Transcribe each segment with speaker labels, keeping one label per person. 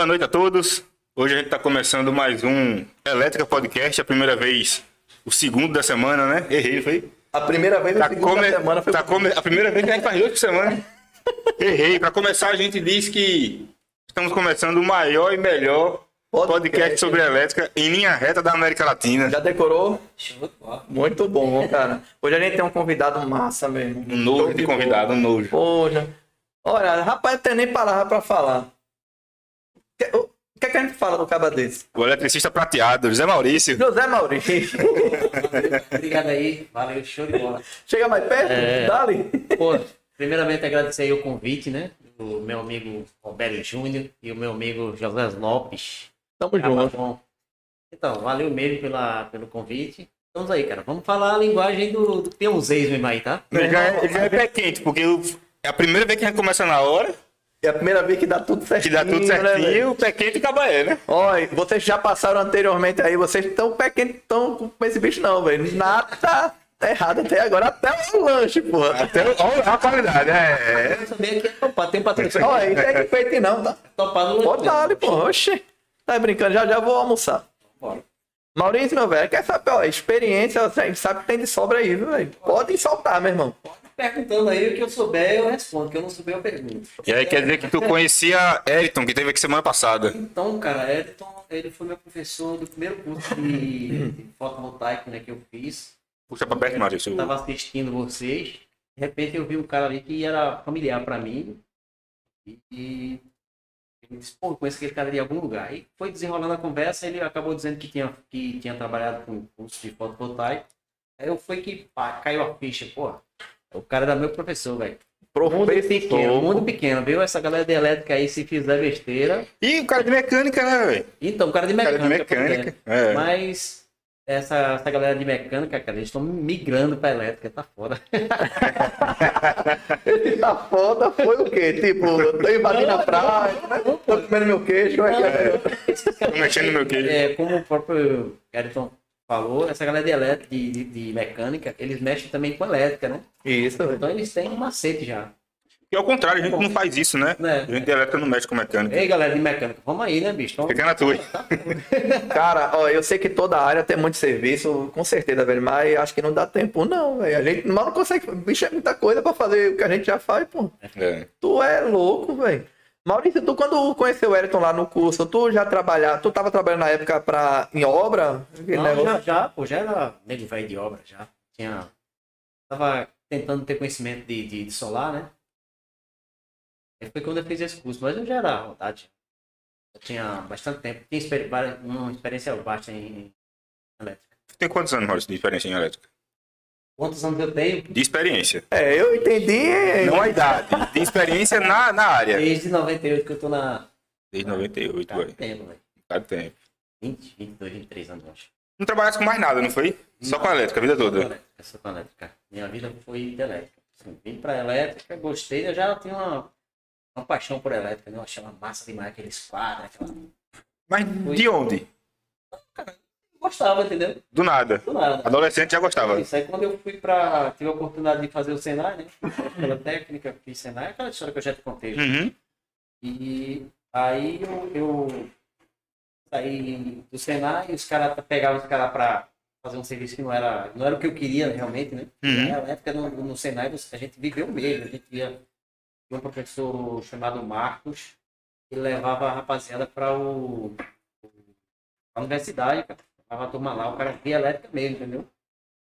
Speaker 1: Boa noite a todos. Hoje a gente está começando mais um Elétrica Podcast, a primeira vez, o segundo da semana, né? Errei, foi?
Speaker 2: A primeira vez,
Speaker 1: Tá
Speaker 2: segunda
Speaker 1: come-
Speaker 2: semana foi
Speaker 1: tá come- A primeira vez que a gente faz dois por semana. Errei. Para começar, a gente diz que estamos começando o maior e melhor podcast,
Speaker 2: Podcast.
Speaker 1: sobre elétrica em linha reta da América Latina.
Speaker 2: Já decorou? Muito bom, cara. Hoje a gente tem um convidado massa mesmo.
Speaker 1: Um novo de convidado, um novo.
Speaker 2: Poxa. Olha, rapaz, não tem nem palavra pra falar. O que, o é que a gente fala do caba desse?
Speaker 1: O eletricista prateado, José Maurício.
Speaker 2: José Maurício.
Speaker 3: Obrigado aí, valeu, show de bola.
Speaker 2: Chega mais perto,
Speaker 3: É.
Speaker 2: dali.
Speaker 3: Pô, primeiramente agradecer aí o convite, né? Do meu amigo Roberto Júnior e o meu amigo José Lopes.
Speaker 2: Tamo
Speaker 3: Tá
Speaker 2: junto.
Speaker 3: bom. Então, valeu mesmo pela, pelo convite. Estamos aí, cara. Vamos falar a linguagem do, do peãozeis mesmo aí, tá?
Speaker 1: Ele já, é- já é pé quente, porque o- é a primeira vez que a gente começa na hora,
Speaker 2: É a primeira vez que dá tudo
Speaker 1: que
Speaker 2: certinho.
Speaker 1: dá tudo
Speaker 2: né,
Speaker 1: certinho, o pé quente acaba é, né?
Speaker 2: Olha, vocês já passaram anteriormente aí, vocês estão pé quente, estão com esse bicho não, velho. Nada tá errado até agora, até o lanche, porra.
Speaker 1: Até olha a qualidade, é.
Speaker 3: Eu sabia que é topado, tem patrocínio.
Speaker 2: Olha, isso é enfeite não, tá?
Speaker 3: Topado no
Speaker 2: Pode dar ali, porra. Oxi. Tá brincando, já já vou almoçar.
Speaker 3: Bora.
Speaker 2: Maurício, meu velho, quer saber, ó, experiência, a gente sabe que tem de sobra aí, viu, velho? Pode soltar, meu irmão.
Speaker 3: Perguntando aí o que eu souber, eu respondo. O que eu não souber, eu pergunto.
Speaker 1: E aí quer dizer que tu conhecia Eriton, que teve aqui semana passada.
Speaker 3: Então, cara, Edson, ele foi meu professor do primeiro curso de, de fotovoltaico né, que eu fiz.
Speaker 1: Puxa pra perto, Maurício.
Speaker 3: Eu tava assistindo vocês. De repente eu vi um cara ali que era familiar para mim. E, e ele disse, pô, eu conheço aquele cara de algum lugar. E foi desenrolando a conversa, ele acabou dizendo que tinha, que tinha trabalhado com curso de fotovoltaico. Aí eu fui que pá, caiu a ficha, pô. O cara era meu professor, velho. Mundo pequeno, mundo pequeno, viu? Essa galera de elétrica aí, se fizer besteira.
Speaker 1: E o cara de mecânica, né, velho?
Speaker 3: Então, cara de
Speaker 1: Cara de
Speaker 3: mecânica. por
Speaker 1: mecânica.
Speaker 3: exemplo.
Speaker 1: É.
Speaker 3: Mas essa, essa galera de mecânica, cara, eles estão migrando pra elétrica, tá foda.
Speaker 2: Esse tá foda foi o quê? Tipo, tô invadindo a praia, né? tô comendo meu queijo, como é é?
Speaker 1: Tô mexendo no meu queijo.
Speaker 3: É, como o próprio Eriton falou, essa galera de, elétrica, de, de, de mecânica, eles mexem também com elétrica, né?
Speaker 2: Isso.
Speaker 3: Então eles têm um macete já.
Speaker 1: E ao contrário, a gente não faz isso, né?
Speaker 3: Né?
Speaker 1: A gente de elétrica não mexe com mecânica.
Speaker 3: Ei, galera de mecânica, vamos aí, né, bicho?
Speaker 1: Fica na tua.
Speaker 2: Cara, ó, eu sei que toda área tem muito serviço, com certeza, velho, mas acho que não dá tempo, não, velho. A gente mal não consegue. Bicho, é muita coisa pra fazer o que a gente já faz, pô.
Speaker 1: É.
Speaker 2: Tu é louco, velho. Maurício, tu quando conheceu o Eriton lá no curso, tu já trabalhava, tu tava trabalhando na época pra, em obra?
Speaker 3: Não, já, já, pô, já era nego velho de obra, já. Tinha. Tava tentando ter conhecimento de, de, de solar, né? Aí foi quando eu fiz esse curso, mas eu já era à vontade. Eu tinha bastante tempo, tinha experi- uma experiência vasta em em elétrica.
Speaker 1: Tem quantos anos, Maurício, de experiência em elétrica?
Speaker 3: Quantos anos eu tenho?
Speaker 1: De experiência.
Speaker 2: É, eu entendi.
Speaker 1: Não a idade. De experiência na, na área.
Speaker 3: Desde 98 que eu tô na.
Speaker 1: Desde 98,
Speaker 3: Cara,
Speaker 1: velho.
Speaker 3: tempo, velho.
Speaker 1: Faz tempo.
Speaker 3: 20, 22, 23 anos, eu acho.
Speaker 1: Não trabalhasse com mais nada, não foi? Só com a elétrica a vida
Speaker 3: Só com
Speaker 1: toda.
Speaker 3: elétrica, só com elétrica. Minha vida foi de elétrica. Assim, vim pra elétrica, gostei, eu já tinha uma, uma paixão por elétrica, né? Eu achava massa demais aqueles quadros, aquela...
Speaker 1: Mas de onde?
Speaker 3: Gostava, entendeu?
Speaker 1: Do nada.
Speaker 3: Do nada.
Speaker 1: Adolescente já gostava.
Speaker 3: Isso aí quando eu fui pra. Tive a oportunidade de fazer o Senai, né? Pela técnica, fiz Senai, aquela história que eu já te contei.
Speaker 1: Uhum.
Speaker 3: E aí eu, eu saí do Senai e os caras pegavam os caras pra fazer um serviço que não era, não era o que eu queria realmente, né?
Speaker 1: Uhum.
Speaker 3: Na época no, no Senai a gente viveu mesmo, a gente tinha um professor chamado Marcos, ele levava a rapaziada para o a universidade, cara. Levava a turma lá, o cara via elétrica mesmo, entendeu?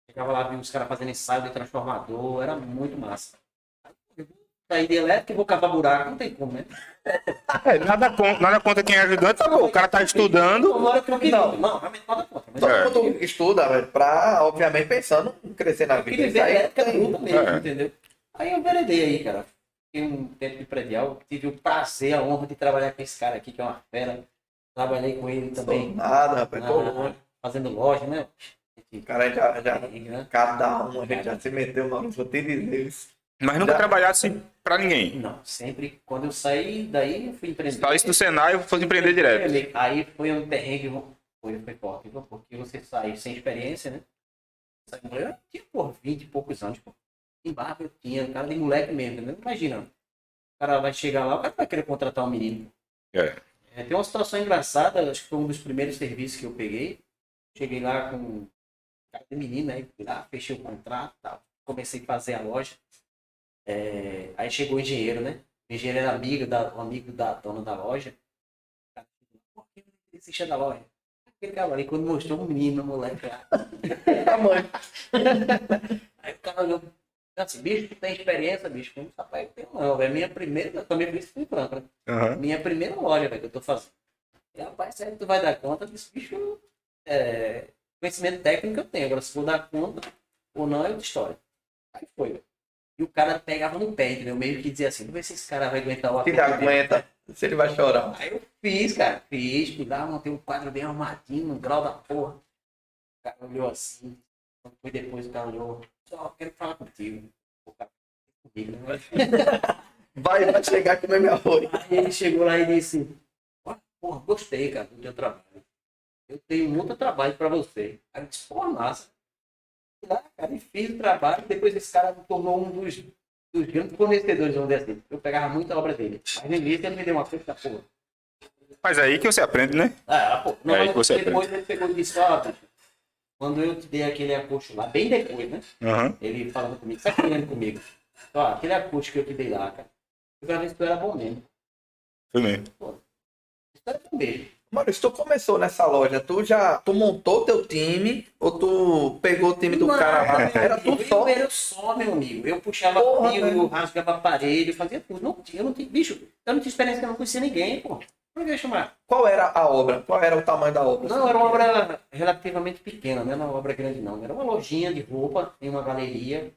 Speaker 3: Chegava lá, via os caras fazendo ensaio de transformador, era muito massa. Aí, eu vou Sair de elétrica e vou cavar buraco, não tem como, né?
Speaker 1: É, nada, con- nada contra quem é ajudante, tá bom. O cara tá estudando.
Speaker 3: Uma hora que eu queria.
Speaker 2: Não.
Speaker 3: Não, realmente nada contra. Mas
Speaker 2: Todo
Speaker 1: É.
Speaker 2: mundo estuda, velho, pra, obviamente, pensando em crescer na
Speaker 3: eu
Speaker 2: vida.
Speaker 3: queria ver
Speaker 2: aí
Speaker 3: elétrica
Speaker 2: tem-
Speaker 3: bruta mesmo,
Speaker 1: É.
Speaker 3: entendeu? Aí eu enveredei aí, cara. Fiquei um tempo de predial, tive o prazer, a honra de trabalhar com esse cara aqui, que é uma fera. Trabalhei com ele também.
Speaker 2: Nada, rapaz. tô
Speaker 3: na-
Speaker 2: longe.
Speaker 3: Fazendo loja, né?
Speaker 2: O cara já, já,
Speaker 3: né?
Speaker 2: cada um, a gente já se meteu, te dizer isso.
Speaker 1: Mas nunca
Speaker 2: Já.
Speaker 1: trabalhasse pra ninguém.
Speaker 3: Não, sempre quando eu saí daí, eu fui empreender.
Speaker 1: Saísse do Senai e fosse empreender direto.
Speaker 3: Aí foi um terreno, foi, foi forte, porque você sai sem experiência, né? Eu tinha, por 20 e poucos anos, pô. Em barco eu tinha, cara de moleque mesmo, entendeu? Imagina, o cara vai chegar lá, o cara vai querer contratar um menino.
Speaker 1: É.
Speaker 3: É, tem uma situação engraçada, acho que foi um dos primeiros serviços que eu peguei. Cheguei lá com cara de menina, aí fui lá, fechei o contrato e tal. Comecei a fazer a loja. É, aí chegou o engenheiro, né? O engenheiro era amigo da, um amigo da dona da loja. O quem é esse da loja? Aquele cara ali, quando mostrou um menino, moleque lá.
Speaker 2: Tamanho.
Speaker 3: Aí o cara olhou, assim, bicho, tu tem experiência, bicho? Como rapaz, eu tenho não, é minha primeira, eu também por isso fui franco, né? Minha primeira loja, velho, que eu tô fazendo. E, rapaz, sério, tu vai dar conta desse bicho? É, conhecimento técnico eu tenho, agora se vou dar conta ou não é outra história. Aí foi. E o cara pegava no pé, entendeu? Meio que dizia assim, vamos ver se esse cara vai aguentar o
Speaker 2: Se
Speaker 3: aperto
Speaker 2: dá
Speaker 3: dele.
Speaker 2: aguenta, se ele vai chorar.
Speaker 3: Aí eu fiz, cara, fiz, fui lá, montei um quadro bem arrumadinho, no grau da porra. O cara olhou assim, foi depois o cara olhou, só quero falar contigo. O cara comigo, né?
Speaker 2: Vai, vai chegar aqui no meu arroz.
Speaker 3: Aí ele chegou lá e disse, "Ó, porra, gostei, cara, do teu trabalho. Eu tenho muito trabalho pra você. Aí eu disse, porra, massa. Lá, cara, e fiz o trabalho, depois esse cara me tornou um dos, dos grandes fornecedores, vamos dizer assim. Eu pegava muita obra dele. Mas no início ele me deu uma coisa da porra.
Speaker 1: Mas aí que você aprende, né?
Speaker 3: Ah, pô, não,
Speaker 1: É aí que você
Speaker 3: depois ele pegou e disse, ó, bicho, quando eu te dei aquele acústico lá, bem depois, né?
Speaker 1: Aham.
Speaker 3: Ele falando comigo, sacaneando comigo. Ó, aquele acústico que eu te dei lá, cara. Eu quero ver se tu era bom mesmo.
Speaker 1: Foi mesmo.
Speaker 3: Isso era bom mesmo.
Speaker 2: Mano, se tu começou nessa loja, tu já tu montou teu time ou tu pegou o time do
Speaker 3: Não,
Speaker 2: cara lá? Era tu só.
Speaker 3: Eu era só, meu amigo. Eu puxava
Speaker 2: Porra,
Speaker 3: fio,
Speaker 2: velho.
Speaker 3: eu rasgava aparelho, fazia tudo. Não tinha, eu não tinha. Bicho, eu não tinha experiência, eu não conhecia ninguém, pô. Que eu chamar?
Speaker 2: Qual era a obra? Qual era o tamanho da obra?
Speaker 3: Não, era uma obra relativamente pequena, não era uma obra grande, não. Era uma lojinha de roupa, em uma galeria,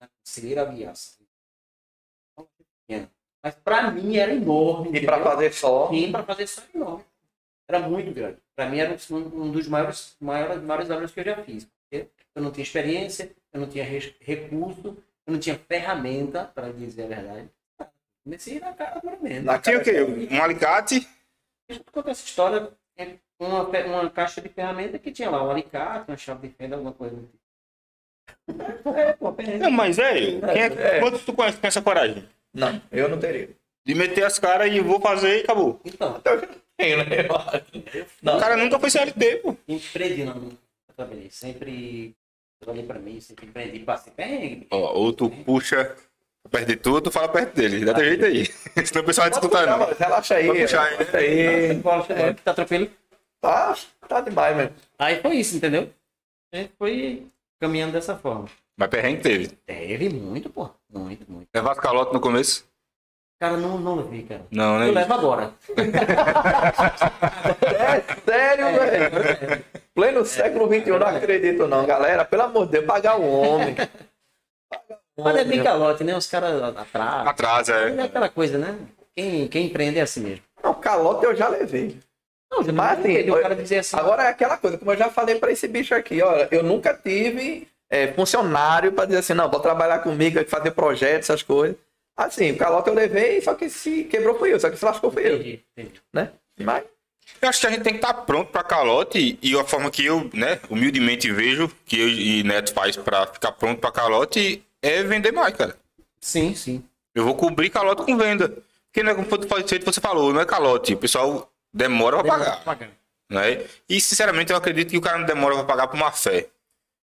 Speaker 3: na Conselheira. Pequena. Mas pra mim era enorme.
Speaker 2: E pra
Speaker 3: entendeu?
Speaker 2: fazer só.
Speaker 3: Sim, para fazer era enorme. Era muito grande. Para mim era um, dos maiores, maiores, maiores obras que eu já fiz. Porque Eu não tinha experiência, eu não tinha recurso, eu não tinha ferramenta, para dizer a verdade. Comecei na cara do mesmo.
Speaker 2: Na
Speaker 1: Tinha o quê? Um alicate?
Speaker 3: Deixa eu contar essa história. é Uma, uma caixa de ferramenta que tinha lá um alicate, uma chave de fenda, alguma coisa. tipo. É, pô, peraí.
Speaker 1: Não, mas é, quem é,
Speaker 2: É.
Speaker 1: quantos tu conhece tem essa coragem?
Speaker 2: Não, eu não teria.
Speaker 1: De meter as caras e vou fazer e acabou.
Speaker 3: Então,
Speaker 2: Né? Não,
Speaker 1: O cara nunca foi CLT, pô.
Speaker 3: empreende não. Eu trabalhei. Sempre trabalhei para mim, sempre empreendi. Passei perrengue.
Speaker 1: Ó, ou tu puxa perto de tudo, tu fala perto dele. Dá teu jeito aí. Senão o pessoal vai disputar, não.
Speaker 2: mano, Relaxa aí.
Speaker 1: Pode puxar aí, né?
Speaker 2: relaxa aí.
Speaker 3: Bola, Tá tranquilo?
Speaker 2: Tá, tá demais, mesmo.
Speaker 3: Aí foi isso, entendeu? A gente foi caminhando dessa forma.
Speaker 1: Mas perrengue teve.
Speaker 3: Teve muito, pô. Muito, muito.
Speaker 1: Levasse calote no começo?
Speaker 3: Cara, não, não levei, cara.
Speaker 1: Não, né?
Speaker 3: Eu levo agora.
Speaker 2: É sério, velho. Pleno século XXI, não acredito não, galera. Pelo amor de Deus, pagar o homem. Pagar o
Speaker 3: Mas é bem calote, né? Os caras atrás.
Speaker 1: Atrás,
Speaker 3: É
Speaker 1: é.
Speaker 3: aquela coisa, né? Quem, quem empreende é assim mesmo.
Speaker 2: Não, calote eu já levei.
Speaker 3: Não, já
Speaker 2: Mas,
Speaker 3: não
Speaker 2: assim,
Speaker 3: o cara dizer assim.
Speaker 2: Agora é aquela coisa, como eu já falei pra esse bicho aqui, olha, eu nunca tive é, funcionário pra dizer assim, não, vou trabalhar comigo, fazer projetos, essas coisas. Assim, o calote eu levei, só que se quebrou fui eu, só que se lascou fui eu,
Speaker 3: Entendi, entendi.
Speaker 2: né? Mas,
Speaker 1: Eu acho que a gente tem que estar pronto pra calote e a forma que eu, né, humildemente vejo que eu e Neto faz pra ficar pronto pra calote é vender mais, cara.
Speaker 3: Sim, sim.
Speaker 1: Eu vou cobrir calote com venda. Porque não é como foi feito você falou, não é calote. O pessoal demora pra pagar.
Speaker 3: Pagar.
Speaker 1: Né? E sinceramente eu acredito que o cara não demora pra pagar por má fé.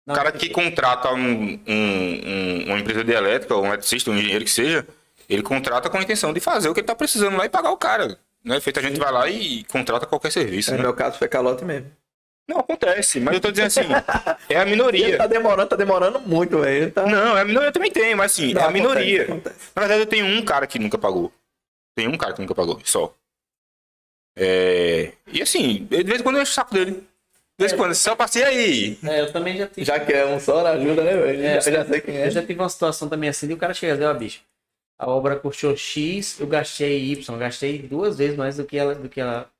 Speaker 3: Não,
Speaker 1: O cara que contrata um, um- um- uma empresa de elétrica, um eletricista, um engenheiro que seja, ele contrata com a intenção de fazer o que ele tá precisando lá e pagar o cara. Né? Feito a gente vai lá e contrata qualquer serviço.
Speaker 2: no
Speaker 1: né?
Speaker 2: meu caso foi calote mesmo.
Speaker 1: Não acontece, mas eu tô dizendo assim, é a
Speaker 2: Ele
Speaker 1: minoria.
Speaker 2: tá demorando, tá demorando muito, velho. Tá...
Speaker 1: Não, é a minoria eu também tenho, mas assim,
Speaker 2: Não,
Speaker 1: é a
Speaker 2: acontece,
Speaker 1: minoria.
Speaker 2: acontece.
Speaker 1: Na verdade, eu tenho um cara que nunca pagou. Tem um cara que nunca pagou, só. É... E assim, de vez em quando eu encho o saco dele. De vez em quando, só passei aí.
Speaker 3: É, eu também já tive.
Speaker 2: Já que é um só, ajuda, né, velho?
Speaker 3: É,
Speaker 2: já, já sei quem é.
Speaker 3: Eu já tive uma situação também assim, de o cara chega e diz, ó, bicho, a obra custou X, eu gastei Y, eu gastei duas vezes mais do que ela, do que ela,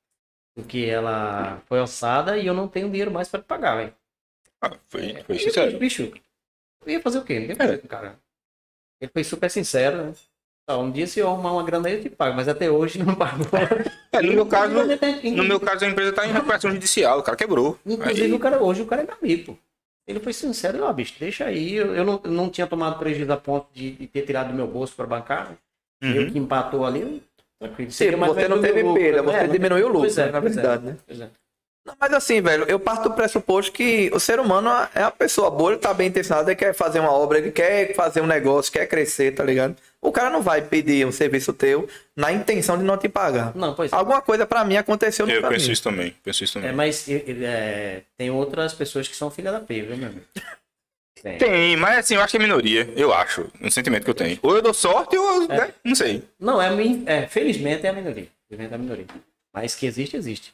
Speaker 3: do que ela foi alçada e eu não tenho dinheiro mais para pagar, velho.
Speaker 1: Ah, foi, foi
Speaker 3: E,
Speaker 1: sincero.
Speaker 3: Bicho, eu ia fazer o quê? Não ia fazer,
Speaker 1: É.
Speaker 3: cara. Ele foi super sincero, né? Tá, um dia se eu arrumar uma grana aí eu te pago, mas até hoje não pagou.
Speaker 1: É, no meu caso,
Speaker 3: Inclusive,
Speaker 1: no meu caso a empresa tá em recuperação judicial, o cara quebrou.
Speaker 3: Inclusive,
Speaker 1: Aí-
Speaker 3: o cara, hoje o cara é meu amigo. Ele foi sincero, ó, bicho, deixa aí. Eu, eu não, eu não tinha tomado prejuízo a ponto de, de ter tirado do meu bolso para bancar. né?
Speaker 1: Uhum.
Speaker 3: Eu que empatou ali, Tranquilo.
Speaker 2: Sim,
Speaker 3: ou
Speaker 2: você não teve perda,
Speaker 3: né?
Speaker 2: você
Speaker 3: É,
Speaker 2: diminuiu o lucro,
Speaker 3: pois é,
Speaker 2: né, na
Speaker 3: pois é,
Speaker 2: verdade, né?
Speaker 3: pois é.
Speaker 2: Não, mas assim, velho, eu parto do pressuposto que o ser humano é uma pessoa boa, ele tá bem intencionado, ele quer fazer uma obra, ele quer fazer um negócio, quer crescer, tá ligado? O cara não vai pedir um serviço teu na intenção de não te pagar.
Speaker 3: Não, pois é.
Speaker 2: Alguma coisa pra mim aconteceu no
Speaker 1: Eu
Speaker 2: caminho.
Speaker 1: penso isso também. Penso isso
Speaker 3: É,
Speaker 1: também.
Speaker 3: mas ele- é, tem outras pessoas que são filha da P, viu, meu amigo? Tem.
Speaker 1: Tem, mas assim, eu acho que é minoria. Eu acho. Um sentimento que eu tenho. Ou eu dou sorte, ou eu, né? Não sei.
Speaker 3: Não, é, é, felizmente é a minoria. Felizmente é a minoria. Mas que existe, existe.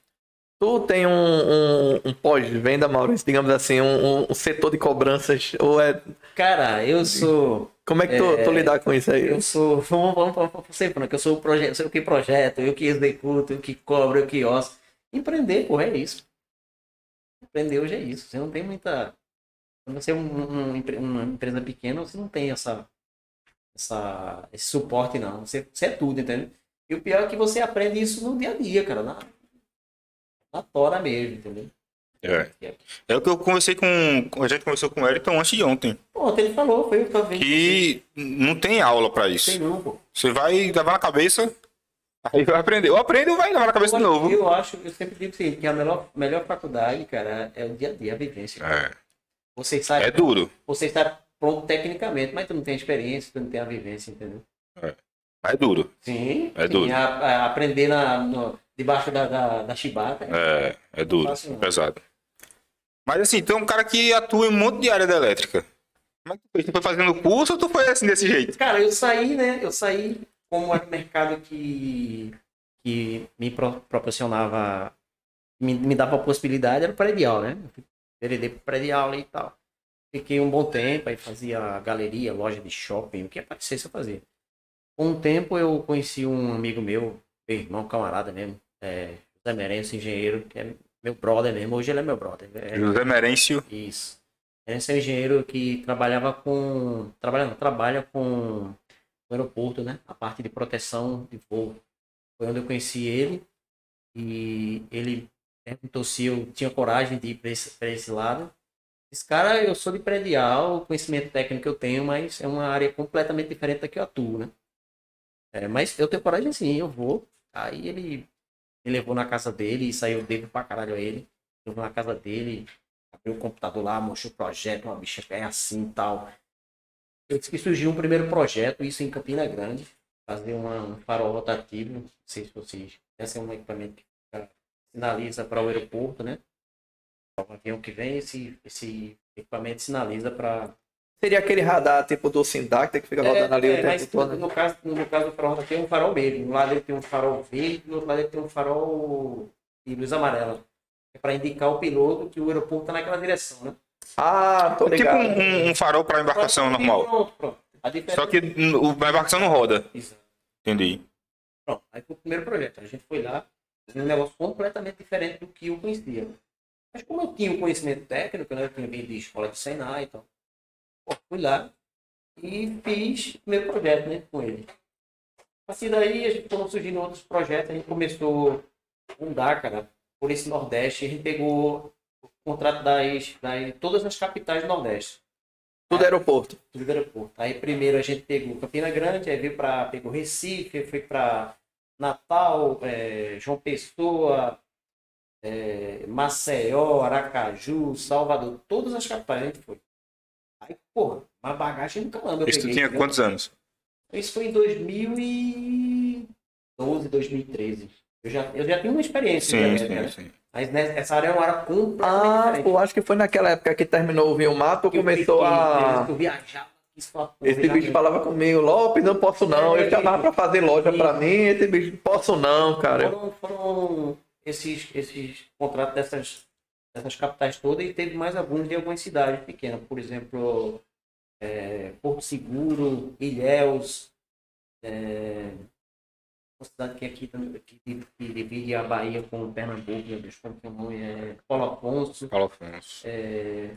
Speaker 2: Tu tem um, um, um pós-venda, Maurício, digamos assim, um, um- um setor de cobranças, ou é...
Speaker 3: Cara, eu sou.
Speaker 2: Como é que tu, tu lidar com isso aí?
Speaker 3: Eu sou. Vamos, vamos, vamos, vamos sempre, né? Que eu sou o projeto, eu que projeto, eu que executo, eu que cobro, eu que osso. Empreender, porra, é isso. Empreender hoje é isso. Você não tem muita. Quando você é um- um- um uma empresa pequena, você não tem essa, essa, esse suporte, não. Você, você é tudo, entendeu? E o pior é que você aprende isso no dia a dia, cara. Na, na tora mesmo, entendeu?
Speaker 1: É. É o que eu conversei com. A gente conversou com o Elton antes de ontem.
Speaker 3: Pô, ele falou, foi o que eu vi.
Speaker 1: Que não tem aula pra
Speaker 3: Tem
Speaker 1: isso.
Speaker 3: não, pô.
Speaker 1: Você vai levar na cabeça, aí vai aprender. Ou aprende ou vai levar na cabeça de novo.
Speaker 3: Eu acho, eu sempre digo assim, que a melhor, melhor faculdade, cara, é o dia a dia, a vivência.
Speaker 1: É,
Speaker 3: Você está,
Speaker 1: é duro.
Speaker 3: você está pronto tecnicamente, mas tu não tem experiência, tu não tem a vivência, entendeu?
Speaker 1: É duro.
Speaker 3: Sim.
Speaker 1: É
Speaker 3: sim,
Speaker 1: duro.
Speaker 3: a- a- aprender na, no- debaixo da, da, da chibata.
Speaker 1: É, é duro.
Speaker 3: fácil não.
Speaker 1: Pesado. Mas assim, tem um cara que atua em um monte de área da elétrica. Como é que tu fez? Tu foi fazendo curso ou tu foi assim desse jeito?
Speaker 3: Cara, eu saí, né? Eu saí como era um mercado que, que me pro- proporcionava, me, me dava a possibilidade, era o predial, né? Veredei pro predial e tal. Fiquei um bom tempo, aí fazia galeria, loja de shopping, o que aparecesse eu fazia. Com um tempo eu conheci um amigo meu, meu irmão, camarada mesmo, é, José Merencio, engenheiro, que é meu brother mesmo, hoje ele é meu brother. É,
Speaker 1: José Merêncio.
Speaker 3: isso. Esse é um engenheiro que trabalhava com. Trabalha, não, trabalha com o aeroporto, né? A parte de proteção de voo. Foi onde eu conheci ele. E ele perguntou se eu tinha coragem de ir para esse, pra esse lado. Esse cara, eu sou de predial, o conhecimento técnico eu tenho, mas é uma área completamente diferente da que eu atuo, né? É, mas eu tenho coragem sim, eu vou. Aí ele me levou na casa dele e saiu devo pra caralho a ele. Levou na casa dele, abriu o computador lá, mostrou o projeto, uma bicha é assim e tal. Eu disse que surgiu um primeiro projeto, isso em Campina Grande, fazer uma, um farol rotativo, não sei se vocês. Esse é um equipamento que sinaliza para o aeroporto, né? O avião que vem, esse, esse equipamento sinaliza para.
Speaker 2: Seria aquele radar tipo do Sindac que fica rodando ali o tempo
Speaker 3: É, mas
Speaker 2: todo. né?
Speaker 3: no, caso, no caso do farol é um farol mesmo. Um lado ele tem um farol verde, do outro lado ele tem um farol de luz amarela. É para indicar o piloto que o aeroporto está naquela direção, né?
Speaker 2: Ah, tô
Speaker 1: Tipo
Speaker 2: ligado.
Speaker 1: um, um farol para embarcação normal.
Speaker 3: Pronto, pronto. A diferença...
Speaker 1: Só que o- a embarcação não roda.
Speaker 3: Exato.
Speaker 1: Entendi.
Speaker 3: Pronto, aí foi o primeiro projeto. A gente foi lá, um negócio completamente diferente do que eu conhecia. Mas como eu tinha o conhecimento técnico, né? Eu tinha vindo de escola de Senai e tal. Pô, fui lá e fiz primeiro projeto, né? Com ele. A partir daí, a gente foram surgindo outros projetos, a gente começou a andar, cara, por esse Nordeste. A gente pegou o contrato das, das todas as capitais do Nordeste
Speaker 2: Tudo aeroporto.
Speaker 3: tudo do aeroporto. Aí primeiro a gente pegou Campina Grande, aí veio para pegou Recife, foi para Natal, eh, João Pessoa, eh, Maceió, Aracaju, Salvador, todas as capitais a gente foi. Aí, porra, uma bagagem caramba. eu
Speaker 1: Isso tu tinha quantos anos?
Speaker 3: Isso foi em 2012, 2013. Eu já, eu já tinha uma experiência.
Speaker 1: Sim, sim,
Speaker 3: né?
Speaker 1: sim.
Speaker 3: Mas nessa, essa área é uma área completamente
Speaker 2: Ah,
Speaker 3: diferente.
Speaker 2: pô, acho que foi naquela época que terminou o Vilmar, tu
Speaker 3: Que eu
Speaker 2: começou
Speaker 3: fiquei,
Speaker 2: a.
Speaker 3: Eu viajava, pô,
Speaker 2: Esse bicho falava comigo, Lopes, não posso não. Eu chamava pra fazer loja pra mim, esse bicho, posso não, cara.
Speaker 3: Foram, foram esses, esses contratos dessas, dessas capitais todas e teve mais alguns de algumas cidades pequenas. Por exemplo, é, Porto Seguro, Ilhéus, é, uma cidade que é aqui também, que, que divide a Bahia com Pernambuco, meu Deus, como que é o nome? É, Paulo Afonso,
Speaker 1: Paulo Afonso.
Speaker 3: é,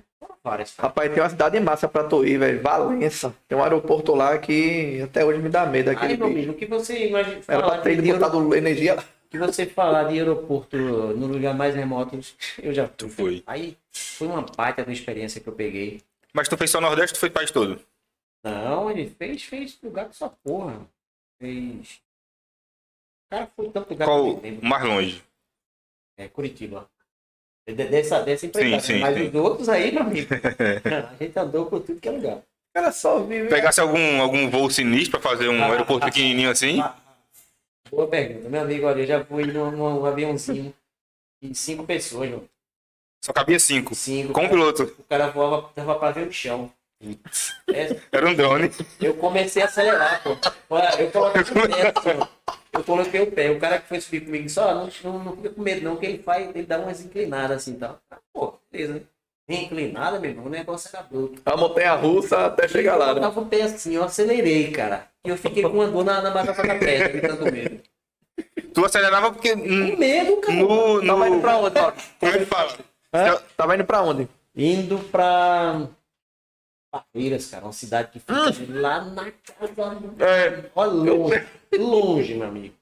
Speaker 3: várias.
Speaker 2: Rapaz, tem uma cidade massa pra tu ir, velho. Valença. Tem um aeroporto lá que até hoje me dá medo aquele
Speaker 3: Aí, meu amigo, o que você imagina
Speaker 2: Era pra ter botado energia lá.
Speaker 3: Que você falar de aeroporto no lugar mais remoto, eu já
Speaker 1: Tu foi.
Speaker 3: Aí foi uma baita da experiência que eu peguei.
Speaker 1: Mas tu fez só Nordeste ou tu fez o país todo?
Speaker 3: Não, ele fez, fez lugar com essa porra. Fez. cara foi tanto lugar
Speaker 1: Qual
Speaker 3: que
Speaker 1: o mais longe?
Speaker 3: É Curitiba. De- Dessa, dessa empreitada.
Speaker 1: sim,
Speaker 3: Mas
Speaker 1: sim.
Speaker 3: os outros aí, meu amigo. a gente andou por tudo que é lugar.
Speaker 2: O cara só vive.
Speaker 1: Pegasse algum, algum voo sinistro pra fazer um aeroporto pequenininho assim?
Speaker 3: Boa pergunta. Meu amigo, olha, eu já fui num, num aviãozinho de cinco pessoas.
Speaker 1: Só cabia cinco.
Speaker 3: Cinco.
Speaker 1: Com o piloto.
Speaker 3: o cara voava, tava pra ver o chão. É,
Speaker 1: Era um drone.
Speaker 3: eu comecei a acelerar, pô. Eu coloquei o pé, assim. Eu coloquei o pé. O cara que foi subir comigo disse, ó, não, não, não fica com medo, não, que ele faz, ele dá umas inclinadas assim e tal. Ah, Pô, beleza, né? Inclinada, meu irmão, o negócio era bruto.
Speaker 2: A montanha russa até chegar lá,
Speaker 3: Eu
Speaker 2: né?
Speaker 3: tava o pé assim, eu acelerei, cara. E eu fiquei com uma dor na, na batata da perna, de tanto medo.
Speaker 1: Tu acelerava porque.
Speaker 3: Com
Speaker 1: hum,
Speaker 3: medo, cara.
Speaker 1: No, no...
Speaker 2: Tava indo pra onde?
Speaker 1: Como é que fala?
Speaker 2: Hã? Tava indo pra onde?
Speaker 3: Indo pra Barreiras, cara, uma cidade que fica lá na casa.
Speaker 2: É.
Speaker 3: Olha, longe, longe, meu amigo.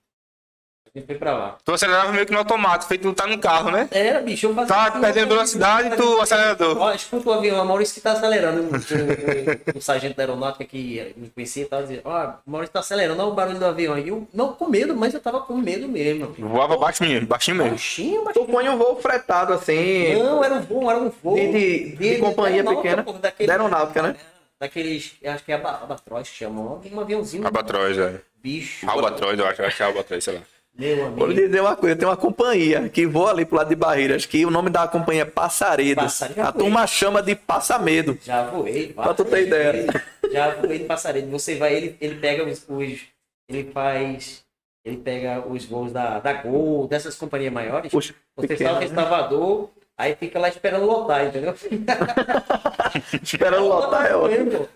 Speaker 3: Gente foi pra lá.
Speaker 1: Tu acelerava meio que no automático, feito tu tá no carro, né?
Speaker 3: Era, bicho, eu fazia.
Speaker 1: Tá perdendo velocidade e tu acelerador.
Speaker 3: Ó, escuta o avião, a Maurício que tá acelerando. O, o- o sargento da aeronáutica que me conhecia tava dizendo: Ó, o Maurício tá acelerando, olha o barulho do avião. E eu, não com medo, mas eu tava com medo mesmo. filho.
Speaker 1: Voava baixinho, baixinho mesmo.
Speaker 3: Baixinho,
Speaker 2: Tu
Speaker 3: baixinho.
Speaker 2: põe um voo fretado assim.
Speaker 3: Não, era um voo, era um voo.
Speaker 2: De, de, de companhia
Speaker 3: aeronáutica,
Speaker 2: pequena.
Speaker 3: pô, daquele-
Speaker 2: Da aeronáutica, né?
Speaker 3: Daqueles, eu acho que é aba- Abatroz que chamam. Um aviãozinho.
Speaker 1: Albatroz, é.
Speaker 3: Bicho.
Speaker 1: Albatroz, eu acho, eu acho que é Albatroz, sei lá.
Speaker 3: Meu
Speaker 2: Vou lhe dizer uma coisa, tem uma companhia que voa ali pro lado de Barreiras, que o nome da companhia é Passaredo.
Speaker 3: Passaredo.
Speaker 2: A turma chama de Passamedo.
Speaker 3: Já voei.
Speaker 2: Pra tu ter ideia.
Speaker 3: Já voei de passarinho. Você vai, ele, ele pega os, os- Ele faz. Ele pega os voos da, da Gol, dessas companhias maiores.
Speaker 2: Puxa,
Speaker 3: Você salta em
Speaker 2: né?
Speaker 3: Salvador, aí fica lá esperando lotar, entendeu?
Speaker 2: Esperando lotar é ótimo.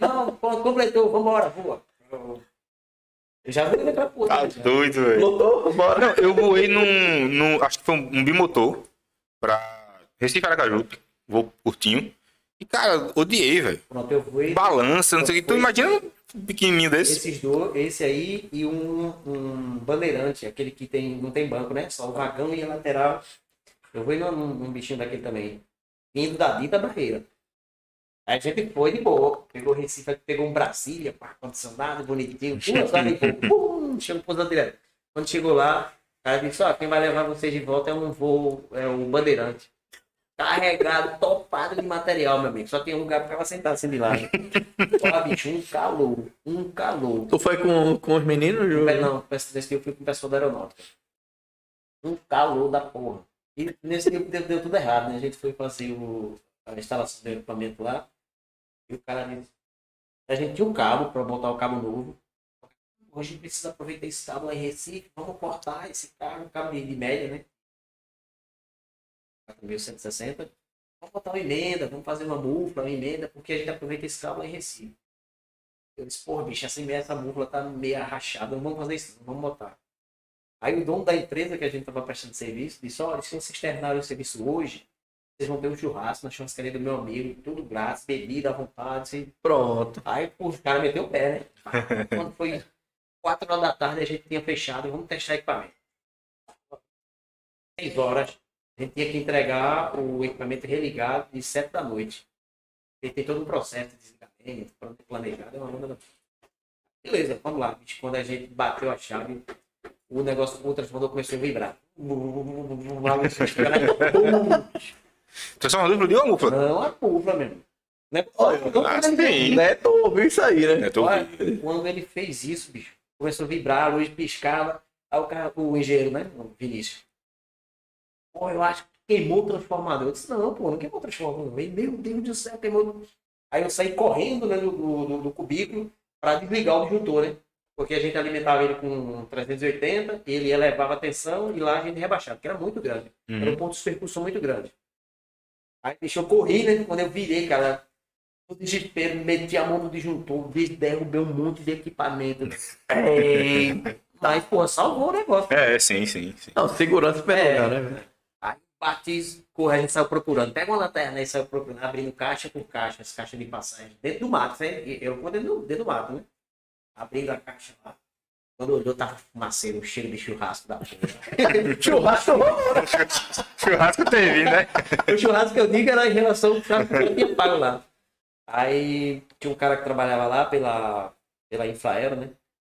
Speaker 3: Não, completou, vambora, voa. Eu já voei daquela porra.
Speaker 1: Tá
Speaker 3: já.
Speaker 1: doido, velho.
Speaker 2: Lotou, bora.
Speaker 1: Não, eu voei num, num. Acho que foi um, um bimotor pra Recife Aracaju, voo curtinho. E, cara, odiei, velho.
Speaker 3: Pronto, eu voei.
Speaker 1: Balança, não sei o que. Tu imagina um pequenininho desse?
Speaker 3: Esses dois, esse aí e um, um bandeirante, aquele que tem, não tem banco, né? Só o vagão e a lateral. Eu vou num, num bichinho daquele também. Vindo da dita barreira. Aí a gente foi de boa. Pegou Recife, pegou um Brasília, pá, condicionado, bonitinho. Duas horas e pouco. Pum, chegou pousando direto. Quando chegou lá, o cara disse, ó, quem vai levar vocês de volta é um voo, é o bandeirante. Carregado, topado de material, meu amigo. Só tinha um lugar pra ficar sentado assim de lado. Ó, bicho, um calor. Um calor.
Speaker 2: Tu foi com, com os meninos, Ju?
Speaker 3: Não, nesse dia eu fui com o pessoal da aeronáutica. Um calor da porra. E nesse dia deu, deu tudo errado, né? A gente foi fazer o, a instalação do equipamento lá. E o cara disse. A gente tinha um cabo para botar o cabo novo. Hoje precisa aproveitar esse cabo lá em Recife. Vamos cortar esse cabo, um cabo de, de média, né? 4.160. Vamos botar uma emenda, vamos fazer uma mufla, uma emenda, porque a gente aproveita esse cabo lá em Recife. Eu disse, porra, bicho, essa, essa mufla tá meio rachada, não vamos fazer isso, não, vamos botar. Aí o dono da empresa que a gente tava prestando serviço disse, olha, se vocês terminarem o serviço hoje, vocês vão ter um churrasco na churrascaria do meu amigo, tudo grátis, bebida à vontade. assim.
Speaker 2: Pronto.
Speaker 3: Aí pô, o cara meteu o pé, né? Quando foi 4 horas da tarde, a gente tinha fechado, vamos testar equipamento. 6 horas, a gente tinha que entregar o equipamento religado de 7 da noite. Ele tem todo um processo de desligamento, planejado, é uma onda da... Beleza, vamos lá. Quando a gente bateu a chave, o negócio, o transformador começou a vibrar.
Speaker 1: Transformador explodiu a mufla?
Speaker 3: Não, a pufla mesmo. Não é
Speaker 2: Olha,
Speaker 3: não,
Speaker 1: ah,
Speaker 3: quando ele-
Speaker 1: sim.
Speaker 2: Neto ouviu isso aí, né?
Speaker 1: É, tô
Speaker 3: Olha, quando ele fez isso, bicho, começou a vibrar, a luz piscava, aí o, cara, o engenheiro, né, o Vinícius, pô, eu acho que queimou o transformador. Eu disse, não, pô, não queimou o transformador. Meu Deus do céu, queimou. Aí eu saí correndo né, do, do, do cubículo para desligar o disjuntor, né? Porque a gente alimentava ele com 380, ele elevava a tensão e lá a gente rebaixava, porque era muito grande. Era um
Speaker 1: Uhum.
Speaker 3: ponto de percussão muito grande. Aí, eu corri, né? Quando eu virei, cara, no desespero, meti a mão no disjuntor, derrubei um monte de equipamento. É... Aí, pô, salvou o negócio.
Speaker 1: É, sim, sim, sim.
Speaker 2: Não, segurança primeiro
Speaker 3: É.
Speaker 2: lugar, né? velho?
Speaker 3: Aí bati, corre, a gente saiu procurando. Pega uma lanterna aí, saiu procurando, abrindo caixa por caixa, as caixas de passagem. Dentro do mato, né? E Eu vou dentro dentro do mato, né? Abrindo a caixa lá. Quando olhou, tava fumaceiro, um cheiro de churrasco da porra.
Speaker 2: Churrasco.
Speaker 1: Churrasco teve, né?
Speaker 3: O churrasco que eu digo era em relação ao churrasco que eu tinha pago lá. Aí tinha um cara que trabalhava lá pela, pela Infraero, né?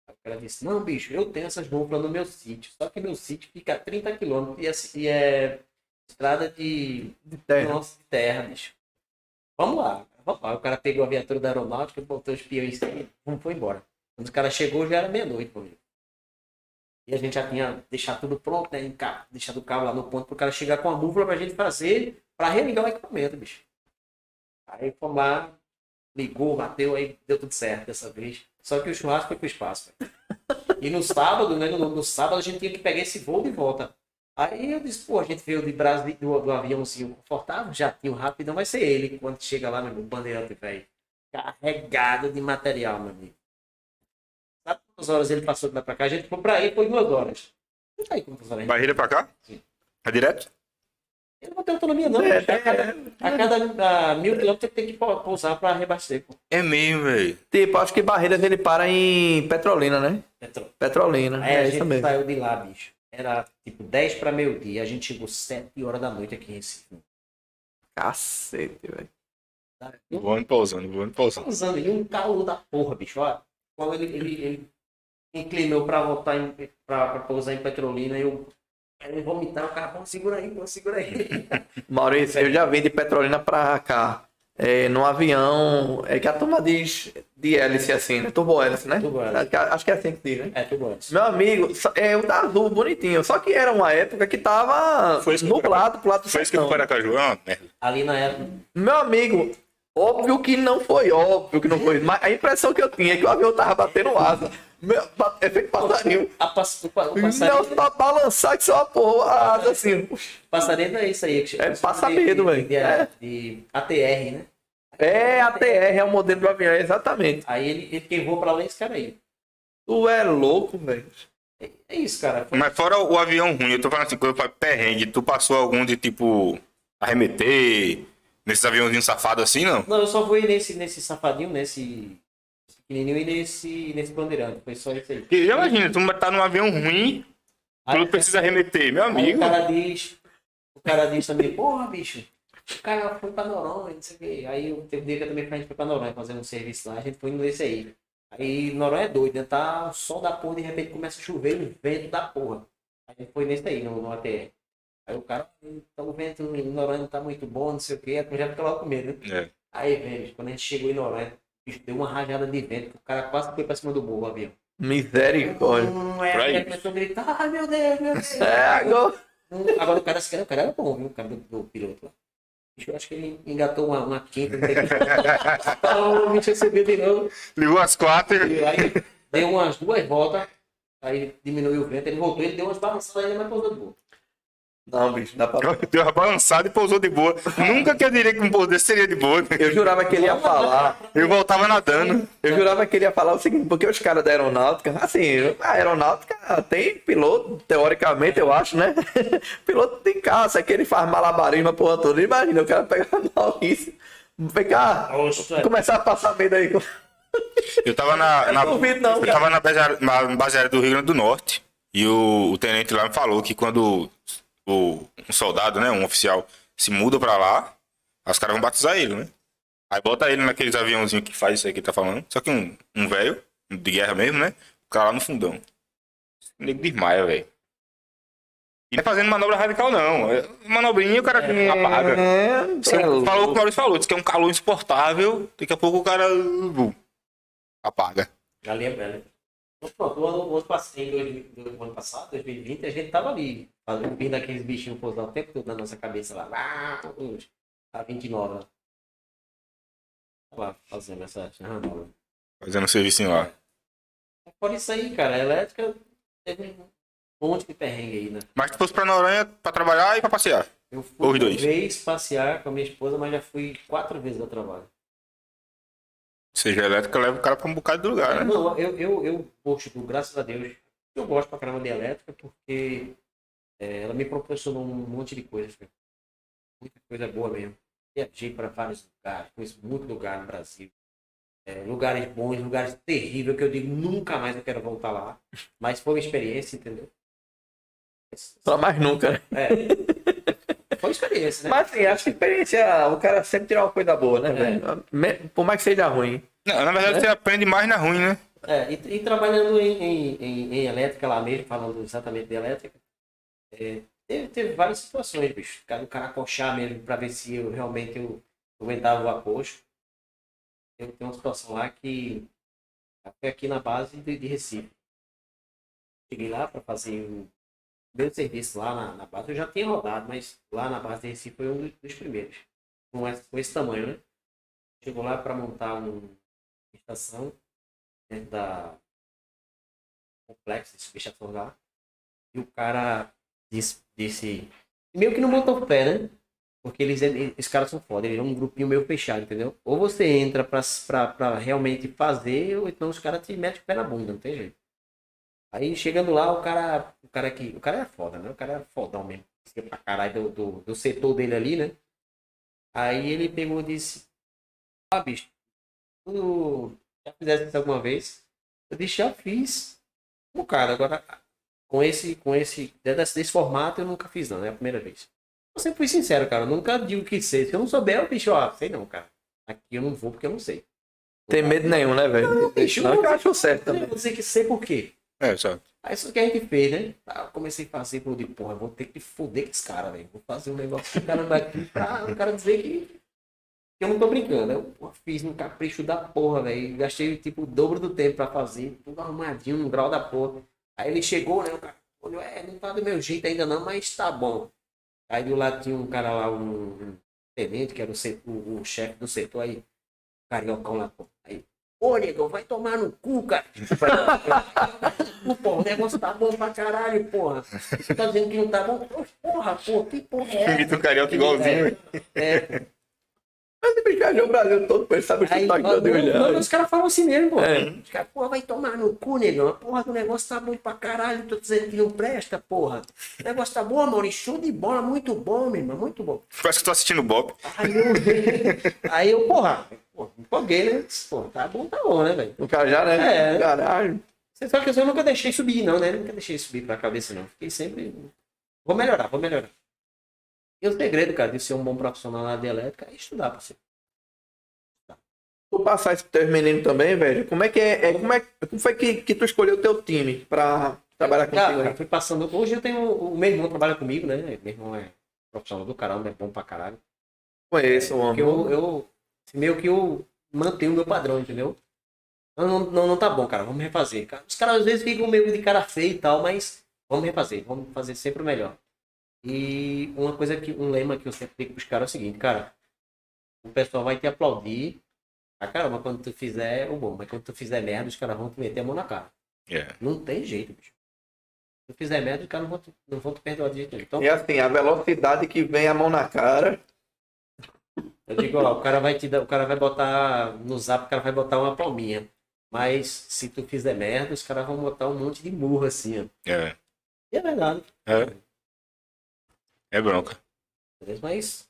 Speaker 3: Aí o cara disse, não, bicho, eu tenho essas búfalas no meu sítio. Só que meu sítio fica a 30 quilômetros e, assim, e é estrada de,
Speaker 2: De terra.
Speaker 3: nossa, de terra, bicho. Vamos lá, vamos lá. O cara pegou a viatura da aeronáutica, botou os peões em cima e foi embora. Quando o cara chegou, já era meia-noite, comigo. E a gente já tinha deixado tudo pronto, né? em ca- Deixado o carro lá no ponto pro cara chegar com a búfala pra gente fazer, pra religar o equipamento, bicho. Aí fomos lá, ligou, bateu, aí deu tudo certo dessa vez. Só que o churrasco foi pro espaço, velho. E no sábado, né? No, no sábado a gente tinha que pegar esse voo de volta. Aí eu disse, pô, a gente veio de Brasília, do, do aviãozinho confortável, já tinha o rapidão, vai ser ele. Quando chega lá, meu bandeirante, velho, carregado de material, meu amigo. Quantas horas ele passou de lá pra cá? A gente foi pra ele, foi duas horas. Não sei quantas horas. a gente-
Speaker 1: Barreira pra cá?
Speaker 3: Sim.
Speaker 1: É direto?
Speaker 3: Ele não tem autonomia, não.
Speaker 2: É,
Speaker 3: a cada, a cada ah, mil quilômetros tem que pou- pousar pra reabastecer. pô.
Speaker 1: É mesmo, velho.
Speaker 2: Tipo, acho que Barreiras ele para em Petrolina, né?
Speaker 3: Petróleo.
Speaker 2: Petrolina.
Speaker 3: Aí a
Speaker 2: é
Speaker 3: gente
Speaker 2: isso mesmo.
Speaker 3: saiu de lá, bicho. Era tipo 10 para meio-dia. A gente chegou 7 horas da noite aqui em Recife.
Speaker 2: Cacete, velho.
Speaker 3: Tá?
Speaker 1: Voando, pausando, voando, pausando.
Speaker 3: Usando e um calor da porra, bicho. Ó, ele, ele, ele inclinou pra voltar pra pousar em Petrolina, eu. Ele vomitar, o cara, vamos segura aí, vamos segura aí.
Speaker 2: Maurício, eu já vim de Petrolina pra cá. É, num avião. É que a turma diz de hélice assim, né? Turbo hélice, né?
Speaker 3: Turbo hélice.
Speaker 2: Acho que- é assim que diz, né?
Speaker 3: É, tudo antes.
Speaker 2: Meu amigo, é o da azul, bonitinho. Só que era uma época que tava
Speaker 1: Foi isso
Speaker 2: nublado pro lado do
Speaker 1: Foi isso que eu
Speaker 2: sertão.
Speaker 1: fui para Caju. É merda.
Speaker 3: Ali na época.
Speaker 2: Meu amigo, óbvio que não foi, óbvio que não foi. Mas a impressão que eu tinha é que o avião tava batendo asa. Meu, ba- é feito passarinho.
Speaker 3: A pass, o, passarinho,
Speaker 2: pra balançar que só a porra, a asa assim.
Speaker 3: passarinho é isso aí. que
Speaker 2: É
Speaker 3: chama
Speaker 2: passa
Speaker 3: de-
Speaker 2: medo,
Speaker 3: de-
Speaker 2: velho.
Speaker 3: de-
Speaker 2: É.
Speaker 3: De ATR, né?
Speaker 2: É, a TR é o modelo do avião, exatamente.
Speaker 3: Aí ele, ele quem voa pra lá é esse cara aí.
Speaker 2: Tu é louco, velho.
Speaker 3: É, é isso, cara. Foi-
Speaker 1: Mas fora o avião ruim, eu tô falando assim, quando eu falo perrengue, tu passou algum de tipo arremeter nesses aviãozinhos safados assim, não?
Speaker 3: Não, eu só voei nesse, nesse safadinho, nesse pequenininho e nesse, nesse bandeirante. Foi só isso aí.
Speaker 1: Porque já imagina, tu tá num avião ruim,
Speaker 3: Aí,
Speaker 1: tu precisa arremeter, meu
Speaker 3: aí
Speaker 1: amigo.
Speaker 3: o cara diz, o cara diz também, porra, bicho, o cara foi pra Noronha, não sei o quê. Aí eu- teve um dia que eu também a gente foi pra Noronha fazer um serviço lá, a gente foi indo nesse aí. Aí Noronha é doido, né? Tá o sol da porra, de repente começa a chover, um vento da porra. A gente foi nesse aí, no, no ATR. Aí o cara, então o vento em Noronha não tá muito bom, não sei o quê, aí tu já fica logo com medo, né?
Speaker 1: É.
Speaker 3: Aí, velho, quando a gente chegou em Noronha, deu uma rajada de vento, que o cara quase foi pra cima do morro, o avião.
Speaker 2: Misericórdia.
Speaker 3: Hum, é, aí começou a gritar, ai meu Deus, meu Deus.
Speaker 2: É, agora.
Speaker 3: Agora o cara, o cara era bom, viu? O cara do, do piloto lá. Eu acho que ele engatou uma, uma quinta. sei o bicho subiu de novo.
Speaker 1: Ligou as quatro.
Speaker 3: E aí deu umas duas voltas. Aí diminuiu o vento, ele voltou, ele deu umas balançadas ainda, mas pousou de boa.
Speaker 2: Não, bicho, dá pra.
Speaker 1: Deu uma balançada e pousou de boa. Nunca que eu diria que um pouso desse seria de boa.
Speaker 2: Eu jurava que ele ia falar.
Speaker 1: Eu voltava nadando.
Speaker 2: Eu jurava que ele ia falar o seguinte, porque os caras da aeronáutica, assim, a aeronáutica tem piloto, teoricamente, eu acho, né? piloto tem caça, que ele faz malabarismo, a porra toda. Imagina, o cara pegar Maurício, pegar,
Speaker 3: Nossa,
Speaker 2: começar a passar medo aí.
Speaker 1: Eu tava na. na
Speaker 2: não duvido, não,
Speaker 1: eu
Speaker 2: cara.
Speaker 1: tava na base aérea- na base aérea do Rio Grande do Norte. E o, o tenente lá me falou que quando um soldado, né, um oficial, se muda pra lá, os caras vão batizar ele, né? Aí bota ele naqueles aviãozinhos que faz isso aí que ele tá falando. Só que um, um velho, de guerra mesmo, né? O cara lá no fundão. O nego desmaia, velho. E não é fazendo manobra radical, não. É manobrinha o cara apaga.
Speaker 2: É,
Speaker 1: Você
Speaker 2: é
Speaker 1: falou o que o. Maurício falou, disse que é um calor insuportável, daqui a pouco o cara uh, apaga.
Speaker 3: Já lembra, né? Então, Pronto, o ano, o ano passado, em dois- do ano passado, 2020, a gente tava ali, fazendo- vindo aqueles bichinhos pousar o tempo todo na nossa cabeça lá. Uns, a 29 lá. Lá, fazendo essa.
Speaker 1: Fazendo um serviço lá.
Speaker 3: Fora isso aí, cara, a elétrica teve um monte de perrengue aí, né?
Speaker 1: Mas tu fosse pra Noronha pra trabalhar e pra passear.
Speaker 3: Eu fui
Speaker 1: Os
Speaker 3: uma
Speaker 1: dois.
Speaker 3: vez passear com a minha esposa, mas já fui quatro vezes ao trabalho.
Speaker 1: Seja elétrica, leva o cara pra um bocado de lugar, né?
Speaker 3: Não, eu, eu, eu poxa, tipo, graças a Deus, eu gosto pra caramba de elétrica porque é, ela me proporcionou um monte de coisas. cara. Muita coisa boa mesmo. Viajei para vários lugares, conheço muito lugar no Brasil. É, lugares bons, lugares terríveis, que eu digo nunca mais eu quero voltar lá. Mas foi uma experiência, entendeu?
Speaker 2: Só mais nunca, né?
Speaker 3: É. Foi experiência, né?
Speaker 2: Mas assim, acho que experiência, o cara sempre tira uma coisa boa, né, velho? Me- Por mais que seja ruim.
Speaker 1: Não, na verdade,
Speaker 2: Né?
Speaker 1: você aprende mais na ruim, né?
Speaker 3: É, e, e trabalhando em, em, em, em elétrica lá mesmo, falando exatamente de elétrica, é, teve, teve várias situações, bicho. O cara, o cara acochar mesmo pra ver se eu realmente eu aguentava o acocho. Eu tenho uma situação lá que foi aqui na base de, de Recife. Cheguei lá para fazer o meu serviço lá na, na, base. Eu já tinha rodado, mas lá na base de Recife foi um dos primeiros. Com esse, com esse tamanho, né? Chegou lá para montar um, uma estação dentro da complexo de subestação lá. E o cara disse, disse meio que não botou pé, né? Porque eles, esses caras são foda, eles é um grupinho meio fechado, entendeu? Ou você entra pra, pra, pra realmente fazer, ou então os caras te metem o pé na bunda, não tem jeito. Aí chegando lá, o cara. O cara que. O cara é foda, né? O cara é fodão mesmo. Pra caralho do, do, do setor dele ali, né? Aí ele pegou e disse. Ah, bicho, tu já fizesse isso alguma vez? Eu disse, já fiz. O cara, agora com esse, com esse, desse, desse formato eu nunca fiz não, é a primeira vez. Eu sempre fui sincero, cara, eu nunca digo que sei. Se eu não souber, eu bicho, ó, sei não, cara. Aqui eu não vou porque eu não sei.
Speaker 2: Tem medo nenhum, né, velho?
Speaker 3: Não, bicho,
Speaker 2: não,
Speaker 3: eu
Speaker 2: eu acho certo também.
Speaker 3: Eu vou dizer que sei por quê.
Speaker 1: É, exato.
Speaker 3: Aí isso que a gente fez, né? Aí eu comecei a fazer, eu digo, porra, eu vou ter que foder com esse cara, velho. Vou fazer um negócio com o cara daqui pra o cara dizer que, eu não tô brincando. Eu porra, fiz um capricho da porra, velho. Gastei tipo o dobro do tempo pra fazer, tudo arrumadinho, no grau da porra. Aí ele chegou, né? O cara olhou, é, não tá do meu jeito ainda não, mas tá bom. Aí do lado tinha um cara lá, um, um tenente, que era o, setor, o, chefe do setor aí, cariocão lá, pô. Ô negão, vai tomar no cu, cara. Pô, o negócio tá bom pra caralho, porra. Você tá dizendo que não tá bom? Porra, pô, que porra é essa?
Speaker 1: Vitor Carioca igualzinho.
Speaker 3: É, é.
Speaker 2: Mas ele viajou o Brasil todo, ele sabe o
Speaker 3: mano,
Speaker 2: todo
Speaker 3: mano,
Speaker 2: olhar.
Speaker 3: os caras falam assim mesmo, pô.
Speaker 2: É.
Speaker 3: Os caras, porra, vai tomar no cu, negão. A porra do negócio tá bom pra caralho. Tô dizendo que não presta, porra. O negócio tá bom, Maurício. Show de bola, muito bom, meu irmão, muito bom.
Speaker 1: Parece que tô assistindo o Bob.
Speaker 3: Aí eu, aí eu porra, pô, me empolguei, né? Pô, tá bom, tá bom, né, velho?
Speaker 2: O cara já, né?
Speaker 3: É.
Speaker 2: Caralho.
Speaker 3: Você sabe que eu nunca deixei subir, não, né? Nunca deixei subir pra cabeça, não. Fiquei sempre. Vou melhorar, vou melhorar. E o segredo, cara, de ser um bom profissional na área elétrica é estudar, você.
Speaker 2: Tu passar isso pros teus meninos também, velho. Como é que é? é- como, é como foi que, que tu escolheu o teu time pra trabalhar contigo?
Speaker 3: Cara, eu fui passando. Hoje eu tenho. O meu irmão trabalha comigo, né? Meu irmão é profissional do caralho, é bom pra caralho.
Speaker 2: Conheço o
Speaker 3: Porque
Speaker 2: homem.
Speaker 3: eu, eu meio que eu mantenho o meu padrão, entendeu? Não, não, não, tá bom, cara. Vamos refazer. Cara, Os caras às vezes ficam meio de cara feia e tal, mas vamos refazer. Vamos fazer sempre o melhor. E uma coisa que, um lema que eu sempre digo pros caras é o seguinte, cara. O pessoal vai te aplaudir. Ah, caramba, quando tu fizer o bom, mas quando tu fizer merda, os caras vão te meter a mão na cara.
Speaker 1: É.
Speaker 3: Não tem jeito, bicho. Se tu fizer merda, os caras não vão te, não vão te perdoar de jeito nenhum. Então,
Speaker 2: E assim, a velocidade que vem a mão na cara.
Speaker 3: Eu digo, ó, o cara vai te dar, o cara vai botar no zap, o cara vai botar uma palminha. Mas se tu fizer merda, os caras vão botar um monte de murro assim, ó.
Speaker 1: É.
Speaker 3: E é verdade.
Speaker 1: É. É bronca.
Speaker 3: Beleza? Mas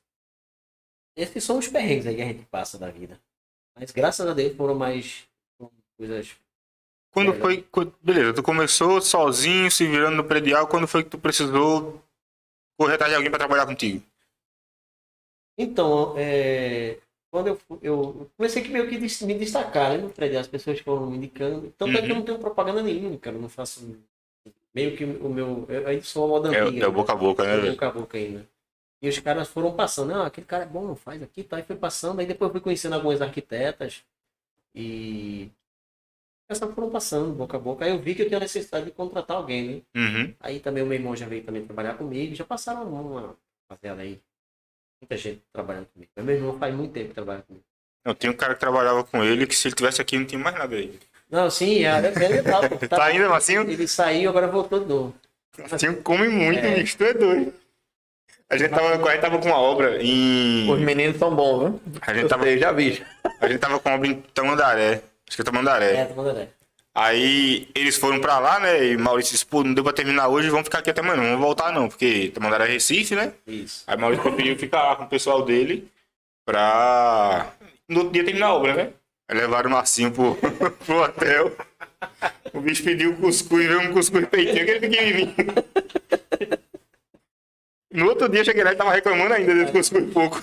Speaker 3: esses são os perrengues aí que a gente passa da vida. Mas graças a Deus foram mais coisas.
Speaker 1: Quando
Speaker 3: É.
Speaker 1: foi. quando- Beleza, tu começou sozinho, se virando no predial, quando foi que tu precisou correr atrás de alguém pra trabalhar contigo?
Speaker 3: Então, é, quando eu, eu comecei que meio que me destacar, né? No prédio, as pessoas foram me indicando. Tanto é que eu
Speaker 1: Uhum.
Speaker 3: não tenho propaganda nenhuma, cara. Eu não faço. Meio que o meu. Eu ainda sou uma moda
Speaker 1: É,
Speaker 3: antiga.
Speaker 1: é o
Speaker 3: né?
Speaker 1: boca a boca, né, velho?
Speaker 3: boca a boca ainda. E os caras foram passando, não, aquele cara é bom, faz aqui, tá? E foi passando, aí depois eu fui conhecendo algumas arquitetas e essas foram passando, boca a boca. Aí eu vi que eu tinha necessidade de contratar alguém, né?
Speaker 1: Uhum.
Speaker 3: Aí também o meu irmão já veio também trabalhar comigo, já passaram uma rapaziada aí. Muita gente trabalhando comigo. Meu irmão faz muito tempo que trabalha comigo.
Speaker 1: Eu tinha um cara que trabalhava com ele que se ele tivesse aqui não tinha mais nada aí.
Speaker 3: Não, sim, é, é legal. pô.
Speaker 1: Tá ainda, Marcinho?
Speaker 3: Ele saiu, agora voltou de novo.
Speaker 1: Marcinho come muito,
Speaker 3: É.
Speaker 1: bicho, tu é doido. A gente tava, a gente tava com uma obra em.
Speaker 2: Os meninos são bons, viu?
Speaker 1: A gente
Speaker 2: Eu
Speaker 1: tava,
Speaker 2: sei, já vi.
Speaker 1: a gente tava com uma obra em Tamandaré. Acho que é Tamandaré.
Speaker 3: É, tá mandando é.
Speaker 1: Aí eles foram pra lá, né? E Maurício disse, pô, não deu pra terminar hoje, vamos ficar aqui até amanhã. Não vamos voltar não, porque Tamandaré é Recife, né?
Speaker 3: Isso.
Speaker 1: Aí Maurício preferiu ficar lá com o pessoal dele pra no outro dia terminar a obra, né? Levaram o Marcinho pro, pro hotel. O bicho pediu cuscuz, veio um cuscuz peitinho, aquele pequenininho. No outro dia eu cheguei lá e tava reclamando ainda desse cuscuz pouco.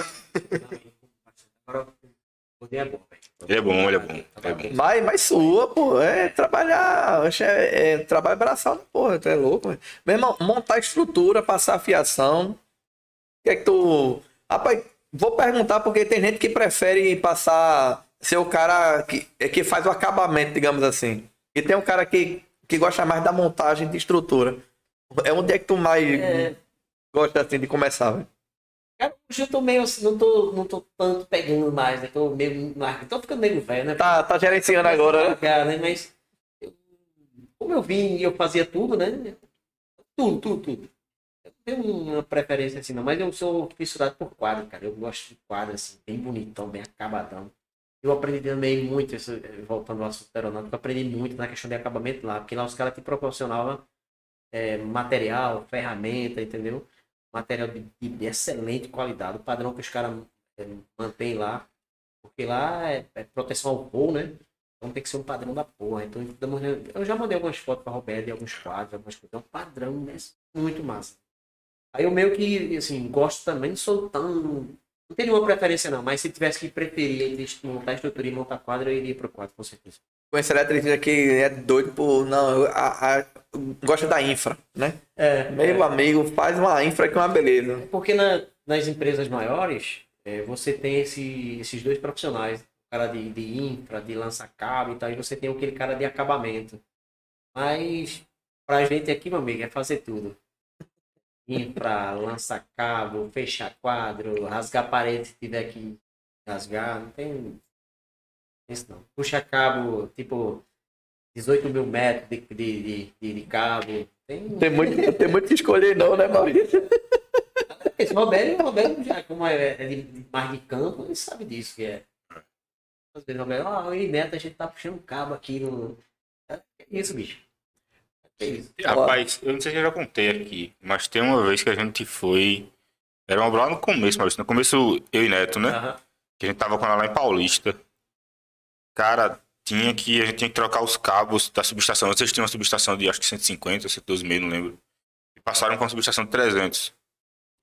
Speaker 3: Agora, o poder é bom.
Speaker 1: Ele é bom, ele é bom. É.
Speaker 2: Mas, mas sua, pô, é trabalhar. É, é trabalho braçal, porra, tu é louco, velho. Meu irmão, montar estrutura, passar fiação. O que é que tu. Rapaz, vou perguntar porque tem gente que prefere passar. Ser o cara que, é que faz o acabamento, digamos assim. E tem um cara que, que gosta mais da montagem de estrutura. É onde é que tu mais
Speaker 3: É.
Speaker 2: gosta assim de começar, velho?
Speaker 3: Cara, hoje eu tô meio assim, não tô, não tô tanto pegando mais, né? Tô meio. mais- Tô ficando meio velho, né?
Speaker 2: Tá, tá gerenciando agora, né?
Speaker 3: Cara, né? Mas. eu- como eu vim e eu fazia tudo, né? Tudo, tudo, tudo. Eu não tenho uma preferência assim, não, mas eu sou fissurado por quadro, cara. Eu gosto de quadro, assim, bem bonitão, bem acabadão. Eu aprendi também muito, isso, eh, voltando ao assunto aeronáutico, aprendi muito na questão de acabamento lá, porque lá os caras te proporcionavam eh, material, ferramenta, entendeu? Material de, de excelente qualidade, o padrão que os caras eh, mantêm lá, porque lá é, é proteção ao voo, né? Então tem que ser um padrão da porra. Então eu já mandei algumas fotos pra Roberto de alguns quadros, algumas coisas. É um padrão né? muito massa. Aí eu meio que, assim, gosto também, sou tão. Não teria uma preferência não, mas se tivesse que preferir entre montar estrutura e montar quadro, eu iria pro quadro, com certeza.
Speaker 2: Conheço eletricista que é doido por. Não, eu- a, a- gosta da infra, né?
Speaker 3: É,
Speaker 2: Meu amigo, faz uma infra que é uma beleza.
Speaker 3: Porque na- nas empresas maiores, é, você tem esse- esses dois profissionais, o cara de, de infra, de lança-cabo e tal, e você tem aquele cara de acabamento. Mas pra gente aqui, meu amigo, é fazer tudo. Infra, lança-cabo, fechar quadro, rasgar parede se tiver que rasgar, não tem isso não. Puxa cabo, tipo, 18 mil metros de, de, de, de- cabo. Tem,
Speaker 2: Tem muito, tem muito que escolher, não, né, Maurício?
Speaker 3: esse Roberto, o Roberto já, como é, é de, de mais de campo, ele sabe disso que é. Às vezes o Roberto, ah, eu e Neto, a gente tá puxando cabo aqui no. É isso, bicho. É.
Speaker 1: Rapaz, eu não sei se eu já contei aqui, mas tem uma vez que a gente foi. Era uma lá no começo, Maurício. No começo, eu e Neto, né?
Speaker 3: Aham.
Speaker 1: Que a gente tava com ela lá em Paulista. Cara, tinha que. A gente tinha que trocar os cabos da subestação. Vocês tinham uma subestação de acho que 150, 112 meio, não lembro. E passaram com uma subestação de 300.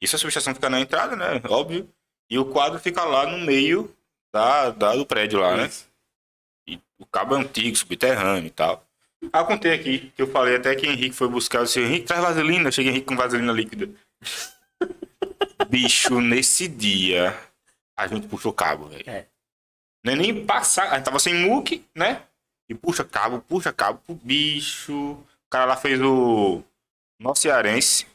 Speaker 1: Isso a subestação fica na entrada, né? Óbvio. E o quadro fica lá no meio da, da- do prédio lá, né?
Speaker 3: Isso.
Speaker 1: E o cabo é antigo, subterrâneo e tal. Ah, eu contei aqui, que eu falei até que Henrique foi buscar. Eu disse, Henrique, traz vaselina. Cheguei Henrique com vaselina líquida. Bicho, nesse dia, a gente puxou cabo, velho.
Speaker 3: É.
Speaker 1: Não é nem passar. A gente tava sem muque, né? E puxa cabo, puxa cabo pro bicho. O cara lá fez o. Nosso cearense.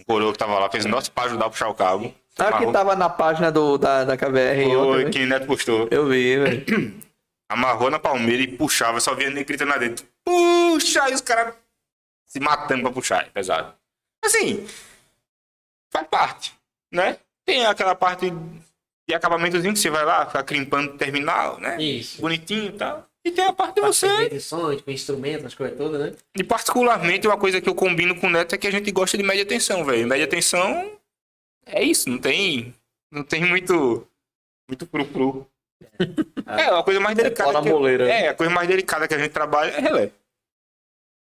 Speaker 1: O coroa que tava lá fez o nosso pra ajudar a puxar o cabo.
Speaker 2: Ah, que tava na página do, da, da KBR
Speaker 1: Foi, que Neto postou.
Speaker 2: Eu vi, velho.
Speaker 1: Amarrou na palmeira e puxava, só via negrita lá dentro. Puxa! E os caras se matando pra puxar, é pesado. Assim, faz parte, né? Tem aquela parte de acabamentozinho que você vai lá, ficar crimpando o terminal, né?
Speaker 3: Isso.
Speaker 1: Bonitinho e tal. E tem a parte de você.
Speaker 3: de sons, com instrumentos, as coisas todas, né?
Speaker 1: E particularmente, uma coisa que eu combino com o Neto é que a gente gosta de média tensão, velho. Média tensão é isso, não tem. Não tem muito. Muito cru-cru. É, a coisa mais delicada.
Speaker 2: na
Speaker 1: que é, a coisa mais delicada que a gente trabalha é relé.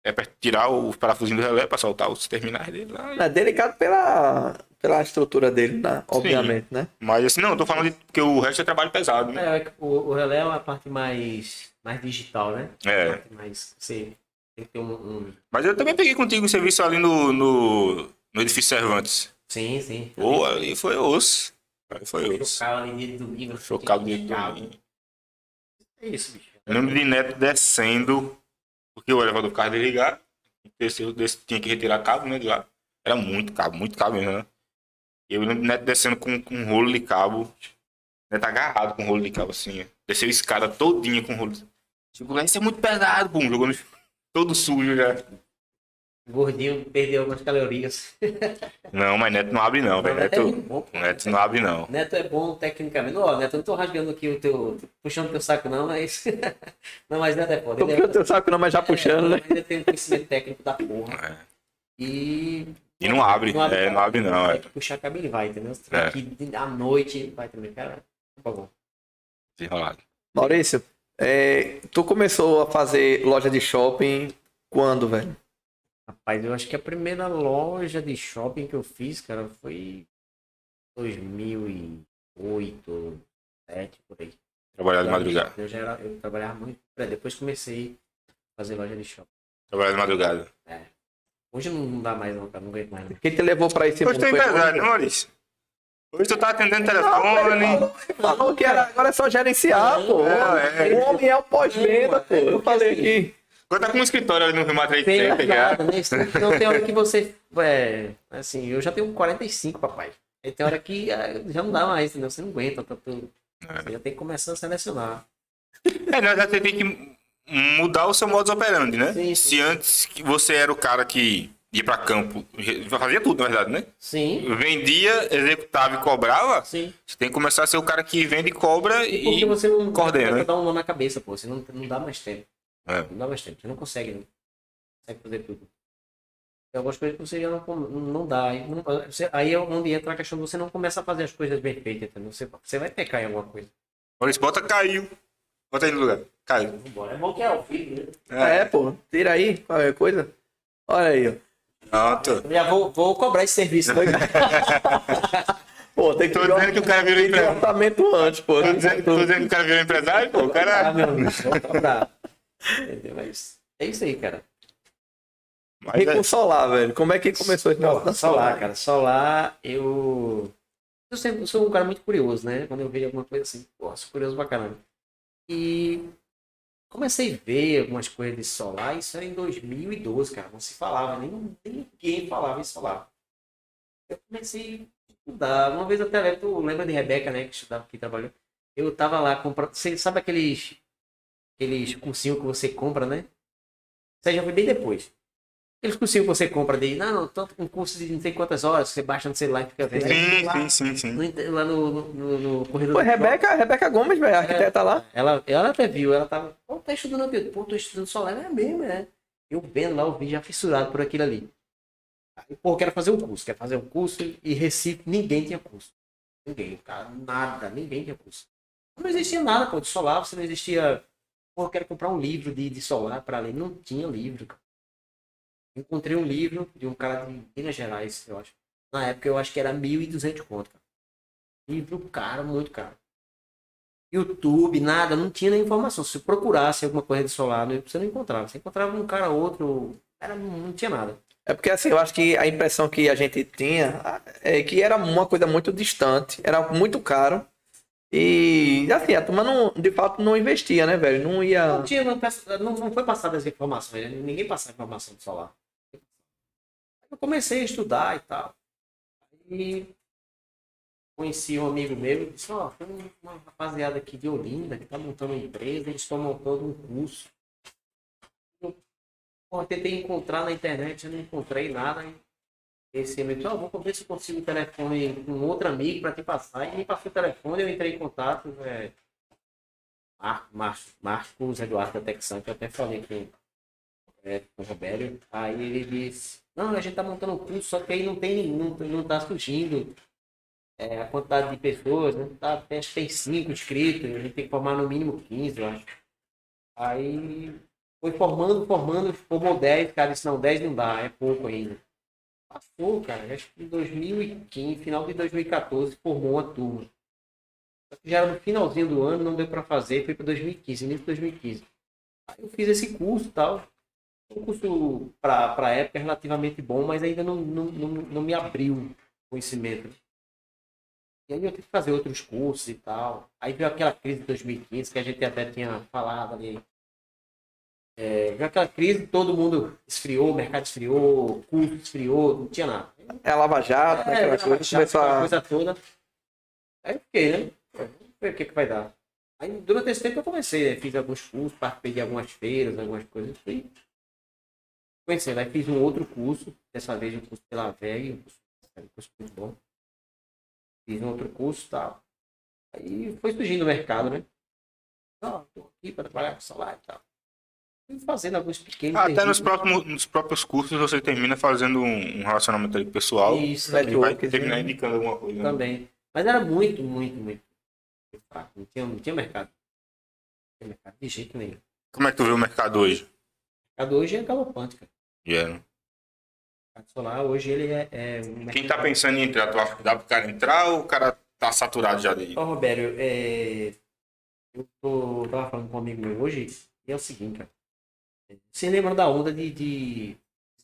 Speaker 1: É pra tirar o parafusinho do relé pra soltar os terminais dele lá.
Speaker 2: É delicado pela, pela estrutura dele, né? Obviamente, né?
Speaker 1: Mas assim, não, eu tô falando de, porque o resto é trabalho pesado, né?
Speaker 3: É, que o, o relé é uma parte mais, mais digital, né?
Speaker 1: É.
Speaker 3: Mais, você tem que ter um, um-
Speaker 1: Mas eu também peguei contigo um serviço ali no, no, no edifício Cervantes.
Speaker 3: Sim, sim.
Speaker 1: Pô, ali foi osso. Ali foi osso.
Speaker 3: Chocava ali do.
Speaker 1: Chocado de
Speaker 3: Cabo. É isso, bicho.
Speaker 1: Eu lembro de Neto descendo, porque o elevador ficava desligado. Desceu, desce- tinha que retirar cabo, né, de lá. Era muito cabo, muito cabo mesmo, né? Eu lembro de Neto descendo com, com um rolo de cabo. Neto agarrado com um rolo de cabo, assim. Desceu a escada todinha com rolo. Tipo, isso é muito pesado, pum, jogou no. Todo sujo já.
Speaker 3: Gordinho perdeu algumas calorias.
Speaker 1: Não, mas Neto não abre não, velho.
Speaker 3: Neto é
Speaker 1: Neto,
Speaker 3: bom, pô.
Speaker 1: Neto não abre não.
Speaker 3: Neto é bom tecnicamente. Ó, Neto, eu não tô rasgando aqui o teu. puxando teu saco, não, mas. não, mas Neto é foda.
Speaker 2: Tô
Speaker 3: Ele é-
Speaker 2: puxando teu saco, não, mas já puxando, né?
Speaker 3: Ainda tem um conhecimento técnico da porra.
Speaker 1: É.
Speaker 3: E.
Speaker 1: E não abre, é, não abre não, é.
Speaker 3: Puxar cabo ele vai, entendeu?
Speaker 1: É.
Speaker 3: Aqui à noite vai também, cara. Por favor.
Speaker 1: Desenrolado.
Speaker 2: Maurício, é, tu começou a fazer loja de shopping quando, velho?
Speaker 3: Rapaz, eu acho que a primeira loja de shopping que eu fiz, cara, foi 2008, 2007, por aí.
Speaker 1: Trabalhar de madrugada.
Speaker 3: Eu já era, eu trabalhava muito. é, Depois comecei a fazer loja de shopping.
Speaker 1: Trabalhar de madrugada.
Speaker 3: Hoje não, não dá mais, não, cara. Não aguento mais. Não.
Speaker 2: Quem te levou pra esse
Speaker 1: Hoje tu é empresário, né, Maurício? Hoje tu tá atendendo
Speaker 2: Não, ele
Speaker 1: telefone.
Speaker 2: falou, ele falou que era, agora é só gerenciar, pô.
Speaker 1: É, é.
Speaker 2: O homem é o pós-venda, pô. Eu falei aqui.
Speaker 1: Agora tá com um escritório ali no Rio Trade
Speaker 3: Tem
Speaker 1: Center já.
Speaker 3: nada, né? Não tem hora que você. É, assim, eu já tenho 45, papai. Aí tem hora que ah, já não dá mais, entendeu? Você não aguenta. Você já tem que começar a selecionar.
Speaker 1: É, na verdade, você tem que mudar o seu modus operandi, né?
Speaker 3: Sim, sim.
Speaker 1: Se antes que você era o cara que ia pra campo, fazia tudo, na verdade, né?
Speaker 3: Sim,
Speaker 1: Vendia, executava e cobrava,
Speaker 3: sim.
Speaker 1: você tem que começar a ser o cara que vende, cobra
Speaker 3: E
Speaker 1: e.
Speaker 3: você não
Speaker 1: coordena, né?
Speaker 3: dar um nó na cabeça, pô. Você não, não dá mais tempo.
Speaker 1: É.
Speaker 3: Não dá mais tempo. Você não consegue, não consegue fazer tudo. Tem algumas coisas que você já não, não dá. Aí, não- você- aí é onde entra a questão de você não começa a fazer as coisas bem feitas, entendeu? Você, você vai pecar em alguma coisa.
Speaker 1: Maurício, bota caiu. Bota aí no lugar. Caiu.
Speaker 3: Vambora. É bom que é o filho, né?
Speaker 2: É, pô. Tira aí qualquer coisa. Olha aí, ó.
Speaker 1: Pronto.
Speaker 3: Eu já vou, vou cobrar esse serviço. Né?
Speaker 2: Pô, tem que
Speaker 1: Tô dizendo que o cara virou
Speaker 2: um
Speaker 1: empresário.
Speaker 2: antes, pô.
Speaker 1: Tô dizendo, tô dizendo que o cara virou empresário, pô. O
Speaker 3: Ah,
Speaker 1: cara.
Speaker 3: meu amigo, vou cobrar. Entendeu? Mas é isso aí, cara.
Speaker 1: Mas
Speaker 2: E
Speaker 1: é-
Speaker 2: com solar, velho? Como é que começou esse negócio da
Speaker 3: Solar, cara. Solar, eu. Eu sempre sou um cara muito curioso, né? Quando eu vejo alguma coisa assim, pô, sou curioso pra caramba. E comecei a ver algumas coisas de solar, isso era em 2012, cara. Não se falava, nem, ninguém falava em solar. Eu comecei a estudar. Uma vez até lembro, tu lembra de Rebeca, né? Que estudava aqui, trabalhou. Eu tava lá comprando. Você sabe aqueles. Aqueles cursinhos que você compra, né? Isso aí já foi bem depois. Aqueles cursinhos que você compra de. Não, não, tanto um curso de não sei quantas horas, você baixa no celular e fica vendo.
Speaker 1: Sim,
Speaker 3: Lá-
Speaker 1: sim, sim, sim.
Speaker 3: no- Lá no, no, no, corredor.
Speaker 2: Pô. Rebeca, Rebeca Gomes, velho, a arquiteta lá.
Speaker 3: Ela, ela até viu, ela tava. Pô, tá estudando aqui. Pô, tô estudando solar. É mesmo, é. Eu vendo lá o vídeo já fissurado por aquilo ali. Aí, pô, quero fazer um curso. Quero fazer um curso e Recife ninguém tinha curso. Ninguém, cara, nada, ninguém tinha curso. Não existia nada, pô, de solar, você não existia. Eu quero comprar um livro de, de solar para ler. Não tinha livro. Encontrei um livro de um cara de Minas Gerais, eu acho. Na época eu acho que era 1.200 conto, cara. Livro caro, muito caro. YouTube, nada, não tinha nem informação. Se procurasse alguma coisa de solar, não- você não encontrava. Você encontrava um cara ou outro, era, não tinha nada.
Speaker 2: É porque assim, eu acho que a impressão que a gente tinha é que era uma coisa muito distante, era muito caro. E assim, a turma não, de fato não investia, né, velho? Não ia.
Speaker 3: Não tinha, não, não, foi passada as informações, né? ninguém passava informação de solar. Eu comecei a estudar e tal. E conheci um amigo meu e disse, ó, tem uma rapaziada aqui de Olinda que tá montando uma empresa, eles estão montando um curso. Eu tentei encontrar na internet, eu não encontrei nada. E esse disse, ó, vou ver se consigo o telefone com um outro amigo para te passar. E me passou o telefone, eu entrei em contato. É, Mar, Mar, Marcos Eduardo da Texan, que eu até falei com, é, com o Robério. Aí ele disse, não, a gente tá montando um curso, só que aí não tem não, não tá surgindo é, a quantidade de pessoas, né? Tá, tem, acho tem cinco inscritos, a gente tem que formar no mínimo 15, eu acho. Aí foi formando, formando, formou 10, cara, disse, não, 10 não dá, é pouco ainda. Passou, cara, acho que em 2015, final de 2014, formou uma turma. Já era no finalzinho do ano, não deu para fazer, foi para 2015, início de 2015. Aí eu fiz esse curso tal. Um curso para a época relativamente bom, mas ainda não, não, não, não me abriu conhecimento. E aí eu tive que fazer outros cursos e tal. Aí veio aquela crise de 2015, que a gente até tinha falado ali. É, aquela crise, todo mundo esfriou, o mercado esfriou, o curso esfriou, não tinha nada.
Speaker 2: É a Lava Jato, né? Aquela
Speaker 3: É,
Speaker 2: coisa.
Speaker 3: chato,
Speaker 2: Começou a.
Speaker 3: coisa toda. Aí eu fiquei, né? Vamos ver o que, que vai dar. Aí durante esse tempo eu comecei, né? fiz alguns cursos, participei de algumas feiras, algumas coisas. Fui conhecendo. Aí fiz um outro curso, dessa vez um curso pela VEG, um curso, um curso muito bom. Fiz um outro curso e tal. Aí foi surgindo o mercado, né? Ó, tô aqui para trabalhar com salário e tal. Fazendo alguns pequenos.
Speaker 1: Até nos nos próprios cursos você termina fazendo um, um relacionamento ali pessoal
Speaker 3: Isso,
Speaker 2: né,
Speaker 1: e
Speaker 3: também.
Speaker 1: vai terminar
Speaker 2: né?
Speaker 1: indicando alguma coisa. né?
Speaker 3: Também. Mas era muito, muito, muito. Não tinha, não tinha mercado. Não tinha mercado de jeito nenhum.
Speaker 1: Como é que tu vê o mercado hoje?
Speaker 3: O mercado hoje é galopante, cara.
Speaker 1: Yeah.
Speaker 3: O mercado solar hoje ele é, é um
Speaker 1: Quem tá pensando em entrar, tu acha que dá pro cara entrar ou o cara tá saturado já dele?
Speaker 3: Ó, Robério, é... Eu tô, tava falando com um amigo meu hoje, e é o seguinte, cara. Você lembra da onda de, de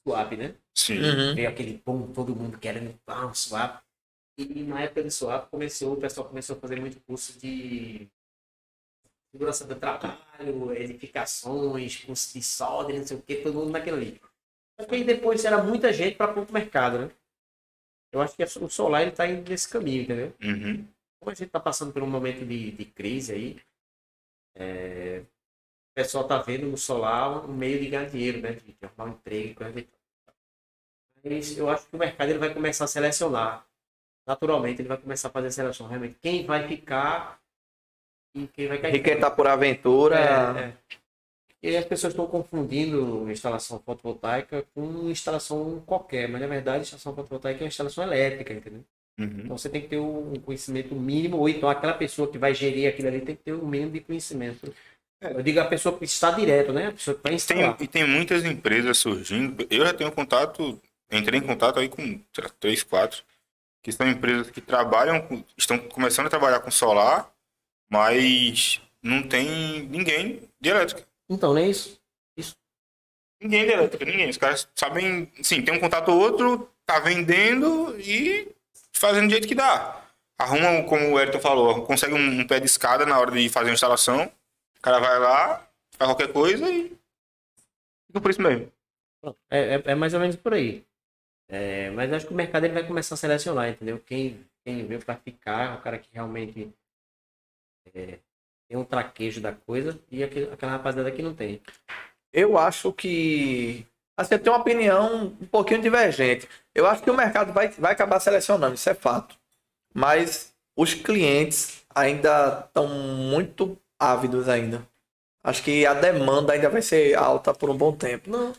Speaker 3: swap, né?
Speaker 1: Sim.
Speaker 2: Uhum.
Speaker 3: Veio aquele pum, todo mundo querendo ah, um swap. E na época do swap começou, o pessoal começou a fazer muito curso de segurança do trabalho, edificações, curso de solda, não sei o que, todo mundo naquilo ali. Só que depois era muita gente para pouco mercado, né? Eu acho que o Solar ele tá indo nesse caminho, entendeu?
Speaker 1: Uhum.
Speaker 3: Como a gente tá passando por um momento de, de crise aí, é, pessoal tá vendo no Solar um meio de ganhar dinheiro, né? De, de arrumar um emprego coisa. Mas eu acho que o mercado ele vai começar a selecionar. Naturalmente, ele vai começar a fazer a seleção. Realmente, quem vai ficar e quem vai cair.
Speaker 2: E quem tá por aventura.
Speaker 3: É, é. E as pessoas estão confundindo instalação fotovoltaica com instalação qualquer, mas na verdade, instalação fotovoltaica é uma instalação elétrica, entendeu?
Speaker 1: Uhum.
Speaker 3: Então você tem que ter um conhecimento mínimo, ou então aquela pessoa que vai gerir aquilo ali tem que ter um mínimo de conhecimento. Eu digo a pessoa que está direto, né? A pessoa que vai
Speaker 1: Tem, e tem muitas empresas surgindo. Eu já tenho contato, entrei em contato aí com três, quatro, que são empresas que trabalham, com- estão começando a trabalhar com solar, mas não tem ninguém de elétrica.
Speaker 3: Então, não é isso?
Speaker 1: Ninguém de elétrica, ninguém. Os caras sabem, sim, tem um contato ou outro, tá vendendo e fazendo do jeito que dá. Arruma, como o Elton falou, consegue um, um pé de escada na hora de fazer a instalação. O cara vai lá, faz qualquer coisa e fica por isso mesmo.
Speaker 3: Pronto. É, é, é mais ou menos por aí. É, mas acho que o mercado ele vai começar a selecionar, entendeu? Quem, quem veio para ficar, o cara que realmente é, tem um traquejo da coisa e aquele, aquela rapaziada que não tem.
Speaker 2: Eu acho que. Assim, eu tenho uma opinião um pouquinho divergente. Eu acho que o mercado vai, vai acabar selecionando, isso é fato. Mas os clientes ainda estão muito ávidos ainda. Acho que a demanda ainda vai ser alta por um bom tempo.
Speaker 3: Não.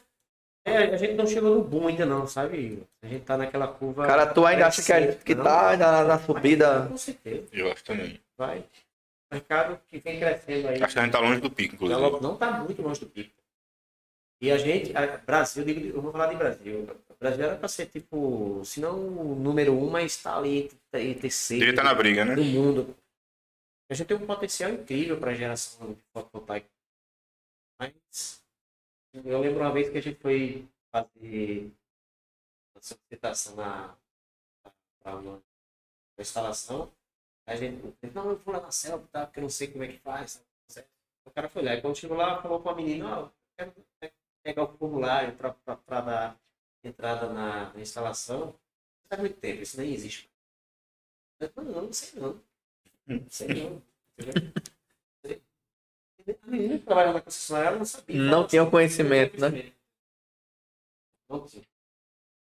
Speaker 3: É, a gente não chegou no boom ainda não, sabe? A gente tá naquela curva.
Speaker 2: Cara, tu ainda acha que, é- que
Speaker 3: Não,
Speaker 2: tá na, na subida.
Speaker 3: Com certeza,
Speaker 1: Eu acho também.
Speaker 3: vai. O mercado que vem crescendo aí.
Speaker 1: Acho que a gente tá longe do pico, inclusive.
Speaker 3: Ela não está muito longe do pico. E a gente, a Brasil, eu digo- eu vou falar de Brasil. O Brasil era para ser tipo, se não o número um, mas está ali em terceiro
Speaker 1: Devia estar na briga, né?
Speaker 3: do mundo. A gente tem um potencial incrível para geração de fotovoltaica. Mas eu lembro uma vez que a gente foi fazer uma solicitação na para uma, instalação. A gente, não, eu vou lá na selva, tá? Porque eu não sei como é que faz. O cara foi lá, e chegou lá, falou com a menina, ó, quero pegar o formulário para dar entrada na, na instalação. Faz muito tempo, isso nem existe. Eu falei, não, não sei não. Não não. A menina que na concessionária, ela não sabia.
Speaker 2: Não tinha o
Speaker 3: não
Speaker 2: conhecimento, né?
Speaker 3: Não tinha.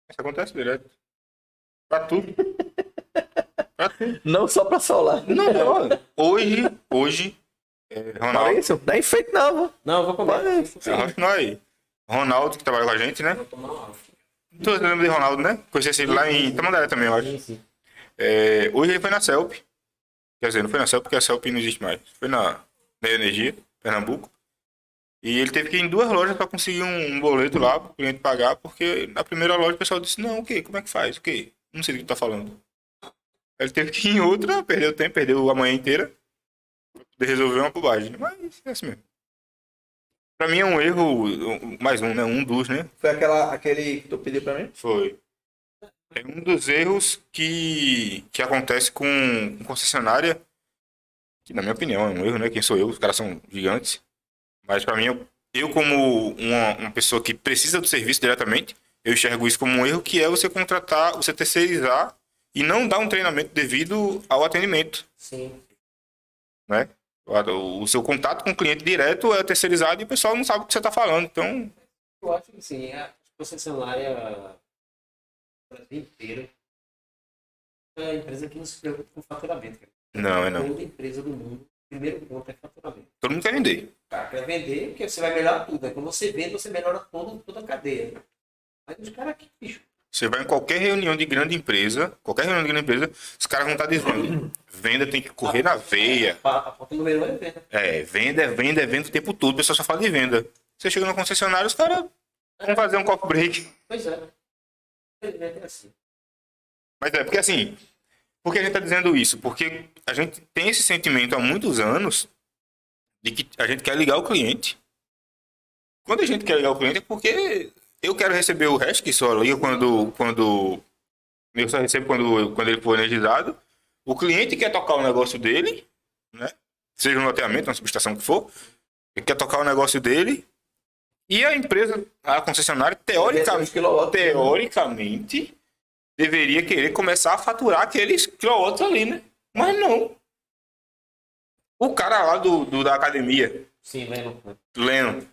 Speaker 1: Isso acontece direto. Pra tudo. pra tudo.
Speaker 2: Não só pra solar.
Speaker 1: Não, olha, hoje, hoje, é, Ronaldo,
Speaker 2: isso, não é enfeite não?
Speaker 3: Não, eu vou comer.
Speaker 1: Que não aí. Ronaldo, que trabalha com a gente, né? Tu lembra de Ronaldo, né? Conheci ele lá em Tamandaré também, eu acho. É, hoje ele foi na CELP. Quer dizer, não foi na CELP porque a CELP não existe mais. Foi na, na Energia, Pernambuco. E ele teve que ir em duas lojas para conseguir um, boleto lá para o cliente pagar, porque na primeira loja o pessoal disse: Não, o quê? Como é que faz? O quê? Não sei do que tu tá falando. Ele teve que ir em outra, perdeu tempo, perdeu a manhã inteira pra poder resolver uma bobagem. Mas é assim mesmo. Pra mim é um erro, mais um, né? Um dos, né?
Speaker 2: Foi aquela, aquele que tu pediu pra mim?
Speaker 1: Foi. É um dos erros que, que acontece com, com concessionária, que na minha opinião é um erro, né? Quem sou eu? Os caras são gigantes. Mas pra mim, eu, eu como uma, uma pessoa que precisa do serviço diretamente, eu enxergo isso como um erro, que é você contratar, você terceirizar e não dar um treinamento devido ao atendimento,
Speaker 3: Sim.
Speaker 1: né? O, o seu contato com o cliente direto é terceirizado e o pessoal não sabe o que você está falando. Então,
Speaker 3: Eu acho que sim. A concessionária Brasil inteiro é a empresa que não se preocupa com faturamento. cara.
Speaker 1: não, é não.
Speaker 3: Toda empresa do mundo, primeiro ponto é faturamento.
Speaker 1: Todo mundo quer vender.
Speaker 3: Cara quer vender porque você vai melhorar tudo. Aí Quando você vende, você melhora todo, toda a cadeia. Mas os caras aqui, bicho,
Speaker 1: Você vai em qualquer reunião de grande empresa, qualquer reunião de grande empresa, os caras vão estar dizendo: venda tem que correr na veia.
Speaker 3: a, ponta número é venda.
Speaker 1: É, venda, é venda, é venda o tempo todo, o pessoal só fala de venda. Você chega no concessionário, os caras vão fazer um copo break.
Speaker 3: Pois é.
Speaker 1: Mas é, porque assim, por que a gente tá dizendo isso? Porque a gente tem esse sentimento há muitos anos de que a gente quer ligar o cliente. Quando a gente quer ligar o cliente é porque eu quero receber o resto, que só liga quando, quando eu só recebo quando, quando ele for energizado. O cliente quer tocar o negócio dele, né? Seja um loteamento, uma subestação que for, ele quer tocar o negócio dele. E a empresa, a concessionária, teoricamente, teoricamente deveria querer começar a faturar aqueles quilowatts ali, né? Mas não. O cara lá do, do da academia.
Speaker 4: Sim, lembro.
Speaker 1: Leno.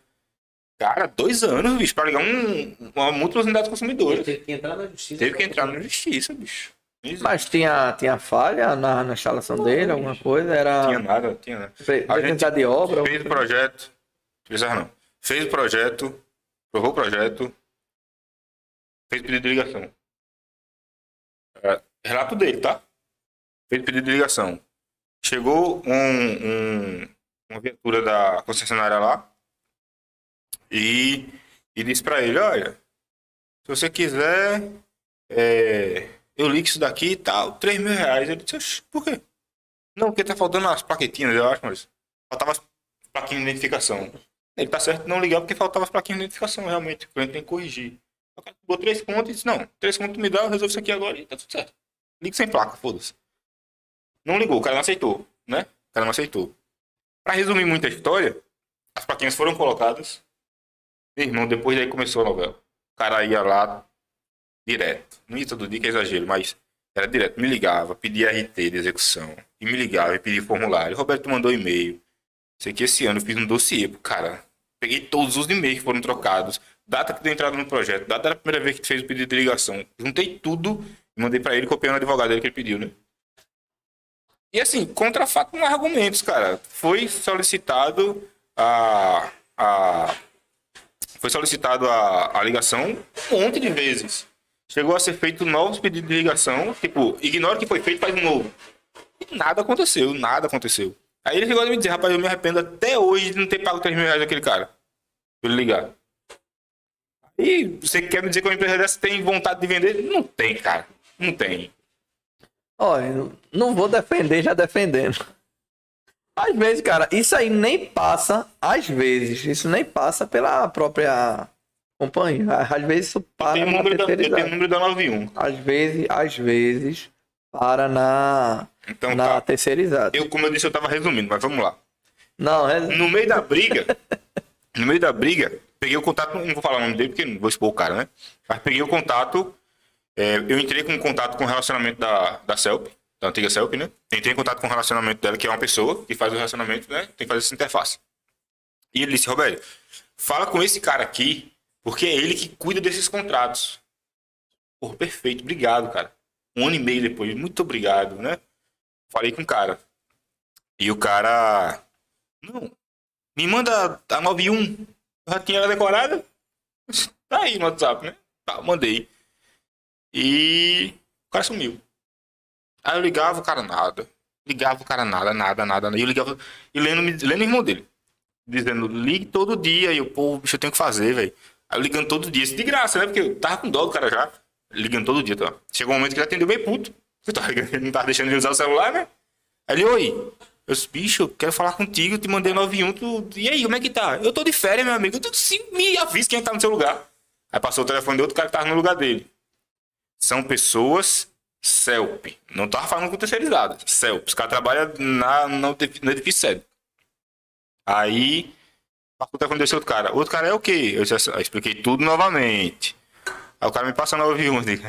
Speaker 1: Cara, dois anos, bicho, pra ligar um, uma multa das unidades consumidoras.
Speaker 4: Teve que entrar na justiça.
Speaker 1: Teve que entrar na justiça, bicho.
Speaker 2: Mas tinha, tinha falha na, na instalação dele, alguma coisa? Era.
Speaker 1: Tinha nada, tinha nada.
Speaker 2: Pre-
Speaker 1: A gente
Speaker 2: de obra?
Speaker 1: Fez o projeto. Precisava não. Fez o projeto, provou o projeto, fez pedido de ligação. É, relato dele, tá? Fez pedido de ligação. Chegou um, um- uma viatura da concessionária lá e, e disse pra ele, olha, se você quiser, é, eu ligo isso daqui e tal, 3 mil reais. Ele disse, "Oxe, por quê? Não, porque tá faltando as plaquetinhas, eu acho, mas faltava as plaquinhas de identificação. Ele tá certo não ligar porque faltava as plaquinhas de identificação, realmente. O cliente tem que corrigir. O cara botou três contas e disse, não, três contas me dá, eu resolvo isso aqui agora e tá tudo certo. Liga sem placa, foda-se. Não ligou, o cara não aceitou, né? O cara não aceitou. Pra resumir muito a história, as plaquinhas foram colocadas. Meu irmão, depois daí começou a novela. O cara ia lá direto. Não ia todo dia, que é exagero, mas era direto. Me ligava, pedia RT de execução. E me ligava e pedia formulário. Roberto mandou e-mail. Sei que esse ano eu fiz um dossiê cara. Peguei todos os e-mails que foram trocados. Data que deu entrada no projeto. Data da primeira vez que fez o pedido de ligação. Juntei tudo e mandei pra ele copiando o advogado dele que ele pediu, né? E assim, contra fato argumentos, cara. Foi solicitado a. a foi solicitado a, a ligação um monte de vezes. Chegou a ser feito novos pedidos de ligação. Tipo, ignora que foi feito, faz um novo. E nada aconteceu, nada aconteceu. Aí ele chegou a me dizer, rapaz, eu me arrependo até hoje de não ter pago 3 mil reais daquele cara. Pra ele ligar. E você quer me dizer que uma empresa dessa tem vontade de vender? Não tem, cara. Não tem.
Speaker 2: Olha, não vou defender já defendendo. Às vezes, cara, isso aí nem passa, às vezes, isso nem passa pela própria companhia. Às vezes isso para na
Speaker 1: número da, eu tenho o número da 91.
Speaker 2: Às vezes, às vezes, para na,
Speaker 1: Então,
Speaker 2: na
Speaker 1: tá.
Speaker 2: terceirizada.
Speaker 1: Eu, como eu disse, eu tava resumindo, mas vamos lá.
Speaker 2: Não, é.
Speaker 1: No meio da briga, no meio da briga, peguei o contato, não vou falar o nome dele porque não vou expor o cara, né? Mas peguei o contato, é, eu entrei com contato com o relacionamento da, da CELP, da antiga CELP, né? Entrei em contato com o relacionamento dela, que é uma pessoa que faz o relacionamento, né? Tem que fazer essa interface. E ele disse, Roberto, fala com esse cara aqui, porque é ele que cuida desses contratos. Porra, perfeito, obrigado, cara. Um ano e meio depois, muito obrigado, né? Falei com o cara. E o cara. Não. Me manda a 91. Eu já tinha ela decorada. Tá aí no WhatsApp, né? Tá, mandei. E o cara sumiu. Aí eu ligava, o cara nada. Ligava o cara nada, nada, nada. E eu ligava. E lendo, lendo o irmão dele. Dizendo, ligue todo dia. E eu, pô, bicho, eu tenho que fazer, velho. Aí eu ligando todo dia. De graça, né? Porque eu tava com dó do cara já. Ligando todo dia, tá? Chegou um momento que ele atendeu bem puto. Tava ligando, ele não tava deixando de usar o celular, né? Ele, oi. Eu disse, bicho, quero falar contigo, te mandei 91, tu... E aí, como é que tá? Eu tô de férias, meu amigo. Tô sim, me avisa quem tá no seu lugar. Aí passou o telefone de outro cara que tava no lugar dele. São pessoas CELP. Não tava falando com terceirizadas. CELP. Os caras trabalham na, no edifício sede. Aí, passou o telefone desse outro cara. O outro cara é o quê? Eu, disse, eu expliquei tudo novamente. Aí o cara me passa 91. Eu digo,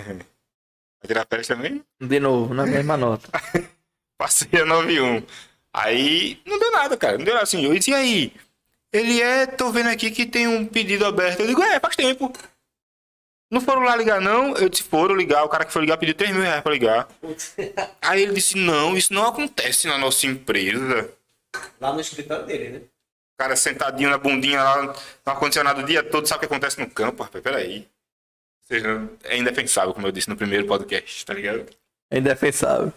Speaker 1: tirar férias também?
Speaker 2: De novo, na mesma nota.
Speaker 1: Passei a 91. Aí não deu nada, cara. Não deu nada assim. Eu disse, e aí? Ele é, tô vendo aqui que tem um pedido aberto. Eu digo, é, faz tempo. Não foram lá ligar, não? Eu disse, foram ligar. O cara que foi ligar pediu 3 mil reais pra ligar. Aí ele disse, não, isso não acontece na nossa empresa.
Speaker 4: Lá no escritório dele, né?
Speaker 1: O cara sentadinho na bundinha lá, no ar-condicionado o dia todo, sabe o que acontece no campo, rapaz? Peraí. Ou seja, é indefensável, como eu disse no primeiro podcast, tá ligado?
Speaker 2: É indefensável.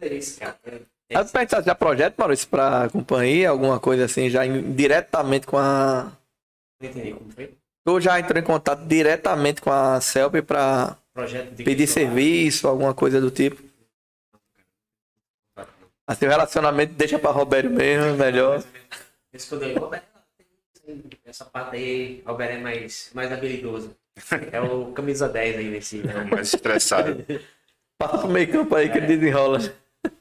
Speaker 4: É isso, cara. É
Speaker 2: Mas pensasse já projeto, Maurício, pra companhia, alguma coisa assim, já diretamente com a.
Speaker 4: Não entendi como foi.
Speaker 2: Tu já entrou em contato diretamente com a CELP pra pedir serviço, alguma coisa do tipo? Assim, o relacionamento deixa pra Roberto mesmo, é melhor.
Speaker 3: Respondeu, Roberto, essa parte aí, Roberto é mais, mais habilidoso. É o camisa 10 aí nesse. Né?
Speaker 1: Mais estressado.
Speaker 2: Passa pro meio campo aí que ele desenrola.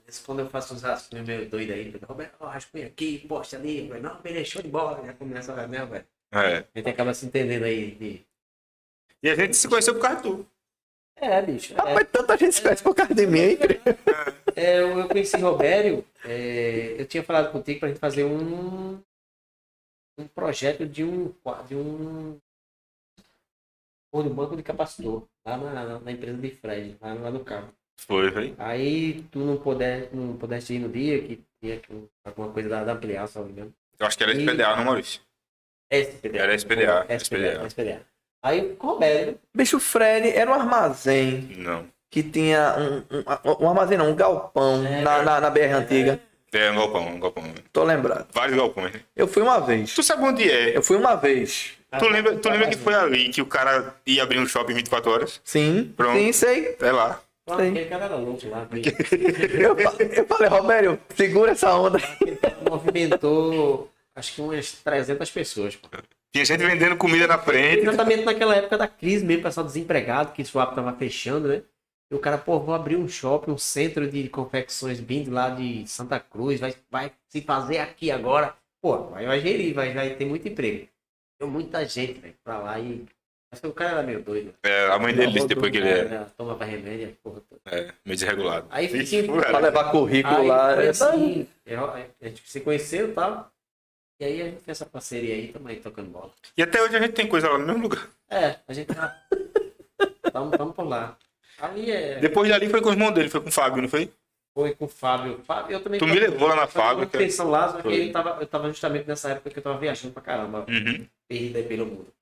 Speaker 3: Esse, Quando eu faço uns rascunhos meio doido aí, Roberto, ó, rascunho aqui, poste ali, velho. não, beleza, show de bola. Já começa, né, velho?
Speaker 1: É.
Speaker 3: A gente acaba se entendendo aí. De...
Speaker 1: E a gente se conheceu por causa de tu.
Speaker 3: É, bicho. É,
Speaker 2: Rapaz, tanta gente se conhece por causa de mim, hein?
Speaker 3: é, eu, eu conheci Robério, é, eu tinha falado contigo pra gente fazer um, um projeto de um, de um, de um banco de capacitor, lá na, na empresa de Fred, lá, lá no carro.
Speaker 1: Foi, foi.
Speaker 3: Aí tu não, puder, não pudeste ir no dia que tinha que- alguma coisa da, da ampliar, se não me engano.
Speaker 1: Eu acho que era SPDA, não, Maurício?
Speaker 3: SPDA.
Speaker 1: Era SPDA,
Speaker 3: É,
Speaker 1: SPDA.
Speaker 3: SPDA. Aí com o Robério,
Speaker 2: Bicho, o Fred era um armazém
Speaker 1: Não.
Speaker 2: que tinha um, um, um armazém, não, um galpão
Speaker 3: É.
Speaker 2: na, na, na BR antiga.
Speaker 1: É um galpão, um galpão.
Speaker 2: Tô lembrado.
Speaker 1: Vários galpões. né?
Speaker 2: Eu fui uma vez.
Speaker 1: Tu sabe onde é?
Speaker 2: Eu fui uma vez.
Speaker 1: Tu lembra, tu lembra que foi ali que o cara ia abrir um shopping 24 horas?
Speaker 2: Sim,
Speaker 1: Pronto.
Speaker 2: sim, sei.
Speaker 1: É lá.
Speaker 2: Sim.
Speaker 3: aquele cara era louco lá.
Speaker 2: Eu, fa- eu falei, Roberto, segura essa onda.
Speaker 3: Aquele cara movimentou acho que umas 300 pessoas. Pô.
Speaker 1: Tinha gente vendendo comida na frente.
Speaker 3: Exatamente naquela época da crise mesmo, pessoal desempregado, que o swap tava fechando, né? E o cara, pô, vou abrir um shopping, um centro de confecções vindo lá de Santa Cruz, vai, vai se fazer aqui agora. Pô, vai, vai gerir, vai, vai ter muito emprego. Deu muita gente, velho, pra lá e. Acho que o cara era meio doido.
Speaker 1: É, a mãe dele disse depois que ele
Speaker 3: é.
Speaker 1: era
Speaker 3: Tomava remédio, porra toda.
Speaker 1: é, meio desregulado.
Speaker 3: Aí
Speaker 1: pô,
Speaker 2: Pra levar currículo
Speaker 3: Aí
Speaker 2: lá.
Speaker 3: foi
Speaker 2: essa-
Speaker 3: assim, eu- a gente se conheceu e tal. E aí a gente fez essa parceria aí, também tocando bola.
Speaker 1: E até hoje a gente tem coisa lá no mesmo lugar.
Speaker 3: É, a gente tá. Tamo, tamo por lá. Aí é.
Speaker 1: Depois dali foi com o irmão dele, foi com o Fábio, não foi?
Speaker 3: Foi com o Fábio. Fábio eu também
Speaker 1: Tu me levou lá na
Speaker 3: tava
Speaker 1: fábrica.
Speaker 3: Pensão lá, só que ele tava, eu tava justamente nessa época que eu tava viajando pra caramba,
Speaker 1: Uhum.
Speaker 3: perdido aí pelo mundo.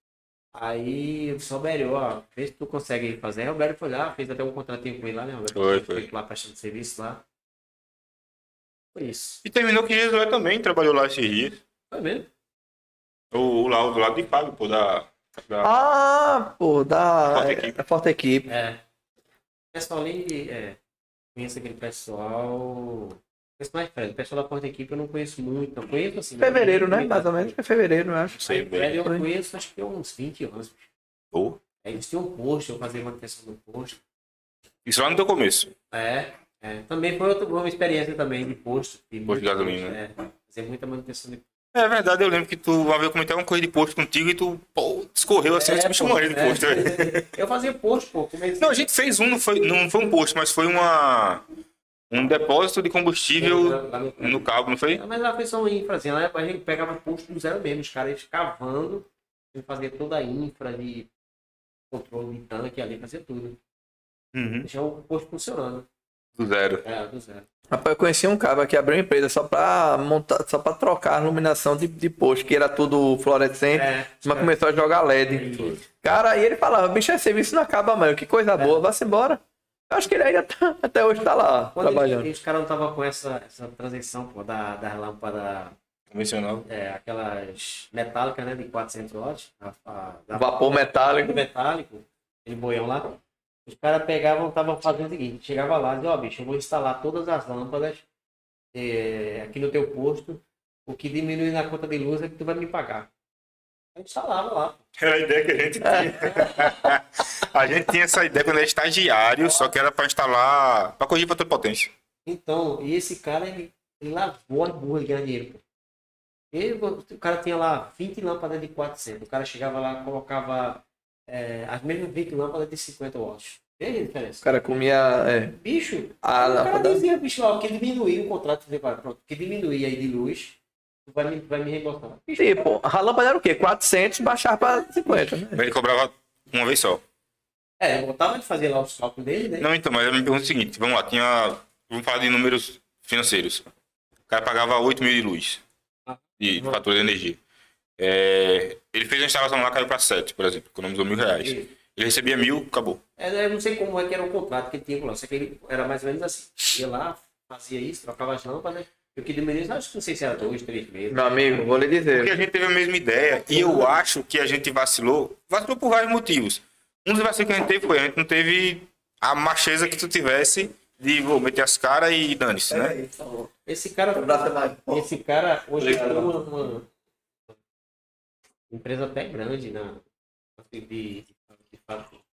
Speaker 3: Aí eu disse, Roberto, ó, vê se tu consegue fazer. Aí o Roberto foi lá, fez até um contratinho com ele lá, né, Roberto?
Speaker 1: Foi, foi.
Speaker 3: Lá prestando serviço lá. Foi isso.
Speaker 1: E terminou que Jesué também trabalhou lá esses dias.
Speaker 3: Foi mesmo?
Speaker 1: O, o lá do lado de Fábio, pô, da. da...
Speaker 2: Ah, pô, da
Speaker 1: Forte
Speaker 2: é,
Speaker 1: equipe.
Speaker 2: da Forte Equipe.
Speaker 3: É. O pessoal ali, é, conheço aquele pessoal. Conheço mais Fred. O pessoal da Porta Equipe eu não conheço muito. Não conheço assim.
Speaker 2: Fevereiro, né?
Speaker 3: mas-
Speaker 2: Mais ou menos. Foi fevereiro, eu acho.
Speaker 1: Sei
Speaker 3: Aí, Fred eu
Speaker 2: bem.
Speaker 3: conheço acho que há uns 20 anos.
Speaker 1: Pô.
Speaker 3: Aí eles tinham um posto, eu fazia manutenção do posto.
Speaker 1: Isso lá no teu começo.
Speaker 3: É, é. Também foi outra, uma experiência também de posto. De
Speaker 1: Posto de
Speaker 3: muito
Speaker 1: gasolina,
Speaker 3: É, fazer muita manutenção de
Speaker 1: É verdade, eu lembro que tu uma vez eu comentei uma coisa de posto contigo e tu, pô, escorreu assim,
Speaker 3: É,
Speaker 1: é, bicho
Speaker 3: pô,
Speaker 1: morreu de
Speaker 3: é.
Speaker 1: posto. velho.
Speaker 3: Eu fazia posto, pô. Comecei...
Speaker 1: Não, a gente fez um, não foi, não foi um posto, mas foi uma um depósito de combustível
Speaker 3: Lá no-
Speaker 1: cabo, não foi?
Speaker 3: Mas lá foi só uma infra, assim, lá a gente pegava posto do zero mesmo, os caras cavando, fazer toda a infra de controle de tanque ali, fazia tudo.
Speaker 1: Uhum.
Speaker 3: Deixar o posto funcionando.
Speaker 1: Do zero.
Speaker 3: É, do zero.
Speaker 2: Rapaz, eu conheci um cara que abriu uma empresa só pra montar, só pra trocar a iluminação de, de posto, que era tudo fluorescente,
Speaker 3: É,
Speaker 2: mas começou a jogar LED. Cara, aí ele falava, bicho, esse serviço não acaba, mano. Que coisa boa, vá-se embora. Eu acho que ele ainda tá- até hoje tá lá,
Speaker 3: Quando
Speaker 2: trabalhando.
Speaker 3: eles, os caras não estavam com essa, essa transição pô, da, das lâmpadas,
Speaker 1: Convencional.
Speaker 3: é, aquelas metálicas, né, de 400 watts, a, a, da-
Speaker 2: Vapor metálico.
Speaker 3: do metálico, aquele boião lá. Os caras pegavam, estavam fazendo o seguinte, chegava lá e dizia, ó bicho, eu vou instalar todas as lâmpadas eh, aqui no teu posto, o que diminui na conta de luz é que tu vai me pagar. Eu instalava lá.
Speaker 1: Era a ideia que a gente tinha. a gente tinha essa ideia quando era estagiário, só que era pra instalar, pra corrigir pra toda potência.
Speaker 3: Então, e esse cara, ele, ele lavou a burra de ganhar dinheiro. pô. Ele, o cara tinha lá 20 lâmpadas de 400. O cara chegava lá, colocava eh, as mesmas 20 lâmpadas de 50 watts. Veja a
Speaker 2: O
Speaker 3: diferença.
Speaker 2: cara comia é,
Speaker 3: Bicho,
Speaker 2: a
Speaker 3: O cara
Speaker 2: lâmpada.
Speaker 3: dizia, bicho, ó, que diminuir o contrato, pronto, que diminuir aí de luz, tu vai me, vai me reembolsar. Bicho,
Speaker 2: Tipo, a lâmpada era o quê? 400, baixar pra 50, né?
Speaker 1: Ele cobrava uma vez só.
Speaker 3: é, eu botava de fazer lá os cálculos dele, né?
Speaker 1: Não, então, mas eu me pergunto o seguinte, vamos lá, tinha. Vamos falar de números financeiros. O cara pagava 8 mil de luz. De
Speaker 3: Uhum.
Speaker 1: fatura de energia. É, ele fez a instalação lá, caiu pra 7, por exemplo, economizou mil reais. Ele recebia mil, acabou.
Speaker 3: é, eu não sei como é que era o contrato que ele tinha com lá, só que ele era mais ou menos assim. Ia lá, fazia isso, trocava as lâmpadas, e o que diminuía, acho que não sei se era dois, três meses.
Speaker 2: Meu amigo, vou lhe
Speaker 1: Porque
Speaker 2: dizer.
Speaker 1: a gente teve a mesma ideia e eu acho que a gente vacilou. Vacilou por vários motivos. Um dos vacilos que a gente teve foi a gente não teve a macheza que tu tivesse de vou meter as caras e dane-se,
Speaker 2: Pega
Speaker 1: né?
Speaker 3: Esse cara,
Speaker 2: é forte.
Speaker 3: esse cara hoje uma, uma empresa até grande na de, de, de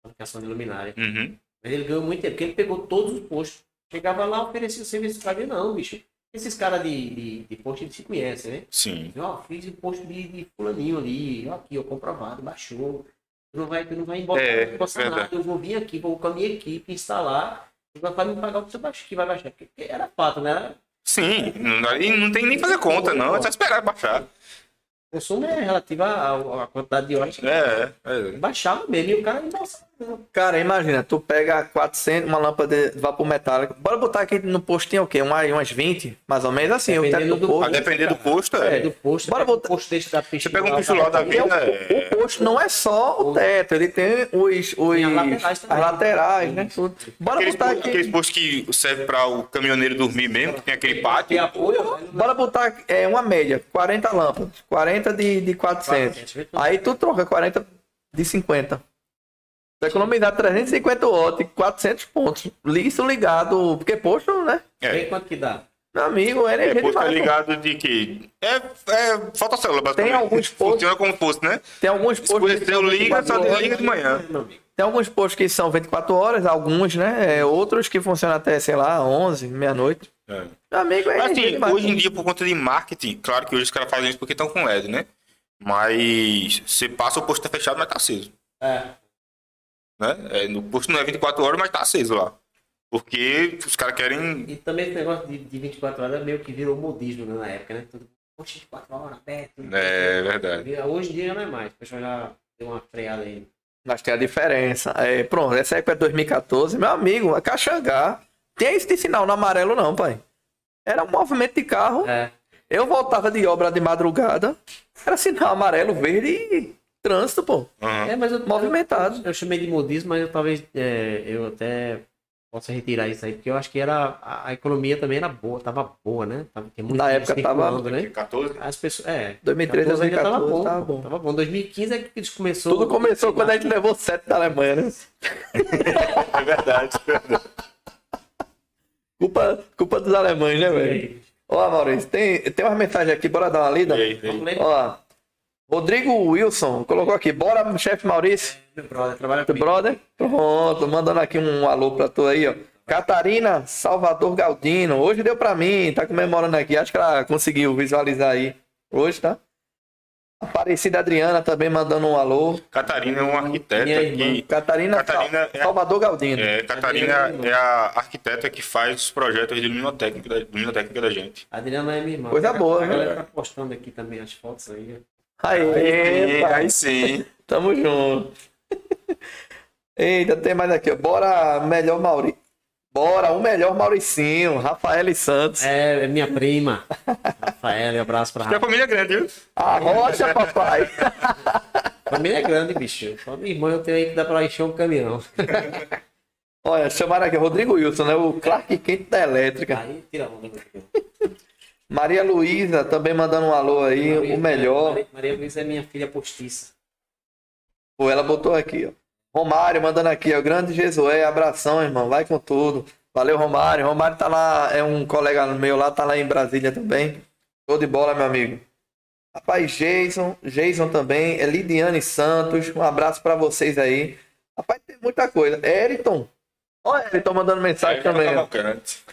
Speaker 3: fabricação de luminária.
Speaker 1: Uhum.
Speaker 3: Mas ele ganhou muito tempo, porque ele pegou todos os postos. Chegava lá, oferecia o serviço para não, bicho. Esses caras de, de, de posto, eles se conhecem, né?
Speaker 1: Sim.
Speaker 3: Ó, fiz o posto de, de fulaninho ali, ó, aqui, ó, comprovado, baixou. Tu não vai, tu não vai embora,
Speaker 1: É,
Speaker 3: não posso nada. Eu vou vir aqui, vou com a minha equipe instalar, e vai me pagar o que você baixar, que vai baixar. Porque era fato, né? Era-
Speaker 1: Sim. Não, e não tem nem fazer conta, não. É só esperar baixar.
Speaker 3: O consumo é relativo à, à quantidade de horas que
Speaker 1: É, é.
Speaker 3: baixava mesmo, e o cara nossa,
Speaker 2: Cara, imagina, tu pega 400, uma lâmpada de vapor metálico. Bora botar aqui no postinho o quê? Uma, umas 20, mais ou menos assim, o
Speaker 3: Dependendo
Speaker 2: do
Speaker 3: do-
Speaker 1: A
Speaker 2: posto.
Speaker 1: depender do posto,
Speaker 3: é,
Speaker 1: é.
Speaker 3: do posto,
Speaker 2: Bora botar-
Speaker 3: posto desse da
Speaker 1: Você pega um pistolão da
Speaker 2: Porque o,
Speaker 1: vida, é.
Speaker 2: o posto não é só o teto, ele tem os, os
Speaker 3: Tem as laterais
Speaker 2: as laterais, né? Tudo. Bora
Speaker 1: Aqueles,
Speaker 2: botar aqui.
Speaker 1: aqueles postos que serve para o caminhoneiro dormir mesmo, que tem aquele
Speaker 3: Tem
Speaker 1: pátio.
Speaker 3: apoio, né?
Speaker 2: Bora botar é, uma média, 40 lâmpadas, 40 de, de 400.
Speaker 3: 400.
Speaker 2: Aí tu troca 40 de 50. Tu economizar 350 watts, 400 pontos. Isso ligado, porque posto, né?
Speaker 3: Vê
Speaker 1: É.
Speaker 3: quanto que dá.
Speaker 2: Meu amigo, é
Speaker 1: É,
Speaker 2: energia
Speaker 1: é
Speaker 2: demais. pô.
Speaker 1: ligado de que. É, é fotocélula, basicamente.
Speaker 2: Tem alguns postos-
Speaker 1: Funciona como posto, né?
Speaker 2: Tem alguns postos. que são
Speaker 1: liga,
Speaker 2: 24
Speaker 1: só
Speaker 2: horas.
Speaker 1: desliga de manhã.
Speaker 2: Tem alguns postos que são 24 horas, alguns, né? É, outros que funcionam até, sei lá, 11, meia-noite.
Speaker 1: É.
Speaker 2: Meu amigo, é
Speaker 1: Mas, assim,
Speaker 2: demais.
Speaker 1: hoje em dia, por conta de marketing, claro que hoje os caras fazem isso porque estão com LED, né? Mas você passa, o posto tá fechado, mas tá aceso.
Speaker 3: É.
Speaker 1: Né? É, no posto não é 24 horas, mas tá aceso lá. Porque os caras querem.
Speaker 3: E também esse negócio de, de 24 horas meio que virou modismo né, na época, né? Tudo, poxa, 24 horas aberto.
Speaker 1: É verdade.
Speaker 3: Hoje em dia não é mais. O pessoal já deu uma freada aí.
Speaker 2: Mas tem a diferença. É, pronto, essa época é 2014. Meu amigo, a Caxangá tem esse sinal no amarelo, não, pai. Era um movimento de carro.
Speaker 3: É.
Speaker 2: Eu voltava de obra de madrugada. Era sinal amarelo, verde e trânsito, pô.
Speaker 1: Aham.
Speaker 3: É, mas eu,
Speaker 2: Movimentado.
Speaker 3: Eu, eu chamei de modismo, mas eu talvez é, eu até possa retirar isso aí, porque eu acho que era a, a economia também era boa, tava boa, né? Tava,
Speaker 2: Na época tava-
Speaker 3: né?
Speaker 1: 14?
Speaker 3: As pessoas, é,
Speaker 2: 2013,
Speaker 3: 14 ainda
Speaker 2: 2014,
Speaker 3: tava bom,
Speaker 2: tava bom.
Speaker 3: Tava bom. 2015 é que eles começou.
Speaker 2: Tudo começou quando a gente levou sete da Alemanha, né?
Speaker 1: É verdade.
Speaker 2: Culpa, culpa dos alemães, né, velho? Ó, Maurício, tem, tem uma mensagem aqui, bora dar uma lida?
Speaker 1: E aí, e aí?
Speaker 2: Ó, Rodrigo Wilson colocou aqui, bora, chefe Maurício.
Speaker 3: Meu brother, trabalha comigo.
Speaker 2: brother? Pronto, mandando aqui um alô pra tu aí, ó. Catarina Salvador Galdino, hoje deu pra mim, tá comemorando aqui, acho que ela conseguiu visualizar aí. Hoje, tá? Aparecida Adriana também mandando um alô.
Speaker 1: Catarina é uma arquiteta que.
Speaker 2: Catarina,
Speaker 1: Catarina
Speaker 2: Sal-
Speaker 1: é-
Speaker 2: Salvador Galdino.
Speaker 1: É, Catarina é a arquiteta que faz os projetos de luminotécnica da, luminotécnica da gente.
Speaker 3: Adriana é minha irmã.
Speaker 2: Coisa boa,
Speaker 3: A galera
Speaker 2: né?
Speaker 3: tá postando aqui também as fotos aí.
Speaker 2: Aê, pai.
Speaker 1: sim.
Speaker 2: Tamo junto. Eita, tem mais aqui. Bora, melhor Mauri. Bora, o melhor Mauricinho, Rafael e Santos.
Speaker 3: É, é minha prima. Rafael, um abraço pra
Speaker 1: Porque a família é grande, viu?
Speaker 2: A rocha, papai.
Speaker 3: Família é grande, bicho. Só minha irmã eu tenho aí que dá pra encher um caminhão.
Speaker 2: Olha, chamaram aqui Rodrigo Wilson, né? O Clark Kent da elétrica.
Speaker 3: Aí tira a onda.
Speaker 2: Maria Luísa também mandando um alô aí, o melhor.
Speaker 3: Maria, Maria Luísa é minha filha postiça.
Speaker 2: Pô, ela botou aqui, ó. Romário mandando aqui, ó. Grande Jesué, abração, irmão. Vai com tudo. Valeu, Romário. Romário tá lá, é um colega meu lá, tá lá em Brasília também. Show de bola, meu amigo. Rapaz, Jason, Jason também, é Lidiane Santos, um abraço pra vocês aí. Rapaz, tem muita coisa. Eriton. Ó, Eriton mandando mensagem também. ó.
Speaker 1: Cavalcante.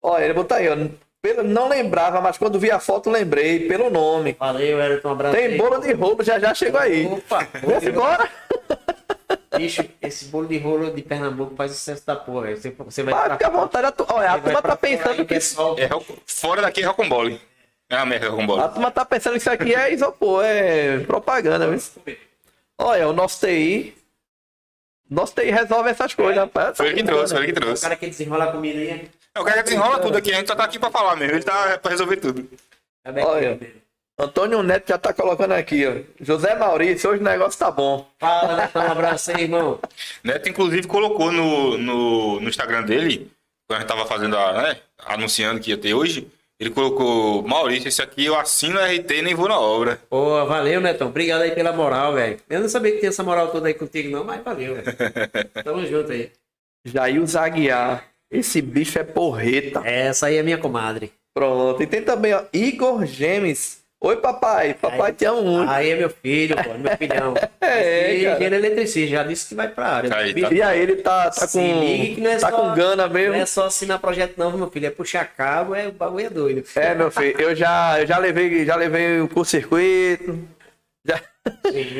Speaker 2: Ó, ele botou aí, ó. Pelo, não lembrava, mas quando vi a foto lembrei, pelo nome.
Speaker 3: Valeu, Everton, um abraço.
Speaker 2: Tem bolo de rolo, já já chegou aí.
Speaker 3: Opa!
Speaker 2: Vê agora.
Speaker 3: Bicho, esse bolo de rolo de Pernambuco faz sucesso da porra. Você, você vai pra-
Speaker 2: ficar à vontade. A, tu... Olha, a turma tá pensando que.
Speaker 3: pessoal,
Speaker 1: É, Rock- fora daqui é Rocambole. É a merda,
Speaker 2: A
Speaker 1: Rocambole.
Speaker 2: turma tá pensando que isso aqui é isopor, é propaganda, viu? Olha, o nosso TI. Nosso TI resolve essas coisas, rapaz.
Speaker 1: Foi ele que trouxe, foi ele que
Speaker 3: O
Speaker 1: trouxe.
Speaker 3: cara que desenrola a comida aí.
Speaker 1: É o cara que desenrola tudo aqui, a gente só tá aqui pra falar mesmo. Ele tá pra resolver tudo.
Speaker 3: é bem-
Speaker 2: Olha. Antônio Neto já tá colocando aqui, ó. José Maurício, hoje o negócio tá bom.
Speaker 3: Fala, Netão, um abraço aí, irmão.
Speaker 1: Neto, inclusive, colocou no, no, no Instagram dele, quando a gente tava fazendo a, né, anunciando que ia ter hoje, ele colocou, Maurício, esse aqui eu assino a RT e nem vou na obra.
Speaker 3: Pô, valeu, Netão. Obrigado aí pela moral, velho. Eu não sabia que tinha essa moral toda aí contigo, não, mas valeu, velho. Tamo junto aí.
Speaker 2: Jair Zaguiar. Esse bicho é porreta.
Speaker 3: Essa aí é minha comadre.
Speaker 2: Pronto. E tem também, ó, Igor Gemes. Oi, papai. Papai
Speaker 3: Aí-
Speaker 2: te amo muito.
Speaker 3: Aí é meu filho, pô, meu filhão.
Speaker 2: É,
Speaker 3: Esse
Speaker 2: cara.
Speaker 3: engenheiro eletricista, já disse que vai pra área.
Speaker 1: Aí, tá.
Speaker 2: E aí, ele tá, tá
Speaker 3: Se ligue que não
Speaker 2: com.
Speaker 3: é
Speaker 2: Tá
Speaker 3: só-
Speaker 2: com gana mesmo.
Speaker 3: Não é só assinar projeto não, meu filho. É puxar cabo, é, o bagulho é doido.
Speaker 2: É, meu filho, eu já, eu já levei, já levei o curto-circuito. Já,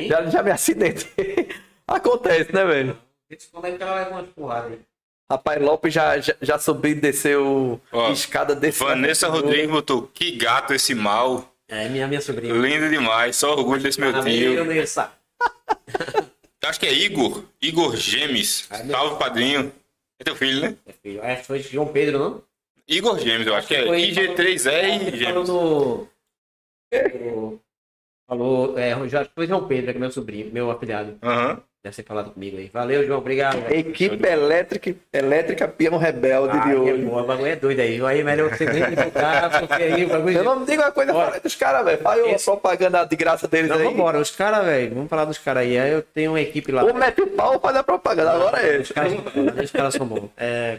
Speaker 2: já, já me acidentei. Acontece, né, velho?
Speaker 3: Quando aí o cara leva umas porradas aí.
Speaker 2: Rapaz, Lopes já, já, já subiu e desceu
Speaker 1: Ó,
Speaker 2: escada desse.
Speaker 1: Vanessa Rodrigues botou, que gato esse mal.
Speaker 3: É, minha, minha sobrinha.
Speaker 1: Lindo demais, só orgulho desse meu tio. Acho que é Igor. Igor Gemes.
Speaker 3: Ah, meu-
Speaker 1: Salve, padrinho. É teu filho, né?
Speaker 3: É, filho. Que foi João Pedro, não?
Speaker 1: Igor Gemes, eu acho que é
Speaker 3: Foi-
Speaker 1: IG3R
Speaker 3: Ele falou
Speaker 1: Gemes.
Speaker 3: no... Falou, é, que foi João Pedro, que é meu sobrinho, meu afilhado.
Speaker 1: Aham.
Speaker 3: Deve ter falado comigo aí. Valeu, João, obrigado. velho.
Speaker 2: Equipe elétrica, elétrica Peão Rebelde
Speaker 3: Ah,
Speaker 2: de
Speaker 3: é
Speaker 2: hoje.
Speaker 3: boa, o bagulho é doido aí. Aí melhor você nem divulgar, porque aí o bagulho.
Speaker 2: Eu não me digo uma coisa fora dos caras, velho. Faz uma propaganda de graça deles
Speaker 3: Não,
Speaker 2: aí.
Speaker 3: vambora, os caras, velho, vamos falar dos caras aí. Aí eu tenho uma equipe lá.
Speaker 2: Ou mete o pau faz a propaganda. Agora é
Speaker 3: Os
Speaker 2: esse.
Speaker 3: caras, os caras são bons. É,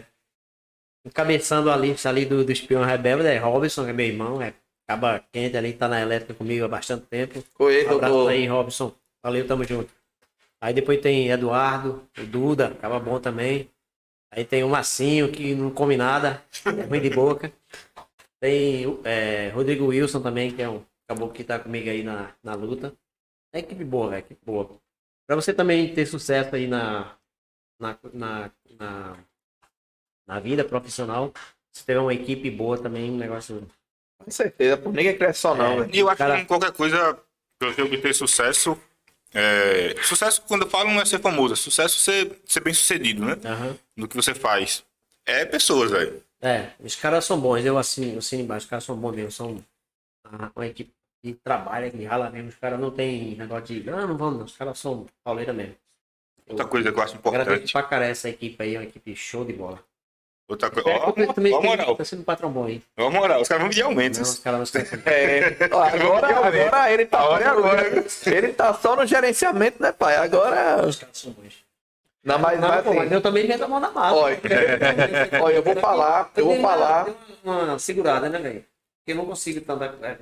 Speaker 3: encabeçando a lista ali do, do espião rebelde é Robson, que é meu irmão, é acaba quente ali, tá na elétrica comigo há bastante tempo.
Speaker 2: Oi,
Speaker 3: Um abraço
Speaker 2: doutor.
Speaker 3: aí, Robson. Valeu, tamo junto. Aí depois tem Eduardo, o Duda, acaba bom também. Aí tem o Massinho, que não come nada, é ruim de boca. Tem é, Rodrigo Wilson também, que é um caboclo que tá comigo aí na, na luta. É equipe boa, velho, equipe boa. Pra você também ter sucesso aí na, na, na, na, na vida profissional, se tiver uma equipe boa também, um negócio.
Speaker 2: Com certeza, pô. Ninguém cresce só, não,
Speaker 3: É.
Speaker 2: velho.
Speaker 1: E eu acho
Speaker 3: Cara-
Speaker 1: que em qualquer coisa, pra você obter sucesso, é... sucesso, quando eu falo, não é ser famoso, é sucesso ser, ser bem sucedido, né?
Speaker 3: Aham.
Speaker 1: No que você faz. É pessoas, velho.
Speaker 3: É, os caras são bons, eu assino, assino embaixo, os caras são bons mesmo, são uma, equipe que trabalha, que rala mesmo, os caras não tem negócio de, ah, não vamos não, os caras são pauleira mesmo.
Speaker 1: Outra coisa que eu acho
Speaker 3: Agradeço
Speaker 1: importante.
Speaker 3: pra caralho essa equipe aí, é uma equipe show de bola.
Speaker 1: Outra coisa.
Speaker 3: É,
Speaker 1: Ó, ó, moral.
Speaker 3: tá sendo um patrão bom aí.
Speaker 1: Ó, moral. Os caras vão pedir aumento.
Speaker 3: Não, os caras
Speaker 2: É, ó, agora, agora ele tá.
Speaker 1: A hora é agora.
Speaker 2: Ele tá só no gerenciamento, né, pai? Agora.
Speaker 3: Os caras são bons.
Speaker 2: Não, mas,
Speaker 3: Não,
Speaker 2: mas,
Speaker 3: pô, mas
Speaker 2: assim,
Speaker 3: eu também meto a mão na massa.
Speaker 2: Olha, olha, eu vou falar, eu vou
Speaker 3: dei uma-
Speaker 2: falar.
Speaker 3: Uma, uma segurada, né, velho? Porque eu não consigo tanta. É,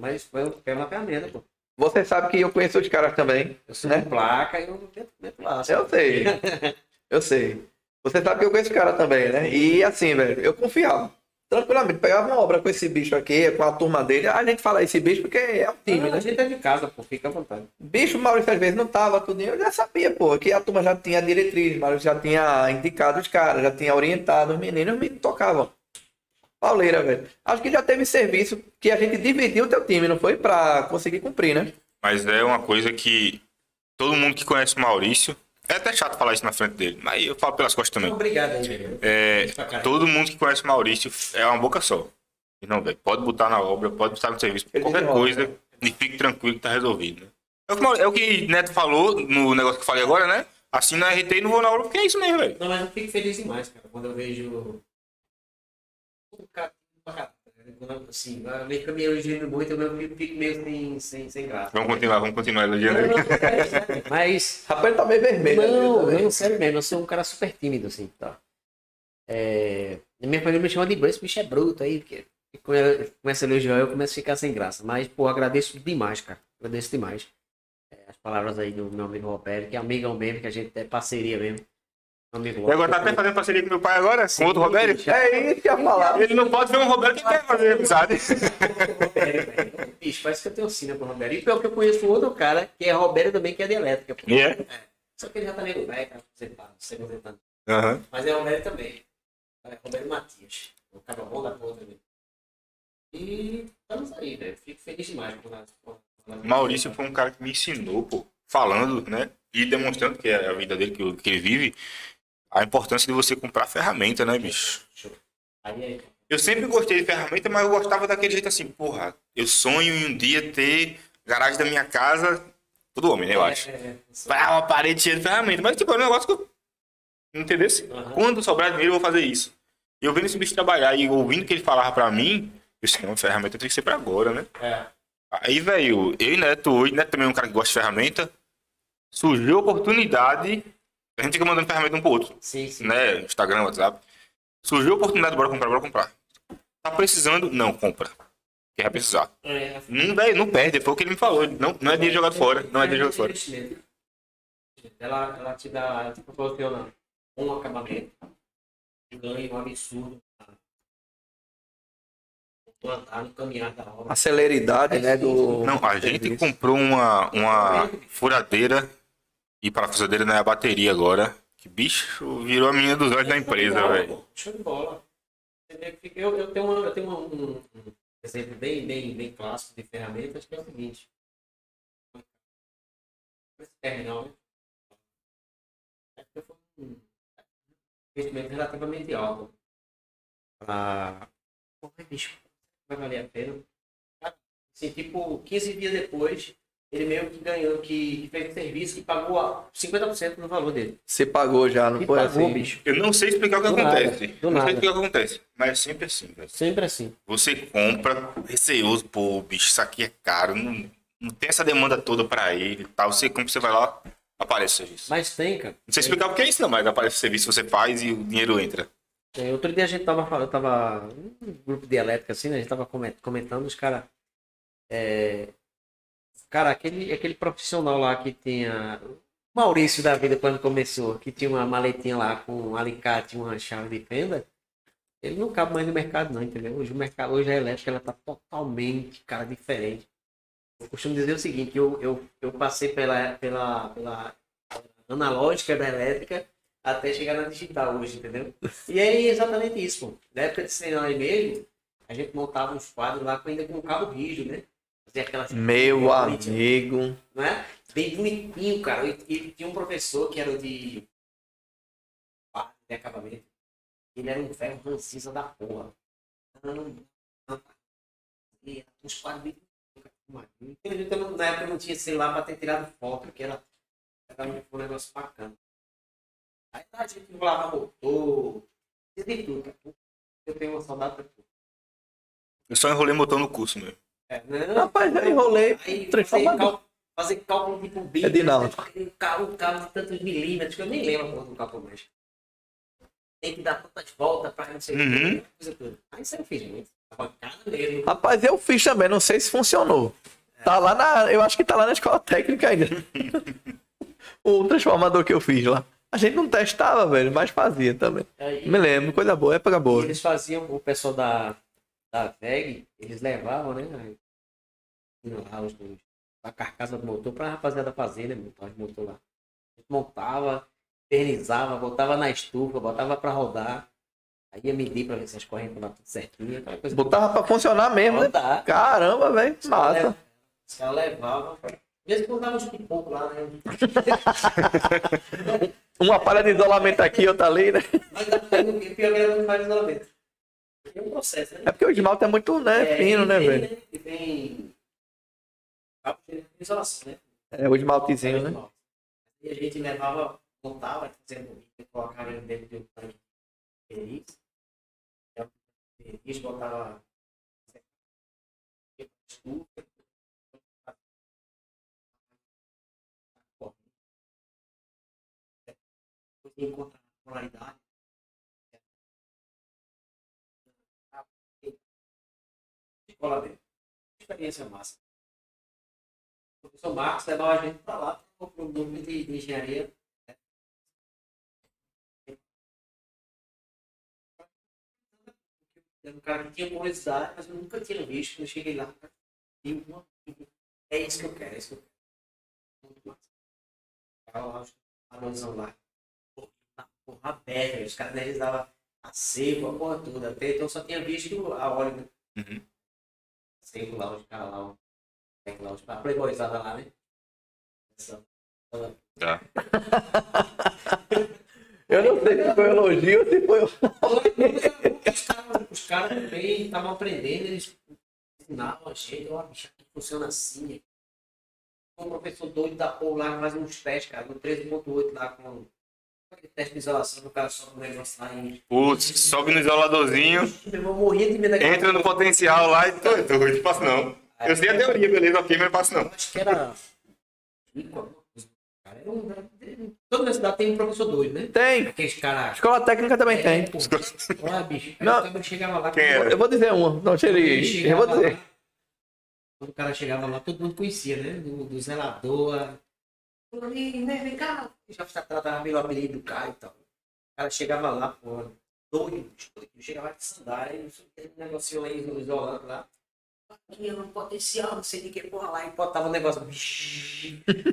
Speaker 3: mas eu pego uma ferramenta, pô.
Speaker 2: Você sabe que eu conheço os caras também.
Speaker 3: Eu sou
Speaker 2: Né?
Speaker 3: placa e eu meto, meto lá.
Speaker 2: Eu sei. Eu sei. Você sabe que eu conheço os caras também, né? E assim, velho, eu confiava. Tranquilamente, pegava uma obra com esse bicho aqui, com a turma dele. A gente fala esse bicho porque é o time,
Speaker 3: a
Speaker 2: né?
Speaker 3: gente é de casa, pô, fica à vontade.
Speaker 2: Bicho, Maurício às vezes não tava, tudo. Eu já sabia, pô, que a turma já tinha diretriz, Maurício já tinha indicado os caras, já tinha orientado os meninos, os meninos tocavam. Pauleira, velho. Acho que já teve serviço que a gente dividiu o teu time, não foi? Pra conseguir cumprir, né?
Speaker 1: Mas é uma coisa que todo mundo que conhece o Maurício. É até chato falar isso na frente dele, mas eu falo pelas costas também.
Speaker 3: Obrigado aí.
Speaker 1: É, todo mundo que conhece o Maurício é uma boca só. Não, velho, pode botar na obra, pode botar no serviço,
Speaker 2: Ele
Speaker 1: qualquer
Speaker 2: desenrola,
Speaker 1: coisa, e fique tranquilo que tá resolvido. Né? É, o que, é o que Neto falou no negócio que eu falei agora, né? Assim na RT e não vou na obra, porque é isso mesmo, velho.
Speaker 3: Não, mas eu fico feliz demais, cara, quando eu vejo. Um cara Assim, eu vejo que me elogiando muito, eu fico fico meio sem, sem, sem graça.
Speaker 1: Vamos continuar, vamos continuar elogiando ele.
Speaker 3: Mas.
Speaker 2: Rapaz, ele tá meio vermelho.
Speaker 3: Não,
Speaker 2: né?
Speaker 3: não, sério mesmo, eu sou um cara super tímido, assim, tá? É, minha família me chama de Bruce, esse bicho é bruto aí, porque começo a elogiar, eu começo a ficar sem graça. Mas, pô, agradeço demais, cara. Agradeço demais. É, as palavras aí do meu amigo Roberto, que é amigão mesmo, que a gente é parceria mesmo.
Speaker 1: E agora tá até fazendo parceria com meu pai agora, com outro Roberto.
Speaker 2: É isso que eu ia falar.
Speaker 1: Ele não pode ver um Roberto que quer fazer amizade.
Speaker 3: Bicho, parece que eu tenho sina com o Roberto. E pior que eu conheço outro cara, que é Roberto também, que é de elétrica. pô.
Speaker 1: E é?
Speaker 3: Só que ele já tá meio velho, cara, aposentado, se aposentando.
Speaker 1: Aham.
Speaker 3: Mas é Roberto também. É Roberto Matias. Um cara bom da porra também. E estamos aí, velho. Fico feliz demais por nada.
Speaker 1: Maurício foi um cara que me ensinou, pô, falando, né? E demonstrando que é a vida dele, que, que ele vive, a importância de você comprar ferramenta, né, bicho? Eu sempre gostei de ferramenta, mas eu gostava daquele jeito assim, porra, eu sonho em um dia ter garagem da minha casa, todo homem, né, eu acho. Vai uma parede cheia de ferramenta, mas tipo, é um negócio que eu entendeu? Quando sobrar dinheiro eu vou fazer isso. E eu vendo esse bicho trabalhar e ouvindo o que ele falava pra mim, eu disse, não, ferramenta tem que ser pra agora, né?
Speaker 3: É.
Speaker 1: Aí, velho, eu e Neto hoje, Neto também é um cara que gosta de ferramenta, surgiu a oportunidade, a gente fica mandando ferramenta um pro outro,
Speaker 3: Sim, sim.
Speaker 1: né? Instagram, WhatsApp. Surgiu a oportunidade, bora comprar, bora comprar. Tá precisando? Não, compra. Quer precisar.
Speaker 3: É,
Speaker 1: Não, véi, não perde, foi o que ele me falou. Não, não é dinheiro jogado fora. Não é dinheiro jogado fora.
Speaker 3: Ela, ela te dá, ela te proporciona um acabamento, um ganho absurdo no andar, no caminhar da obra.
Speaker 2: A celeridade, né, do...
Speaker 1: Não, a gente comprou uma, uma furadeira e parafusadeira na bateria agora. Que bicho virou a menina dos olhos da empresa, velho.
Speaker 3: Show de bola. Eu, eu tenho, uma, eu tenho uma- um, exemplo bem, bem, bem clássico de ferramentas que é o seguinte. Esse terminal, né? Foi um investimento relativamente alto. Pô, mas, bicho, vai valer a pena. Assim, tipo, 15 dias depois, ele meio que ganhou, que fez um serviço que pagou a 50% do valor dele.
Speaker 2: Se pagou já, não
Speaker 3: E
Speaker 2: foi
Speaker 3: pagou,
Speaker 2: assim?
Speaker 3: bicho.
Speaker 1: Eu não sei explicar o que
Speaker 3: Do nada,
Speaker 1: acontece.
Speaker 3: do
Speaker 1: não
Speaker 3: nada.
Speaker 1: sei explicar o que acontece. Mas é sempre assim, velho.
Speaker 3: Sempre assim.
Speaker 1: Você compra, receoso, pô, bicho, isso aqui é caro. Não, não tem essa demanda toda pra ele e tal. Você compra, você vai lá, aparece o serviço.
Speaker 3: Mas tem, cara.
Speaker 1: Não sei explicar o que é isso, não, mas aparece o serviço, você faz e o dinheiro entra.
Speaker 3: É, outro dia a gente tava falando, tava um grupo de elétrica assim, né? A gente tava comen- comentando, os caras. Cara, aquele, aquele profissional lá que tinha. Maurício da vida quando começou, que tinha uma maletinha lá com um alicate e uma chave de fenda, ele não cabe mais no mercado, não, entendeu? Hoje o mercado, hoje a elétrica ela tá totalmente, cara, diferente. Eu costumo dizer o seguinte, eu, eu, eu passei pela, pela, pela analógica da elétrica até chegar na digital hoje, entendeu? E aí exatamente isso, pô. Na época de cinema mesmo, a gente montava uns quadros lá ainda com cabo rígido, né? Fazia
Speaker 2: Meu amigo.
Speaker 3: Não é? Bem bonitinho, cara. E, e tinha um professor que era de parte de acabamento. Ele era um ferro rancisa da porra. E uns quadros não- na época eu não tinha celular para ter tirado foto, que era, era um, negócio bacana. Aí a gente enrolava motor, de tudo, cara. Eu tenho uma saudade pra tudo.
Speaker 1: Eu só enrolei motor no curso mesmo.
Speaker 3: É, não,
Speaker 2: Rapaz, eu enrolei
Speaker 3: Aí fazer
Speaker 2: transformador.
Speaker 3: cálculo, fazer cálculo tipo bem.
Speaker 2: É de não.
Speaker 3: Um cabo, um cabo de tantos milímetros, que eu nem lembro quanto do cálculo mais. Tem que dar tantas voltas para não sei o
Speaker 1: Uhum.
Speaker 3: que, coisa toda. Aí isso eu fiz muito. Mesmo.
Speaker 2: Rapaz, eu fiz também, não sei se funcionou. Tá lá na. Eu acho que tá lá na escola técnica ainda. o transformador que eu fiz lá. A gente não testava, velho, mas fazia também.
Speaker 3: Aí,
Speaker 2: Me lembro, coisa boa, época boa.
Speaker 3: eles faziam, o pessoal da, da VEG, eles levavam, né? Lá os, a carcaça do motor pra rapaziada fazer, né? Montar os motor lá. A gente montava, eternizava, botava na estufa, botava pra rodar. Aí ia medir pra ver se as correntes estavam tudo certinho.
Speaker 2: Botava pra funcionar mesmo, né?
Speaker 3: rodar.
Speaker 2: Caramba, velho, massa.
Speaker 3: Os caras levavam. Às vezes quando dava uns pipocos lá, né?
Speaker 2: Uma palha de isolamento aqui, outra ali, né?
Speaker 3: Mas o pior que era não faz isolamento. É um processo, né?
Speaker 2: É porque o esmalte é muito, né, fino,
Speaker 3: e
Speaker 2: né, velho?
Speaker 3: E tem. Cabo de isolação, né?
Speaker 2: É o esmaltezinho, né?
Speaker 3: E a gente levava, montava, fazia um colocava ele dentro de um tanque feliz. Feliz, botava. estufa, encontrar a polaridade. Escola dele. Experiência massa. O professor Marcos levava a gente para lá para o núcleo de, de engenharia. Era um cara que tinha curiosidade, mas eu nunca tinha visto. Eu cheguei lá e uma. É isso que eu quero, é isso que eu quero. Muito massa. Ficava lá, os alunos lá. Porra, porra aberta, os caras deles davam a seco, a porra toda. Até então eu só tinha visto a óleo, né?
Speaker 1: Uhum.
Speaker 3: Seco lá, os caras lá, é que lá, os- a playboyzada lá, né? Essa- ela-
Speaker 1: Tá.
Speaker 2: Eu não sei se foi elogio ou se foi.
Speaker 3: Os caras, os caras também estavam aprendendo, eles ensinavam a gente, ó, bicho, aqui funciona assim. Um professor doido da porra lá faz uns testes, cara, no 13.8 lá com aquele teste de isolação, o cara sobe um negócio lá e.
Speaker 1: Putz, sobe no isoladorzinho,
Speaker 3: Eu morria de medo daquele.
Speaker 1: entra no potencial lá e tô doido, não faço não. Eu sei a teoria, beleza, ok, mas não faço não.
Speaker 3: Acho que era. Toda universidade tem um professor doido, né?
Speaker 2: Tem.
Speaker 3: Aqueles caras.
Speaker 2: Escola técnica também
Speaker 3: É,
Speaker 2: tem.
Speaker 3: pô. Olha, bicho.
Speaker 2: Não.
Speaker 3: Eu chegava lá.
Speaker 1: Quem era?
Speaker 2: Eu vou dizer uma. Não,
Speaker 3: ele.
Speaker 2: Eu vou dizer.
Speaker 3: lá, Quando o cara chegava lá, todo mundo conhecia, né? Do, do zelador. Fulano, né? Vem cá. Já tratava meio o apelido do cara e tal. O cara chegava lá, pô, doido, doido. Chegava de sandália, o um negocinho aí isolando lá. Aqui é um potencial, não sei de que porra lá, e botava o negócio.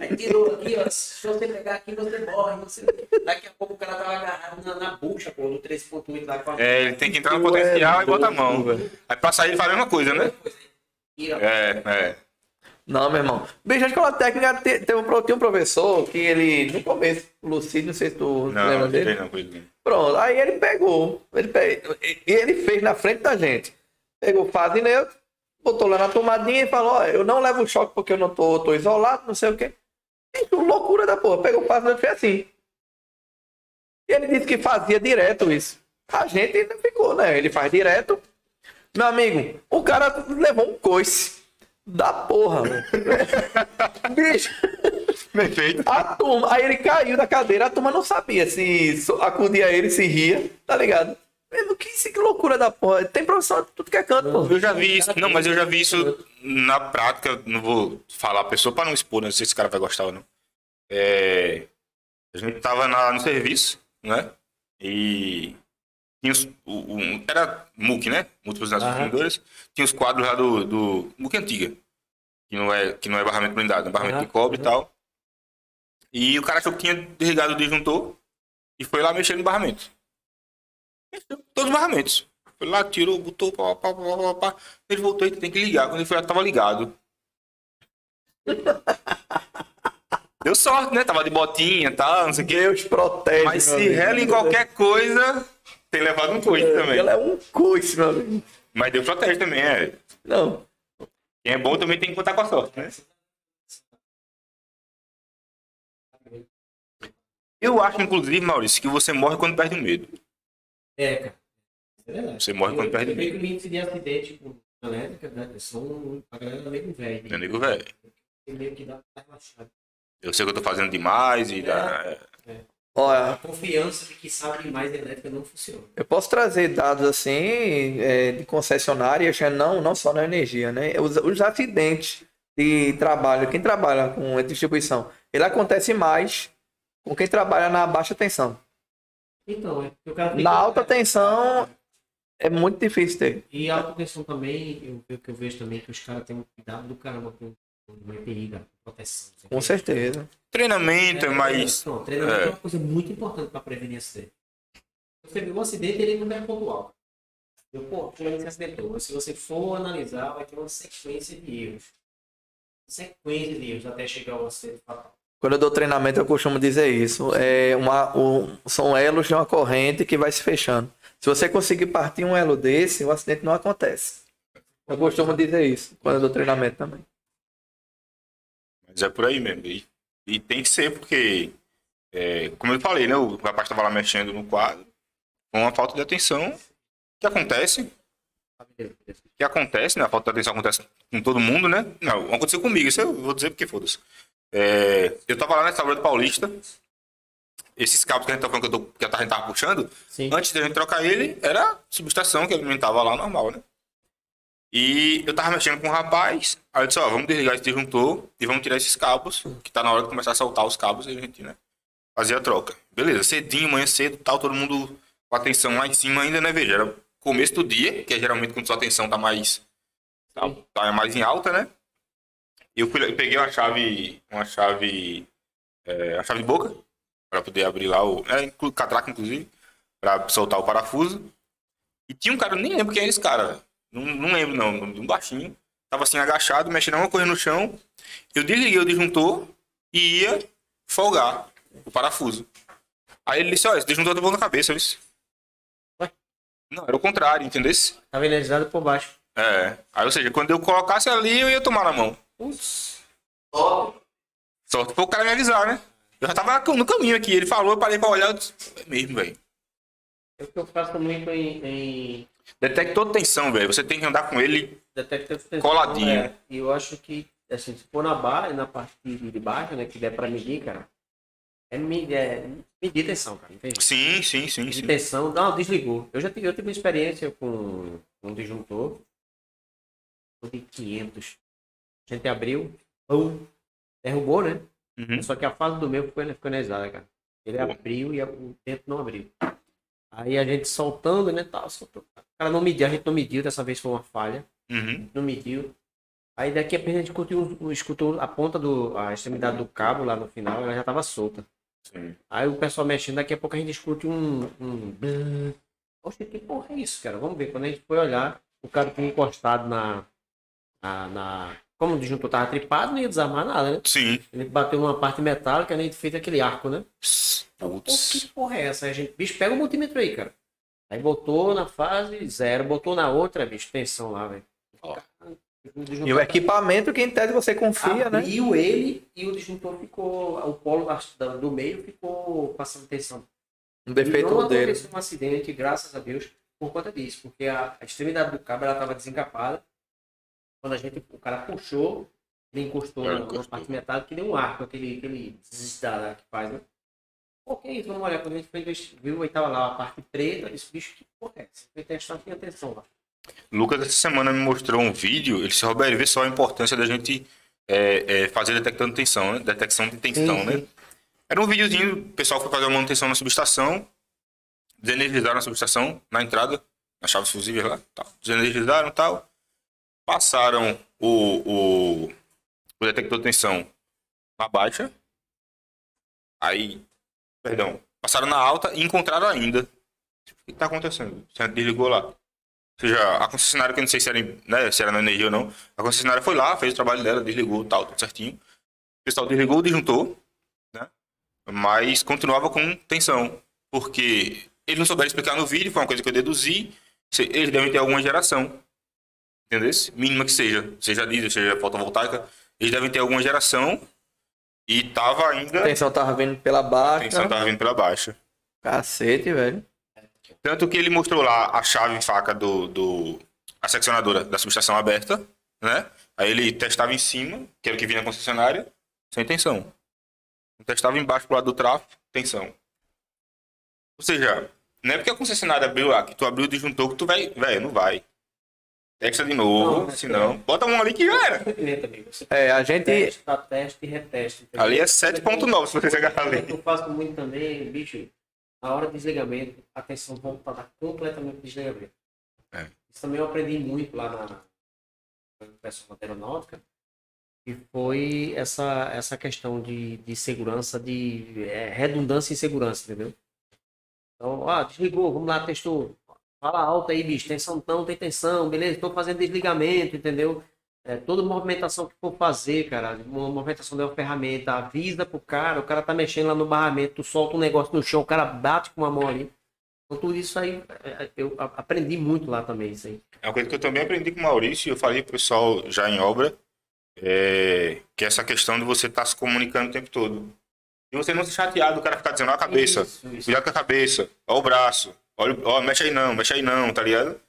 Speaker 3: Aí tirou aqui, ó. Se você pegar aqui, você morre. Não sei. Daqui a pouco o cara tava agarrado na, na bucha, pô, do 3.8 lá com a
Speaker 1: É, ele tem que entrar no
Speaker 2: Tu é
Speaker 1: potencial e bota a mão.
Speaker 2: velho.
Speaker 1: Aí pra sair ele faz a mesma coisa, né? É, é.
Speaker 2: Não, meu irmão. Bicho, a escola técnica te- tem um, pro- tinha um professor que ele, no começo, o Lucídio, não sei se tu
Speaker 1: Não,
Speaker 2: lembra
Speaker 1: não
Speaker 2: dele.
Speaker 1: tem não, nenhuma.
Speaker 2: Pronto, aí ele pegou. Ele pe- E ele fez na frente da gente. Pegou fase neutra, botou lá na tomadinha e falou: Ó, eu não levo choque porque eu não tô, tô isolado, não sei o quê. Loucura da porra. Pegou fase neutra e fez assim. E ele disse que fazia direto isso. A gente ainda ficou, né? Ele faz direto. Meu amigo, o cara levou um coice da porra. mano. Bicho.
Speaker 1: Perfeito.
Speaker 2: A turma, aí ele caiu da cadeira, a turma não sabia se acudia ele, se ria, tá ligado? Mesmo que, isso, que loucura da porra. Tem professor de tudo que é canto, pô.
Speaker 1: Eu já vi isso. Não, mas eu já vi isso na prática. Não vou falar a pessoa pra não expor, né? Não sei se esse cara vai gostar ou não. É, a gente tava na- no serviço, né? E tinha os, o- o- era MOOC, né? Múltiplos
Speaker 3: Aham.
Speaker 1: Consumidores. Tinha os quadros lá do, do MOOC antiga. Que não é, que não é barramento blindado, é barramento
Speaker 3: Aham,
Speaker 1: de cobre e tal. E o cara achou que tinha desligado o disjuntor e foi lá mexer no barramento. Todos os barramentos. Foi lá, tirou, botou, pá, pá, pá, pá, pá. Ele voltou e tem que ligar. Quando ele foi lá, tava ligado. Deu sorte, né? Tava de botinha tal, não sei o quê.
Speaker 2: Deus protege.
Speaker 1: Mas se rela em qualquer coisa, tem levado um coice também.
Speaker 2: Ela é um coice, meu amigo.
Speaker 1: Mas Deus protege também, é.
Speaker 2: Não.
Speaker 1: Quem é bom também tem que contar com a sorte, né? Eu acho, inclusive, Maurício, que você morre quando perde o medo.
Speaker 3: É, cara. É.
Speaker 1: Você morre quando
Speaker 3: eu,
Speaker 1: perde
Speaker 3: eu
Speaker 1: o
Speaker 3: vejo
Speaker 1: medo.
Speaker 3: que o índice de acidente com elétrica, né? São a galera meio velho.
Speaker 1: Meu amigo, velho.
Speaker 3: Tem meio que dá pra relaxar.
Speaker 1: Eu sei que eu tô fazendo demais e dá.
Speaker 2: Olha,
Speaker 3: A confiança de que sabe demais de elétrica não funciona.
Speaker 2: eu posso trazer dados assim é, de concessionárias, né? não, não só na energia, né? Os, os acidentes de trabalho, quem trabalha com a distribuição, ele acontece mais com quem trabalha na baixa tensão.
Speaker 3: Então, é porque o cara tem
Speaker 2: Na
Speaker 3: que-
Speaker 2: alta tensão é muito difícil ter.
Speaker 3: E a alta tensão também, eu, eu, que eu vejo também que os caras têm um cuidado do caramba com o EPI, da proteção.
Speaker 2: Com certeza.
Speaker 1: Treinamento é mais.
Speaker 3: Não, treinamento é.
Speaker 1: é.
Speaker 3: uma coisa muito importante para prevenir acidente. Você viu um acidente, ele não é pontual. Eu, pô, fulano se acidentou. Mas se você for analisar, vai ter uma sequência de erros. Sequência de erros até chegar ao acidente fatal.
Speaker 2: Quando eu dou treinamento, eu costumo dizer isso. É uma, um- são elos de uma corrente que vai se fechando. Se você conseguir partir um elo desse, o acidente não acontece. Eu costumo dizer isso quando eu dou treinamento também.
Speaker 1: Mas é por aí mesmo. E, e tem que ser, porque, é, como eu falei, né? O rapaz estava lá mexendo no quadro, com uma falta de atenção que acontece. Que acontece, né? A falta de atenção acontece com todo mundo, né? Não, aconteceu comigo, isso eu vou dizer porque foda-se. É, eu tava lá nessa obra do Paulista. Esses cabos que a gente tá falando que, eu tô, que a gente tava puxando,
Speaker 3: Sim.
Speaker 1: antes de a gente trocar ele, era subestação que alimentava lá normal, né? E eu tava mexendo com um rapaz, aí eu disse, ó, vamos desligar esse disjuntor e vamos tirar esses cabos, que tá na hora de começar a soltar os cabos e a gente, né, fazer a troca. Beleza, cedinho, manhã cedo, tal, todo mundo com a atenção lá em cima ainda, né, veja, era começo do dia, que é geralmente quando sua atenção tá mais, tá, tá mais em alta, né? Eu, fui, eu peguei uma chave, uma chave, é, uma chave de boca, para poder abrir lá o, é, catraca, inclusive, para soltar o parafuso. E tinha um cara, nem lembro quem é esse cara. Não, não lembro, não. Um baixinho. Tava assim, agachado, mexendo alguma coisa no chão. Eu desliguei o disjuntor e ia folgar o parafuso. Aí ele disse, ó, esse disjuntor tá bom na cabeça?
Speaker 3: Ué?
Speaker 1: Não, era o contrário, entendeu?
Speaker 3: Tava energizado por baixo.
Speaker 1: É. Aí, ou seja, quando eu colocasse ali, eu ia tomar na mão.
Speaker 3: Putz.
Speaker 1: Só foi o cara me avisar, né? Eu já tava no caminho aqui. Ele falou, eu parei pra olhar. Eu disse, é mesmo, velho.
Speaker 3: É o que eu faço muito em, em
Speaker 1: Detector tensão, velho. Você tem que andar com ele.
Speaker 3: detector de tensão.
Speaker 1: Coladinho.
Speaker 3: É, E eu acho que, assim, se for na barra, na parte de baixo, né, que der pra medir, cara, É, me- é medir tensão, cara. Jeito.
Speaker 1: Sim, sim, sim,
Speaker 3: Medir
Speaker 1: sim.
Speaker 3: tensão, não, desligou. Eu já tive, eu tive uma experiência com um disjuntor. Foi de 500. A gente abriu, pum, derrubou, né?
Speaker 1: Uhum.
Speaker 3: Só que a fase do meu ficou, ficou energizada, cara. Ele
Speaker 1: Boa.
Speaker 3: abriu e o dentro não abriu. Aí a gente soltando, né? Tal, soltou. O cara não mediu, a gente não mediu, dessa vez foi uma falha.
Speaker 1: Uhum.
Speaker 3: Não mediu. Aí daqui a pouco a gente escutou, escutou a ponta do. a extremidade do cabo lá no final, ela já tava solta.
Speaker 1: Sim.
Speaker 3: Aí o pessoal mexendo, daqui a pouco a gente escuta um. um... Oxe, que porra é isso, cara? Vamos ver. Quando a gente foi olhar, o cara tinha encostado na. na, na- Como o disjuntor tava tripado, não ia desarmar nada, né?
Speaker 1: Sim.
Speaker 3: Ele bateu numa parte metálica, né? E fez aquele arco, né? Então, que porra é essa? Aí a gente, bicho, pega o multímetro aí, cara. Aí botou na fase zero, botou na outra, bicho, tensão lá, velho.
Speaker 1: Ó.
Speaker 2: E o equipamento que em tese você confia, né?
Speaker 3: Abriu ele e o disjuntor ficou, o polo do meio ficou passando tensão.
Speaker 2: Um
Speaker 3: E
Speaker 2: defeito
Speaker 3: não
Speaker 2: dele.
Speaker 3: aconteceu um acidente, graças a Deus, por conta disso, porque a, a extremidade do cabo ela estava desencapada. Quando a gente, o cara puxou, ele encostou
Speaker 1: Ele
Speaker 3: na, na
Speaker 1: encostou.
Speaker 3: parte metálica que deu um arco, aquele, aquele zzz da- da que faz, né? Pô, que isso? Vamos olhar, quando a gente investi- viu, aí tava lá a parte preta, eu disse, bicho, que porra é essa? Foi testar, tinha atenção lá.
Speaker 1: Lucas, essa semana me mostrou um vídeo. Ele disse, Roberto, vê só a importância da gente é, é, fazer detectando tensão, né? Detecção de tensão,
Speaker 2: Sim,
Speaker 1: né?
Speaker 2: sim.
Speaker 1: Era um videozinho, o pessoal foi fazer uma manutenção na subestação, desenergizaram a subestação na entrada, nas chaves fusíveis lá, tal. desenergizaram e tal, passaram o, o, o detector de tensão na baixa, aí, perdão, passaram na alta e encontraram ainda. O que está acontecendo? Você desligou lá. Ou seja, a concessionária, que eu não sei se era, né, se era na energia ou não, a concessionária foi lá, fez o trabalho dela, desligou tal, tudo certinho. O pessoal desligou o disjuntor, mas continuava com tensão, porque eles não souberam explicar no vídeo, foi uma coisa que eu deduzi, eles devem ter alguma geração, entendeu? Mínima que seja, seja diesel, seja fotovoltaica, eles devem ter alguma geração e tava
Speaker 2: A
Speaker 1: ainda,
Speaker 2: tensão tava vindo pela
Speaker 1: a
Speaker 2: baixa.
Speaker 1: tensão tava vindo pela baixa.
Speaker 2: Cacete, velho.
Speaker 1: Tanto que ele mostrou lá a chave faca do, do a seccionadora da subestação aberta, né? Aí ele testava em cima, que era o que vinha na concessionária, sem tensão. Testava embaixo pro lado do tráfego, tensão. Ou seja, não é porque a concessionária abriu lá, que tu abriu o disjuntor que tu vai, velho, não vai. Testa de novo,
Speaker 3: Não,
Speaker 1: senão, bota um ali que já era.
Speaker 2: É, a gente.
Speaker 3: testa, testa e entendeu?
Speaker 1: Ali é 7.9 se você chegar ali.
Speaker 3: Eu faço muito também, bicho, na hora do desligamento, a tensão voltada completamente pro desligamento.
Speaker 1: É.
Speaker 3: Isso também eu aprendi muito lá na da aeronáutica, que foi essa, essa questão de, de segurança, de é, redundância e segurança, entendeu? Então, ah, desligou, vamos lá, testou. Fala alto aí, bicho, tensão não, tem tensão, beleza, estou fazendo desligamento, entendeu? É, toda movimentação que for fazer, cara, uma movimentação de uma ferramenta, avisa pro cara, o cara tá mexendo lá no barramento, tu solta um negócio no chão, o cara bate com uma mão ali. Então tudo isso aí, é, eu a- aprendi muito lá também, isso aí.
Speaker 1: É uma coisa que eu também aprendi com o Maurício, eu falei pro pessoal já em obra, é, que é essa questão de você estar se comunicando o tempo todo. E você não se chatear do cara ficar dizendo, ó a cabeça,
Speaker 3: Isso, isso.
Speaker 1: cuidado com a cabeça, ó o braço, olha, ó, mexe aí não, mexe aí não, tá ligado?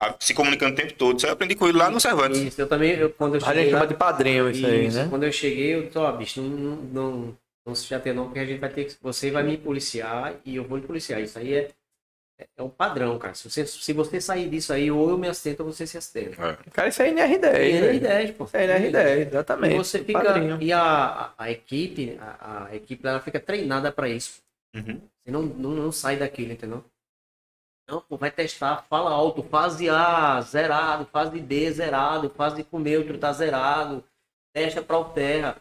Speaker 1: A- Se comunicando o tempo todo. Isso aí eu aprendi com ele lá no Cervantes.
Speaker 3: Isso, eu também, eu, quando eu
Speaker 2: A gente
Speaker 3: cheguei lá,
Speaker 2: chama de padrinho isso aí,
Speaker 3: Isso,
Speaker 2: né?
Speaker 3: Quando eu cheguei, eu disse, ó, bicho, não, não, não, não se chateia não, porque a gente vai ter que. Você vai me policiar e eu vou lhe policiar. Isso aí é, é, um padrão, cara. Se você, se você sair disso aí, ou eu me assento ou você se assenta.
Speaker 1: É.
Speaker 2: Cara, isso aí é NR10.
Speaker 3: É
Speaker 2: velho.
Speaker 3: NR10, pô.
Speaker 2: Isso aí é NR10, exatamente.
Speaker 3: E você fica.
Speaker 2: Padrinho.
Speaker 3: E a, a, a equipe, a, a equipe ela fica treinada para isso.
Speaker 1: Uhum.
Speaker 3: Você não, não, não sai daquilo, entendeu? Pô, vai testar, fala alto, fase A, zerado, fase B, zerado, fase com neutro, tá zerado, testa para o terra.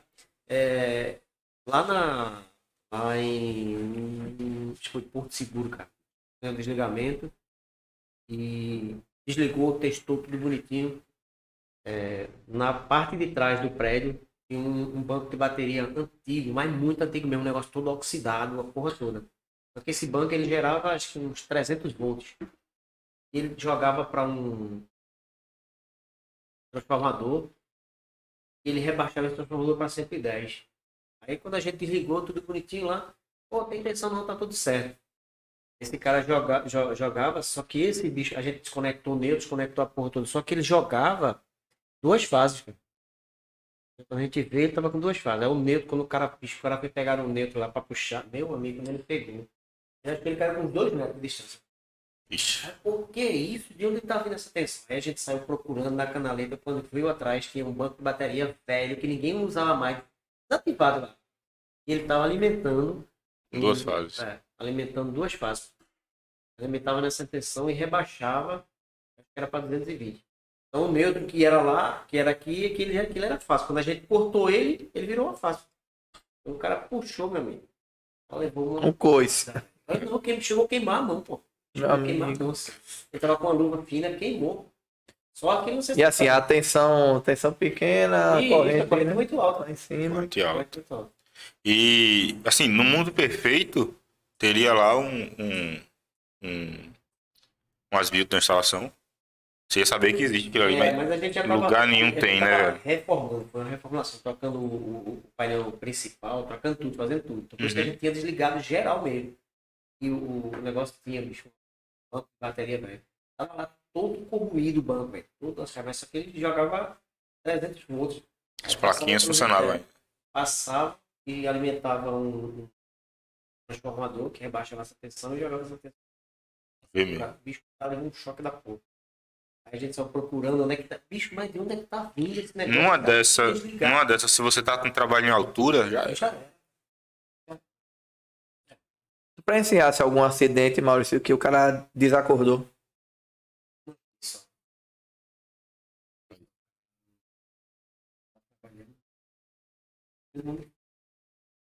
Speaker 3: É, lá na. Lá em. Acho que foi Porto Seguro, cara. Um desligamento. E desligou, testou tudo bonitinho. É, na parte de trás do prédio tinha um, um banco de bateria antigo, mas muito antigo mesmo, um negócio todo oxidado, a porra toda. Só que esse banco ele gerava acho que uns 300 volts. Ele jogava para um transformador ele rebaixava esse transformador para 110. Aí quando a gente desligou tudo bonitinho lá, pô, tem tensão não, tá tudo certo. Esse cara joga, jo- jogava, só que esse bicho, a gente desconectou nele, desconectou a porra toda, só que ele jogava duas fases, cara. A gente vê, ele tava com duas fases. Aí o neutro, quando o cara, bicho, o cara foi pegar o neutro lá pra puxar, meu amigo, ele pegou. Era aquele cara com dois metros de distância.
Speaker 1: Ixi.
Speaker 3: Por que isso? De onde tá vindo essa tensão? Aí a gente saiu procurando na canaleta, quando viu atrás, tinha um banco de bateria velho, que ninguém usava mais, desativado lá. E ele tava alimentando.
Speaker 1: Duas
Speaker 3: e-
Speaker 1: fases.
Speaker 3: É, alimentando duas fases. Alimentava nessa tensão e rebaixava, acho que era para 220. Então o neutro que era lá, que era aqui, aquele, aquele era fácil. Quando a gente cortou ele, ele virou uma fácil. Então, o cara puxou, meu amigo. Levou uma.
Speaker 2: Um coice.
Speaker 3: Aí não, que chegou a queimar a mão, pô.
Speaker 2: Meu
Speaker 3: Chegou a queimar a
Speaker 2: amigo.
Speaker 3: mão. Ele tava com a luva fina, queimou. Só que não sei
Speaker 2: E assim, a tensão, tensão pequena, a
Speaker 3: Ih,
Speaker 2: corrente,
Speaker 3: isso, corrente
Speaker 2: né?
Speaker 3: muito alta.
Speaker 2: Lá em cima.
Speaker 1: Muito
Speaker 3: alta.
Speaker 1: E, assim, no mundo perfeito, teria lá um. um, um umas builds da instalação. Você ia saber que existe aquilo ali,
Speaker 3: É,
Speaker 1: mas
Speaker 3: mas a gente
Speaker 1: lugar nenhum
Speaker 3: a gente
Speaker 1: tem, né?
Speaker 3: Reformando, foi uma reformulação, trocando o, o- o painel principal, trocando tudo, fazendo tudo. Então, por isso que a
Speaker 1: Uhum.
Speaker 3: gente tinha desligado geral mesmo. E o, o negócio tinha, bicho, uma bateria, velho. Tava lá todo corroído o banco, velho. Todo as chaves, só que ele jogava 300 volts.
Speaker 1: as plaquinhas funcionavam ainda.
Speaker 3: Passava e alimentava um, um transformador que rebaixava essa tensão e jogava essa tensão. O bicho tava levando um choque da porra. Aí a gente só procurando onde é que tá. Bicho, mas de onde é que tá vindo esse negócio?
Speaker 1: Numa
Speaker 3: Tá
Speaker 1: dessa, numa dessa, se você tá com trabalho em altura, já
Speaker 3: Já é.
Speaker 2: Pra encerrar, se algum acidente, Maurício, que o cara desacordou.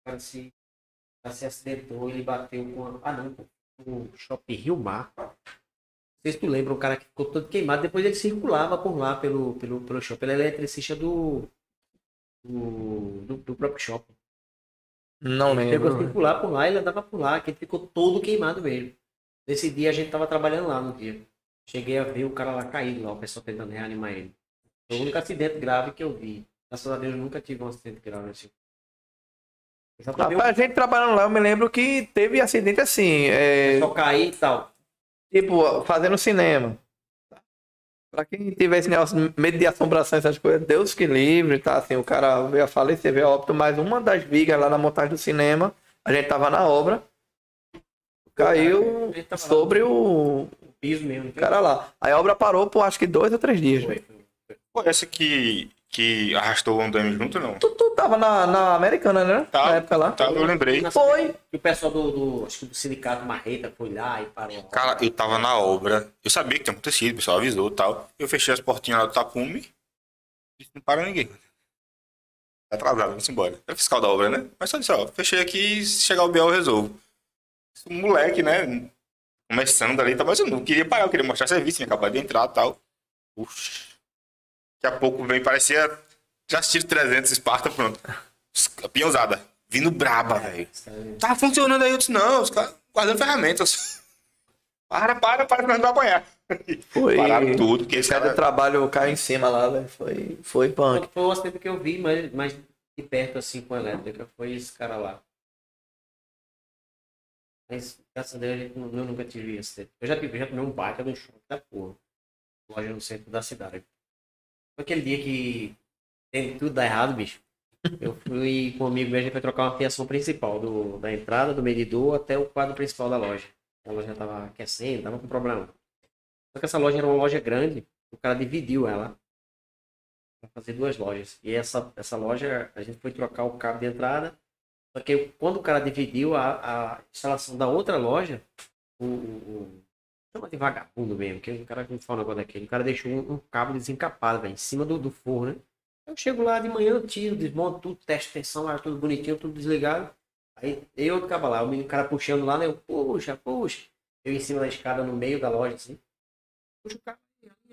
Speaker 3: Cara se, se acidentou, ele bateu com. Ah, não. O shopping Rio Mar. Não sei se tu lembra, cara que ficou todo queimado, depois ele circulava por lá pelo, pelo, pelo shopping. Ele é eletricista do, do, do, do próprio shopping.
Speaker 2: Não
Speaker 3: Ele Chegou a
Speaker 2: lembro.
Speaker 3: circular por lá, ele andava por lá, que ele ficou todo queimado mesmo. Nesse dia a gente tava trabalhando lá no dia. Cheguei a ver o cara lá caído lá, o pessoal tentando reanimar ele. Foi o único acidente grave que eu vi. Graças a Deus eu nunca tive um acidente grave assim.
Speaker 2: Rapaz, a gente trabalhando lá, eu me lembro que teve acidente assim, é,
Speaker 3: só cair e tal.
Speaker 2: tipo, fazendo cinema. Pra quem tiver esse negócio, medo de assombração, essas coisas, Deus que livre, tá? Assim, o cara veio a falecer, veio a óbito, mas uma das vigas lá na montagem do cinema, a gente tava na obra, caiu sobre o
Speaker 3: no piso mesmo.
Speaker 2: cara lá. Aí a obra parou por acho que dois ou três dias.
Speaker 3: Foi
Speaker 1: essa que, que arrastou o andame junto, não?
Speaker 2: Tu, tu tava na, na Americana, né?
Speaker 1: Tava,
Speaker 2: na época lá.
Speaker 1: Tava, eu lembrei.
Speaker 2: Foi.
Speaker 3: E o pessoal do, do, acho que do sindicato Marreta foi lá e parou.
Speaker 1: Cara, eu tava na obra. Eu sabia que tinha acontecido, o pessoal avisou e tal. Eu fechei as portinhas lá do tapume. Disse, Não para ninguém. Tá atrasado, vamos embora. É fiscal da obra, né? Mas só disse, ó, fechei aqui, se chegar o Biel eu resolvo. Esse moleque, né? Começando ali, tá, mas eu não queria parar, eu queria mostrar serviço, tinha acabado de entrar e tal. Puxa. Daqui a pouco vem, parecia. Já assistiram 300 Esparta, pronto. A pinhãozada. Vindo braba, velho. Tá funcionando aí, eu disse, não, os caras guardando ferramentas. Para, para, para, nós vamos apanhar.
Speaker 2: Foi.
Speaker 1: Pararam tudo, porque esse
Speaker 2: cara trabalho caiu em cima lá, velho. Foi, foi punk.
Speaker 3: Foi o acidente que eu vi mais, mais de perto, assim, com a elétrica. Foi esse cara lá. Mas, graças a Deus, não- eu nunca tive acidente. Eu já tive, já tomei um baita de um choque da porra. Loja no centro da cidade. Aquele dia que tem tudo dá errado, bicho. Eu fui com um amigo meu, a gente foi trocar uma fiação principal, do, da entrada do medidor até o quadro principal da loja. A loja tava aquecendo, tava com problema. Só que essa loja era uma loja grande, o cara dividiu ela para fazer duas lojas. E essa, essa loja, a gente foi trocar o cabo de entrada. Só que quando o cara dividiu a, a instalação da outra loja, o, o- chama de vagabundo mesmo, que o cara que fala um negócio daquele, o cara deixou um, um cabo desencapado, em cima do, do forno, né? Eu chego lá de manhã, eu tiro, desmonto tudo, teste tensão, lá, tudo bonitinho, tudo desligado. Aí eu outro lá, o menino- cara puxando lá, né? Eu, puxa, puxa. Eu em cima da escada no meio da loja, assim. Puxa o cabo.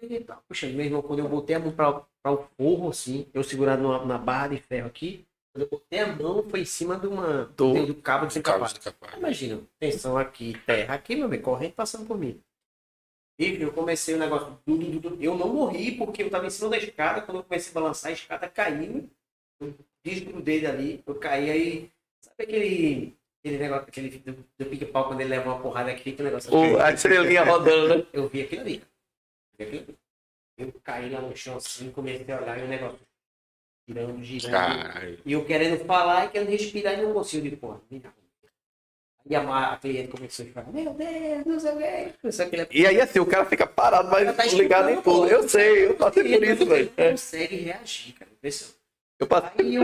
Speaker 3: aí, tá, meu irmão, quando eu botei a mão para o forro, assim, eu segurado na barra de ferro aqui, quando eu botei a mão, foi em cima de uma,
Speaker 2: Do-
Speaker 3: do, cabo desencapado.
Speaker 1: descapado.
Speaker 3: Imagina, tensão aqui, terra aqui, meu bem, corrente passando por mim. E eu comecei o negócio, eu não morri porque eu tava em cima da escada, quando eu comecei a balançar, a escada caiu, eu desgrudei dali, eu caí aí, sabe aquele, aquele negócio, aquele do, do pique-pau quando ele leva uma porrada aqui, aquele negócio
Speaker 2: O, a estrelinha rodando, né?
Speaker 3: eu vi aquilo ali. Vi aquilo ali. Eu caí lá no chão assim, comecei a olhar e o negócio. Girando, girando.
Speaker 1: Caralho.
Speaker 3: E eu querendo falar e querendo respirar e não consigo. Digo, porra. E a, a cliente começou a falar, meu Deus, não sei o aquele...
Speaker 2: E aí, assim, o cara fica parado, mas
Speaker 3: tá
Speaker 2: ligado em tudo. Eu sei, eu passei por isso, velho.
Speaker 3: Não consegue reagir, cara.
Speaker 2: Eu passei
Speaker 3: eu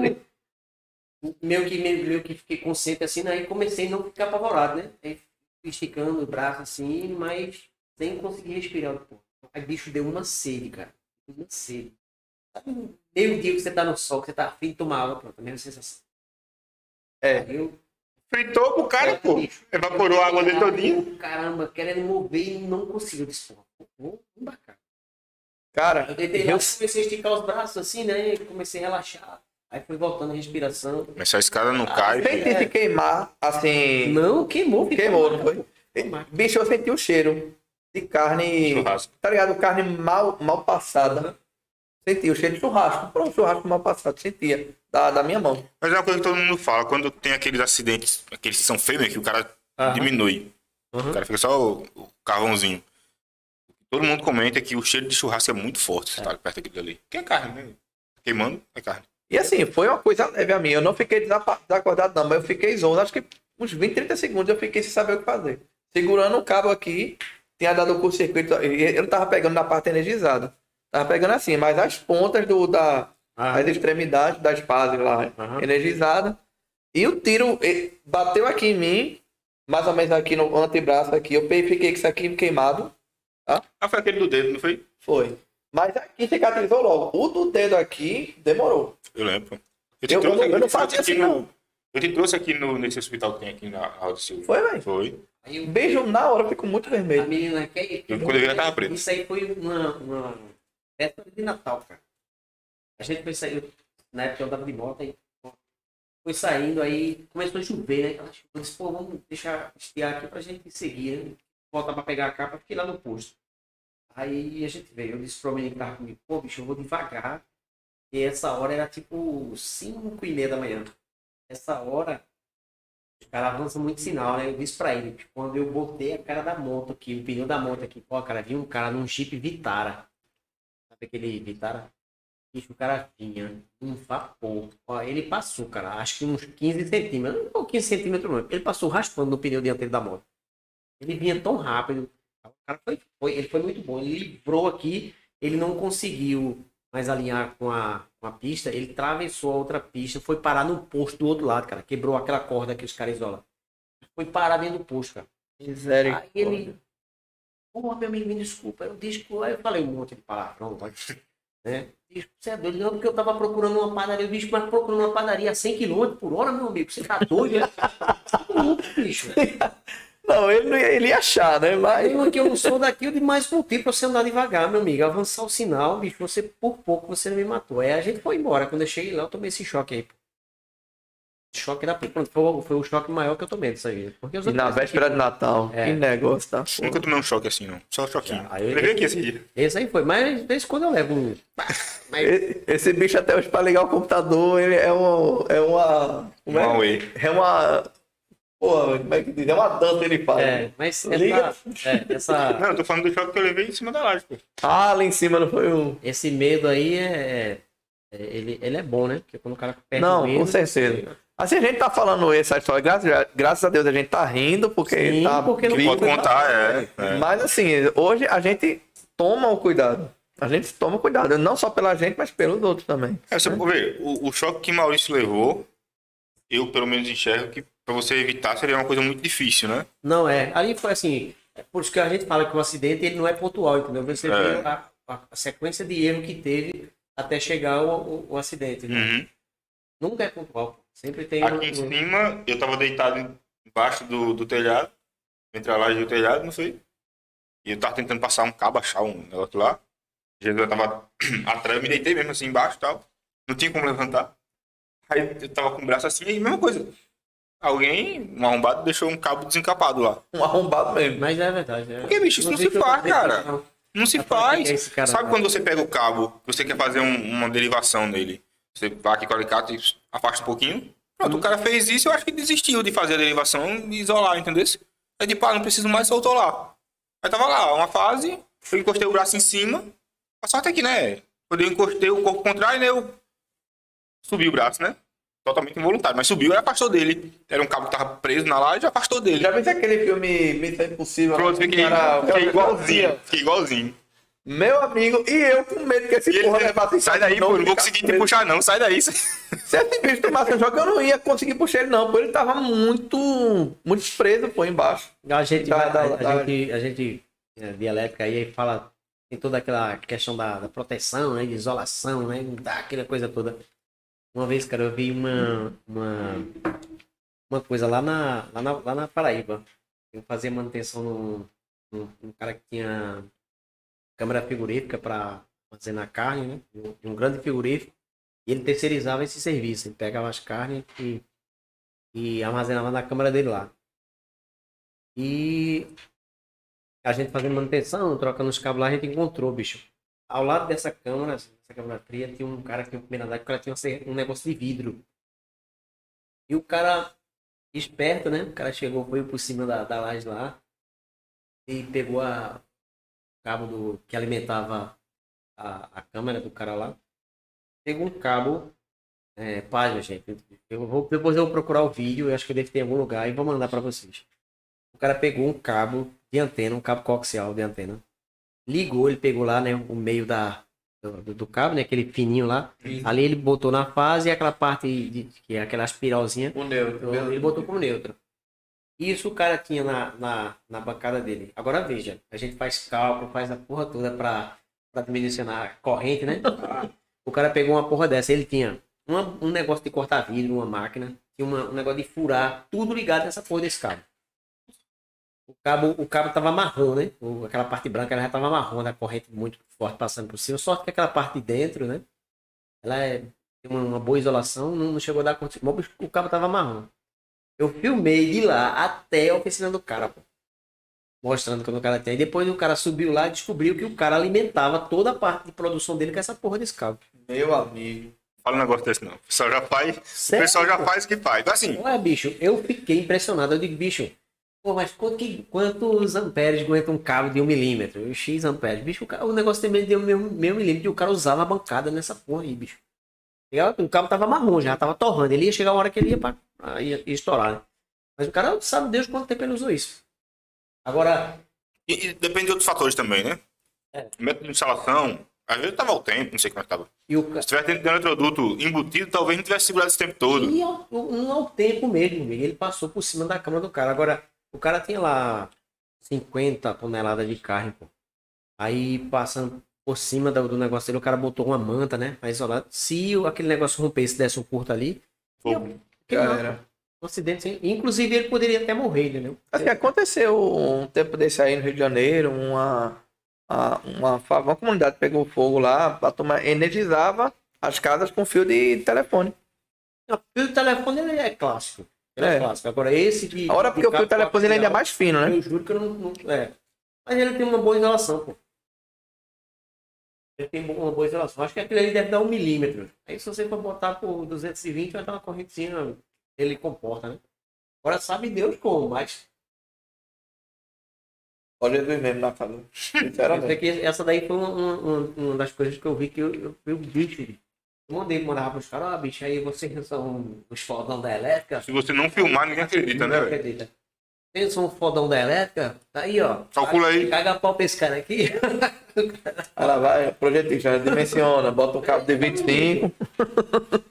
Speaker 3: meio que, meio, meio que fiquei consciente assim, aí comecei a não ficar apavorado, né? Aí esticando o braço assim, mas sem conseguir respirar. Pô. Aí bicho deu uma sede, cara. Uma sede. Meio dia que você tá no sol, que você tá afim de tomar água, pronto, a mesma sensação.
Speaker 2: É.
Speaker 3: Aí eu
Speaker 1: Fritou pro cara, pô.
Speaker 3: Bicho,
Speaker 1: Evaporou a água dele todinha.
Speaker 3: Caramba, querendo mover e não consigo. Eu disse, pô, vou embarcar.
Speaker 2: Cara,
Speaker 3: Eu deitei lá,
Speaker 2: eu,
Speaker 3: comecei a esticar os braços assim, né? Comecei a relaxar. Aí foi voltando a respiração.
Speaker 1: Mas se a escada não cai,
Speaker 2: senti de queimar, assim.
Speaker 3: Não, queimou.
Speaker 2: Queimou, não foi? Bicho, eu senti o cheiro de carne.
Speaker 1: churrasco.
Speaker 2: Tá ligado? Carne mal, mal passada. Senti o cheiro de churrasco. Pronto, churrasco mal passado. Sentia. Da, da minha mão.
Speaker 1: Mas é uma coisa que todo mundo fala, quando tem aqueles acidentes, aqueles que são fêmeas, que o cara
Speaker 3: Aham.
Speaker 1: diminui.
Speaker 3: Aham.
Speaker 1: O cara fica só o, o carvãozinho. Todo mundo comenta que o cheiro de churrasco é muito forte, se tá perto daquilo ali. Que é carne, né? Queimando, é carne.
Speaker 2: E assim, foi uma coisa leve a mim. Eu não fiquei desacordado, não, mas eu fiquei zonzo. Acho que uns 20, 30 segundos eu fiquei sem saber o que fazer. Segurando o cabo aqui, tinha dado o curto-circuito. Eu não tava pegando na parte energizada. Tava pegando assim, mas as pontas do, da,
Speaker 3: Ah,
Speaker 2: as extremidades das fases lá, energizada. E o tiro bateu aqui em mim, mais ou menos aqui no antebraço aqui. Eu fiquei com isso aqui queimado.
Speaker 1: Ah, foi aquele do dedo, não foi?
Speaker 2: Foi. Mas aqui cicatrizou logo. O do dedo aqui demorou.
Speaker 1: Eu lembro. Eu
Speaker 2: Eu- eu- eu não
Speaker 1: aqui-
Speaker 2: fazia assim,
Speaker 1: no-
Speaker 2: não.
Speaker 1: Eu te trouxe aqui no, nesse hospital que tem aqui na Raul Silva.
Speaker 2: Foi, velho.
Speaker 1: Foi.
Speaker 3: Aí eu-
Speaker 2: Beijo na hora, ficou muito
Speaker 3: A
Speaker 2: vermelho.
Speaker 3: menina que,
Speaker 1: Eu, quando eu vi, ela tava preta.
Speaker 3: Isso aí foi uma, uma véspera de Natal, cara. A gente foi sair, na época eu andava de moto, aí foi saindo, aí começou a chover, né? Ela chuva, Eu disse, pô, vamos deixar estiar aqui pra gente seguir, né? Voltar pra pegar a capa, fiquei lá no posto. Aí a gente veio, eu disse pro menino que tava comigo, pô, bicho, eu vou devagar. E essa hora era tipo 5 e meia da manhã. Essa hora, os caras avançam muito sinal, né? Eu disse pra ele, quando eu botei a cara da moto aqui, o pneu da moto aqui, pô, cara, vi um cara num Jeep Vitara. Aquele Vitara? Bicho, o cara vinha um vapor. Ó, ele passou, cara, acho que uns 15 centímetros. Não, 15 centímetros não. Ele passou raspando no pneu dianteiro da moto. Ele vinha tão rápido. O cara foi, foi- ele foi muito bom. Ele livrou aqui, ele não conseguiu mais alinhar com a, com a pista. Ele atravessou a outra pista, foi parar no posto do outro lado, cara. Quebrou aquela corda que os caras isolam. Foi parar dentro do posto, cara. Aí
Speaker 2: Misericórdia.
Speaker 3: ele. Pô, meu amigo, me desculpa. Eu desculpa. Aí eu falei um monte de palavrão. Né? Bicho, Você é doido? Não, porque eu tava procurando uma padaria. Bicho, mas procurando uma padaria a 100 km por hora, meu amigo. Você tá doido, né? Louco, bicho.
Speaker 2: Não, ele, não ia, ele ia achar, né? Mas.
Speaker 3: Eu aqui, eu não sou daqui, eu de mais motivo pra você andar devagar, meu amigo. Avançar o sinal, bicho, você por pouco você não me matou. Aí a gente foi embora. Quando eu cheguei lá, eu tomei esse choque aí. pô. Choque da pronto, foi, foi o choque maior que eu tomei disso aí. Porque os
Speaker 2: E na véspera de Natal.
Speaker 3: É.
Speaker 2: Que negócio, tá?
Speaker 1: Eu Nunca tomei um choque assim, não. Só um choquinho.
Speaker 3: Ah, eu
Speaker 1: levei aqui esse dia.
Speaker 3: Esse aí foi, mas de vez em quando eu levo um. Mas
Speaker 2: Esse bicho até hoje pra ligar o computador, ele é, um, é uma. Como é?
Speaker 1: Huawei.
Speaker 2: É uma. Pô, como é que diz? É uma dança ele faz.
Speaker 3: É, mas
Speaker 2: Liga.
Speaker 3: essa, é, essa-
Speaker 1: Não, eu tô falando do choque que eu levei em cima da laje, pô.
Speaker 2: Ah, lá em cima não foi um.
Speaker 3: esse medo aí é, é- ele, ele é bom, né? Porque quando o cara perde
Speaker 2: Não,
Speaker 3: medo,
Speaker 2: com certeza. Assim, a gente tá falando essa história, graças a, graças a Deus a gente tá rindo, porque
Speaker 3: Sim,
Speaker 2: tá
Speaker 3: porque não.
Speaker 1: Pode contar, é. é.
Speaker 2: Mas assim, hoje a gente toma o cuidado. A gente toma cuidado, não só pela gente, mas pelos outros também.
Speaker 1: É, você pode ver, o, o choque que Maurício levou, eu pelo menos enxergo que pra você evitar seria uma coisa muito difícil, né?
Speaker 3: Não é. Ali foi assim. é por isso que a gente fala que o acidente ele não é pontual, entendeu? Você
Speaker 1: É.
Speaker 3: vê a, a- a sequência de erro que teve até chegar o, o, o acidente. né?
Speaker 1: Uhum.
Speaker 3: Nunca é pontual. Sempre tem um-
Speaker 1: Aqui em
Speaker 3: um-
Speaker 1: cima, eu tava deitado embaixo do, do telhado, entre a laje e o telhado, não sei. E eu tava tentando passar um cabo, achar um negócio lá. Jesus tava atrás, eu me deitei mesmo assim embaixo e tal. Não tinha como levantar. Aí eu tava com o braço assim, e mesma coisa. Alguém, um arrombado, deixou um cabo desencapado lá.
Speaker 2: Um arrombado mesmo.
Speaker 3: Mas é verdade. É.
Speaker 1: Por que, bicho? Isso não se
Speaker 3: sei que eu-
Speaker 1: faz, cara.
Speaker 3: Não.
Speaker 1: Não se faz.
Speaker 3: é
Speaker 1: Sabe
Speaker 3: lá.
Speaker 1: quando você pega o cabo, você quer fazer um- uma derivação nele? Você vai aqui com o alicate e afasta um pouquinho. Pronto, o cara fez isso, eu acho que desistiu de fazer a derivação e isolar, entendeu? Aí tipo, ah, não preciso mais, soltou lá. Aí tava lá, uma fase, eu encostei o braço em cima. A sorte é que, né? Quando eu encostei o corpo contrário, né? Eu subiu o braço, né? Totalmente involuntário, mas subiu e afastou dele. Era um cabo que tava preso na laje e afastou dele.
Speaker 2: Já viu aquele filme Missão Impossível?
Speaker 1: Pronto, fiquei,
Speaker 2: Cara,
Speaker 1: fiquei igualzinho. Fiquei igualzinho.
Speaker 2: Meu amigo, e eu com medo que esse
Speaker 1: E ele,
Speaker 2: porra levasse em
Speaker 1: sai daí, pô, não vou conseguir te puxar, não. Sai daí.
Speaker 2: Se esse bicho tomasse um choque, eu não ia conseguir puxar ele, não, pô. Ele tava muito, muito preso, pô, embaixo.
Speaker 3: A gente,
Speaker 2: Da-
Speaker 3: a,
Speaker 2: da-
Speaker 3: a
Speaker 2: da-
Speaker 3: gente, a gente é, de elétrica aí fala, tem toda aquela questão da, da proteção, né? De isolação, né? Da, aquela coisa toda. Uma vez, cara, eu vi uma, uma, uma coisa lá na, lá na, lá na Paraíba. Eu fazia manutenção num, num, num cara que tinha câmara frigorífica para armazenar carne, né? De um grande frigorífico. E ele terceirizava esse serviço. Ele pegava as carnes e, e armazenava na câmara dele lá. E a gente fazendo manutenção, trocando os cabos lá, a gente encontrou, bicho. Ao lado dessa câmara, essa câmara fria, tinha um cara que tinha primeira idade, o tinha um- negócio de vidro. E o cara, esperto, né? O cara chegou, foi por cima da, da laje lá e pegou a, cabo do, que alimentava a, a câmera do cara lá. Pegou um cabo, é, página, gente. Eu vou, depois eu vou procurar o vídeo, eu acho que deve ter em algum lugar e vou mandar para vocês. O cara pegou um cabo de antena, um cabo coaxial de antena. Ligou, ele pegou lá, né, o meio da, do, do cabo, né, aquele fininho lá. Ali ele botou na fase e aquela parte de, que é aquela espiralzinha,
Speaker 2: O neutro.
Speaker 3: ele botou como neutro. Isso o cara tinha na, na, na bancada dele. Agora veja, a gente faz cálculo, faz a porra toda pra, pra dimensionar a corrente, né? O cara pegou uma porra dessa, ele tinha uma- um negócio de cortar vidro, uma máquina, tinha uma- um negócio de furar, tudo ligado nessa porra desse cabo. O cabo, o cabo tava marrom, né? O- aquela parte branca ela já tava marrom, da corrente muito forte passando por cima. Sorte que aquela parte de dentro, né? Ela é, tem uma, uma boa isolação, não, não chegou a dar conta. O cabo tava marrom. Eu filmei de lá até a oficina do cara, pô. Mostrando quando o cara tem. E depois o cara subiu lá e descobriu que o cara alimentava toda a parte de produção dele com essa porra desse cabo.
Speaker 2: Meu amigo.
Speaker 1: Fala um negócio desse, não. O pessoal já faz. O pessoal já faz o que faz. Mas assim,
Speaker 3: Ué, bicho, eu fiquei impressionado. Eu digo, bicho, pô, mas quanto que- quantos amperes aguenta um cabo de um milímetro? X amperes. Bicho, o, ca- o negócio também de um meio, meio milímetro e o cara usava a bancada nessa porra aí, bicho. O cabo tava marrom, já tava torrando. Ele ia chegar a hora que ele ia, pra, ia, ia estourar, né? Mas o cara sabe Deus quanto tempo ele usou isso. Agora,
Speaker 1: e- e depende de outros fatores também, né?
Speaker 3: É.
Speaker 1: Método de instalação, às vezes tava ao tempo, não sei como é que tava.
Speaker 3: e o,
Speaker 1: Se tivesse dentro de um eletroduto embutido, talvez não tivesse segurado esse tempo todo.
Speaker 3: E ao, não ao tempo mesmo, ele passou por cima da cama do cara. Agora, o cara tem lá 50 toneladas de carne, pô. Aí passando por cima do, do negócio dele, o cara botou uma manta, né? Pra isolar. Se o- aquele negócio rompesse, desse um curto ali,
Speaker 1: Fogo.
Speaker 3: que
Speaker 2: Já
Speaker 3: não,
Speaker 2: era.
Speaker 3: um acidente. sim. Inclusive, ele poderia até morrer, entendeu?
Speaker 2: Assim, aconteceu um tempo desse aí no Rio de Janeiro, uma, a- uma, fa- uma comunidade pegou fogo lá, a turma energizava as casas com fio de telefone.
Speaker 3: O fio de telefone ele é clássico. Ele é,
Speaker 2: É.
Speaker 3: clássico. Agora, esse de.
Speaker 2: Agora
Speaker 3: de
Speaker 2: porque o fio de telefone ele ainda é mais fino, né?
Speaker 3: Eu juro que eu não, não- É. Mas ele tem uma boa isolação, pô. Ele tem uma boa isolação. Acho que aquele ali deve dar um milímetro. Aí se você for botar por 220, vai dar uma correntezinha. Ele comporta, né? Agora sabe Deus como, mas.
Speaker 2: Olha Jesus mesmo.
Speaker 3: Eu sei
Speaker 2: Sinceramente.
Speaker 3: que essa daí foi uma, uma, uma das coisas que eu vi que eu, eu, eu bicho. Eu mandei mandar pros caras, ó, bicho, aí vocês são os fodão da elétrica.
Speaker 1: Se você não filmar, ninguém acredita, né,
Speaker 3: Não
Speaker 1: velho?
Speaker 3: acredita. Vocês são um fodão da elétrica? Tá aí, ó.
Speaker 1: Calcula aí.
Speaker 3: Caga pau pra esse cara aqui.
Speaker 2: Ela vai, projetista, dimensiona, bota um cabo de 25.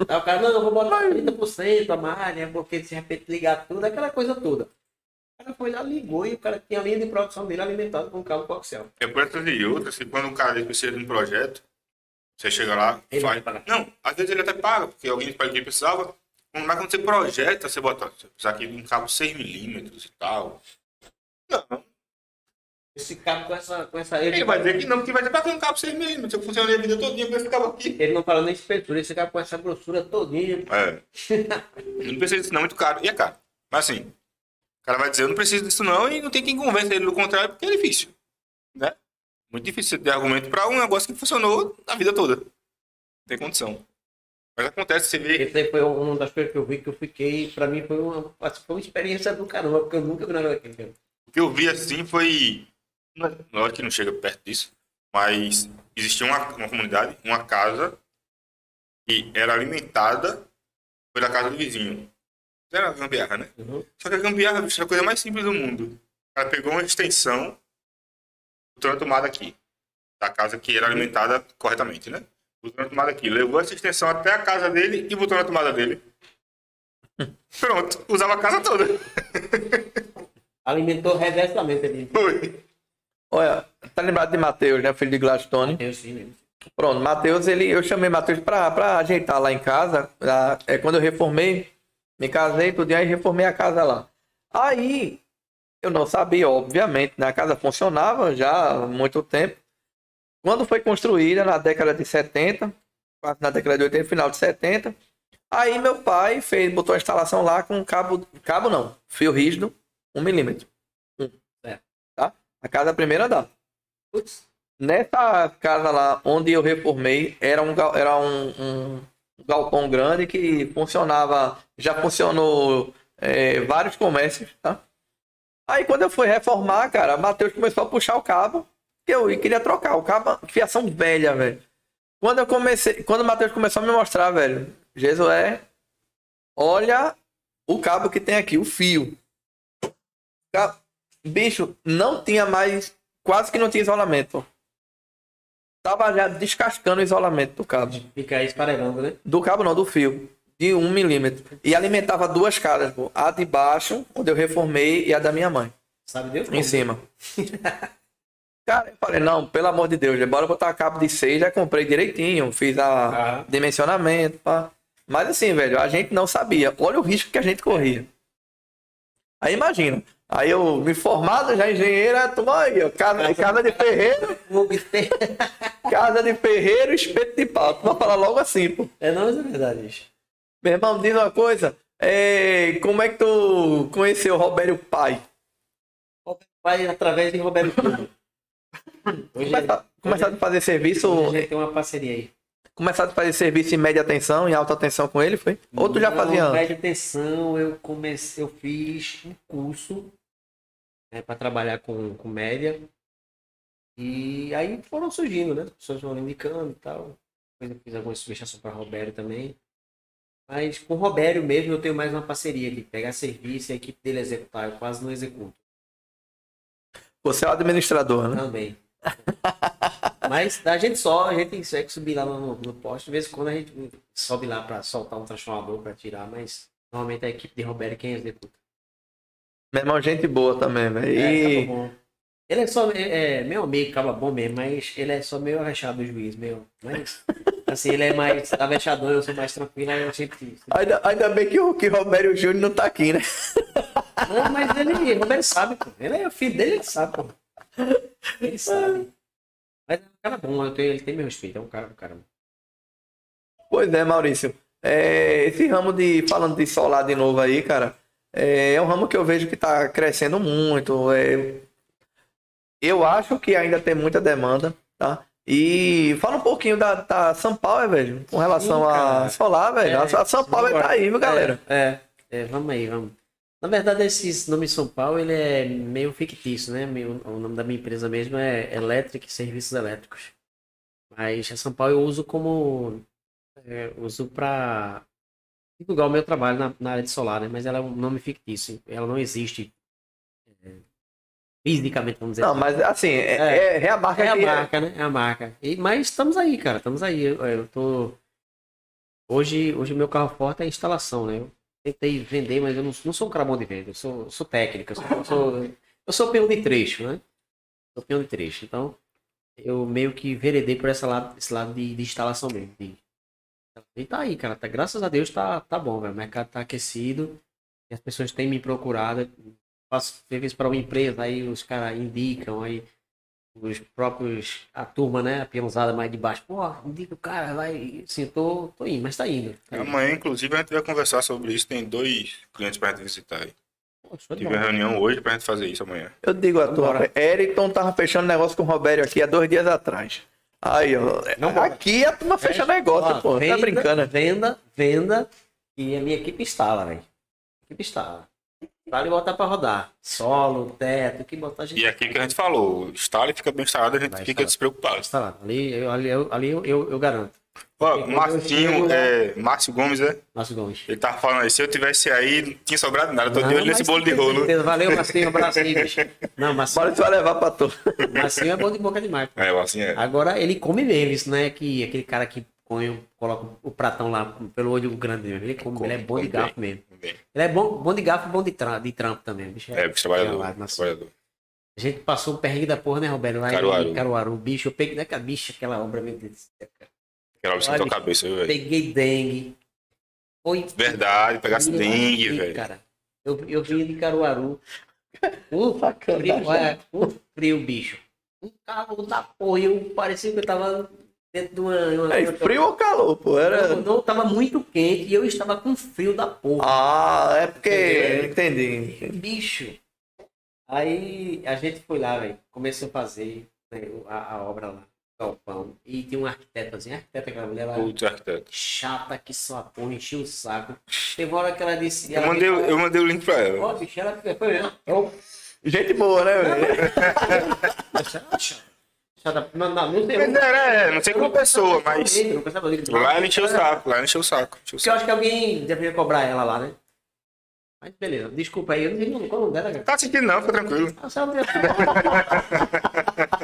Speaker 3: Aí o cara, não, eu vou botar 30% a mais, né? Porque de repente ligar tudo, aquela coisa toda. O cara foi lá, ligou e o cara tinha a linha de produção dele alimentada com cabo coaxial.
Speaker 1: É por essas e outras que quando o cara precisa de um projeto, você chega lá,
Speaker 3: Ele
Speaker 1: faz. Não, às vezes ele até paga, porque alguém para que precisava. Mas quando você projeta, você bota, você precisa aqui de um cabo 6mm e tal. Não,
Speaker 3: Esse cabo com essa. Com essa ele,
Speaker 1: ele vai dizer que não, que vai dizer pra que um cabo 6mm, eu funcionei a vida todinha com esse cabo aqui.
Speaker 3: ele não fala nem espessura, esse cabo com essa grossura todinha.
Speaker 1: É. Não precisa disso não, é muito caro. E é caro. Mas assim, o cara vai dizer, eu não preciso disso não, e não tem quem convença ele do contrário, porque é difícil. Né? Muito difícil você ter argumento pra um negócio que funcionou a vida toda. Não tem condição. Mas acontece, você vê.
Speaker 3: Esse aí foi uma das coisas que eu vi que eu fiquei. Pra mim foi uma, foi uma experiência do caramba, porque eu nunca vi nada daquele.
Speaker 1: O que eu vi assim foi. não é- Lógico que não chega perto disso, mas existia uma, uma comunidade, uma casa, que era alimentada pela casa do vizinho. Era a gambiarra, né?
Speaker 3: Uhum.
Speaker 1: Só que a gambiarra bicho, é a coisa mais simples do mundo. Ela pegou uma extensão, botou na tomada aqui, da casa que era alimentada corretamente, né? Botou na tomada aqui, levou essa extensão até a casa dele e botou na tomada dele. Pronto, usava a casa toda.
Speaker 3: Alimentou reversamente ali.
Speaker 1: Foi.
Speaker 2: Olha, tá lembrado de Matheus, né? Filho de Gladstone.
Speaker 3: Eu sim, né?
Speaker 2: Pronto, Matheus, ele, eu chamei Matheus pra, pra ajeitar lá em casa. lá, é quando eu reformei, me casei, tudo, e aí reformei a casa lá. Aí, eu não sabia, obviamente, né? A casa funcionava já há muito tempo. Quando foi construída, na década de 70, quase na década de 80, final de 70, aí meu pai fez, botou a instalação lá com cabo, cabo não, fio rígido, um milímetro. Um.
Speaker 3: É.
Speaker 2: Tá? A casa primeira andar.
Speaker 3: Putz.
Speaker 2: Nessa casa lá onde eu reformei, era um, era um, um galpão grande que funcionava, já funcionou é, vários comércios, tá? Aí quando eu fui reformar, cara, Matheus começou a puxar o cabo, que eu queria trocar, o cabo, fiação velha, velho. Quando eu comecei, quando o Matheus começou a me mostrar, velho, Jesué, olha o cabo que tem aqui, o fio. Bicho, não tinha mais, quase que não tinha isolamento. Tava já descascando o isolamento do cabo.
Speaker 3: Fica aí esparelando, né?
Speaker 2: Do cabo não, do fio. De um milímetro. E alimentava duas casas, pô. A de baixo, onde eu reformei, e a da minha mãe.
Speaker 3: Sabe Deus?
Speaker 2: Em cima. Cara, eu falei, não, pelo amor de Deus, bora botar cabo de 6, já comprei direitinho, fiz a
Speaker 3: Ah.
Speaker 2: dimensionamento, pá. Mas assim, velho, a gente não sabia. Olha o risco que a gente corria. Aí imagina. Aí eu me formado já engenheira, toma aí, ó, casa, casa de ferreiro, casa de ferreiro, espeto de pau. Tu vai falar logo assim, pô.
Speaker 3: É, não, é verdade isso.
Speaker 2: Meu irmão, diz uma coisa. é, como é que tu conheceu o Robério Pai?
Speaker 3: Vai através de Roberto Filho.
Speaker 2: Começar, começar a fazer serviço.
Speaker 3: a gente tem uma parceria aí.
Speaker 2: Começar a fazer serviço em média tensão, em alta tensão com ele, foi? Ou tu já
Speaker 3: Não,
Speaker 2: fazia antes?
Speaker 3: Média atenção, eu comecei, eu fiz um curso né, para trabalhar com, com média. E aí foram surgindo, né? As pessoas foram indicando e tal. Depois eu fiz algumas sugestões para Robério também. Mas com o Robério mesmo eu tenho mais uma parceria de pegar serviço e a equipe dele executar. Eu quase não executo
Speaker 2: Você é o administrador, né?
Speaker 3: também. Mas a gente só, a gente consegue subir lá no, no poste. De vez em quando a gente sobe lá para soltar um transformador para tirar, mas normalmente é a equipe de Roberto quem executa.
Speaker 2: Meu irmão, gente boa também, velho.
Speaker 3: É,
Speaker 2: E.
Speaker 3: Ele é só é, meu amigo, acaba bom mesmo, mas ele é só meio arrechado do juiz, meu. Mas assim, ele é mais avexador, eu sou mais tranquilo, aí eu sempre.
Speaker 2: ainda, ainda bem que o que Robério Júnior não tá aqui, né?
Speaker 3: Não, mas ele, Roberto sabe, pô. Ele é o filho dele, ele sabe, pô. Ele sabe. Mas é um cara bom, eu tenho, ele tem meu respeito, é um cara, um cara.
Speaker 2: Pois é, Maurício. É, esse ramo de. Falando de solar de novo aí, cara. É, é um ramo que eu vejo que tá crescendo muito. é, eu acho que ainda tem muita demanda, tá? E fala um pouquinho da, da São Paulo, velho, com relação
Speaker 3: Sim,
Speaker 2: a solar, velho. a, a São Paulo tá aí, viu, galera?
Speaker 3: É, é, vamos aí, vamos. Na verdade, esse nome São Paulo, ele é meio fictício, né? O nome da minha empresa mesmo é Electric Serviços Elétricos. Mas a São Paulo eu uso como... é, uso para divulgar o meu trabalho na, na área de solar, né? Mas ela é um nome fictício. Ela não existe é, fisicamente, vamos dizer
Speaker 2: Não,
Speaker 3: assim.
Speaker 2: mas assim, é,
Speaker 3: É.
Speaker 2: é, é a marca
Speaker 3: É a
Speaker 2: que
Speaker 3: marca, né? É a marca. E, mas estamos aí, cara. Estamos aí. Eu, eu tô. Hoje, hoje o meu carro forte é a instalação, né? Eu tentei vender, mas eu não, não sou um cara bom de venda. Eu sou, sou técnico. Eu sou, eu sou, eu sou peão de trecho, né? Sou peão de trecho. Então, eu meio que veredei por esse lado, esse lado de, de instalação mesmo. de- E tá aí, cara. Tá, graças a Deus tá, tá bom, velho. O mercado tá aquecido. E as pessoas têm me procurado. Faço serviço para uma empresa, aí os caras indicam, aí os próprios, a turma, né, a peãozada mais de baixo, pô, indica o cara, vai, assim, tô, tô indo, mas tá indo. Tá indo.
Speaker 1: Amanhã, inclusive, a gente vai conversar sobre isso. Tem dois clientes pra gente visitar aí.
Speaker 3: De
Speaker 1: Tive uma reunião hoje pra gente fazer isso amanhã.
Speaker 2: Eu digo a tua. Eriton tava fechando negócio com o Robério aqui há dois dias atrás. Aí, ó.
Speaker 3: Vambora.
Speaker 2: Aqui a turma fecha negócio,
Speaker 3: Ó,
Speaker 2: pô.
Speaker 3: venda,
Speaker 2: Tá brincando.
Speaker 3: Venda, venda, e a minha equipe instala, velho. A equipe instala. Vale botar pra rodar. Solo, teto, que botar a gente.
Speaker 1: E é aquilo que a gente falou, o instala e fica bem instalado, a gente
Speaker 3: Vai
Speaker 1: fica
Speaker 3: instalar.
Speaker 1: despreocupado.
Speaker 3: Instalado. Ali, eu, ali, eu, ali eu, eu, eu garanto.
Speaker 1: Ó, Marcinho,
Speaker 3: lá-
Speaker 1: é, Márcio Gomes, é?
Speaker 3: Márcio Gomes.
Speaker 1: Ele tava falando aí, se eu tivesse aí, não tinha sobrado nada. Tô de
Speaker 3: Não,
Speaker 1: olho nesse bolo de rolo.
Speaker 3: certeza. Valeu, Marcinho. Um abraço aí, bicho. Não, Marcinho,
Speaker 2: Bora tu vai levar pra tu.
Speaker 3: Marcinho é bom de boca demais.
Speaker 1: É, o assim é.
Speaker 3: Agora ele come mesmo, isso não é que aquele cara que põe, o- coloca o pratão lá pelo olho grande mesmo. Ele come, ele é bom de
Speaker 1: come
Speaker 3: garfo
Speaker 1: bem.
Speaker 3: mesmo.
Speaker 1: Bem.
Speaker 3: Ele é bom, bom de garfo e bom de, tra de trampo também. Bicho,
Speaker 1: É, bicho trabalhador.
Speaker 3: Marcinho.
Speaker 1: trabalhador.
Speaker 3: A gente passou o perrengue da porra, né, Roberto? Lá
Speaker 1: Caruaru.
Speaker 3: em Caruaru. Bicho, eu peguei daquela bicha, aquela obra, meu Deus do céu, cara.
Speaker 1: Aquela hora sentou a cabeça, viu, velho?
Speaker 3: Peguei dengue. Foi
Speaker 1: Verdade, pegasse dengue,
Speaker 3: frio,
Speaker 1: velho.
Speaker 3: Cara, eu, eu vim de Caruaru. Um frio, olha, um frio, bicho. Um calor da porra. Eu parecia que eu tava dentro de uma. uma
Speaker 2: É, frio ou calor, pô? Era.
Speaker 3: Não, não, tava muito quente e eu estava com frio da porra.
Speaker 2: Ah, é porque.
Speaker 3: É.
Speaker 2: Entendi.
Speaker 3: Bicho. Aí a gente foi lá, velho. Começou a fazer né, a, a obra lá. Galpão. E tinha um arquiteto assim, arquiteta aquela mulher lá.
Speaker 1: Putz, arquiteto.
Speaker 3: Chata que só a porra, encheu o saco. Teve hora que ela disse.
Speaker 1: Eu
Speaker 3: ela
Speaker 1: mandei,
Speaker 3: veio
Speaker 1: eu mandei o link pra ela.
Speaker 3: Ó, bicho, ela foi mesmo. Eu,
Speaker 2: Gente boa, né, velho?
Speaker 3: chata, não, não, não sei.
Speaker 1: É, não sei como pessoa, mas.
Speaker 3: Não.
Speaker 1: Lá ela encheu o saco, lá ela encheu o saco.
Speaker 3: Porque eu acho que alguém deveria cobrar ela lá, né? Mas beleza, desculpa aí, eu não sei qual o nome dela, cara.
Speaker 1: Tá assistindo não, fica tranquilo.
Speaker 3: Ah, Se ela tivesse,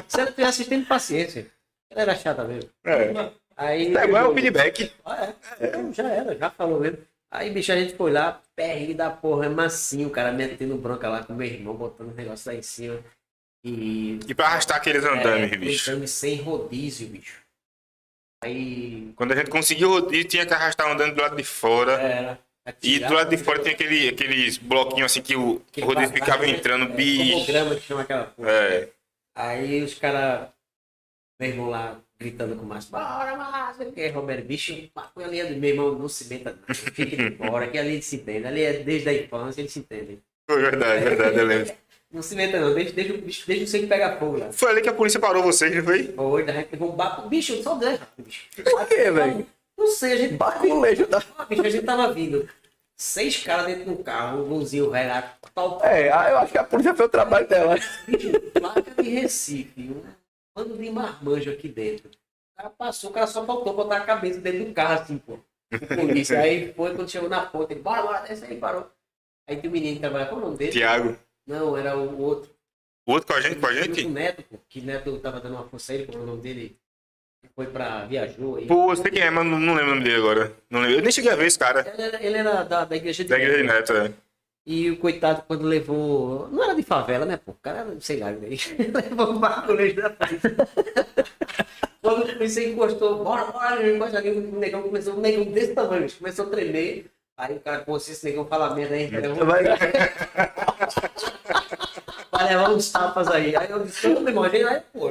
Speaker 3: se ela tivesse assistindo paciência. Ela era chata mesmo.
Speaker 1: É.
Speaker 3: Aí.
Speaker 1: É igual o feedback.
Speaker 3: Ah, é. Então, já era, já falou mesmo. Aí, bicho, a gente foi lá, perrengue da porra, é massinho, o cara metendo bronca lá com meu irmão, botando o negócio lá em cima. E.
Speaker 1: E pra arrastar aqueles
Speaker 3: é,
Speaker 1: andames, bicho.
Speaker 3: andame sem rodízio, bicho. Aí.
Speaker 1: Quando a gente conseguiu rodízio, tinha que arrastar andando do lado de fora.
Speaker 3: Era.
Speaker 1: E do lado de fora tem aquele, aqueles bloquinhos assim que o,
Speaker 3: Aquele
Speaker 1: rodízio ficava entrando,
Speaker 3: é,
Speaker 1: bicho.
Speaker 3: Tomograma que chama aquela porra.
Speaker 1: É.
Speaker 3: Aí os caras, meu irmão lá, gritando com o Márcio, bora, Márcio, que é, Roberto, bicho, ali é do meu irmão, não se meta não, fique de fora, que ali se entende, ali é desde a infância, eles se entendem.
Speaker 1: Foi verdade, verdade, eu lembro.
Speaker 3: Não se meta não, deixa, deixa, o bicho- deixa o sangue pegar fogo lá.
Speaker 1: Foi ali que a polícia parou vocês, não foi?
Speaker 3: Foi, da gente levou um barco, bicho, só Deus, bicho.
Speaker 2: Por quê, velho?
Speaker 3: Não sei, a gente,
Speaker 2: Baculejo da.
Speaker 3: Ah, bicho, a gente tava vindo, seis caras dentro de um carro, um luzinho velho lá, tal,
Speaker 2: É, ah, eu acho que a polícia fez o trabalho dela.
Speaker 3: Bicho, placa de Recife, um bando de marmanjo aqui dentro. O cara passou, o cara só faltou botar a cabeça dentro do carro, assim, pô. O polícia. Aí foi quando chegou na ponta, ele, bora, bora, desce aí, parou. Aí tem um menino que trabalha, qual o nome dele?
Speaker 1: Tiago.
Speaker 3: Não, era o outro.
Speaker 1: O outro com a gente, com a
Speaker 3: O
Speaker 1: gente?
Speaker 3: Neto, pô, que Neto tava dando uma força a ele, como o nome dele? Foi pra, viajou aí.
Speaker 1: Pô, eu sei quem é, mas não, não lembro o nome dele agora. Não lembro. Eu nem cheguei a ver esse cara.
Speaker 3: Ele era, ele era da, da igreja de
Speaker 1: Da igreja de
Speaker 3: Neto.
Speaker 1: É.
Speaker 3: E o coitado, quando levou. Não era de favela, né, pô? O cara sei lá, né? levou o barulho da polícia. quando o polícia encostou, bora, bora, encosta ali, o negão começou, um negão desse tamanho, começou a tremer. Aí o cara, pô, se esse negão fala merda aí, vai levar,
Speaker 2: Vai-
Speaker 3: vai levar uns tapas aí. Aí eu disse, não, meu irmão, a gente vai, pô.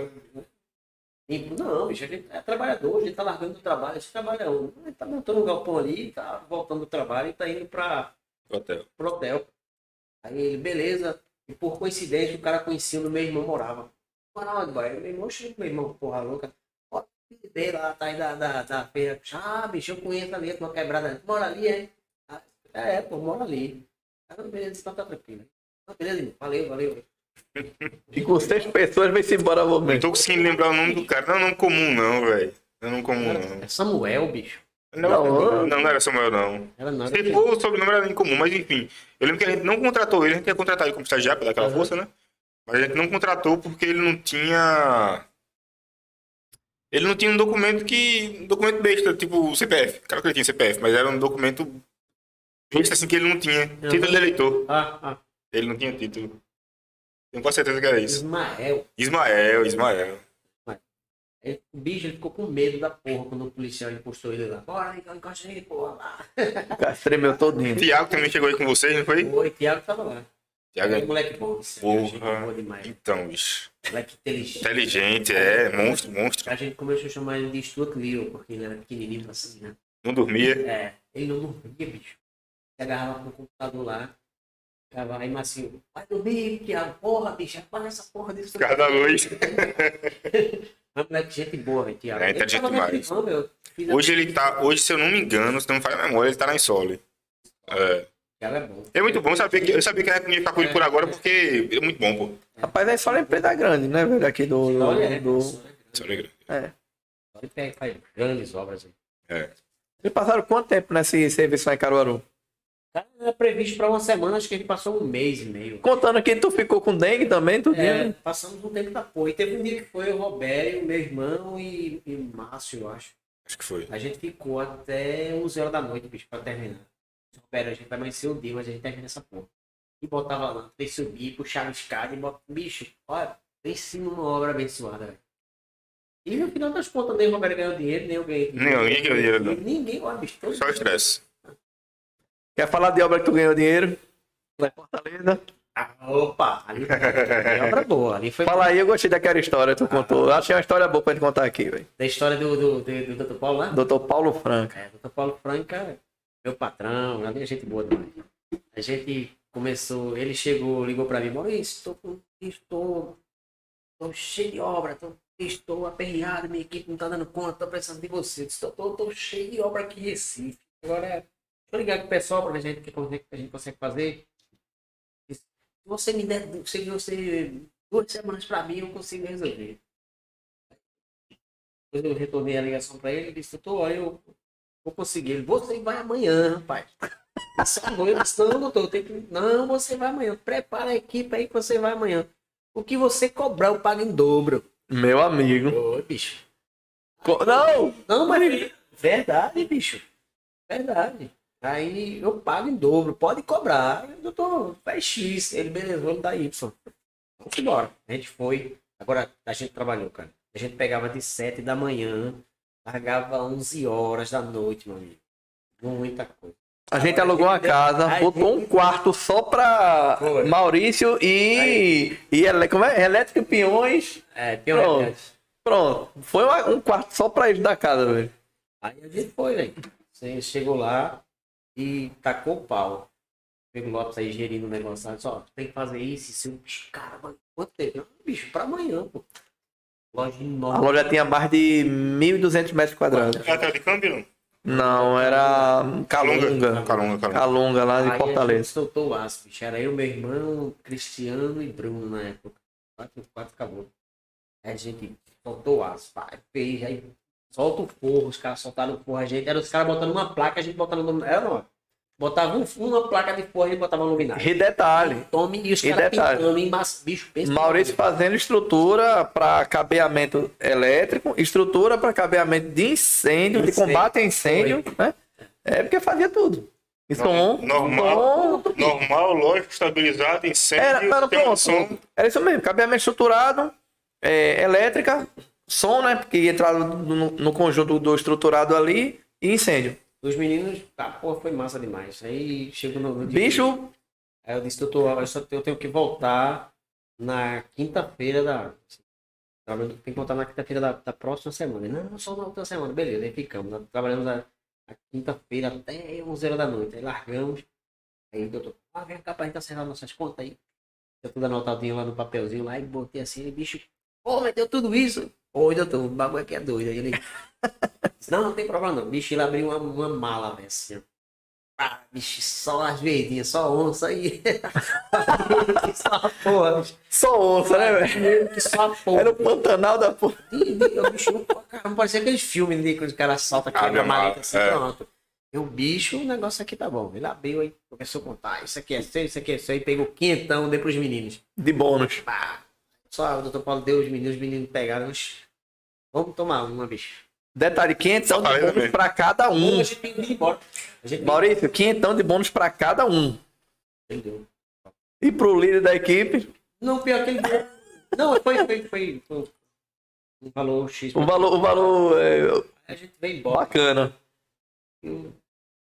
Speaker 3: E, não, bicho, a gente é trabalhador, a gente tá largando do trabalho, a gente trabalha? A gente tá montando um galpão ali, tá voltando do trabalho e tá indo pra
Speaker 1: Hotel.
Speaker 3: pro hotel. Aí ele, beleza. E por coincidência, o cara conhecia onde meu irmão morava. Mora onde, boy? Meu irmão meu irmão, porra louca. Ó, dele lá, tá aí da, da, da feira. Ah, bicho, eu conheço ali, uma quebrada. Mora ali, é? É, pô, mora ali. Ah, beleza, então tá tranquilo. Ah, beleza, irmão. valeu, valeu.
Speaker 2: E com seis pessoas vai-se embora
Speaker 1: Não
Speaker 2: momento.
Speaker 1: tô conseguindo lembrar o nome do cara. Não é um nome comum, não, velho. Não é um nome comum, não.
Speaker 3: É Samuel, bicho.
Speaker 1: Não,
Speaker 2: Não.
Speaker 1: não, não era Samuel, não.
Speaker 3: Era nada.
Speaker 1: Se for, o sobrenome era incomum, mas enfim. Eu lembro que a gente não contratou ele, a gente ia contratar ele como estagiário pra dar aquela
Speaker 3: Uhum.
Speaker 1: força, né? Mas a gente não contratou porque ele não tinha. Ele não tinha um documento que. Um documento besta, tipo CPF. Claro que ele tinha CPF, mas era um documento besta assim que ele não tinha. Título de eleitor.
Speaker 3: Ah, ah.
Speaker 1: Ele não tinha título. Tenho quase certeza que era isso.
Speaker 3: Ismael.
Speaker 1: Ismael, Ismael.
Speaker 3: Ele- o bicho ele ficou com medo da porra quando o policial encostou ele lá. Bora, então encosta aí, porra, lá.
Speaker 2: O cara tremeu todinho.
Speaker 1: Tiago também chegou aí com vocês, não foi?
Speaker 3: Oi, Thiago tava lá.
Speaker 1: Tiago
Speaker 3: É um
Speaker 1: é.
Speaker 3: moleque bom, esse
Speaker 1: Porra.
Speaker 3: demais.
Speaker 1: Então, bicho.
Speaker 3: Moleque inteligente.
Speaker 1: Inteligente, é. Monstro, monstro.
Speaker 3: A gente começou a chamar ele de Stuart Little, porque ele era pequenininho assim, né?
Speaker 1: Não dormia.
Speaker 3: É, ele não dormia, bicho. Ele agarrava no computador lá, ficava aí macio. Vai dormir, Thiago, porra, bicho, apaga essa porra desse
Speaker 1: Por causa da luz.
Speaker 3: Mas moleque, gente boa, velho, Thiago.
Speaker 1: É,
Speaker 3: Ele
Speaker 1: inteligente
Speaker 3: no
Speaker 1: demais.
Speaker 3: A-
Speaker 1: Hoje ele tá. Hoje, se eu não me engano, se não me falha a memória, ele tá na Insole. É.
Speaker 3: Thiago é bom.
Speaker 1: É muito bom, eu sabia que, eu sabia que a não ia ficar com ele por agora, porque é muito bom, pô.
Speaker 2: Rapaz, é só uma empresa grande, né, velho? Aqui do.
Speaker 3: é,
Speaker 2: do-?
Speaker 1: Insole é grande.
Speaker 2: É.
Speaker 3: Ele pega- faz grandes obras. aí.
Speaker 1: É.
Speaker 2: Vocês passaram quanto tempo nesse serviço lá em Caruaru?
Speaker 3: Era previsto para uma semana, acho que ele passou um mês e meio.
Speaker 2: Contando que tu ficou com dengue também, tu
Speaker 3: É, passamos um tempo da porra. E teve um dia que foi o Robério, meu irmão e, e o Márcio, eu acho.
Speaker 1: Acho que foi.
Speaker 3: A gente ficou até 11 horas da noite, bicho, pra terminar. Robério, a gente vai amanhecer o dia, mas a gente termina essa porra. E botava lá, fez subir, puxava escada e bota. Bicho, olha, pense numa obra abençoada, velho. E no final das contas, nem o Robério ganhou dinheiro, nem eu ganhei dinheiro.
Speaker 1: Nem ninguém ganhou dinheiro, não.
Speaker 3: Ninguém, olha, bicho.
Speaker 1: Só estresse.
Speaker 2: Quer falar de obra que tu ganhou dinheiro? Lá em Fortaleza.
Speaker 3: Ah, opa, ali foi obra boa. Ali foi
Speaker 2: Fala aí, eu gostei daquela história que tu contou. Achei uma história boa pra gente contar aqui, velho.
Speaker 3: da história do, do, do, do Dr. Paulo lá.
Speaker 2: Doutor Paulo Franca.
Speaker 3: É, Dr. Paulo Franca, meu patrão, ali é gente boa demais. A gente começou, ele chegou, ligou pra mim, Maurício, estou com. Estou, estou cheio de obra, tô, estou aperreado, minha equipe não tá dando conta, tô precisando de você. Estou, tô, tô cheio de obra aqui em Recife. Agora, eu ligar com o pessoal pra ver se a gente, o que a gente consegue fazer. Se você me der, se você duas semanas pra mim, eu consigo resolver. Depois eu retornei a ligação pra ele, ele disse, doutor, eu vou conseguir. Ele, você vai amanhã, rapaz. Essa noite, não, doutor, eu tenho que... Não, você vai amanhã. Prepara a equipe aí que você vai amanhã. O que você cobrar, eu pago em dobro.
Speaker 2: Meu amigo.
Speaker 3: Ô, bicho.
Speaker 2: Co- Não!
Speaker 3: Não, mas verdade, bicho. Verdade. Aí eu pago em dobro, pode cobrar. Doutor, faz X. Ele, beleza, vamos dar Y. Vamos embora. A gente foi. Agora, a gente trabalhou, cara. A gente pegava de 7 da manhã, largava 11 horas da noite, meu amigo. Muita coisa.
Speaker 2: A gente alugou uma casa,
Speaker 3: Aí-
Speaker 2: botou um quarto só pra
Speaker 3: Foi.
Speaker 2: Maurício e. e ele- como é? Elétrico e peões.
Speaker 3: É, pior
Speaker 2: Pronto. Pronto. Foi um quarto só pra eles da casa, velho.
Speaker 3: Aí a gente foi, velho. Você chegou lá e tacou o pau. Pegou o Lopes aí gerindo o negócio. Só, tem que fazer isso, isso. Bicho, cara, mas quanto tempo? Bicho, pra amanhã, pô. Loja
Speaker 2: A
Speaker 3: enorme.
Speaker 2: loja tinha mais de 1.200 metros quadrados.
Speaker 1: Até de câmbio, não?
Speaker 2: Não, era Calunga.
Speaker 1: Calunga, Calunga.
Speaker 2: Calunga, lá de
Speaker 3: Aí a gente
Speaker 2: Fortaleza.
Speaker 3: soltou o aço, bicho. Era eu, meu irmão, Cristiano e Bruno na época. Quatro, quatro acabou. Aí a gente soltou o aço, vai, fez, aí solta o forro, os caras soltaram o forro, a gente, era os caras botando uma placa, a gente botando no Era não, botava um, uma placa de forro e a gente botava luminária.
Speaker 2: E detalhe,
Speaker 3: Tome e os caras
Speaker 2: detalhe.
Speaker 3: pintando em massa. Bicho, pensa.
Speaker 2: Maurício fazendo estrutura para cabeamento elétrico, estrutura para cabeamento de incêndio, de
Speaker 3: Incêndio.
Speaker 2: combate a incêndio, né? É porque fazia tudo. E som,
Speaker 1: Normal.
Speaker 2: som,
Speaker 1: Normal, lógico, estabilizado, incêndio,
Speaker 2: Era,
Speaker 1: de
Speaker 2: pronto.
Speaker 1: som.
Speaker 2: Era isso mesmo, cabeamento estruturado, é, elétrica, som, né? Porque entrava no, no conjunto do estruturado ali e incêndio.
Speaker 3: Os meninos, ah, pô, foi massa demais. Aí chegou no, no dia-
Speaker 2: Bicho,
Speaker 3: Aí eu disse, doutor, eu só eu tenho que voltar na quinta-feira da. Eu tenho que voltar na quinta-feira da, da próxima semana. Ele, Não, só na outra semana. Beleza, aí ficamos. Nós trabalhamos a, a quinta-feira até 11 horas da noite. Aí largamos. Aí o doutor, ah, vem cá pra gente acertar nossas contas aí. Eu tudo anotadinho lá no papelzinho lá e botei assim, ele, bicho, pô, mas deu tudo isso. Oi, doutor, o bagulho aqui é doido. Aí ele, disse, não, não tem problema não. Bicho, ele abriu uma, uma mala, velho, assim. Ah, bicho, só as verdinhas, só onça aí. que só porra, bicho.
Speaker 2: só onça, né, velho?
Speaker 3: Que só porra.
Speaker 2: Era o Pantanal da porra.
Speaker 3: E, e, o bicho, caramba, parecia aqueles filmes de que os caras saltam aqui na
Speaker 1: a mala,
Speaker 3: maleta assim,
Speaker 1: é.
Speaker 3: pronto. E o bicho, o negócio aqui tá bom. Ele abriu aí, começou a contar. Isso aqui é seu, isso aqui é seu. Aí pegou quinhentão, deu pros meninos.
Speaker 2: De bônus.
Speaker 3: Pá. Só o doutor Paulo deu os meninos, os meninos pegaram. "Oxi, Vamos tomar uma, bicho.
Speaker 2: Detalhe, quinhentão de bônus pra cada um.
Speaker 3: A gente tem que ir embora. A gente
Speaker 2: Maurício, quinhentão de bônus pra cada um.
Speaker 3: entendeu.
Speaker 2: E pro líder da equipe,
Speaker 3: Não, pior que ele deu. Não, foi, foi, foi. foi um valor X.
Speaker 2: o valor, o valor é
Speaker 3: A gente veio embora.
Speaker 2: bacana.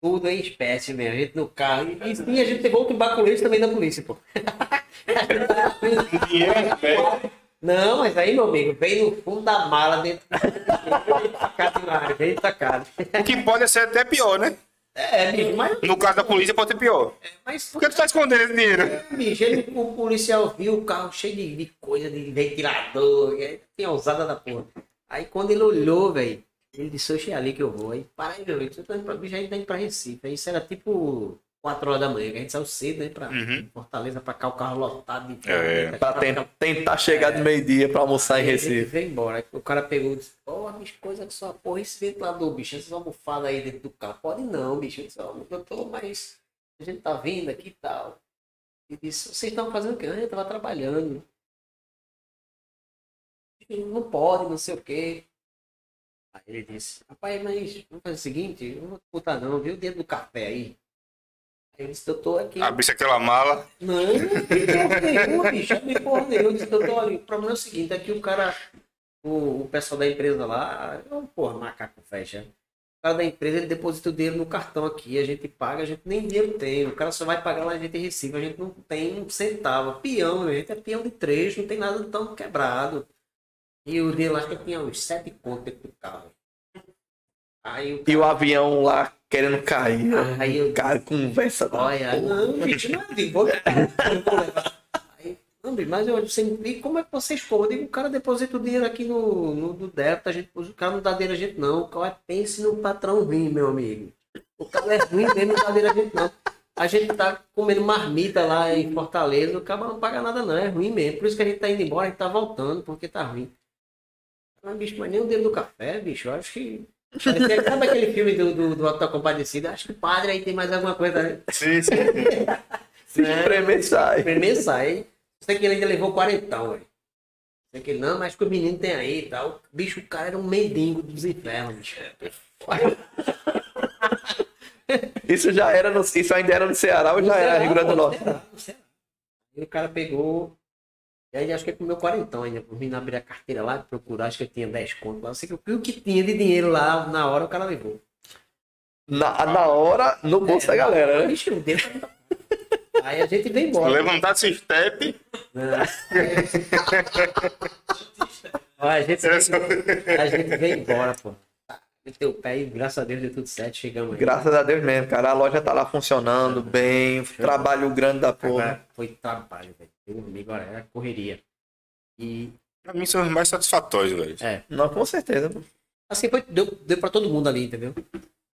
Speaker 3: Tudo em espécie mesmo. A gente no carro. E, e a gente pegou outro baculete também da polícia, pô. Não, mas aí, meu amigo, veio no fundo da mala dentro. Veio veio tacado.
Speaker 1: O que pode ser até pior, né?
Speaker 3: É, bicho, mas,
Speaker 1: No caso da polícia pode ser pior.
Speaker 3: mas
Speaker 1: Por que tu tá escondendo esse dinheiro?
Speaker 3: bicho, ele, o policial viu o carro cheio de, de coisa, de ventilador, e tinha ousada da porra. Aí quando ele olhou, velho, ele disse, oxe, é ali que eu vou. Aí, para aí, meu amigo, você tá indo pra, bicho, tá indo pra Recife. Aí isso era tipo 4 horas da manhã, que a gente saiu cedo, né, pra
Speaker 1: Uhum.
Speaker 3: Fortaleza, pra cá, o carro lotado de
Speaker 1: É.
Speaker 2: Pra ten- tentar chegar de meio-dia pra almoçar em Recife.
Speaker 3: veio embora. O cara pegou e disse, pô, bicho, coisa que só, porra, esse ventilador, bicho, essas almofadas aí dentro do carro. Pode não, bicho. Eu disse, ó, doutor, mas a gente tá vindo aqui e tal. E disse, vocês estavam fazendo o quê? Ah, eu tava trabalhando. Não pode, não sei o quê. Aí ele disse, rapaz, mas vamos fazer o seguinte, eu não vou te botar não, viu o dedo do café aí. Eu disse, doutor, aqui.
Speaker 1: Abrisse aquela mala.
Speaker 3: Não, não tem porra nenhuma, bicho. Não tem porra nenhuma. Eu disse, doutor, olha, o problema é o seguinte, é que o cara, o, o pessoal da empresa lá, é um porra, macaco fecha. O cara da empresa, ele deposita o dinheiro no cartão aqui, a gente paga, a gente nem dinheiro tem. O cara só vai pagar lá, a gente recebe, a gente não tem um centavo. Peão, a gente é peão de três, não tem nada tão quebrado. E o dinheiro lá acho que tinha uns sete contos dentro do carro. Aí o
Speaker 2: E o avião lá querendo cair.
Speaker 3: Aí eu
Speaker 2: Cara, conversa da
Speaker 3: Olha,
Speaker 2: porra.
Speaker 3: não, bicho, não é de vou, eu vou levar. Aí, não, mas eu você e como é que vocês pôr? Eu digo, o cara deposita o dinheiro aqui no, no, no débito, a gente, o cara não dá dinheiro a gente não. O cara pense no patrão ruim, meu amigo. O cara é ruim mesmo, não dá dinheiro a gente não. A gente tá comendo marmita lá em Fortaleza, o cara não paga nada não, é ruim mesmo. Por isso que a gente tá indo embora, a gente tá voltando, porque tá ruim. Mas, bicho, mas nem o dedo do café, bicho, eu acho que... Parecia- Sabe aquele filme do, do, do Auto da Compadecida? Acho que o padre aí tem mais alguma coisa, né?
Speaker 1: Sim, sim.
Speaker 2: Se espremer, sai.
Speaker 3: Primeiro sai. Sei que ele ainda levou quarentão, velho. Sei que ele, não, mas que o menino tem aí e tal. Bicho, o cara era um mendigo dos infernos, bicho.
Speaker 2: Isso já era no, isso ainda era no Ceará ou já era Rio Grande do Norte?
Speaker 3: Ceará, no Ceará. Aí o cara pegou. E aí acho que ele comeu quarentão ainda. O menino abrir a carteira lá, procurar, acho que ele tinha 10 contos lá. Eu sei que o que tinha de dinheiro lá na hora o cara levou.
Speaker 2: Na, na hora, no bolso da galera, né?
Speaker 3: Bicho, deu 40 conto. Aí a gente veio embora.
Speaker 1: Levantar esse step.
Speaker 3: Olha, a gente, a gente veio embora, pô. Meteu o pé e graças a Deus deu tudo certo, chegamos aí.
Speaker 2: Graças a Deus mesmo, cara. A loja tá lá funcionando bem, trabalho grande da porra.
Speaker 3: Foi trabalho, velho. Meu amigo, agora era correria. E
Speaker 1: Pra mim são os mais satisfatórios, velho.
Speaker 2: Não, com certeza.
Speaker 3: assim, foi, deu, deu pra todo mundo ali, entendeu?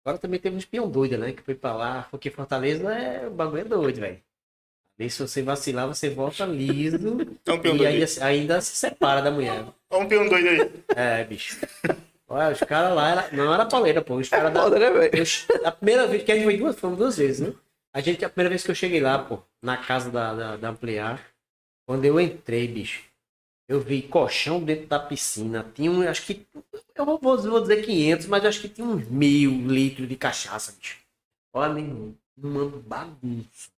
Speaker 3: Agora também teve um espião doido, né? Que foi pra lá, porque Fortaleza é, o bagulho é doido, velho. Ali se você vacilar, você volta liso
Speaker 1: Então,
Speaker 3: e
Speaker 1: doido
Speaker 3: ainda, ainda se separa da mulher.
Speaker 1: Olha um peão doido aí.
Speaker 3: É, bicho. Olha, os caras lá, era, não era pauleira, pô. Os caras da,
Speaker 2: Foda, né, velho?
Speaker 3: A primeira vez que a gente foi duas, duas vezes, né? A gente, a primeira vez que eu cheguei lá, pô, na casa da, da, da Ampliar, quando eu entrei, bicho, eu vi colchão dentro da piscina. Tinha um, acho que, eu vou, vou dizer 500, mas acho que tinha uns mil litros de cachaça, bicho. Olha, meu irmão, uma bagunça.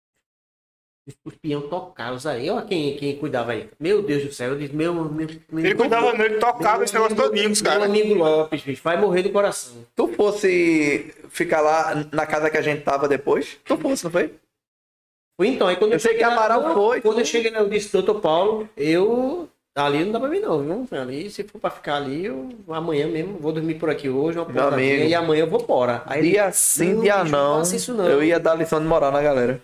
Speaker 3: Os peão tocaram, aí, olha quem, quem cuidava aí. Meu Deus do céu, eu disse, meu, meu, meu
Speaker 1: Ele cuidava nele, tocava esse negócio todinho, os
Speaker 3: Meu amigo Lopes, bicho, vai morrer do coração.
Speaker 2: Tu fosse ficar lá na casa que a gente tava depois? Tu fosse, não foi?
Speaker 3: Foi então, aí quando eu,
Speaker 2: Eu sei
Speaker 3: cheguei
Speaker 2: que Amaral
Speaker 3: lá,
Speaker 2: foi,
Speaker 3: Quando eu
Speaker 2: tu-
Speaker 3: cheguei eu disse, doutor Paulo, eu. Ali não dá pra mim não, viu? Ali, se for pra ficar ali, eu amanhã mesmo, vou dormir por aqui hoje, uma e amanhã eu vou embora. Aí ele,
Speaker 2: Dia sim,
Speaker 3: Não,
Speaker 2: dia
Speaker 3: bicho, não isso não.
Speaker 2: Eu ia dar lição de moral na galera.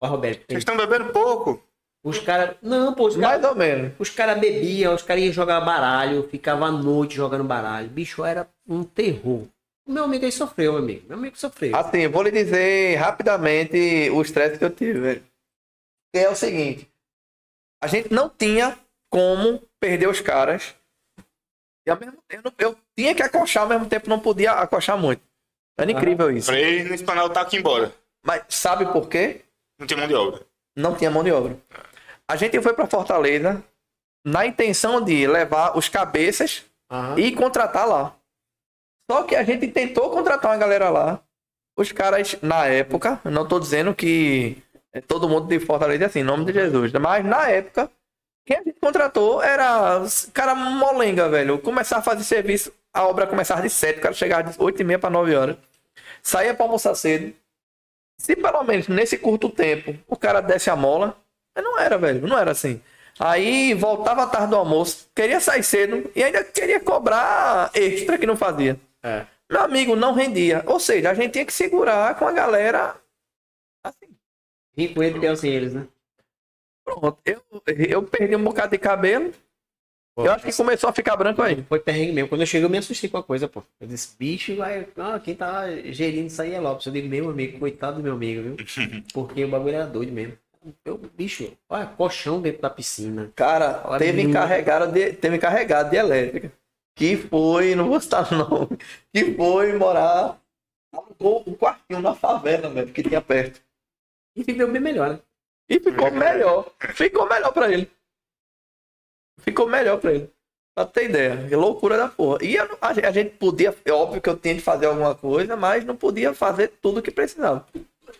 Speaker 3: ó, Roberto,
Speaker 1: Vocês estão bebendo pouco.
Speaker 3: os caras. Não, pô, os
Speaker 2: Mais
Speaker 3: caras.
Speaker 2: ou menos.
Speaker 3: Os caras bebiam, os caras iam jogar baralho, ficava à noite jogando baralho. Bicho, era um terror. Meu amigo aí sofreu, meu amigo. Meu amigo sofreu.
Speaker 2: Assim, vou lhe dizer rapidamente o estresse que eu tive, velho. Que é o seguinte. A gente não tinha como perder os caras. E ao mesmo tempo, eu tinha que acochar, ao mesmo tempo não podia acochar muito. Era incrível isso.
Speaker 1: Pra ele não espanar o taco e ir embora.
Speaker 2: Mas sabe por quê?
Speaker 1: Não tem mão de obra.
Speaker 2: Não tinha mão de obra. A gente foi pra Fortaleza na intenção de levar os cabeças
Speaker 3: Aham.
Speaker 2: e contratar lá. Só que a gente tentou contratar uma galera lá. Os caras, na época, não tô dizendo que todo mundo de Fortaleza é assim, em nome de Jesus. Mas na época, quem a gente contratou era cara molenga, velho. Começar a fazer serviço, a obra começava de 7, o cara chegava de 8 e meia para 9 horas. Saía pra almoçar cedo. Se pelo menos nesse curto tempo o cara desse a mola, não era, velho, não era assim. Aí voltava tarde do almoço, queria sair cedo e ainda queria cobrar extra que não fazia.
Speaker 3: É.
Speaker 2: Meu amigo, não rendia. Ou seja, a gente tinha que segurar com a galera. Assim,
Speaker 3: Rico ele tem sem eles, né?
Speaker 2: pronto. Eu, eu perdi um bocado de cabelo.
Speaker 3: Pô,
Speaker 2: eu acho que começou a ficar branco aí.
Speaker 3: Foi perrengue mesmo. Quando eu cheguei, eu me assustei com a coisa, pô. Eu disse, bicho, vai. Ah, quem tá gerindo isso aí é Lopes. Eu digo, meu amigo, coitado do meu amigo, viu? Porque o bagulho era doido mesmo. Eu, bicho, olha, colchão dentro da piscina.
Speaker 2: Cara,
Speaker 3: Olha,
Speaker 2: teve
Speaker 3: menino.
Speaker 2: encarregado de, teve encarregado de elétrica. Que foi, não vou citar o nome, que foi morar, alugou um quartinho na favela, velho, que tinha perto.
Speaker 3: E viveu bem melhor, né?
Speaker 2: E ficou melhor. Ficou melhor pra ele. Ficou melhor pra ele. Pra ter ideia. Que loucura da porra. E eu a, a gente podia, é óbvio que eu tinha de fazer alguma coisa, mas não podia fazer tudo que precisava.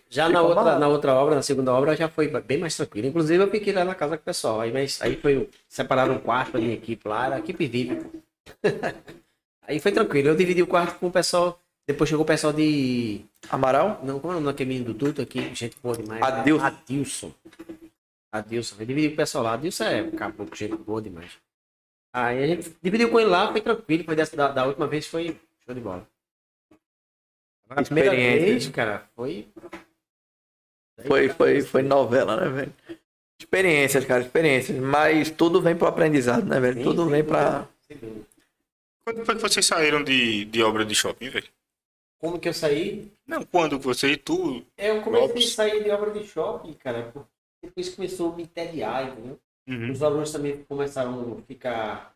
Speaker 3: Já
Speaker 2: Ficou
Speaker 3: na outra,
Speaker 2: mal.
Speaker 3: na outra obra, na segunda obra, já foi bem mais tranquilo. Inclusive, eu fiquei lá na casa com o pessoal. Aí, mas, aí foi. Separaram um quarto pra minha equipe lá, era a equipe VIP. aí foi tranquilo. Eu dividi o quarto com o pessoal. Depois chegou o pessoal de.
Speaker 2: Amaral?
Speaker 3: Não, como é o nome daquele menino do Duto aqui? Gente boa demais.
Speaker 2: Adilson.
Speaker 3: Adilson. Adilson. Eu dividi com o pessoal lá. Adilson é caboclo, gente boa demais. Aí a gente dividiu com ele lá, foi tranquilo. Foi dessa, da, da última vez, foi show de bola. A primeira
Speaker 2: Experiência.
Speaker 3: vez, cara, foi.
Speaker 2: Foi, foi, foi novela, né, velho? Experiências, cara, experiências. Mas tudo vem pro aprendizado, né, velho?
Speaker 3: Sim,
Speaker 2: Tudo
Speaker 3: sem
Speaker 2: vem pra.
Speaker 3: dúvida.
Speaker 1: Quando foi que vocês saíram de, de obra de shopping, velho?
Speaker 3: Como que eu saí?
Speaker 1: Não, quando que você e tu.
Speaker 3: Eu comecei
Speaker 1: Lopes.
Speaker 3: a sair de obra de shopping, cara, porque depois começou a me entediar, entendeu?
Speaker 1: Uhum.
Speaker 3: Os valores também começaram a ficar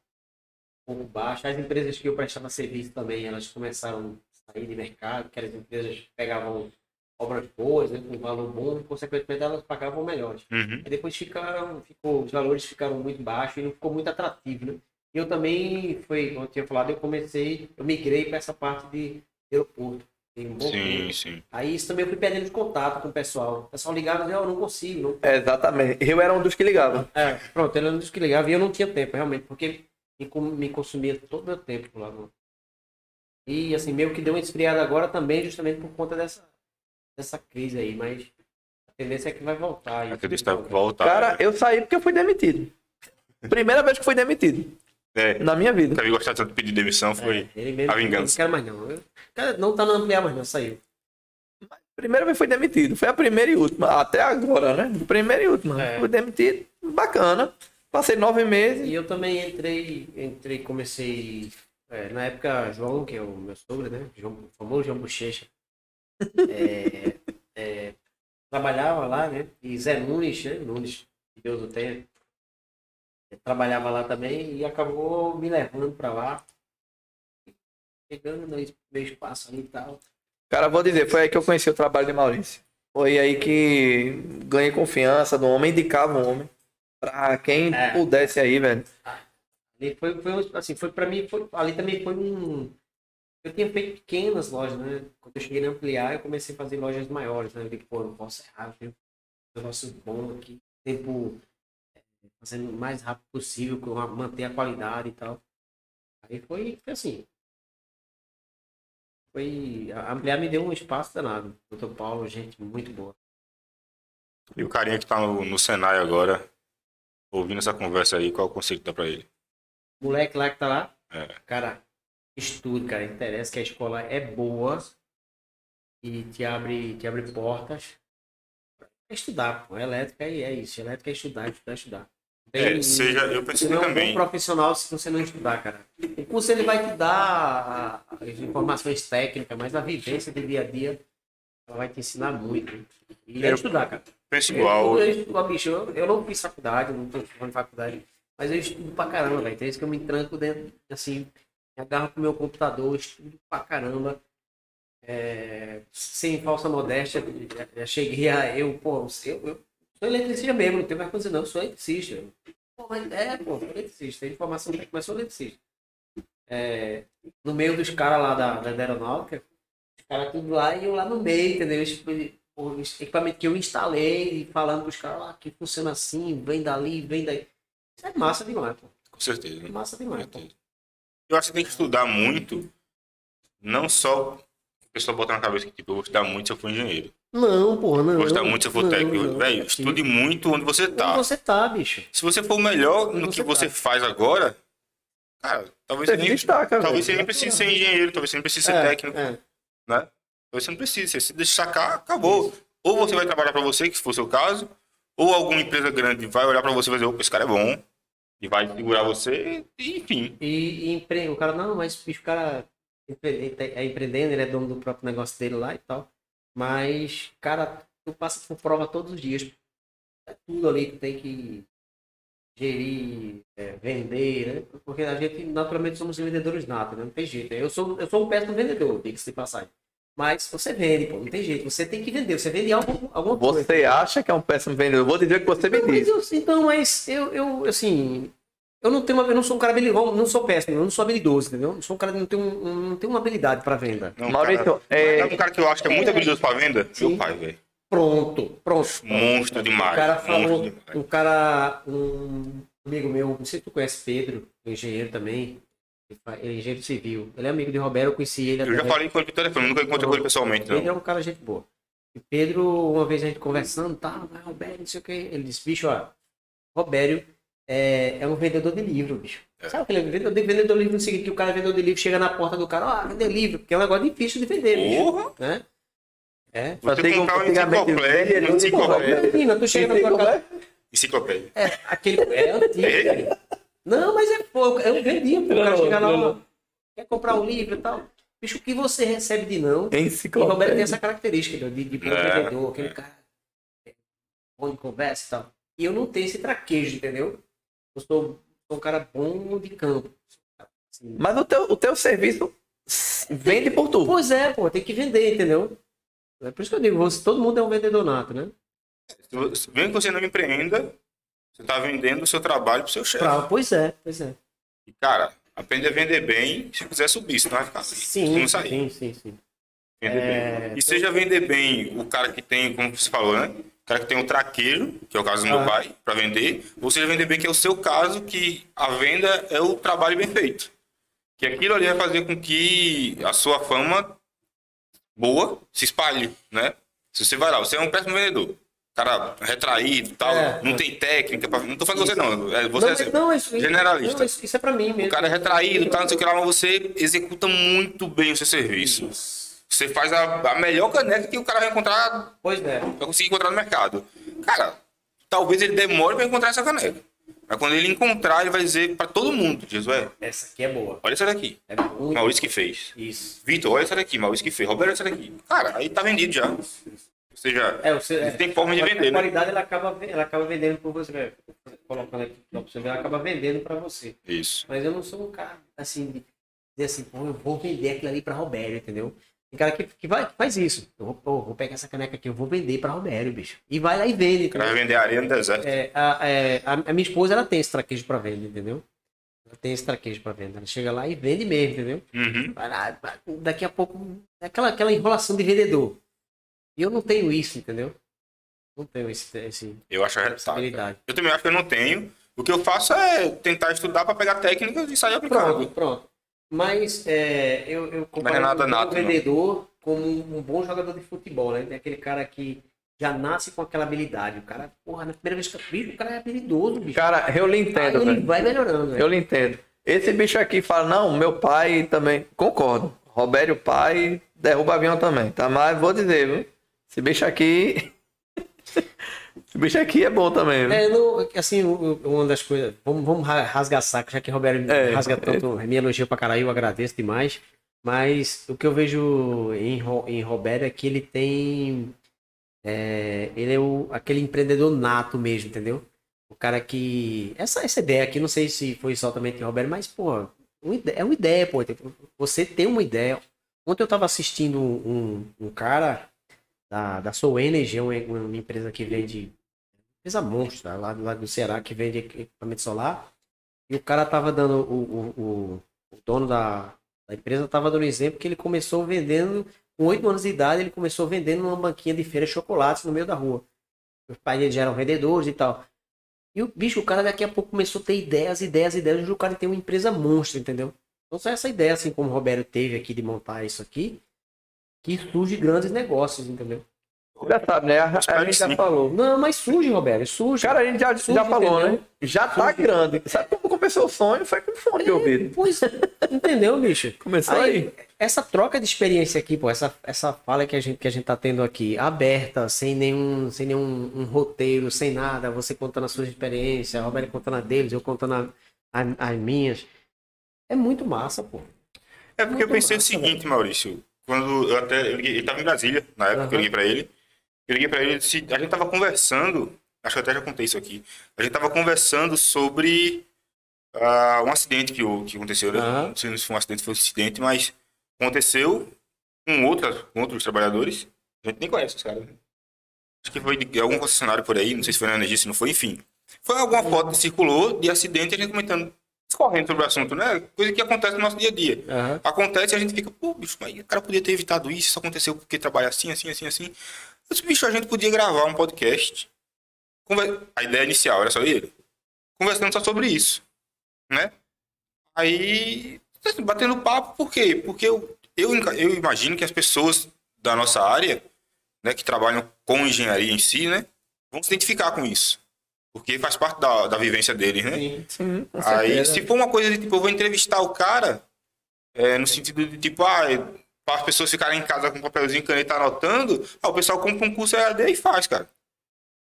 Speaker 3: um pouco baixos. As empresas que eu prestava serviço também, elas começaram a sair de mercado, que as empresas pegavam obras boas, né, com valor bom, e consequentemente elas pagavam melhores.
Speaker 1: Uhum.
Speaker 3: Aí depois ficaram, ficou, os valores ficaram muito baixos e não ficou muito atrativo, né? E eu também, foi, como eu tinha falado, eu comecei, eu migrei para essa parte de aeroporto. Tem um bom
Speaker 1: Sim,
Speaker 3: tempo.
Speaker 1: sim.
Speaker 3: Aí isso também eu fui perdendo contato com o pessoal. O pessoal ligava e dizia, "Ó, eu não consigo, não
Speaker 2: É, exatamente. Eu era um dos que ligava.
Speaker 3: é, pronto, ele era um dos que ligava e eu não tinha tempo, realmente, porque me, consumia todo o meu tempo lá no. E assim, meio que deu uma esfriada agora também, justamente por conta dessa, dessa crise aí, mas a tendência é que vai voltar. aí.
Speaker 1: Acredito que vai voltar.
Speaker 2: Cara, eu saí porque eu fui demitido. Primeira vez que fui demitido
Speaker 1: É.
Speaker 2: na minha vida.
Speaker 1: Nunca vi gostar tanto de pedir demissão, foi.
Speaker 3: Ele mesmo,
Speaker 1: a vingança.
Speaker 3: Não quero mais não. Cara, não tá no ampliar mais não, saiu.
Speaker 2: Primeira vez que fui demitido. Foi a primeira e última. Até agora, né? Primeira e última.
Speaker 3: É.
Speaker 2: Fui demitido. Bacana. Passei nove meses.
Speaker 3: E eu também entrei, entrei, comecei. é, na época, João, que é o meu sogro, né? João, o famoso João Bochecha. é, é, trabalhava lá, né? E Zé Nunes, né? Nunes, que Deus o tenha. Trabalhava lá também e acabou me levando pra lá. Pegando meu meu espaço ali e tal.
Speaker 2: Cara, vou dizer, foi aí que eu conheci o trabalho de Maurício. Foi aí que ganhei confiança do homem, indicava o homem. Pra quem
Speaker 3: É.
Speaker 2: pudesse aí, velho.
Speaker 3: Ali foi, foi um- assim, foi para mim, foi, ali também foi um. Eu tinha feito pequenas lojas, né? Quando eu cheguei na ampliar, eu comecei a fazer lojas maiores, né? Eu digo, pô, não posso errar, um negócio bom aqui, tempo fazendo o mais rápido possível, com a- manter a qualidade e tal. Aí foi, foi assim. Foi. A ampliar me deu um espaço danado. Doutor Paulo, gente muito boa.
Speaker 1: E o carinha que tá no, no Senai agora, ouvindo essa conversa aí, qual o conselho que dá pra ele?
Speaker 3: moleque lá que tá lá,
Speaker 1: É.
Speaker 3: cara, estude, cara, interessa que a escola é boa e te abre, te abre portas. É estudar, pô. Elétrica é, é isso. Elétrica é estudar, estudar, estudar.
Speaker 1: É, seja, eu pensei
Speaker 3: não é um
Speaker 1: também.
Speaker 3: bom profissional se você não estudar, cara. O curso ele vai te dar as informações técnicas, mas a vivência do dia a dia ela vai te ensinar muito. E é
Speaker 1: Eu-
Speaker 3: estudar, cara.
Speaker 1: Penso igual.
Speaker 3: Eu, eu estudo, ó, bicho, eu, eu não fiz faculdade, não tô falando faculdade, mas eu estudo pra caramba, velho. Tem isso que eu me tranco dentro, assim, me agarro pro meu computador, estudo pra caramba. É, sem falsa modéstia, cheguei a. Eu, pô, eu, eu sou eletricista mesmo, não tenho mais coisa não, eu sou eletricista. Pô, mas é, pô, sou eletricista, tem técnica, mas sou eletricista. É, no meio dos caras lá da, da aeronáutica, os caras tudo lá e eu lá no meio, entendeu? Eles- o equipamento que eu instalei, falando pros caras lá que funciona assim, vem dali, vem daí. Isso é massa demais, pô.
Speaker 1: Com certeza.
Speaker 3: É massa demais, pô.
Speaker 1: Eu acho que tem que estudar muito, não só a pessoa botar na cabeça que tipo, eu vou estudar muito se eu for engenheiro.
Speaker 3: Não, porra, não.
Speaker 1: Eu vou estudar muito se eu for técnico. Velho, estude muito onde você tá.
Speaker 3: Onde você tá, bicho?
Speaker 1: Se você for melhor no
Speaker 3: Onde
Speaker 1: que
Speaker 3: você
Speaker 1: você
Speaker 3: tá.
Speaker 1: faz agora, cara, talvez
Speaker 2: Você
Speaker 1: você nem,
Speaker 2: destaca,
Speaker 1: talvez
Speaker 2: velho.
Speaker 1: você nem precise ser engenheiro, talvez você nem precise ser
Speaker 3: É,
Speaker 1: técnico,
Speaker 3: é.
Speaker 1: né? Talvez você não precise. Você se destacar, acabou. Ou você vai trabalhar pra você, que se for o seu caso, ou alguma empresa grande vai olhar pra você e vai dizer, opa, esse cara é bom, e vai segurar você, e, enfim.
Speaker 3: E, e empre... o cara, não, mas bicho, o cara é empreendendo, ele é dono do próprio negócio dele lá e tal. Mas, cara, tu passa por prova todos os dias. É tudo ali que tem que. gerir, é, vender, né? Porque a gente, naturalmente, somos vendedores natos, né? Não tem jeito. Eu sou, eu sou um péssimo vendedor, diga-se de passagem. Mas você vende, pô, não tem jeito. Você tem que vender, você vende algo, alguma coisa.
Speaker 2: Você acha que é um péssimo vendedor? Vou dizer que você disse.
Speaker 3: eu, então, mas eu, eu, assim, eu não tenho uma, eu não sou um cara habilidoso, não sou péssimo, eu não sou habilidoso, entendeu? Não sou um cara que não tem, um, não tem uma habilidade para venda.
Speaker 1: Não,
Speaker 2: Maurício,
Speaker 1: cara,
Speaker 2: é-
Speaker 1: é um cara que eu acho que é muito habilidoso pra venda.
Speaker 3: Sim.
Speaker 1: Meu pai, velho.
Speaker 3: Pronto, pronto.
Speaker 1: Monstro demais.
Speaker 3: O cara falou,
Speaker 1: demais.
Speaker 3: um cara, um amigo meu, não sei se tu conhece Pedro, um engenheiro também, ele ele é engenheiro civil. Ele é amigo de Roberto, eu conheci ele
Speaker 1: Eu já falei com ele por telefone, nunca encontrei com ele pessoalmente,
Speaker 3: Pedro é
Speaker 1: não.
Speaker 3: um cara gente boa. E Pedro, uma vez a gente conversando, tá, vai, Robério, não sei o que. Ele disse, bicho, ó, Robério é, é um vendedor de livro, bicho. Sabe aquele vendedor de, vendedor de livro no seguinte, que o cara é vendedor de livro, chega na porta do cara, ó, vender livro, porque é um negócio difícil de vender, bicho.
Speaker 1: Porra!
Speaker 3: Né? É.
Speaker 1: Você
Speaker 2: Antigo-
Speaker 1: comprar uma
Speaker 2: antigamente,
Speaker 1: enciclopédia,
Speaker 2: de
Speaker 1: enciclopédia.
Speaker 3: Imagina, tu chega na tua
Speaker 1: Enciclopédia.
Speaker 3: é, aquele, é antigo. cara. Não, mas é pouco, eu vendia, pô, o cara
Speaker 2: Não,
Speaker 3: chega lá,
Speaker 2: não,
Speaker 3: quer comprar um livro e tal. Bicho, o que você recebe de não? E o Roberto tem
Speaker 2: Enciclopédia.
Speaker 3: essa característica de, de bom
Speaker 1: É,
Speaker 3: vendedor, aquele cara é, bom de conversa e tal. E eu não tenho esse traquejo, entendeu? Eu sou, sou um cara bom de campo. Assim,
Speaker 2: Mas o teu, o teu serviço vende por tu.
Speaker 3: Pois é, pô, tem que vender, entendeu? É por isso que eu digo, você, todo mundo é um vendedor nato, né?
Speaker 1: Se você- Mesmo que você não empreenda, você tá vendendo o seu trabalho pro seu chefe.
Speaker 3: Pra- pois é, pois é.
Speaker 1: E, cara, aprende a vender bem se quiser subir, senão vai ficar assim.
Speaker 3: Sim,
Speaker 1: não sair.
Speaker 3: sim, sim, sim.
Speaker 1: Vender
Speaker 3: É,
Speaker 1: bem. E seja vender bem o cara que tem, como você falou, né? O cara que tem o traqueiro, que é o caso do meu
Speaker 3: Ah.
Speaker 1: pai, para vender, ou seja vender bem, que é o seu caso, que a venda é o trabalho bem feito. Que aquilo ali vai fazer com que a sua fama boa se espalhe, né? Se você vai lá, você é um péssimo vendedor. Cara retraído e tal,
Speaker 3: É,
Speaker 1: não tem técnica. Pra... Não tô falando você, não. É, você
Speaker 3: não,
Speaker 1: é
Speaker 3: não, isso,
Speaker 1: generalista.
Speaker 3: não, isso, isso é pra mim mesmo.
Speaker 1: O cara é retraído, tá, não sei o que lá, mas você executa muito bem o seu serviço. Você faz a, a melhor caneca que o cara vai encontrar,
Speaker 3: Pois é.
Speaker 1: vai conseguir encontrar no mercado. Cara, talvez ele demore para encontrar essa caneca. Mas quando ele encontrar, ele vai dizer para todo mundo, Josué,
Speaker 3: Essa aqui é boa.
Speaker 1: olha essa daqui.
Speaker 3: É muito
Speaker 1: Maurício que fez.
Speaker 3: Isso.
Speaker 1: Vitor, olha essa daqui. Maurício que fez. Roberto, olha essa daqui. Cara, aí tá vendido já. Ou seja,
Speaker 3: É, você, é,
Speaker 1: tem forma de vender,
Speaker 3: a
Speaker 1: né?
Speaker 3: qualidade ela acaba, ela acaba vendendo por você. né? Colocando aqui pra você ver, ela acaba vendendo pra você.
Speaker 1: Isso.
Speaker 3: Mas eu não sou um cara assim, de dizer assim, pô, eu vou vender aquilo ali pra Robério, entendeu? Tem cara que, que, vai, que faz isso. Eu vou, pô, vou pegar essa caneca aqui, eu vou vender pra Robério, bicho. E vai lá e vende,
Speaker 1: vai vender areia no deserto.
Speaker 3: É, a, é, a, a minha esposa, ela tem esse traquejo pra venda, entendeu? Ela tem esse traquejo pra venda. Ela chega lá e vende mesmo, entendeu?
Speaker 1: Uhum.
Speaker 3: Lá, daqui a pouco, aquela, aquela enrolação de vendedor. E eu não tenho isso, entendeu? Não tenho esse, esse,
Speaker 1: Eu acho
Speaker 3: habilidade.
Speaker 1: Eu também acho que eu não tenho. O que eu faço é tentar estudar para pegar técnicas e sair aplicando.
Speaker 3: Pronto, pronto. Mas é, eu, eu comparo
Speaker 1: é nada
Speaker 3: um
Speaker 1: nato,
Speaker 3: bom
Speaker 1: não.
Speaker 3: vendedor como um bom jogador de futebol, né? É aquele cara que já nasce com aquela habilidade. O cara, porra, na primeira vez que eu vi, o cara é habilidoso, bicho.
Speaker 2: Cara, eu lhe
Speaker 3: Aí
Speaker 2: entendo,
Speaker 3: ele
Speaker 2: velho.
Speaker 3: vai melhorando, velho.
Speaker 2: Eu lhe entendo. Esse bicho aqui fala, não, meu pai também. Concordo. Robério pai derruba avião também, tá? Mas vou dizer, viu? Esse bicho aqui. Esse bicho aqui é bom também, viu?
Speaker 3: É, não, assim, o- o- uma das coisas. Vamos, vamos ra- rasgar saco, já que o Roberto
Speaker 2: É,
Speaker 3: rasga tanto, me elogia pra caralho, eu agradeço demais. Mas o que eu vejo em, em Roberto é que ele tem. é, ele é o, aquele empreendedor nato mesmo, entendeu? O cara que. Essa, essa ideia aqui, não sei se foi exatamente em Roberto, mas, pô, é uma ideia, pô. tipo, Você tem uma ideia. Ontem eu tava assistindo um, um cara da, da Soul Energy, é uma, uma empresa que vende empresa monstro, lá, lá do Ceará, que vende equipamento solar. E o cara tava dando, o, o, o, o dono da, da empresa tava dando exemplo que ele começou vendendo, com 8 anos de idade, ele começou vendendo numa banquinha de feira de chocolates no meio da rua. Os pais dele já eram vendedores e tal. E o bicho, o cara daqui a pouco começou a ter ideias, ideias, ideias. O cara tem uma empresa monstro, entendeu? Então só essa ideia, assim como o Roberto teve aqui de montar isso aqui, que surge grandes negócios, entendeu?
Speaker 2: Já sabe, né? A, a gente já
Speaker 1: Sim.
Speaker 2: falou.
Speaker 3: Não, mas surge, Roberto, surge.
Speaker 2: Cara, a gente já, já
Speaker 3: Surge,
Speaker 2: falou,
Speaker 3: entendeu?
Speaker 2: né? Já tá grande. Sabe como começou o sonho? Foi com fone de ouvido.
Speaker 3: Pois, entendeu, bicho?
Speaker 2: Começou aí.
Speaker 3: Essa troca de experiência aqui, pô, essa, essa fala que a, gente, que a gente tá tendo aqui, aberta, sem nenhum, sem nenhum um roteiro, sem nada, você contando as suas experiências, a Roberto contando a deles, eu contando a- a- as minhas. É muito massa, pô.
Speaker 1: É porque eu
Speaker 3: Muito
Speaker 1: pensei o
Speaker 3: massa,
Speaker 1: seguinte, Maurício. Quando eu até. Eu liguei, ele tava em Brasília, na época que eu liguei pra ele. Eu liguei pra ele e disse, a gente tava conversando acho que até já contei isso aqui. A gente tava conversando sobre ah, um acidente que, que aconteceu.
Speaker 3: Aham.
Speaker 1: Não sei se foi um acidente, foi um acidente, mas aconteceu com outras, com outros trabalhadores. A gente nem conhece os caras. né? Acho que foi de algum concessionário por aí, não sei se foi na energia, se não foi, enfim. Foi alguma foto que circulou de acidente a gente comentando, discorrendo sobre o assunto, né? Coisa que acontece no nosso dia a dia.
Speaker 3: Aham.
Speaker 1: Acontece e a gente fica, pô, bicho, mas o cara podia ter evitado isso, isso aconteceu porque trabalha assim, assim, assim, assim. Eu disse, bicho, a gente podia gravar um podcast. Conver- A ideia inicial era só ele. Conversando só sobre isso. Né? Aí, batendo papo, por quê? Porque eu, eu, eu imagino que as pessoas da nossa área, né, que trabalham com engenharia em si, né, vão se identificar com isso. Porque faz parte da, da vivência deles, né?
Speaker 3: Sim.
Speaker 2: Sim,
Speaker 1: Aí, se for uma coisa de tipo, eu vou entrevistar o cara, é, no sentido de tipo, ah, para as pessoas ficarem em casa com papelzinho e caneta anotando, ah, o pessoal compra um curso EAD e faz, cara.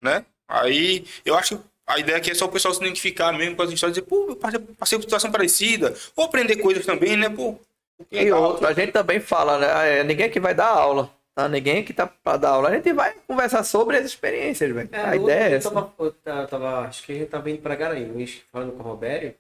Speaker 1: Né? Aí, eu acho que a ideia aqui é só o pessoal se identificar mesmo com as histórias, dizer, pô, eu passei passei por situação parecida, ou aprender coisas também, né, pô.
Speaker 2: E a gente também fala, né? ah, é, Ninguém que vai dar aula. Tá? Ninguém que tá pra dar aula. A gente vai conversar sobre as experiências, velho.
Speaker 3: É,
Speaker 2: a ideia é essa.
Speaker 3: tava, eu ta- tava- acho que a gente tava indo pra Garanhuns, falando com o Robério.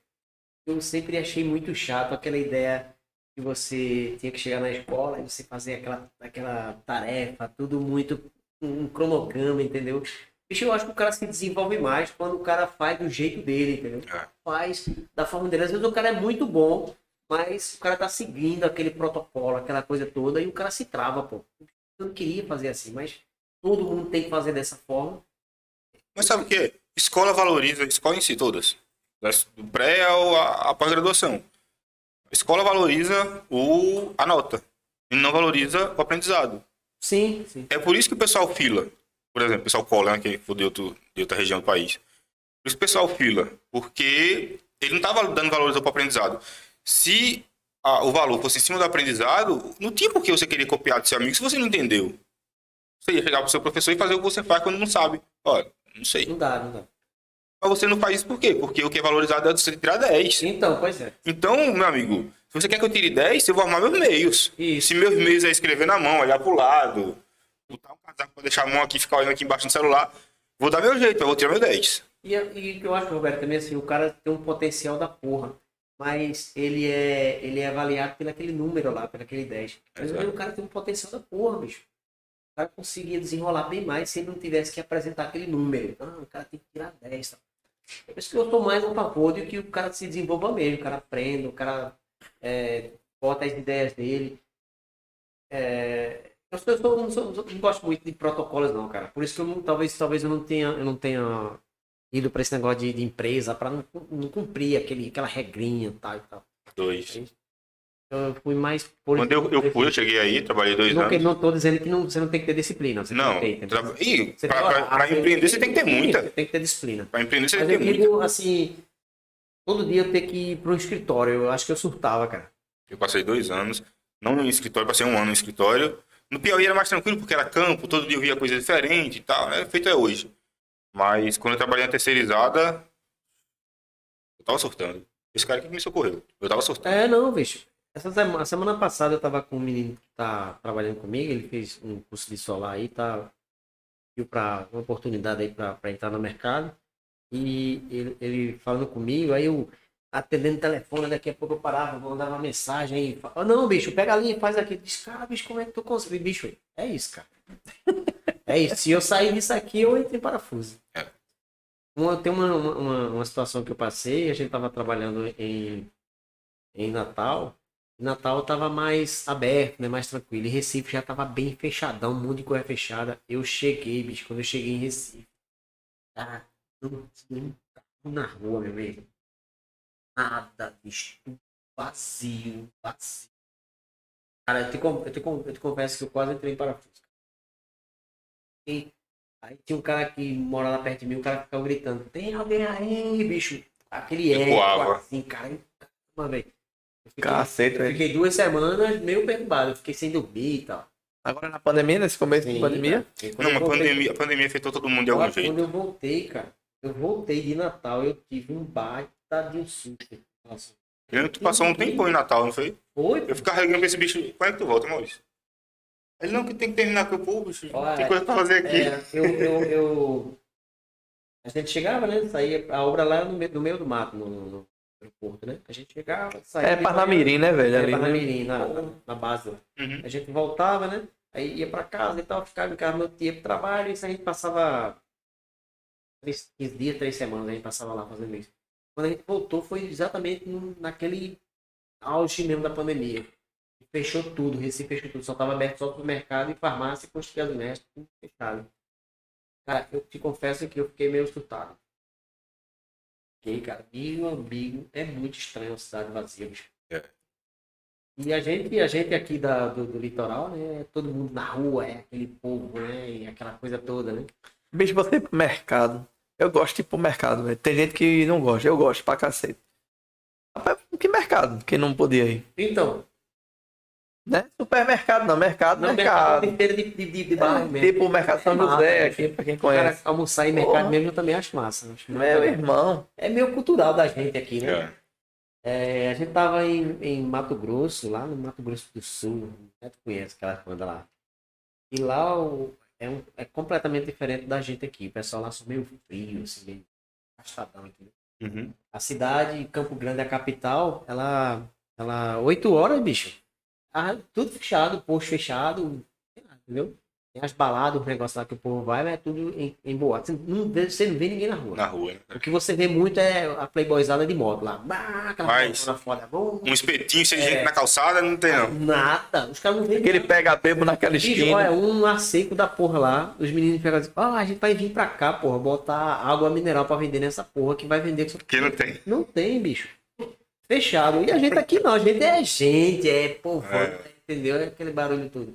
Speaker 3: Eu sempre achei muito chato aquela ideia que você tinha que chegar na escola e você fazer aquela, aquela tarefa, tudo muito um cronograma, entendeu? Bicho, eu acho que o cara se desenvolve mais quando o cara faz do jeito dele, entendeu?
Speaker 1: É.
Speaker 3: Faz da forma dele. Às vezes o cara é muito bom, mas o cara tá seguindo aquele protocolo, aquela coisa toda, e o cara se trava, pô. Eu não queria fazer assim, mas todo mundo tem que fazer dessa forma.
Speaker 1: Mas sabe o que? Escola valoriza, escola em si todas. Das- Do pré ao a pós-graduação. A escola valoriza o, a nota. E não valoriza o aprendizado.
Speaker 3: Sim, sim.
Speaker 1: É por isso que o pessoal fila. Por exemplo, o pessoal cola, né, que for de, outro, de outra região do país. Por isso que o pessoal fila. Porque ele não estava dando valor para o aprendizado. Se a- o valor fosse em cima do aprendizado, não tinha por que você querer copiar do seu amigo se você não entendeu. Você ia chegar pro seu professor e fazer o que você faz quando não sabe. Olha, não sei.
Speaker 3: Não dá, não dá.
Speaker 1: Mas você não faz isso por quê? Porque o que é valorizado é você tirar 10.
Speaker 3: Então, pois é.
Speaker 1: Então, meu amigo, se você quer que eu tire 10, eu vou arrumar meus meios.
Speaker 3: Isso.
Speaker 1: Se meus meios é escrever na mão, olhar pro lado, botar um casaco pra deixar a mão aqui, ficar olhando aqui embaixo no celular, vou dar meu jeito, eu vou tirar meu 10.
Speaker 3: E, e o que eu acho, Roberto, também assim, o cara tem um potencial da porra. Mas ele é, ele é avaliado pelo aquele número lá, pelo aquele 10. Mas
Speaker 1: Exato.
Speaker 3: o cara tem um potencial da porra, bicho. O cara conseguia desenrolar bem mais se ele não tivesse que apresentar aquele número. Ah, o cara tem que tirar 10. Tá? Por isso que eu estou mais a favor de que o cara se desenvolva mesmo, o cara aprenda, o cara é, bota as ideias dele. É, eu, sou, eu sou- não, sou- não gosto muito de protocolos, não, cara. Por isso que eu não, talvez, talvez eu não tenha, eu não tenha ido para esse negócio de, de empresa para não, não cumprir aquele, aquela regrinha e tal e tal.
Speaker 1: Dois.
Speaker 3: Então, eu fui mais por
Speaker 1: Quando eu, eu fui, eu cheguei aí, trabalhei dois
Speaker 3: não,
Speaker 1: anos.
Speaker 3: não tô dizendo que não, você não tem que ter disciplina. Você
Speaker 1: Não,
Speaker 3: tem que ter, entendeu?
Speaker 1: tra... Pra
Speaker 3: ah,
Speaker 1: empreender você tem que ter muita.
Speaker 3: Tem que ter disciplina.
Speaker 1: Pra empreender você
Speaker 3: Mas
Speaker 1: tem
Speaker 3: eu
Speaker 1: que ter muita.
Speaker 3: digo assim, todo dia eu ter que ir para um escritório. Eu acho que eu surtava, cara.
Speaker 1: Eu passei dois anos, não no escritório, passei um ano no escritório. No Piauí era mais tranquilo, porque era campo, todo dia eu via coisa diferente e tal, né? Feito é hoje. Mas quando eu trabalhei na terceirizada, eu tava surtando. Esse cara que me socorreu. Eu tava surtando.
Speaker 3: É, não, bicho. Essa semana, semana passada eu tava com um menino que tá trabalhando comigo, ele fez um curso de solar aí, tá viu para uma oportunidade aí para entrar no mercado. E ele, ele falando comigo, aí eu atendendo o telefone, daqui a pouco eu parava, mandava uma mensagem aí, falava, não, bicho, pega ali, faz aqui. Diz, cara, bicho, como é que tu consegue? Bicho, é isso, cara. é isso. Se eu sair disso aqui, eu entro em parafuso.
Speaker 1: É.
Speaker 3: Uma, tem uma, uma, uma situação que eu passei, a gente tava trabalhando em, em Natal. Natal tava mais aberto, né? Mais tranquilo. E Recife já tava bem fechadão, um monte de coisa fechada. Eu cheguei, bicho, quando eu cheguei em Recife. Cara, não tinha na rua, meu amigo. Nada, bicho. Vazio, vazio. Cara, eu te, eu te, eu te confesso que eu quase entrei em parafuso. E aí tinha um cara que mora lá perto de mim, o cara ficava gritando, tem alguém aí, bicho? Aquele eco, assim, cara. Uma vez. Eu fiquei-
Speaker 2: Cacete,
Speaker 3: eu fiquei duas semanas meio perturbado, eu fiquei sem dormir e tal.
Speaker 2: Agora na pandemia, nesse começo
Speaker 3: Sim,
Speaker 2: da pandemia,
Speaker 1: Não, mas a
Speaker 3: voltei-
Speaker 1: pandemia, a pandemia afetou todo mundo de algum jeito.
Speaker 3: Quando eu voltei, cara, eu voltei de Natal, eu tive um baita de um susto. Nossa.
Speaker 1: Eu lembro que tu passou um tempão em Natal, não foi?
Speaker 3: Foi?
Speaker 1: Eu ficava regando pra esse bicho. Quando é que tu volta, Maurício? Ele não, que tem que terminar com o.
Speaker 3: Olha,
Speaker 1: Tem coisa pra fazer aqui.
Speaker 3: É, eu, eu, eu, A gente chegava, né? Saía, a obra lá no meio, no meio do mato, no, no, no aeroporto, né? A gente chegava, saía.
Speaker 2: É
Speaker 3: de
Speaker 2: Parnamirim, né, velho?
Speaker 3: É,
Speaker 2: Ali, né?
Speaker 3: Parnamirim, na, na, na base.
Speaker 1: Uhum.
Speaker 3: A gente voltava, né? Aí ia pra casa e tal, ficava em casa no dia pro trabalho, e isso a gente passava três, 15 dias, três semanas, a gente passava lá fazendo isso. Quando a gente voltou, foi exatamente no- naquele auge mesmo da pandemia. Fechou tudo, Recife fechou tudo, só tava aberto só pro mercado e farmácia e posto de gasolina, tudo fechado. Cara, eu te confesso que eu fiquei meio assustado. Fiquei, cara, meu amigo, é muito estranho a cidade vazia, bicho.
Speaker 1: É.
Speaker 3: E a gente, a gente aqui da, do, do litoral, né? Todo mundo na rua, é aquele povo, né? E aquela coisa toda, né?
Speaker 2: Bicho, você ir pro mercado. Eu gosto de ir pro mercado, velho. Tem gente que não gosta. Eu gosto pra cacete. Rapaz, que mercado? Quem não podia ir?
Speaker 3: Então,
Speaker 2: Né? Supermercado não, mercado,
Speaker 3: no mercado
Speaker 2: mercado.
Speaker 3: inteiro de, de, de, de bairro
Speaker 2: É,
Speaker 3: mesmo.
Speaker 2: tipo o Mercado São
Speaker 3: Massa,
Speaker 2: José,
Speaker 3: né?
Speaker 2: aqui, pra quem
Speaker 3: O cara
Speaker 2: conhece.
Speaker 3: almoçar em mercado
Speaker 2: Porra.
Speaker 3: mesmo eu também acho massa. Acho
Speaker 2: Meu irmão.
Speaker 3: É meio cultural da gente aqui, né?
Speaker 1: É.
Speaker 3: É, a gente tava em, em Mato Grosso, lá no Mato Grosso do Sul. Né? Tu conhece aquela banda lá. E lá o- é, um- é completamente diferente da gente aqui. O pessoal lá são meio frio, assim, meio entendeu?
Speaker 1: Uhum.
Speaker 3: A cidade, Campo Grande, a capital, ela. Ela. 8 horas, bicho. Ah, tudo fechado, posto fechado. Entendeu? Tem as baladas, os negócios lá que o povo vai, mas é tudo em, em boate. Você não, vê, você não vê ninguém na rua.
Speaker 1: Na rua, né?
Speaker 3: O que você vê muito é a playboyzada de moto lá. Bah, aquela
Speaker 1: Mas-
Speaker 3: foda. Bom,
Speaker 1: Um espetinho de
Speaker 3: É.
Speaker 1: gente na calçada, não tem não.
Speaker 3: Nada. Os caras não veem
Speaker 2: Aquele
Speaker 3: nada.
Speaker 2: pega bebo naquela esquina.
Speaker 3: olha, um a seco da porra lá. Os meninos pegam assim, ó, a gente vai vir pra cá, porra, botar água mineral pra vender nessa porra que vai vender.
Speaker 1: Que não tem.
Speaker 3: Não tem, bicho. Fechado. E a gente aqui não, a gente é gente, é povão,
Speaker 1: É.
Speaker 3: entendeu? É aquele barulho todo.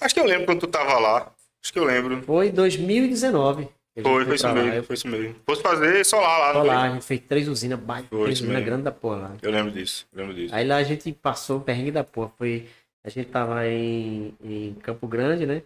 Speaker 1: Acho que eu lembro quando tu tava lá. Acho que eu lembro.
Speaker 3: Foi 2019. que a gente
Speaker 1: Foi, foi isso mesmo.
Speaker 3: Eu
Speaker 1: Foi isso mesmo. Fosse fazer solar lá,
Speaker 3: lá,
Speaker 1: foi?
Speaker 3: a gente fez três usinas, baita, três usinas grandes da porra lá.
Speaker 1: Eu lembro disso. Lembro disso.
Speaker 3: Aí lá a gente passou o perrengue da porra. Foi, a gente tava em, em Campo Grande, né?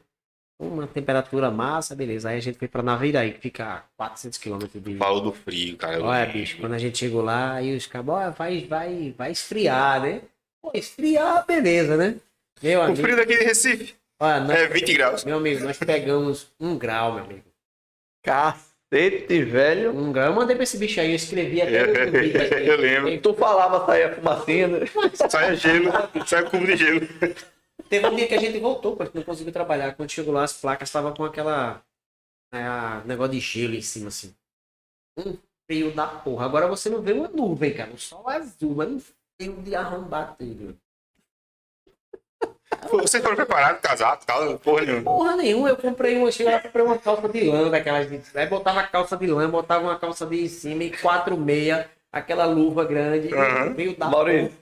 Speaker 3: Uma temperatura massa, beleza. Aí a gente foi pra Naviraí, que fica a 400 quilômetros de...
Speaker 1: Falou do frio, cara. eu
Speaker 3: Olha, bicho, quando a gente chegou lá, aí os cabos, "Ó, vai, vai, vai esfriar, né? Pô, esfriar, beleza, né? Meu
Speaker 1: O
Speaker 3: amigo,
Speaker 1: frio daqui de Recife
Speaker 3: olha, nós-
Speaker 1: é 20 graus.
Speaker 3: meu amigo, nós pegamos um grau, meu amigo.
Speaker 2: Cacete, velho.
Speaker 3: Um grau. Eu mandei pra esse bicho aí, eu escrevi até no vídeo aqui.
Speaker 1: Eu lembro.
Speaker 2: Tu falava, saía fumacinha. né?
Speaker 1: Sai gelo, sai cubo de gelo.
Speaker 3: Teve um dia que a gente voltou, porque não conseguiu trabalhar. Quando chegou lá, as placas estavam com aquela. É, a- negócio de gelo em cima, assim. Um frio da porra. Agora você não vê uma nuvem, cara. Um sol azul, mas um frio de arrombar tudo.
Speaker 1: Pô, Vocês foram preparados, casaco tal? Porra nenhuma.
Speaker 3: Porra nenhuma, eu comprei uma, cheguei lá, comprei uma calça de lã daquelas. de- Aí botava a calça de lã, botava uma calça de em cima e quatro meia, aquela luva grande,
Speaker 1: Aham.
Speaker 3: frio da
Speaker 2: Maurício,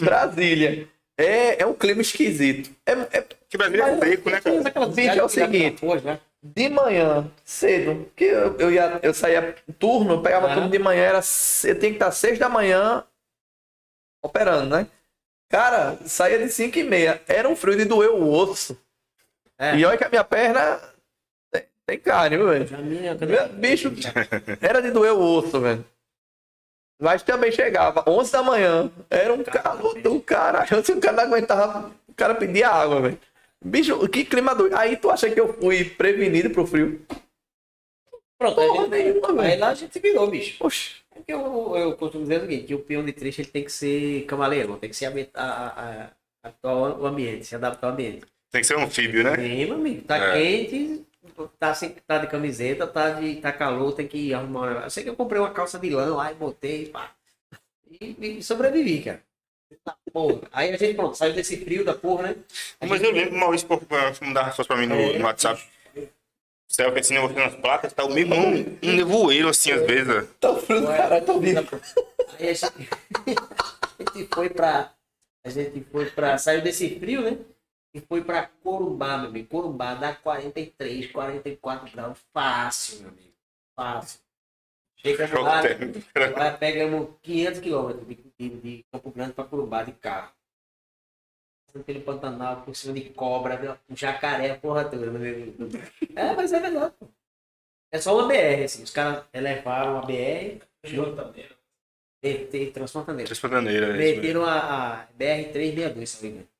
Speaker 2: Brasília. É, é um clima esquisito. É, é
Speaker 1: Que Brasília é seco, né,
Speaker 3: Fez
Speaker 1: cara?
Speaker 2: Bicho, é o seguinte.
Speaker 3: né?
Speaker 2: de manhã, cedo. Que eu, eu, ia, eu saía turno, eu pegava
Speaker 3: Ah.
Speaker 2: turno de manhã, era, eu tinha que estar seis da manhã operando, né? Cara, saía de cinco e meia. Era um frio de doer o osso.
Speaker 3: É.
Speaker 2: E olha que a minha perna tem, tem carne, viu, velho?
Speaker 3: A minha,
Speaker 2: Bicho, era de doer o osso, velho. Mas também chegava, 11 da manhã, era um calor do caralho. Se o cara não aguentava, o cara pedia água, velho. Bicho, que clima doido. Aí tu acha que eu fui prevenido pro frio?
Speaker 3: Pronto,
Speaker 2: Porra
Speaker 3: aí,
Speaker 2: nenhuma,
Speaker 3: aí lá a gente se virou, bicho.
Speaker 2: Oxe.
Speaker 3: Porque eu, eu costumo dizer o seguinte, que o peão de trecho ele tem que ser camaleão, tem que se adaptar a, a, a- ao ambiente, se adaptar ao ambiente.
Speaker 1: Tem que ser um anfíbio, né?
Speaker 3: Sim, meu amigo, tá
Speaker 1: É.
Speaker 3: quente, tá, sem, tá de camiseta, tá, de, tá calor, tem que arrumar um negócio. Eu sei que eu comprei uma calça de lã lá e botei, pá. E, e sobrevivi, cara. Tá, porra. Aí a gente, pronto, saiu desse frio da porra, né? A
Speaker 1: Mas
Speaker 3: gente-
Speaker 1: eu lembro, Maurício, por mandar resposta pra mim no,
Speaker 3: É,
Speaker 1: no WhatsApp. Céu que assim, mostrando as placas, tá o mesmo um, um nevoeiro assim, às vezes.
Speaker 2: Tá frio caralho, tá vindo.
Speaker 3: Aí a gente, a gente foi pra. A gente foi pra. Saiu desse frio, né? E foi pra Corumbá, meu amigo. Corumbá dá 43, 44 graus. Fácil, meu amigo. Fácil. Chegamos lá,
Speaker 1: térmico.
Speaker 3: lá pegamos 500 quilômetros de, de, de Campo Grande pra Corumbá de carro. Aquele Pantanal por cima de cobra, um jacaré, porra toda. meu amigo. É, mas é verdade. pô. É só uma BR, assim. Os caras elevaram a BR.
Speaker 1: Três pantaneiras, é.
Speaker 3: Meteram a, a BR-362, se não me engano.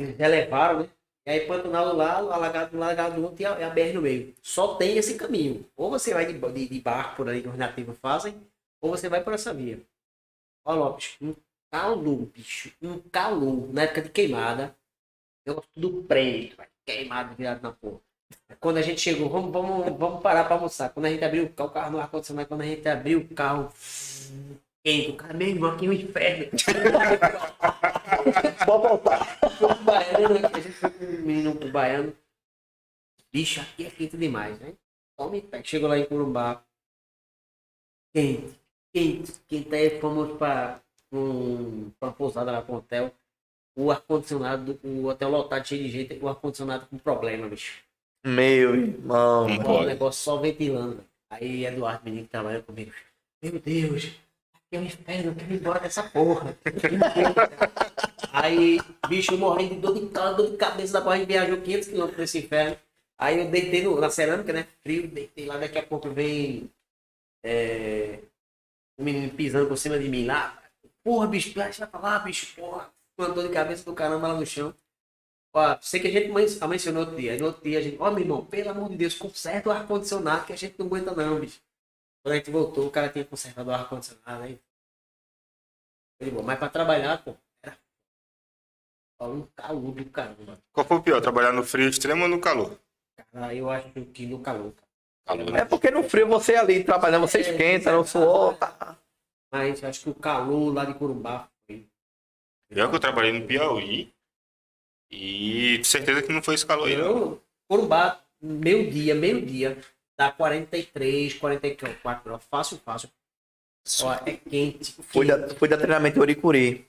Speaker 3: Eles elevaram, né? E aí Pantanal do lado, alagado do lado, alagado do outro e a, a BR no meio. Só tem esse caminho. Ou você vai de, de, de barco por aí que os nativos fazem, ou você vai por essa via. Ó, Lopes, um calor, bicho. Um calor. Na época de queimada. Eu tudo preto, vai, queimado, virado na porra. Quando a gente chegou, vamos, vamos, vamos parar pra almoçar. Quando a gente abriu o carro, o carro no ar-condicionado, quando a gente abriu o carro, quente, o cara, meu irmão, aqui é um inferno.
Speaker 2: Pode voltar.
Speaker 3: Foi pro baiano, né? a gente foi com um menino pro baiano. Bicho, aqui é quente demais, né? Tome pé. Chegou lá em Curumbá. Quente, quente, quente. Aí fomos pra, um, pra uma pousada lá pro hotel. O ar-condicionado, o hotel lotado, cheio de gente, o ar-condicionado com problema, bicho.
Speaker 2: Meu irmão.
Speaker 3: O
Speaker 1: pode.
Speaker 3: negócio só ventilando. Aí Eduardo, menino que trabalha comigo. Meu Deus, é um inferno, eu quero ir embora dessa porra. Aí, bicho, eu morrendo de dor de, ca- dor de cabeça da porra, viajou 500 km nesse inferno. Aí eu deitei no- na cerâmica, né? Frio, deitei lá, daqui a pouco vem é, o menino pisando por cima de mim lá. Porra, bicho, vai pra lá, bicho, porra. Dor de cabeça do caramba lá no chão. Ó, sei que a gente men- mencionou outro dia. Aí no outro dia a gente, ó, meu irmão, pelo amor de Deus, conserta o ar-condicionado que a gente não aguenta não, bicho. Quando a gente voltou, o cara tinha consertado o ar-condicionado aí. Ele, bom, mas pra trabalhar, pô, era um calor do caramba.
Speaker 1: Qual foi o pior? Trabalhar no frio extremo ou no calor?
Speaker 3: Cara, eu acho que no calor, cara.
Speaker 1: Calor,
Speaker 2: É
Speaker 1: né?
Speaker 2: porque no frio você ali trabalhando, você esquenta, no suor. tá.
Speaker 3: Mas acho que o calor lá de Corumbá foi.
Speaker 1: Pior que eu trabalhei no Piauí. E certeza que não foi esse calor aí, não.
Speaker 3: Corumbá, meio dia, dá 43, 44 graus, fácil, fácil. Ó, é quente.
Speaker 2: Fui da, fui da treinamento em Oricuri.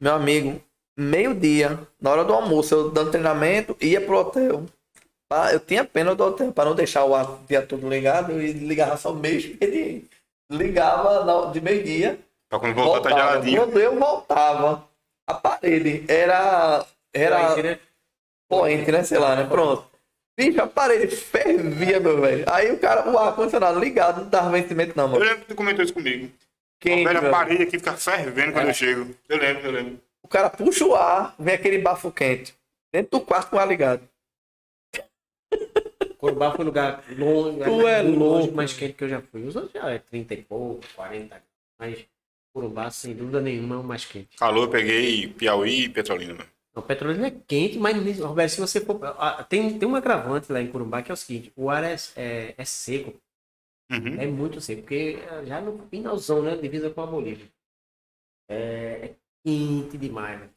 Speaker 2: Meu amigo, meio-dia, na hora do almoço, eu dando treinamento, ia pro hotel. Eu tinha pena do hotel, para não deixar o ar o dia todo ligado, e ligava só meio expediente. Ligava de meio-dia,
Speaker 1: Pra quando voltar tá
Speaker 2: voltava.
Speaker 1: geladinho.
Speaker 2: Quando eu voltava, a parede era. Era poente, né? Sei lá, né? Pronto. Bicho, a parede fervia, meu velho. Aí o cara, o ar-condicionado ligado, não dava vencimento, não,
Speaker 1: Eu
Speaker 2: mano.
Speaker 1: lembro que tu comentou isso comigo. A
Speaker 2: Quente,
Speaker 1: velha parede aqui fica fervendo
Speaker 2: É.
Speaker 1: quando eu chego. Eu lembro, eu lembro.
Speaker 2: O cara puxa o ar, vem aquele bafo quente. Dentro do quarto com o ar ligado.
Speaker 3: Corumbá foi um lugar longe,
Speaker 2: Tu é
Speaker 3: longe,
Speaker 2: louco.
Speaker 3: mais quente que eu já fui. Os outros já é 30 e pouco, 40. Mas Corumbá, sem dúvida nenhuma, é o mais quente.
Speaker 1: Calor, eu peguei Piauí e Petrolina. mano.
Speaker 3: O Petrolina é quente, mas, Roberto, se você for. Tem, tem um agravante lá em Corumbá que é o seguinte: o ar é, é, é seco,
Speaker 1: Uhum.
Speaker 3: é muito seco, porque eh, já no finalzão, né? Divisa com a Bolívia. É, é quente demais, velho.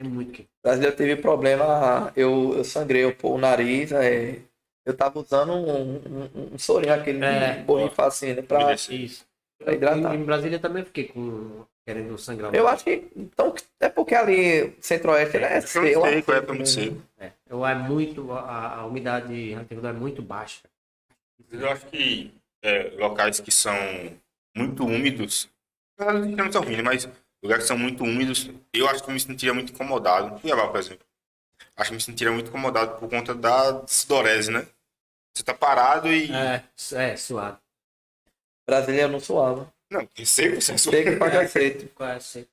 Speaker 3: É muito quente.
Speaker 2: Brasileiro teve problema, eu, eu sangrei o nariz, é, eu tava usando um, um, um sorinho, aquele
Speaker 3: É.
Speaker 2: de borrifacina, pra...
Speaker 3: Isso.
Speaker 2: Pra hidratar.
Speaker 3: Em, em Brasília também fiquei com. Querendo sangrar.
Speaker 2: Eu acho que, então, é porque ali, centro-oeste, ele é
Speaker 1: muito
Speaker 2: seco.
Speaker 1: seco, é, muito seco.
Speaker 3: É, eu é muito. A, a umidade relativa é muito baixa.
Speaker 1: Eu acho que é, locais que são muito úmidos, não são ruins, mas lugares que são muito úmidos, eu acho que eu me sentiria muito incomodado. Cuiabá, por exemplo. Acho que eu me sentiria muito incomodado por conta da sudorese, né? Você tá parado e.
Speaker 3: É, é suado.
Speaker 2: Brasília eu não suava.
Speaker 1: Não, é seco, é
Speaker 2: Seco pra cacete.
Speaker 3: Quase.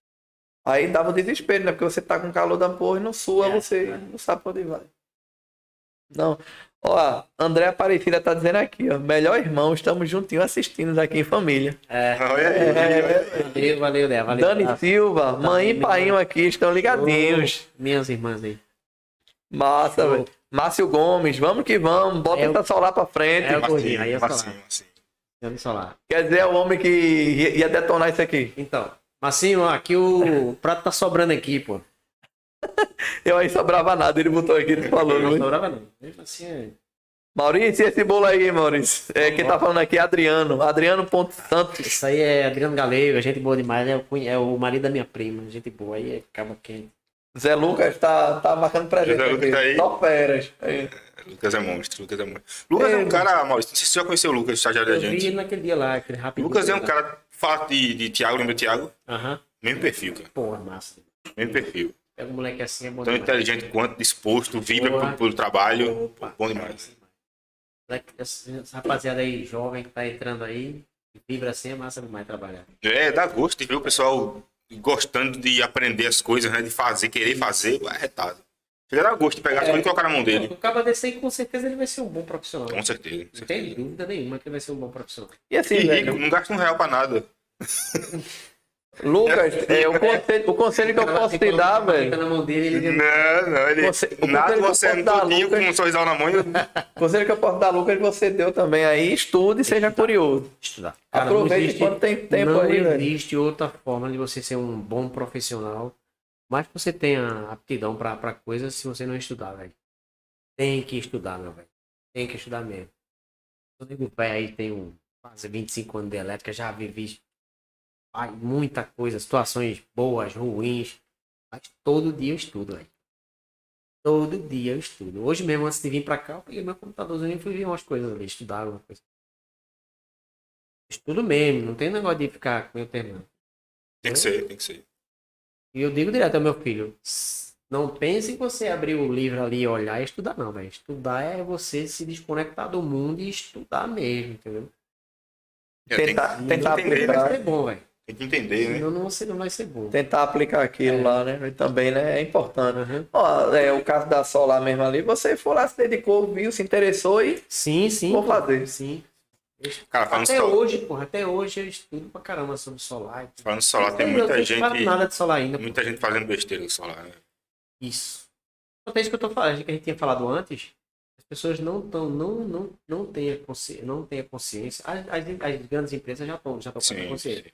Speaker 2: Aí dava desespero, né? Porque você tá com calor da porra e não sua,
Speaker 3: É,
Speaker 2: você
Speaker 3: é.
Speaker 2: não sabe pra onde vai. Não. Ó, André Aparecida tá dizendo aqui, ó. Melhor irmão, estamos juntinhos assistindo aqui em família.
Speaker 3: É.
Speaker 1: Olha aí,
Speaker 2: É,
Speaker 1: olha aí.
Speaker 3: Valeu, valeu, Léo. Valeu.
Speaker 2: Dani
Speaker 3: Ah,
Speaker 2: Silva, mãe e
Speaker 3: meu
Speaker 2: painho aqui estão ligadinhos.
Speaker 3: ô, Minhas irmãs aí.
Speaker 2: Massa, velho. Márcio Gomes, vamos que vamos. Bota
Speaker 3: É o-
Speaker 2: essa solar pra frente.
Speaker 3: É o gordinho,
Speaker 1: Macio,
Speaker 3: aí eu falar.
Speaker 1: macio,
Speaker 2: Quer dizer, é o homem que ia, detonar isso aqui.
Speaker 3: Então, Massinho, aqui o prato tá sobrando aqui, pô.
Speaker 2: Eu aí sobrava nada, ele botou aqui, ele falou.
Speaker 3: Não sobrava não. Assim, é-
Speaker 2: Maurício, e esse bolo aí, Maurício? É, quem tá falando aqui é Adriano. Adriano Ponto Santos.
Speaker 3: Isso aí é Adriano Galego, é gente boa demais. É o, cunha- é o marido da minha prima, gente boa. Aí é cabo quente.
Speaker 2: Zé Lucas tá, tá marcando presente
Speaker 1: Zé Lucas
Speaker 2: aqui.
Speaker 1: tá aí.
Speaker 2: Só feras. Aí.
Speaker 1: Lucas é monstro, Lucas é monstro. Lucas é, um
Speaker 2: É,
Speaker 1: cara, Maurício, não sei se você já conheceu o Lucas, estagiário da
Speaker 3: Eu vi
Speaker 1: gente.
Speaker 3: naquele dia lá, aquele rápido.
Speaker 1: Lucas é um cara, fala de, de Thiago, lembra de Thiago?
Speaker 3: Aham.
Speaker 1: Mesmo perfil, cara.
Speaker 3: Porra, massa.
Speaker 1: Mesmo perfil.
Speaker 3: Pega um moleque assim, é bom
Speaker 1: Tão
Speaker 3: demais.
Speaker 1: inteligente quanto, disposto, vibra pro, pro trabalho.
Speaker 3: Opa.
Speaker 1: Bom demais.
Speaker 3: Essa rapaziada aí, jovem, que tá entrando aí, vibra assim, é massa demais trabalhar.
Speaker 1: É, dá gosto de ver o pessoal gostando de aprender as coisas, né? De fazer, querer fazer, é retado. Chega a dar gosto de pegar as coisas e colocar na mão dele.
Speaker 4: O cabo desse aí, com certeza, ele vai ser um bom profissional.
Speaker 1: Com certeza. com
Speaker 4: Não tem dúvida nenhuma que ele vai ser um bom profissional.
Speaker 2: E assim,
Speaker 1: E rico,
Speaker 2: velho,
Speaker 1: não gasta um real pra nada.
Speaker 2: Lucas, é, o, conselho, o conselho que eu posso te dar,
Speaker 4: Fica
Speaker 2: velho.
Speaker 4: na mão dele, ele
Speaker 1: Não, não, ele
Speaker 2: o
Speaker 1: nada
Speaker 2: conselho que eu
Speaker 1: você
Speaker 2: posso dar,
Speaker 1: todinho com
Speaker 2: Lucas-
Speaker 1: um sorrisal na mão
Speaker 2: O conselho que eu posso dar, Lucas, que você deu também aí, estude e seja curioso.
Speaker 3: Estudar.
Speaker 2: Aproveite quando tem tempo
Speaker 3: não
Speaker 2: aí, velho.
Speaker 3: existe outra forma de você ser um bom profissional, mas que você tenha aptidão pra pra coisas se você não estudar, velho. Tem que estudar, meu velho. Tem que estudar mesmo. Eu digo, velho, aí tem um, quase 25 anos de elétrica, já vivi ai, muita coisa, situações boas, ruins, mas todo dia eu estudo, velho. Todo dia eu estudo. Hoje mesmo, antes de vir pra cá, eu peguei meu computadorzinho e fui ver umas coisas ali, estudar alguma coisa. Estudo mesmo, não tem negócio de ficar com meu termo.
Speaker 1: tem que ser, tem que ser.
Speaker 3: E eu digo direto ao meu filho, "S- não pense em você abrir o livro ali e olhar e estudar, não, velho. Estudar é você se desconectar do mundo e estudar mesmo, entendeu?
Speaker 1: É, tem,
Speaker 2: Tentar,
Speaker 1: que-
Speaker 2: tentar
Speaker 1: entender,
Speaker 3: Vai
Speaker 2: aplicar,
Speaker 3: ser bom, velho.
Speaker 1: tem que entender, né?
Speaker 3: Senão não, você não vai ser bom.
Speaker 2: tentar aplicar aquilo lá, né? E também, né? É importante.
Speaker 3: Uhum.
Speaker 2: Ó, é, o caso da Solar mesmo ali, você foi lá, se dedicou, viu, se interessou e
Speaker 3: Sim, sim.
Speaker 2: Vou fazer.
Speaker 3: Sim.
Speaker 1: Cara, falando
Speaker 3: Até hoje, porra, até hoje eu estudo pra caramba sobre solar.
Speaker 1: falando solar tem
Speaker 3: Eu
Speaker 1: muita
Speaker 3: falo
Speaker 1: gente,
Speaker 3: nada de solar ainda.
Speaker 1: muita gente fazendo besteira com solar, né?
Speaker 3: Isso. Até isso que eu tô falando, que a gente tinha falado antes, as pessoas não estão, não, não, não têm a consciência, não têm a consciência. As, as, as grandes empresas já estão, já estão com a consciência.
Speaker 1: sim.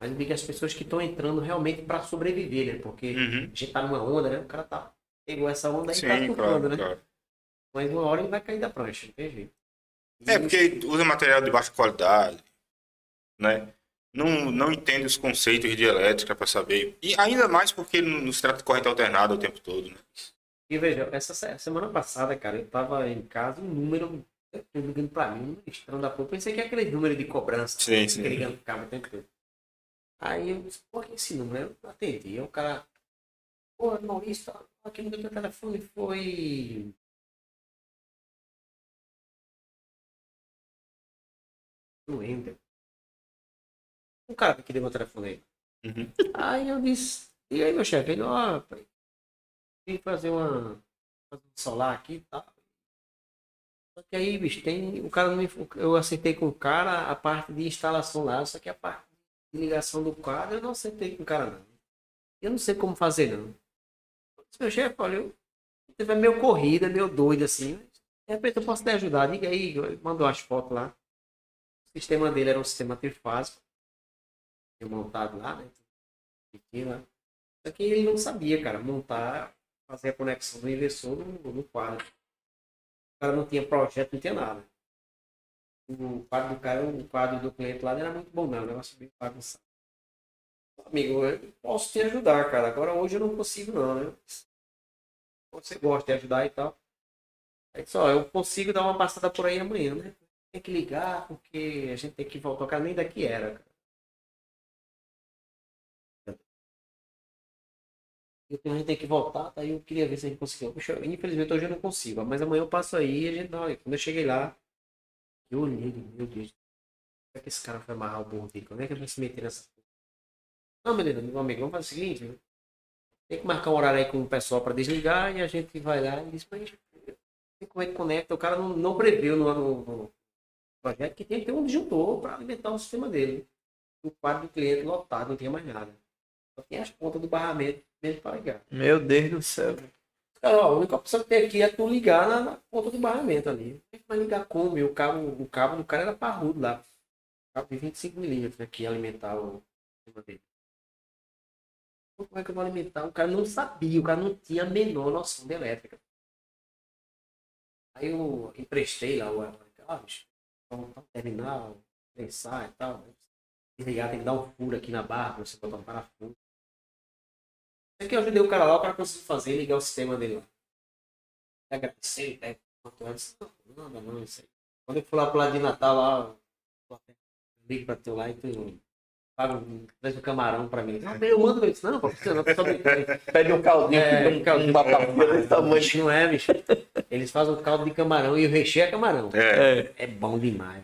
Speaker 3: Mas eu digo as pessoas que estão entrando realmente para sobreviver, né? Porque
Speaker 1: Uhum.
Speaker 3: a gente tá numa onda, né? O cara tá pegou essa onda e tá surfando,
Speaker 1: claro,
Speaker 3: né?
Speaker 1: claro.
Speaker 3: Mas uma hora ele vai cair da prancha, não tem jeito.
Speaker 1: É, porque usa material de baixa qualidade, né? Não, não entende os conceitos de elétrica para saber. E ainda mais porque não não se trata de corrente alternada o tempo todo, né?
Speaker 3: E veja, essa se- semana passada, cara, eu tava em casa, um número eu ligando pra mim, um estranho da porra. Eu Pensei que é aquele número de cobrança.
Speaker 1: Sim, sim.
Speaker 3: Fica ligando pro cabo o tempo todo. Aí eu disse, pô, que esse número? Eu atendi. Aí o cara, pô, Maurício, aqui no meu telefone foi. Não lembro. O cara que deu meu telefone aí.
Speaker 1: Uhum.
Speaker 3: Aí eu disse, e aí meu chefe? Ele, ó, vim fazer uma. fazer um solar aqui e tal. Só que aí, bicho, tem. O cara não me. Eu acertei com o cara a parte de instalação lá, só que a parte de ligação do quadro eu não acertei com o cara, não. Eu não sei como fazer, não. Eu disse, Meu chefe, olha, eu. Teve meio corrida, meio doido assim. De repente eu posso te ajudar. Diga aí, mandou as fotos lá. O sistema dele era um sistema trifásico. Montado lá, né? Lá. Só que ele não sabia, cara, montar, fazer a conexão do inversor no, no quadro. O cara não tinha projeto, não tinha nada. O quadro do cara, o quadro do cliente lá não era muito bom, não. O negócio bem bagunçado. Amigo, eu posso te ajudar, cara. Agora hoje eu não consigo, não, né? Você gosta de ajudar e tal. Aí só, eu consigo dar uma passada por aí amanhã, né? Tem que ligar, porque a gente tem que voltar. Cara, nem daqui era. Eu tenho- a gente tem que voltar, tá? Eu queria ver se a gente conseguiu. Puxa, infelizmente hoje eu não consigo, mas amanhã eu passo aí a gente uma- Quando eu cheguei lá, eu olhei, meu Deus, como é que esse cara foi amarrar o burro dele? Como é que ele vai se meter nessa? Não, beleza, meu amigo, vamos fazer o seguinte, né? tem que marcar um horário aí com o pessoal para desligar e a gente vai lá e diz, mas como é que conecta? O cara não, não preveu no, no projeto que tinha que ter um disjuntor para alimentar o sistema dele. O quadro do cliente lotado, não tinha mais nada. Só tinha as pontas do barramento mesmo para ligar.
Speaker 2: Meu Deus do céu.
Speaker 3: Cara, ó, a única opção que tem aqui é tu ligar na, na ponta do barramento ali. Mas ligar como? E o cabo, o cabo do cara era parrudo lá. Cabo de 25 milímetros aqui alimentar o sistema dele. Pô, Como é que eu vou alimentar? O cara não sabia, o cara não tinha a menor noção de elétrica. Aí eu emprestei lá o ah, bicho, vamos vamos terminar, pensar e tal. Desligar, tem que dar um furo aqui na barra você botar um parafuso. Aí que eu ajudei o cara lá, o cara conseguiu fazer e ligar o sistema dele lá. Agradecer, né? Quanto antes, não, nada não, isso aí. Quando eu fui lá pro lado de Natal, lá, ligo pra teu lá e tu paga um, traz um camarão pra mim. Não, eu mando isso, não, não, só brincando.
Speaker 2: Pede um caldinho,
Speaker 3: É,
Speaker 2: um caldinho, um batata desse tamanho.
Speaker 3: Não é, bicho. Eles fazem um caldo de camarão e o recheio é camarão.
Speaker 1: É,
Speaker 2: É,
Speaker 3: É bom demais.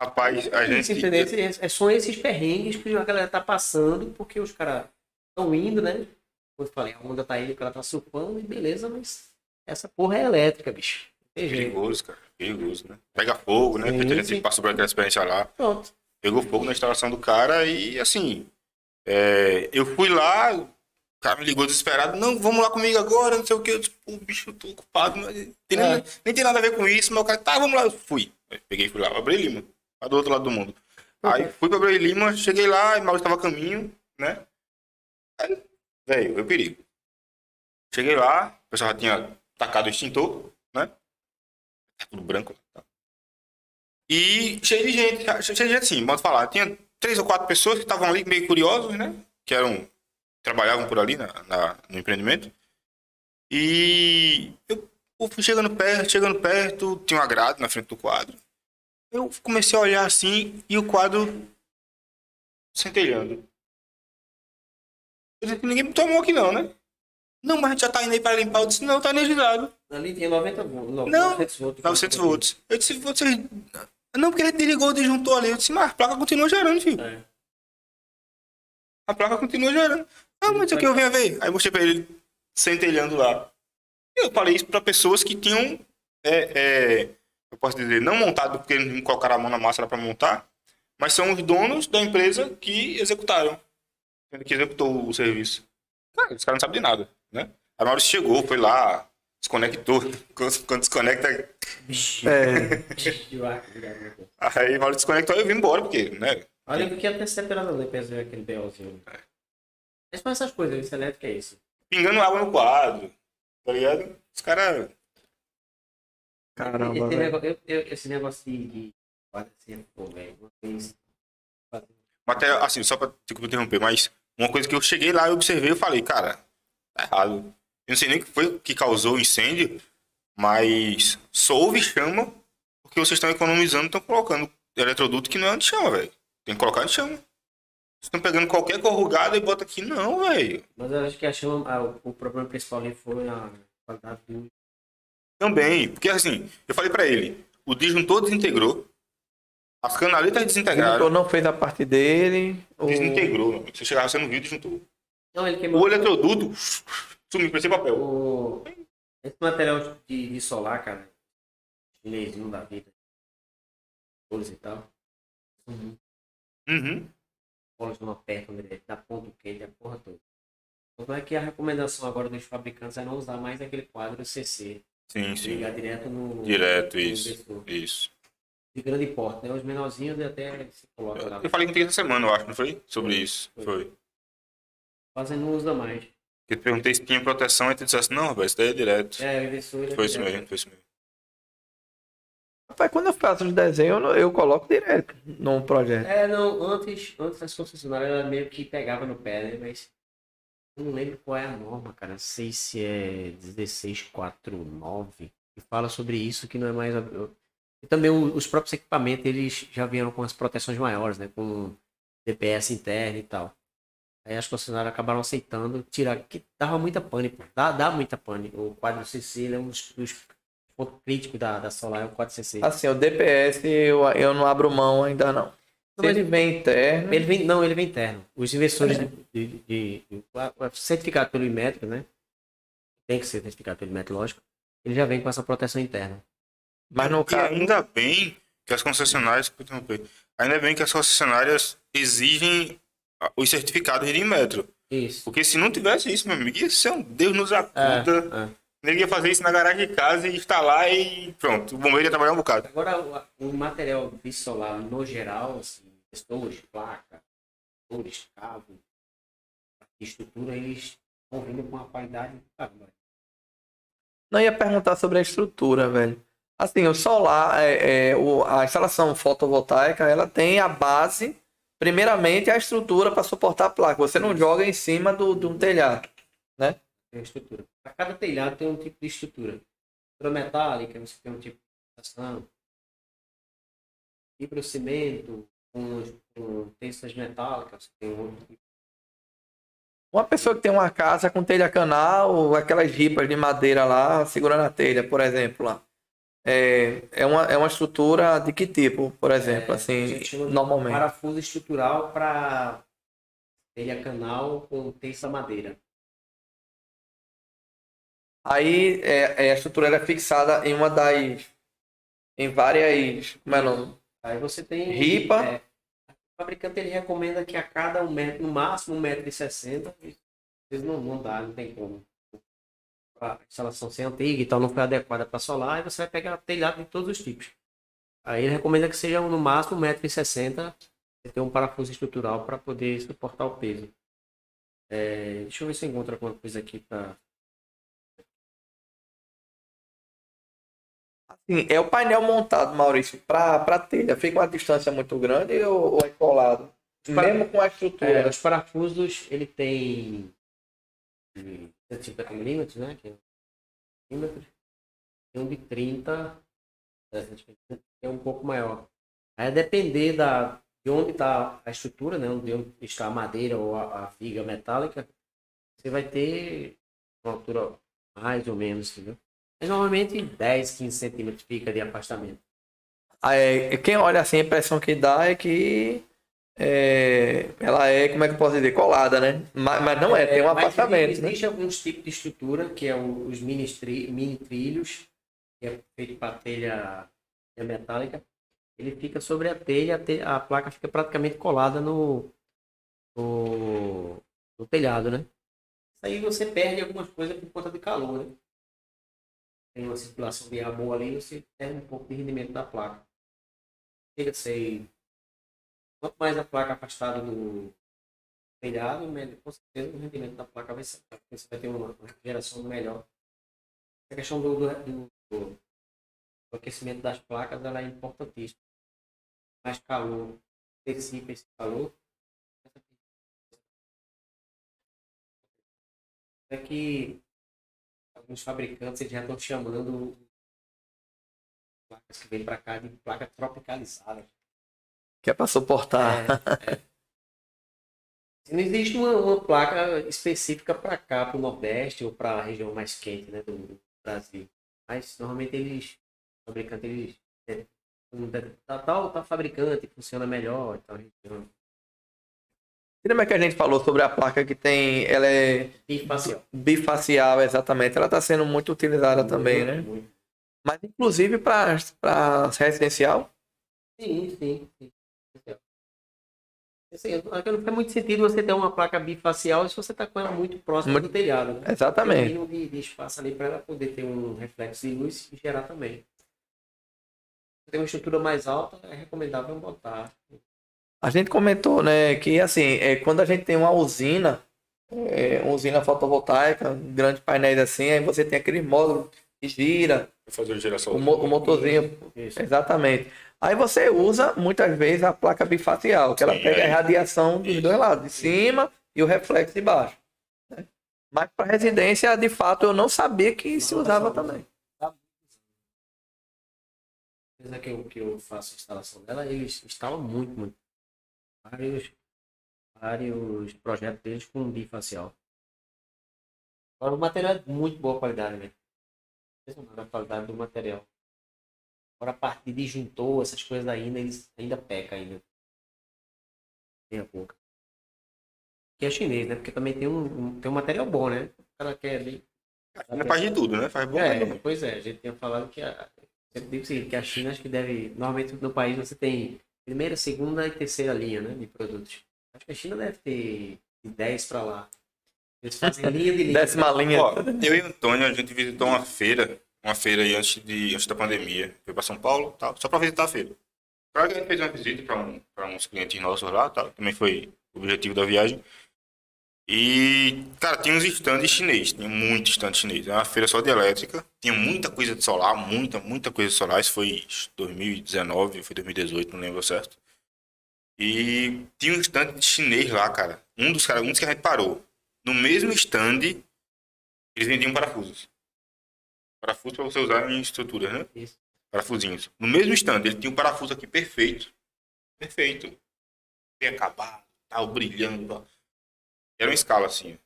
Speaker 1: rapaz, a gente.
Speaker 3: entendeu? Esse- é- São esses perrengues que a galera tá passando, porque os caras estão indo, né? Como eu falei, a onda tá indo, que ela tá surfando, e beleza, mas essa porra é elétrica, bicho. Não.
Speaker 1: Perigoso, cara. Perigoso, né? Pega fogo, né?
Speaker 3: Sim,
Speaker 1: Porque a gente
Speaker 3: sim.
Speaker 1: passou por aquela experiência lá.
Speaker 3: Pronto.
Speaker 1: Pegou fogo na instalação do cara e, assim, é, eu fui lá, o cara me ligou desesperado. Não, vamos lá comigo agora, não sei o que. Eu disse, pô, bicho, eu tô ocupado, mas tem
Speaker 3: É.
Speaker 1: nem, nem tem nada a ver com isso. Mas o cara, tá, vamos lá. Eu fui. Aí peguei e fui lá, Abreu e Lima, lá do outro lado do mundo. Aí fui pra Abreu Lima, cheguei lá, e Maurício tava a caminho, né? Aí, velho, eu perigo. Cheguei lá, o pessoal já tinha tacado o extintor, né? Tá tudo branco. E cheio de gente, cheio de gente assim, modo falar. Tinha três ou quatro pessoas que estavam ali meio curiosos, né? Que eram. trabalhavam por ali na, na- no empreendimento. E eu, eu fui chegando perto, chegando perto, tinha uma grade na frente do quadro. Eu comecei a olhar assim e o quadro centelhando. Ninguém me tomou aqui não, né? Não, mas a gente já tá indo aí para limpar. Eu disse, não, tá energizado.
Speaker 3: Ali tinha 90 volts.
Speaker 1: Não,
Speaker 3: 900 volts.
Speaker 1: 900 volts. Eu disse, vocês... Não, porque ele desligou o disjuntor ali. Eu disse, mas a placa continua gerando, filho.
Speaker 3: É.
Speaker 1: A placa continua gerando. Ah, mas isso aqui eu venho ver. Aí eu mostrei pra ele centelhando lá. Eu falei isso pra pessoas que tinham, é, é, eu posso dizer, não montado porque eles não colocaram a mão na massa lá pra montar, mas são os donos da empresa que executaram. Que executou o serviço. Cara, os caras não sabem de nada, né? A Maurício chegou, foi lá, desconectou. Quando desconecta,
Speaker 2: É,
Speaker 1: aí Maurício desconectou e eu vim embora, porque, né?
Speaker 3: Olha que até separador depois ver aquele BLzinho. Mas são essas coisas, isso elétrico é isso.
Speaker 1: Pingando água no quadro, tá ligado? Os caras
Speaker 2: caramba,
Speaker 3: esse,
Speaker 2: velho.
Speaker 3: negócio, eu, eu, esse negócio de-. Olha assim, pô, velho. Uma vez.
Speaker 1: Até, assim, só pra te interromper, mas uma coisa que eu cheguei lá e observei, eu falei, cara, tá errado. Eu não sei nem o que foi que causou o incêndio, mas só houve chama porque vocês estão economizando, estão colocando eletroduto que não é anti-chama, velho. Tem que colocar anti-chama. Vocês estão pegando qualquer corrugada e bota aqui. Não, velho.
Speaker 3: Mas eu acho que a chama, ah, o, o problema principal ali foi a qualidade do.
Speaker 1: Também. Porque, assim, eu falei pra ele, o disjuntor desintegrou, as canaletas
Speaker 2: O
Speaker 1: desintegraram,
Speaker 2: disjuntor não fez a parte dele. o-
Speaker 1: desintegrou. meu. Você chegava, você não viu o disjuntor.
Speaker 3: Não, ele queimou.
Speaker 1: O eletroduto sumiu, parecia papel.
Speaker 3: O... Esse material de, de solar, cara, chinesinho da vida, cores e tal, são
Speaker 1: Uhum.
Speaker 3: bolas não apertam direito, dá ponto quente, a porra toda. Então é que a recomendação agora dos fabricantes é não usar mais aquele quadro CC,
Speaker 1: Sim, sim.
Speaker 3: ligar direto no.
Speaker 1: Direto,
Speaker 3: no
Speaker 1: isso. Isso.
Speaker 3: De grande porte, né? Os menorzinhos até se coloca lá.
Speaker 1: Eu falei contigo essa semana, eu acho, não foi? Sobre isso.
Speaker 3: Foi.
Speaker 1: Foi.
Speaker 3: Quase não usa mais.
Speaker 1: Eu te perguntei se tinha proteção e tu dissesse, não, rapaz, isso daí é direto.
Speaker 3: É, ele é
Speaker 1: Foi isso
Speaker 3: direto.
Speaker 1: mesmo, foi isso mesmo.
Speaker 2: Rapaz, quando eu faço os desenhos, eu, não- eu coloco direto num projeto.
Speaker 3: É, não, antes, antes as concessionárias ela meio que pegava no pé, né? Mas eu não lembro qual é a norma, cara. Não sei se é 1649 que fala sobre isso, que não é mais. E também os próprios equipamentos, eles já vieram com as proteções maiores, né? Com DPS interno e tal. Aí as concessionárias acabaram aceitando tirar, que dava muita pane, pô. Dá, dá muita pane. O quadro CC ele é um dos, dos pontos críticos da, da Solar, é o quadro CC.
Speaker 2: Assim, o DPS eu, eu não abro mão ainda não. Ele vem interno,
Speaker 3: Ele vem, não, ele vem interno. Os investidores
Speaker 2: É.
Speaker 3: de, de, de- certificado pelo Imetro, né? Tem que ser certificado pelo Imetro, lógico. Ele já vem com essa proteção interna.
Speaker 2: mas no
Speaker 1: E
Speaker 2: caso.
Speaker 1: ainda bem que as concessionárias, ainda bem que as concessionárias exigem os certificados de metro.
Speaker 3: Isso.
Speaker 1: Porque se não tivesse isso, meu amigo, ia ser um Deus nos
Speaker 3: É,
Speaker 1: acuda.
Speaker 3: é.
Speaker 1: Ele ia fazer isso na garagem de casa e instalar e pronto. O bombeiro ia trabalhar um bocado.
Speaker 3: Agora, o, o material bisolar, no geral, assim, gestores, placa, motores, cabo, estrutura, eles estão vindo com uma qualidade.
Speaker 2: Não ia perguntar sobre a estrutura, velho. Assim, o solar, é, é, o- a instalação fotovoltaica, ela tem a base, primeiramente a estrutura para suportar a placa. Você não joga em cima do, de um telhado.
Speaker 3: tem uma estrutura. Para cada telhado tem um tipo de estrutura. Estrutura metálica, você tem um tipo de fixação. Fibrocimento, com, com tensas metálicas, você tem outro tipo.
Speaker 2: Uma pessoa que tem uma casa com telha canal, aquelas ripas de madeira lá, segurando a telha, por exemplo, lá. É, é, uma, é uma estrutura de que tipo, por exemplo,
Speaker 3: a
Speaker 2: assim,
Speaker 3: gente chama de
Speaker 2: normalmente?
Speaker 3: Parafuso estrutural para telha canal com tensa madeira.
Speaker 2: Aí é, é, a estrutura era fixada em uma das. em várias. Como é nome?
Speaker 3: Aí você tem.
Speaker 2: Ripa.
Speaker 3: é, o fabricante ele recomenda que a cada um metro, no máximo um metro e sessenta, não, não dá, não tem como. A instalação ser antiga e tal, não foi adequada para solar, aí você vai pegar telhado de todos os tipos. Aí ele recomenda que seja no máximo um metro e sessenta, você ter um parafuso estrutural para poder suportar o peso. É, deixa eu ver se eu encontro alguma coisa aqui para.
Speaker 2: Assim, é o painel montado, Maurício, para telha. Fica uma distância muito grande ou, ou é colado?
Speaker 3: para-
Speaker 2: Mesmo com a estrutura.
Speaker 3: É, os parafusos, ele tem 150 milímetros, né? Que é. Tem um de 30, é, é um pouco maior. Aí depender da, de onde está a estrutura, né? De onde está a madeira ou a, a viga metálica, você vai ter uma altura mais ou menos, entendeu? Mas normalmente 10, 15 centímetros fica de afastamento.
Speaker 2: É, quem olha assim, a impressão que dá é que é, ela é, como é que eu posso dizer, colada, né? Mas, mas não é, tem um
Speaker 3: mas
Speaker 2: afastamento,
Speaker 3: existe,
Speaker 2: né?
Speaker 3: existe alguns tipos de estrutura, que é o- os mini, stri- mini trilhos, que é feito para telha, telha metálica. Ele fica sobre a telha, a, te- a placa fica praticamente colada no, no, no telhado, né? Isso aí você perde algumas coisas por conta de calor, né? Tem uma circulação de ar boa ali, você perde um pouco de rendimento da placa. Chega a ser... Quanto mais a placa afastada do, telhado, com certeza o rendimento da placa vai ser, você vai ter uma, refrigeração melhor. A questão do, do, do- aquecimento das placas ela é importantíssima. Mais calor, antecipa esse calor. É que alguns fabricantes já estão chamando placas que vêm para cá de placa tropicalizada.
Speaker 2: Que é para suportar.
Speaker 3: Não existe uma, uma placa específica para cá, para o Nordeste ou para a região mais quente né, do, Brasil. Mas normalmente eles, os fabricantes, eles. é, um Tal, tal, tal fabricante funciona melhor. Tal região.
Speaker 2: E Lembra que a gente falou sobre a placa que tem, ela é
Speaker 3: Bifacial.
Speaker 2: bifacial, exatamente. Ela está sendo muito utilizada também, né?
Speaker 3: Muito.
Speaker 2: Mas inclusive para residencial.
Speaker 3: Sim, sim. sim. Assim, não faz muito sentido você ter uma placa bifacial se você está com ela muito próxima
Speaker 2: Muito-
Speaker 3: do telhado. Né?
Speaker 2: Exatamente.
Speaker 3: Tem um mínimo de, de espaço ali para ela poder ter um reflexo de luz e gerar também. Se tem uma estrutura mais alta, é recomendável botar.
Speaker 2: A gente comentou, né, que assim, é, quando a gente tem uma usina, é, uma usina fotovoltaica, grandes painéis assim, aí você tem aquele módulo que gira,
Speaker 1: fazer geração.
Speaker 2: o, mo- o motorzinho,
Speaker 3: Isso.
Speaker 2: exatamente. Aí você usa muitas vezes a placa bifacial, que ela
Speaker 1: Sim,
Speaker 2: pega a radiação dos dois lados, de cima e o reflexo de baixo. né? Mas para residência, de fato, eu não sabia que se usava também.
Speaker 3: Apesar que eu, que eu faço a instalação dela, eles instalam muito, muito. Vários, vários projetos deles com bifacial. Agora o material é de muito boa qualidade, né? Impressionante a qualidade do material. Agora a parte de disjuntor, essas coisas ainda, eles ainda pecam ainda. Tem a pouco. Que é chinês, né? Porque também tem um, um- tem um material bom, né? O cara quer ali.
Speaker 1: Não faz de tudo, né? Faz bom,
Speaker 3: É, pois é, a gente tinha falado que a, sempre digo o seguinte, que a China acho que deve. Normalmente no país você tem primeira, segunda e terceira linha né, de produtos. Acho que a China deve ter de 10 para lá. Eles fazem linha de linha.
Speaker 2: Décima linha.
Speaker 1: Ó, eu e o Antônio, a gente visitou uma feira, uma feira aí antes, de, antes da pandemia. Foi pra São Paulo, tal, só pra visitar a feira. Claro que a gente fez uma visita pra, um, pra uns clientes nossos lá, também foi o objetivo da viagem. E, cara, tinha uns stands chinês, tinha muito stand chinês. Era uma feira só de elétrica, tinha muita coisa de solar, muita, muita coisa de solar. Isso foi 2019, foi 2018, não lembro certo. E tinha um stand chinês lá, cara. Um dos caras, um dos que a gente parou. No mesmo stand, eles vendiam parafusos. Parafuso para você usar em estruturas, né?
Speaker 3: Isso.
Speaker 1: Parafusinhos. No mesmo stand, ele tinha um parafuso aqui perfeito. Perfeito. Bem acabado, tal, brilhando. Tal. Era uma escala assim.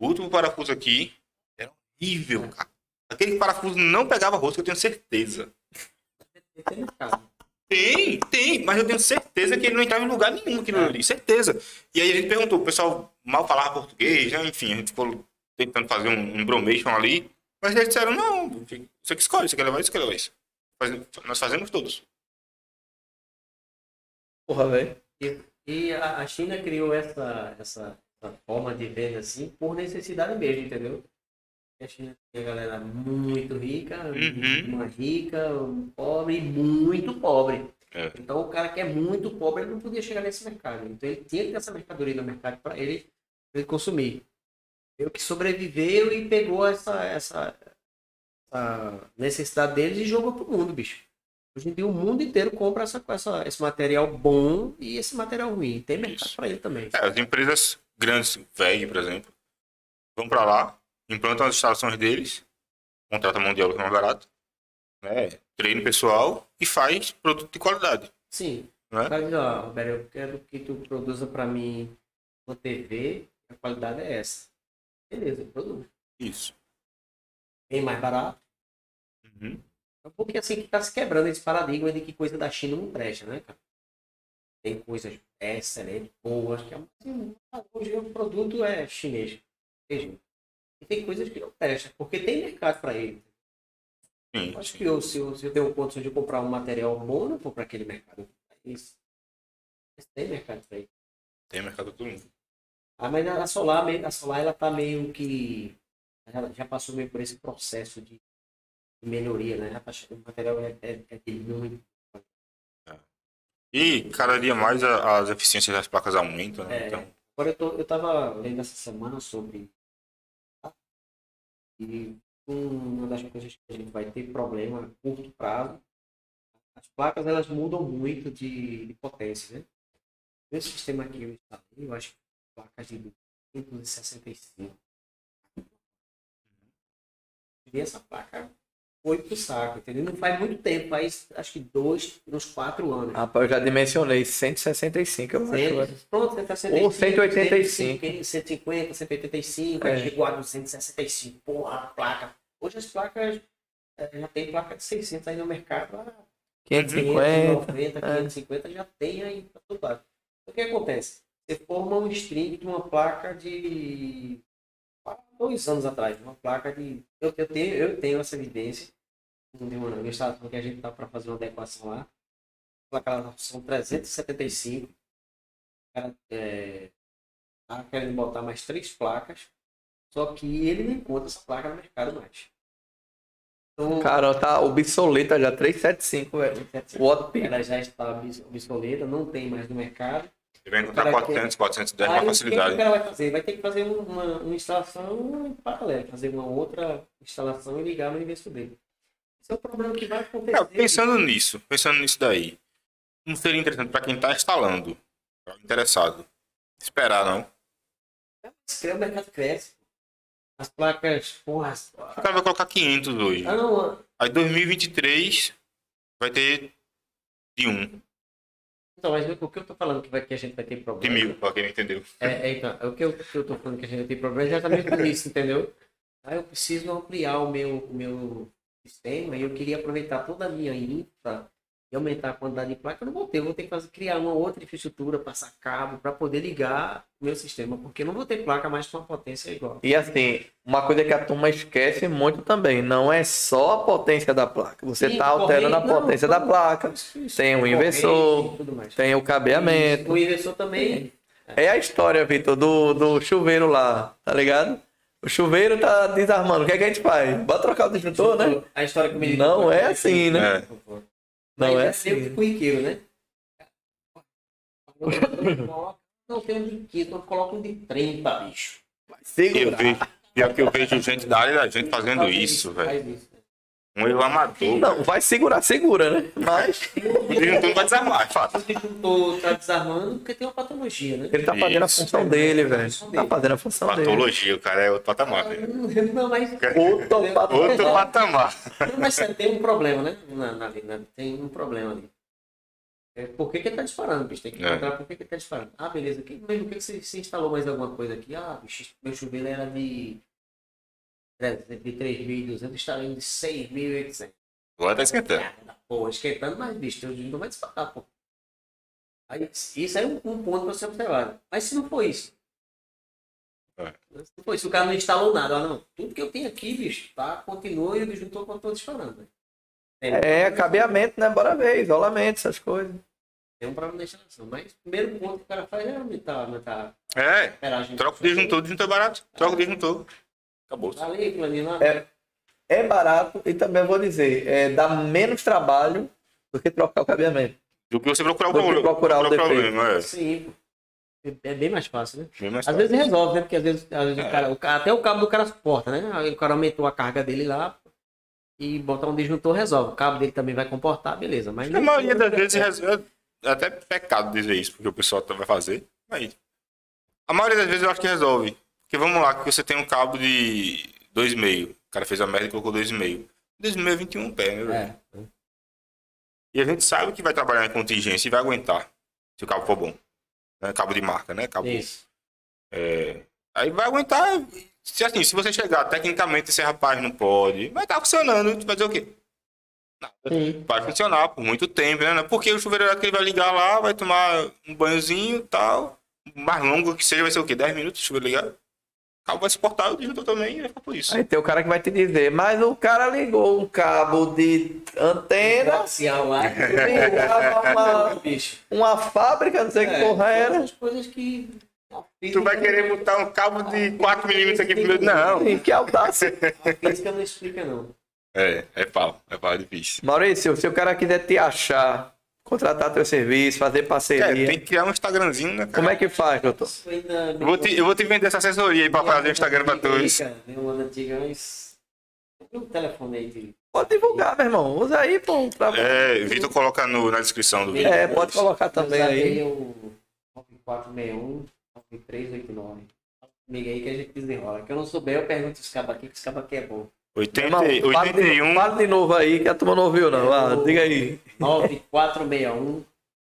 Speaker 1: O último parafuso aqui era horrível, cara. Aquele parafuso não pegava rosca, eu tenho certeza.
Speaker 3: Tem,
Speaker 1: tem, mas eu tenho certeza que ele não entrava em lugar nenhum aquilo ali, certeza. E aí a gente perguntou, o pessoal mal falava português, né? enfim, a gente ficou tentando fazer um, um bromation ali. Mas eles disseram, não, você que escolhe, você quer levar isso, você quer levar isso. Nós fazemos todos.
Speaker 2: Porra, velho.
Speaker 3: E, e a, a China criou essa, essa, essa forma de venda assim por necessidade mesmo, entendeu? A China tem a galera muito rica,
Speaker 1: Uhum.
Speaker 3: uma rica, um pobre muito pobre.
Speaker 1: É.
Speaker 3: Então o cara que é muito pobre ele não podia chegar nesse mercado. Então ele tinha que ter essa mercadoria no mercado para ele, ele consumir. Eu que sobreviveu e pegou essa, essa, essa necessidade deles e jogou pro mundo, bicho. Hoje em dia o mundo inteiro compra essa, essa, esse material bom e esse material ruim. Tem mercado para ele também.
Speaker 1: É, as empresas grandes, VEG, por exemplo, vão pra lá, implantam as instalações deles, contratam mão de obra que é mais barato, né? treina o pessoal e faz produto de qualidade.
Speaker 3: Sim.
Speaker 1: Né?
Speaker 3: Diz, ó, Roberto, eu quero que tu produza para mim uma TV, a qualidade é essa. Beleza, produz.
Speaker 1: Isso.
Speaker 3: Bem mais barato.
Speaker 1: Uhum.
Speaker 3: É porque assim que tá se quebrando esse paradigma de que coisa da China não presta, né, cara? Tem coisas excelentes, boas, que é assim, hoje o produto é chinês. Jeito. E tem coisas que não prestam, porque tem mercado para ele.
Speaker 1: Sim.
Speaker 3: Acho que eu, se, eu, se eu tenho condição de comprar um material bom, eu não vou para aquele mercado. Isso. Mas tem mercado para ele.
Speaker 1: Tem mercado pra todo mundo.
Speaker 3: Ah, mas a Solar, a Solar ela tá meio que. Já, já passou meio por esse processo de, melhoria, né? Já tá, o material é, é, é muito.
Speaker 1: E cada dia mais a- as eficiências das placas aumentam, né?
Speaker 3: É.
Speaker 1: Então,
Speaker 3: Agora eu, tô, eu tava lendo essa semana sobre. E uma das coisas que a gente vai ter problema a curto prazo, as placas elas mudam muito de, de potência, né? Esse sistema aqui eu instalei, eu acho que placas de 265. E essa placa foi pro saco, entendeu? Não faz muito tempo, faz acho que dois, uns quatro anos.
Speaker 2: Rapaz, eu já dimensionei 165, eu acho.
Speaker 3: Pronto, 165.
Speaker 2: Ou 185.
Speaker 3: 150, 185,
Speaker 2: É.
Speaker 3: aí chegou a 265. Porra, a placa. Hoje as placas, eh, já tem placa de 600 aí no mercado. ah,
Speaker 2: 550.
Speaker 3: 590, 550 já tem aí pra todo lado. O que acontece? Você forma um string de uma placa de dois anos atrás, uma placa de. Eu, eu, tenho, eu tenho essa evidência de uma uma instalação que a gente tá para fazer uma adequação lá. A placa lá são 375. O cara é, tá querendo botar mais três placas. Só que ele não encontra essa placa no mercado mais. Então,
Speaker 2: Cara, tá obsoleta já, 375, velho. Watt peak.
Speaker 3: ela já está obs- obsoleta, não tem mais no mercado.
Speaker 1: Ele vai encontrar
Speaker 3: Cara,
Speaker 1: 400, 410
Speaker 3: Aí
Speaker 1: com
Speaker 3: o que que
Speaker 1: facilidade.
Speaker 3: o cara vai fazer? Vai ter que fazer um, uma, uma instalação em paralelo, fazer uma outra instalação e ligar no endereço dele. Esse é o problema que vai acontecer.
Speaker 1: Cara, pensando nisso, pensando nisso daí, não seria interessante para quem está instalando, pra o interessado, esperar não.
Speaker 3: Se o mercado cresce. As placas, porra. as-
Speaker 1: O cara vai colocar 500 hoje.
Speaker 3: Ah, não.
Speaker 1: Aí 2023 vai ter de 1,
Speaker 3: Então, mas o que eu tô falando que, vai, que a gente vai ter
Speaker 1: de
Speaker 3: problema.
Speaker 1: mil, para quem não entendeu.
Speaker 3: É, é, então, o que eu, que eu tô falando que a gente vai ter problema é exatamente por isso, entendeu? Aí eu preciso ampliar o meu, o meu sistema e eu queria aproveitar toda a minha infra e aumentar a quantidade de placa. Eu não vou ter, eu vou ter que fazer, criar uma outra infraestrutura, passar cabo para poder ligar o meu sistema, porque eu não vou ter placa mais com uma potência igual.
Speaker 2: E assim, uma coisa que a turma esquece muito também, não é só a potência da placa. Você
Speaker 3: Sim,
Speaker 2: tá alterando a
Speaker 3: corrente, não,
Speaker 2: potência da placa.
Speaker 3: Isso, isso.
Speaker 2: Tem o
Speaker 3: Corrente
Speaker 2: inversor. Tem o cabeamento.
Speaker 3: O inversor também.
Speaker 2: É a história, Vitor, do, do chuveiro lá, tá ligado? O chuveiro tá desarmando. O que, é que a gente faz? Bota trocar o disjuntor, né?
Speaker 3: A história que eu me
Speaker 2: Não é assim, né?
Speaker 1: É.
Speaker 2: Não
Speaker 3: Mas
Speaker 2: é
Speaker 3: é
Speaker 2: assim.
Speaker 3: meio que corriqueiro, né? Não tem um de 15, não coloca um de 30, bicho.
Speaker 1: Eu
Speaker 2: Segura.
Speaker 1: vejo, pior que eu vejo gente da área da gente fazendo isso, velho.
Speaker 3: Isso.
Speaker 1: Um erro amador.
Speaker 2: Não, vai segurar, segura, né? Mas
Speaker 1: O disjuntor não vai desarmar, é fato.
Speaker 3: O disjuntor tá desarmando porque tem uma patologia, né?
Speaker 2: ele tá fazendo a
Speaker 1: Isso.
Speaker 2: função dele, velho. Tá fazendo a função dele.
Speaker 1: Patologia, o cara é outro patamar, velho.
Speaker 3: Não, mas,
Speaker 2: Outro
Speaker 1: Outro patamar.
Speaker 3: não, mas tem um problema, né? Na, na, na- tem um problema ali. É, por que, que ele tá disparando, bicho? Tem que
Speaker 1: É.
Speaker 3: encontrar por que, que ele tá disparando. Ah, beleza. Que, mas por que que você, você instalou mais alguma coisa aqui? Ah, bicho, meu chuveiro era de, de 3.200, instalei um de 6.800.
Speaker 1: Agora tá esquentando.
Speaker 3: Ah, Pô, esquentando, mas bicho, teu não vai disparar, pô. Aí, isso é um, um ponto para ser observado. Mas se não for isso, Pô, se o cara não instalou nada, ó, não. Tudo que eu tenho aqui, bicho, tá? Continua e o disjuntor continua disparando. né? Tem,
Speaker 2: É, cabeamento, né? Bora ver, isolamento, essas coisas.
Speaker 3: tem um problema na instalação. Mas o primeiro ponto que o cara faz é aumentar, aumentar a
Speaker 1: É, troca o disjuntor, o disjuntor é barato. Troca o disjuntor. Acabou.
Speaker 3: Tá.
Speaker 2: É. É barato e também vou dizer, é, dá menos trabalho do que trocar o cabeamento.
Speaker 1: Do que você procurar o
Speaker 2: Do que
Speaker 1: problema.
Speaker 2: procurar o defeito.
Speaker 1: problema, é.
Speaker 3: Sim, pô. É bem mais fácil, né?
Speaker 1: Bem mais
Speaker 3: Às
Speaker 1: fácil.
Speaker 3: vezes resolve, né? Porque às vezes, às vezes o cara, o cara- até o cabo do cara suporta, né? Aí o cara aumentou a carga dele lá e botar um disjuntor resolve. O cabo dele também vai comportar, beleza. Mas
Speaker 1: A maioria das vezes resolve. É até pecado dizer isso, porque o pessoal vai fazer. Aí. A maioria das vezes eu acho que resolve. Porque vamos lá, que você tem um cabo de 2,5. O cara fez a merda e colocou 2,5. 2,5 é 21 pé, né, velho?
Speaker 3: É.
Speaker 1: E a gente sabe que vai trabalhar em contingência e vai aguentar. Se o cabo for bom. Né? Cabo de marca, né? Cabo...
Speaker 3: Isso.
Speaker 1: Aí vai aguentar. Se, assim, se você chegar tecnicamente, esse rapaz não pode. Vai estar funcionando. Vai fazer o quê? Vai funcionar por muito tempo, né? Porque o chuveiro elétrico ele vai ligar lá, vai tomar um banhozinho e tal. Mais longo que seja, vai ser o quê? 10 minutos o chuveiro ligado? O cabo vai suportar, o disjuntor também e vai ficar por isso.
Speaker 2: Aí tem o cara que vai te dizer, mas o cara ligou um cabo de antena, uma, uma fábrica, não sei que porra era.
Speaker 3: Coisas que.
Speaker 1: Tu vai querer botar um cabo de 4mm aqui pro meu. Não.
Speaker 2: Que audácia.
Speaker 3: A física não explica, não.
Speaker 1: É, é pau. É pau difícil.
Speaker 2: Maurício, se o cara quiser te achar, contratar teu serviço, fazer
Speaker 1: É,
Speaker 2: parceria,
Speaker 1: tem que criar um Instagramzinho, né, cara?
Speaker 2: como é que faz, doutor?
Speaker 1: Eu vou, te, eu vou te vender essa assessoria aí pra fazer o Instagram pra todos.
Speaker 3: Tem um telefone aí de.
Speaker 2: Pode divulgar, meu irmão. Usa aí, pô. Pra...
Speaker 1: É, Vitor coloca no, na descrição do vídeo.
Speaker 2: É, pode colocar também aí.
Speaker 3: o 9461 9389. Comigo aí que a gente desenrola. Que eu não souber, eu pergunto os cabos aqui, que os cabos aqui é bom.
Speaker 1: 80,
Speaker 2: Irmão, fala de-
Speaker 1: 81.
Speaker 2: Fala de novo aí, que a turma não ouviu, não. Ah, diga aí.
Speaker 3: 9461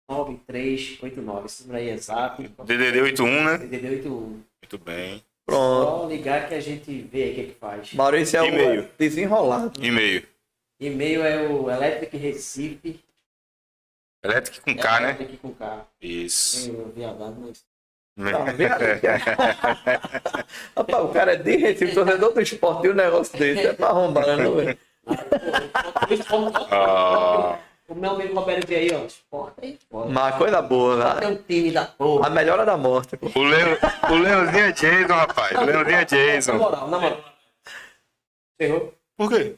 Speaker 3: 9389. Esse número aí é exato.
Speaker 1: DDD 81, né?
Speaker 3: DDD 81.
Speaker 1: Muito bem.
Speaker 2: Pronto.
Speaker 3: Só ligar que a gente vê aí o que, que faz.
Speaker 2: Maurício é o
Speaker 1: E-mail.
Speaker 2: desenrolado.
Speaker 1: E-mail.
Speaker 3: E-mail é o Electric Recife.
Speaker 1: Elétrico com K, né?
Speaker 3: Electric com K.
Speaker 1: Isso.
Speaker 3: Meio viadado, mas.
Speaker 2: Tá vendo? Rapaz, o cara é de Recife, torcedor do esporte e um negócio desse. É pra arrombar, né, não, velho?
Speaker 1: Ah,
Speaker 3: O meu amigo Roberto veio aí, ó. Esporte aí, esporte.
Speaker 2: Uma coisa boa,
Speaker 3: Tem
Speaker 2: né?
Speaker 3: um time da porra.
Speaker 2: A melhora da morte. pô.
Speaker 1: o, Leo, o Leãozinho é Jason, rapaz. O Leãozinho é
Speaker 3: Na
Speaker 1: Jason.
Speaker 3: moral, na moral. Ferrou?
Speaker 1: Por quê?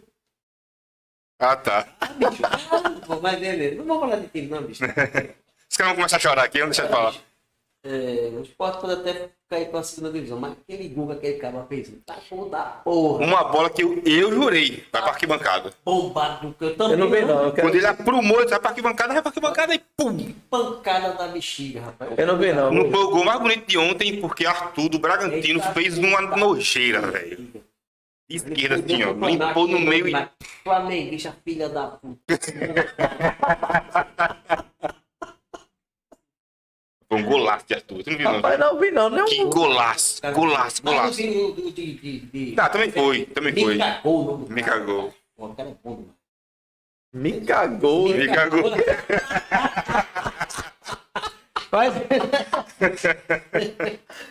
Speaker 1: Ah, tá.
Speaker 3: Ah, bicho. Ah, não vou mais ver. Não vou falar de time, não, bicho.
Speaker 1: Os caras vão começar a chorar aqui, vamos deixar de falar.
Speaker 3: É, o esporte pode até cair pra segunda divisão, mas aquele Guga, aquele cara fez, tá bom da porra.
Speaker 1: Uma bola que eu, eu jurei, vai pra arquibancada.
Speaker 3: Bombado, que eu também.
Speaker 2: Eu não vi, não. Eu, quero...
Speaker 1: Quando ele aprumou, ele vai pra arquibancada, vai pra arquibancada e pum!
Speaker 3: Pancada da bexiga, rapaz.
Speaker 2: eu não vi, não.
Speaker 1: Não foi o gol mais bonito de ontem, porque Arthur do Bragantino
Speaker 3: Eita,
Speaker 1: fez uma nojeira, velho. Esquerda assim, ó. Limpou no meio e.
Speaker 3: Flamenguista, filha da puta.
Speaker 1: Foi um golaço de Arthur. Tu não viu, não?
Speaker 2: Rapaz, não vi, não. não.
Speaker 1: Que golaço, golaço, golaço. Tá, também foi, também foi.
Speaker 3: Me cagou, não.
Speaker 1: Me cagou.
Speaker 3: É.
Speaker 2: Me cagou.
Speaker 1: Me cagou.
Speaker 3: Faz.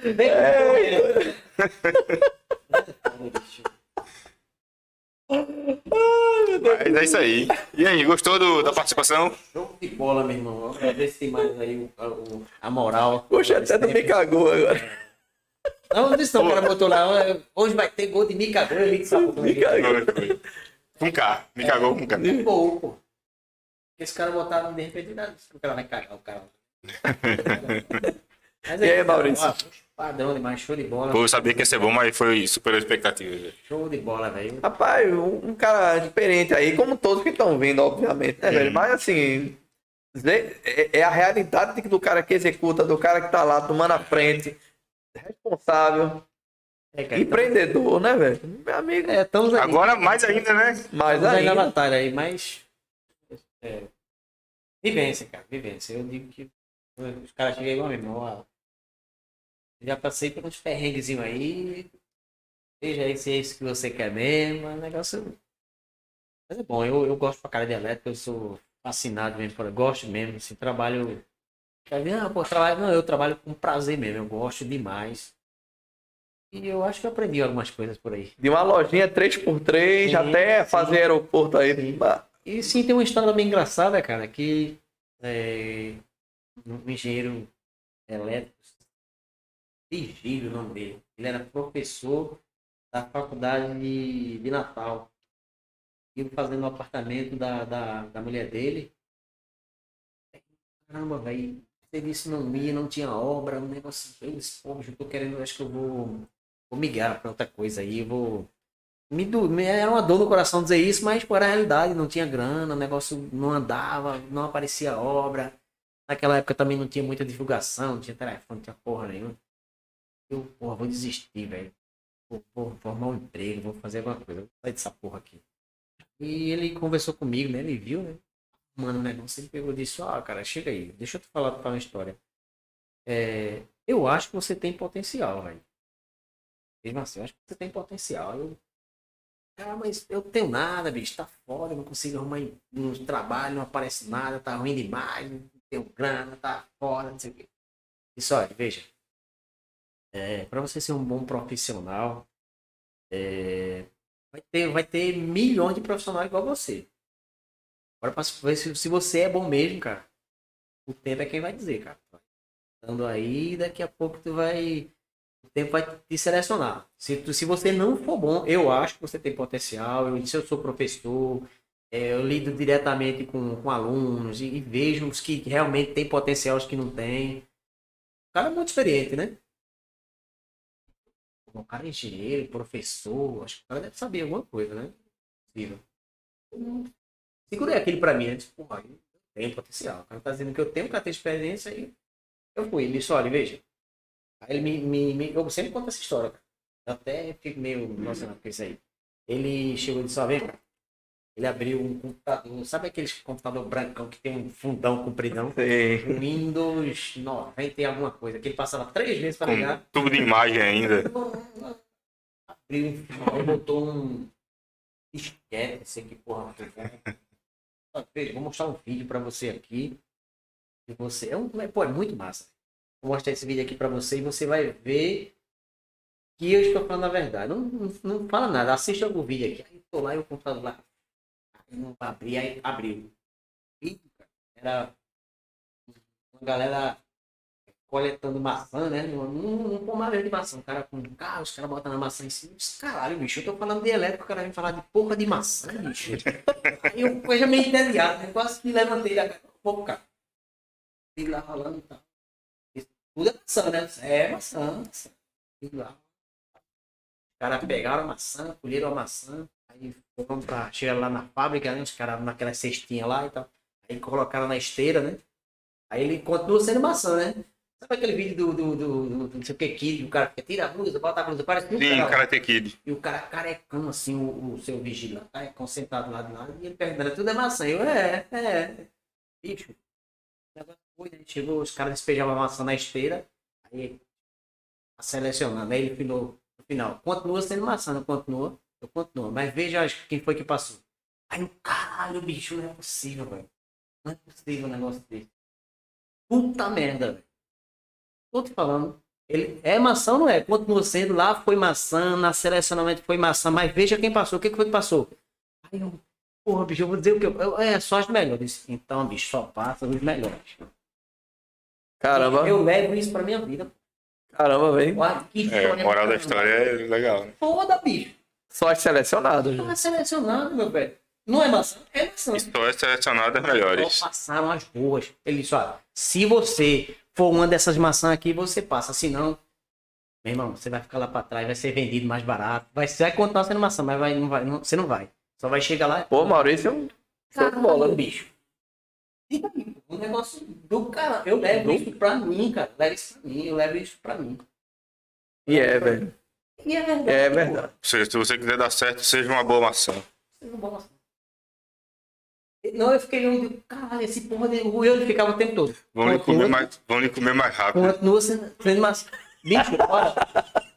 Speaker 3: Vem
Speaker 1: Mas é isso aí. E aí, gostou do- da participação?
Speaker 3: Show de bola, meu irmão. Eu Agradeço demais aí o- a, o- a moral.
Speaker 2: Poxa, até não me cagou agora.
Speaker 3: Não, não disse não, o cara botou lá. Hoje vai ter gol de me cagou. Eu.
Speaker 2: Me cagou.
Speaker 1: Com K. Me cagou com K.
Speaker 3: Gol, pô. Esse cara botaram de repente, não, o cara vai cagar o cara. Mas
Speaker 2: E aí,
Speaker 3: cara,
Speaker 2: Maurício?
Speaker 3: ó, Padrão demais, show de bola.
Speaker 1: Pô, eu sabia que ia ser bom, mas foi superou a expectativa. velho.
Speaker 3: Show de bola, velho.
Speaker 2: Rapaz, um um cara diferente aí, como todos que estão vindo, obviamente, né, velho? Mas assim, é é a realidade do cara que executa, do cara que tá lá tomando a frente, responsável,
Speaker 3: É, cara,
Speaker 2: empreendedor, né, velho? Meu amigo,
Speaker 3: É, aí.
Speaker 1: Agora, mais ainda, né?
Speaker 2: mais
Speaker 3: Estamos aí na
Speaker 2: ainda.
Speaker 3: batalha aí, mas. é, vivência, cara, vivência. Eu digo que os caras chegam igual mesmo, ó. Já passei por uns perrenguezinhos aí. Veja aí se é isso que você quer mesmo. É um negócio. Mas é bom, eu, eu gosto pra cara de elétrica, eu sou fascinado mesmo, por- gosto mesmo, assim, trabalho. Ah, pô, trabalho. Não, eu trabalho com prazer mesmo, eu gosto demais. E eu acho que eu aprendi algumas coisas por aí.
Speaker 2: De uma lojinha 3x3
Speaker 3: Sim,
Speaker 2: até
Speaker 3: sim.
Speaker 2: fazer aeroporto aí.
Speaker 3: Sim. E sim, tem uma história bem engraçada, cara, que é, um engenheiro elétrico, Virgílio o nome dele, ele era professor da faculdade de, de Natal. E fazendo o apartamento da, da, da mulher dele. Caramba, velho, serviço não ia, não tinha obra, um negócio. Disse, pô, eu tô querendo, acho que eu vou, vou migrar pra outra coisa aí, vou me, me- era uma dor no coração dizer isso, mas pô, era a realidade, não tinha grana, o negócio não andava, não aparecia obra. Naquela época também não tinha muita divulgação, não tinha telefone, não tinha porra nenhuma. Eu, porra, vou desistir, velho. Vou, vou formar um emprego, vou fazer alguma coisa, vou sair dessa porra aqui. E ele conversou comigo, né? Ele viu, né? Mano, o negócio, ele pegou e disse, ó, cara, chega aí, deixa eu te falar uma história. É, eu acho que você tem potencial, velho. Mesmo assim, eu acho que você tem potencial. Eu, Cara, mas eu tenho nada, bicho. Tá foda, não consigo arrumar um trabalho, não aparece nada, tá ruim demais, não tenho grana, tá foda, não sei o quê. Isso, olha, veja. É, para você ser um bom profissional, é, vai, ter, vai ter milhões de profissionais igual você. Agora, pra ver se, se você é bom mesmo, cara, o tempo é quem vai dizer, cara. Estando aí, daqui a pouco tu vai. O tempo vai te selecionar. Se, tu- se você não for bom, eu acho que você tem potencial. Eu, se eu sou professor, é, eu lido diretamente com, com alunos e, e vejo os que realmente têm potencial, os que não têm. O cara é muito experiente, né? O cara é engenheiro, professor, acho que o cara deve saber alguma coisa, né? Possível. Segurei aquele pra mim, né? Disse, porra, eu tenho potencial. O cara tá dizendo que eu tenho, cara tem experiência e eu fui. Ele disse, olha, veja. Aí ele me, me, me- Eu sempre conto essa história, cara. Eu até fico meio emocionado com isso aí. Ele chegou e disse, ó, vem, cara. Ele abriu um computador, sabe aqueles computador brancão que tem um fundão compridão?
Speaker 2: sei.
Speaker 3: Windows 90 e alguma coisa, que ele passava três vezes para ligar.
Speaker 1: Tubo de imagem ainda.
Speaker 3: Abriu, aí botou um disquete, sei que porra. né? Vou mostrar um vídeo para você aqui. E você. É um, pô, é muito massa. Vou mostrar esse vídeo aqui para você e você vai ver que eu estou falando a verdade. Não, não, não fala nada, assiste algum vídeo aqui. Aí eu tô lá e o computador lá. Aí não abri, aí abriu. Vídeo, cara, Era uma galera coletando maçã, né? Num, num pomar de maçã. O cara com um carro, os caras botando a maçã em cima. Caralho, bicho, eu tô falando de elétrico, o cara vem falar de porra de maçã, bicho. Aí eu coisa meio entediado, né? Quase que levantei a cara. Fui lá rolando e tal. Isso Tudo é maçã, né? É maçã, maçã. Lá. Os caras pegaram a maçã, colheram a maçã. Aí foram pra. Chegaram lá na fábrica, né? Os caras naquela cestinha lá e tal. Aí colocaram na esteira, né? Aí ele continua sendo maçã, né? Sabe aquele vídeo do, do, do, do- do não sei o que, Kid, o cara fica, tira a blusa, bota a blusa, parece um
Speaker 1: Sim,
Speaker 3: cara.
Speaker 1: Karate Kid.
Speaker 3: E o cara carecão, assim, o, o seu vigilante, tá concentrado lá de lado, e ele perguntando, tudo é maçã. Eu, é, é. Bicho, o negócio foi, né? Chegou, os caras despejavam a maçã na esteira, aí selecionando, aí ele falou, no final, continua sendo maçã, não continua? Eu continuo, mas veja quem foi que passou. Aí o caralho, bicho, não é possível, velho. Não é possível um negócio desse. Puta merda, velho. Tô te falando. Ele é maçã ou não é? Continua sendo lá, foi maçã, na selecionamento foi maçã, mas veja quem passou. O que que foi que passou? Aí eu, porra, bicho, eu vou dizer o que? Eu, eu- é só as melhores. Então, bicho, só passa os melhores.
Speaker 2: Caramba,
Speaker 3: Eu levo isso pra minha vida.
Speaker 2: caramba, velho.
Speaker 1: É, moral da história é legal, né?
Speaker 3: Foda, bicho.
Speaker 2: Só as selecionadas.
Speaker 3: Tava selecionado, meu velho. Não é maçã? É maçã.
Speaker 1: Só é selecionado as
Speaker 3: Só
Speaker 1: melhores.
Speaker 3: passaram as boas. Ele disse, olha, se você for uma dessas maçãs aqui, você passa. Se não, meu irmão, você vai ficar lá pra trás, vai ser vendido mais barato. Vai, você vai continuar sendo maçã, mas vai, não vai, não- você não vai. Só vai chegar lá.
Speaker 2: Pô, Maurício é um de bola.
Speaker 3: bicho. Fica aí, um negócio do cara. Eu levo isso pra mim, cara. Eu levo isso pra mim, eu levo isso pra mim.
Speaker 2: E é, velho.
Speaker 3: E é verdade.
Speaker 2: É verdade.
Speaker 1: Seja, se você quiser dar certo, seja uma boa maçã.
Speaker 3: Você não gosta. Não, eu fiquei olhando, caralho, esse porra de. O eu ficava o tempo todo.
Speaker 1: Vão lhe comer mais, vão lhe comer mais rápido.
Speaker 3: Continua sendo, sendo. Bicho, olha,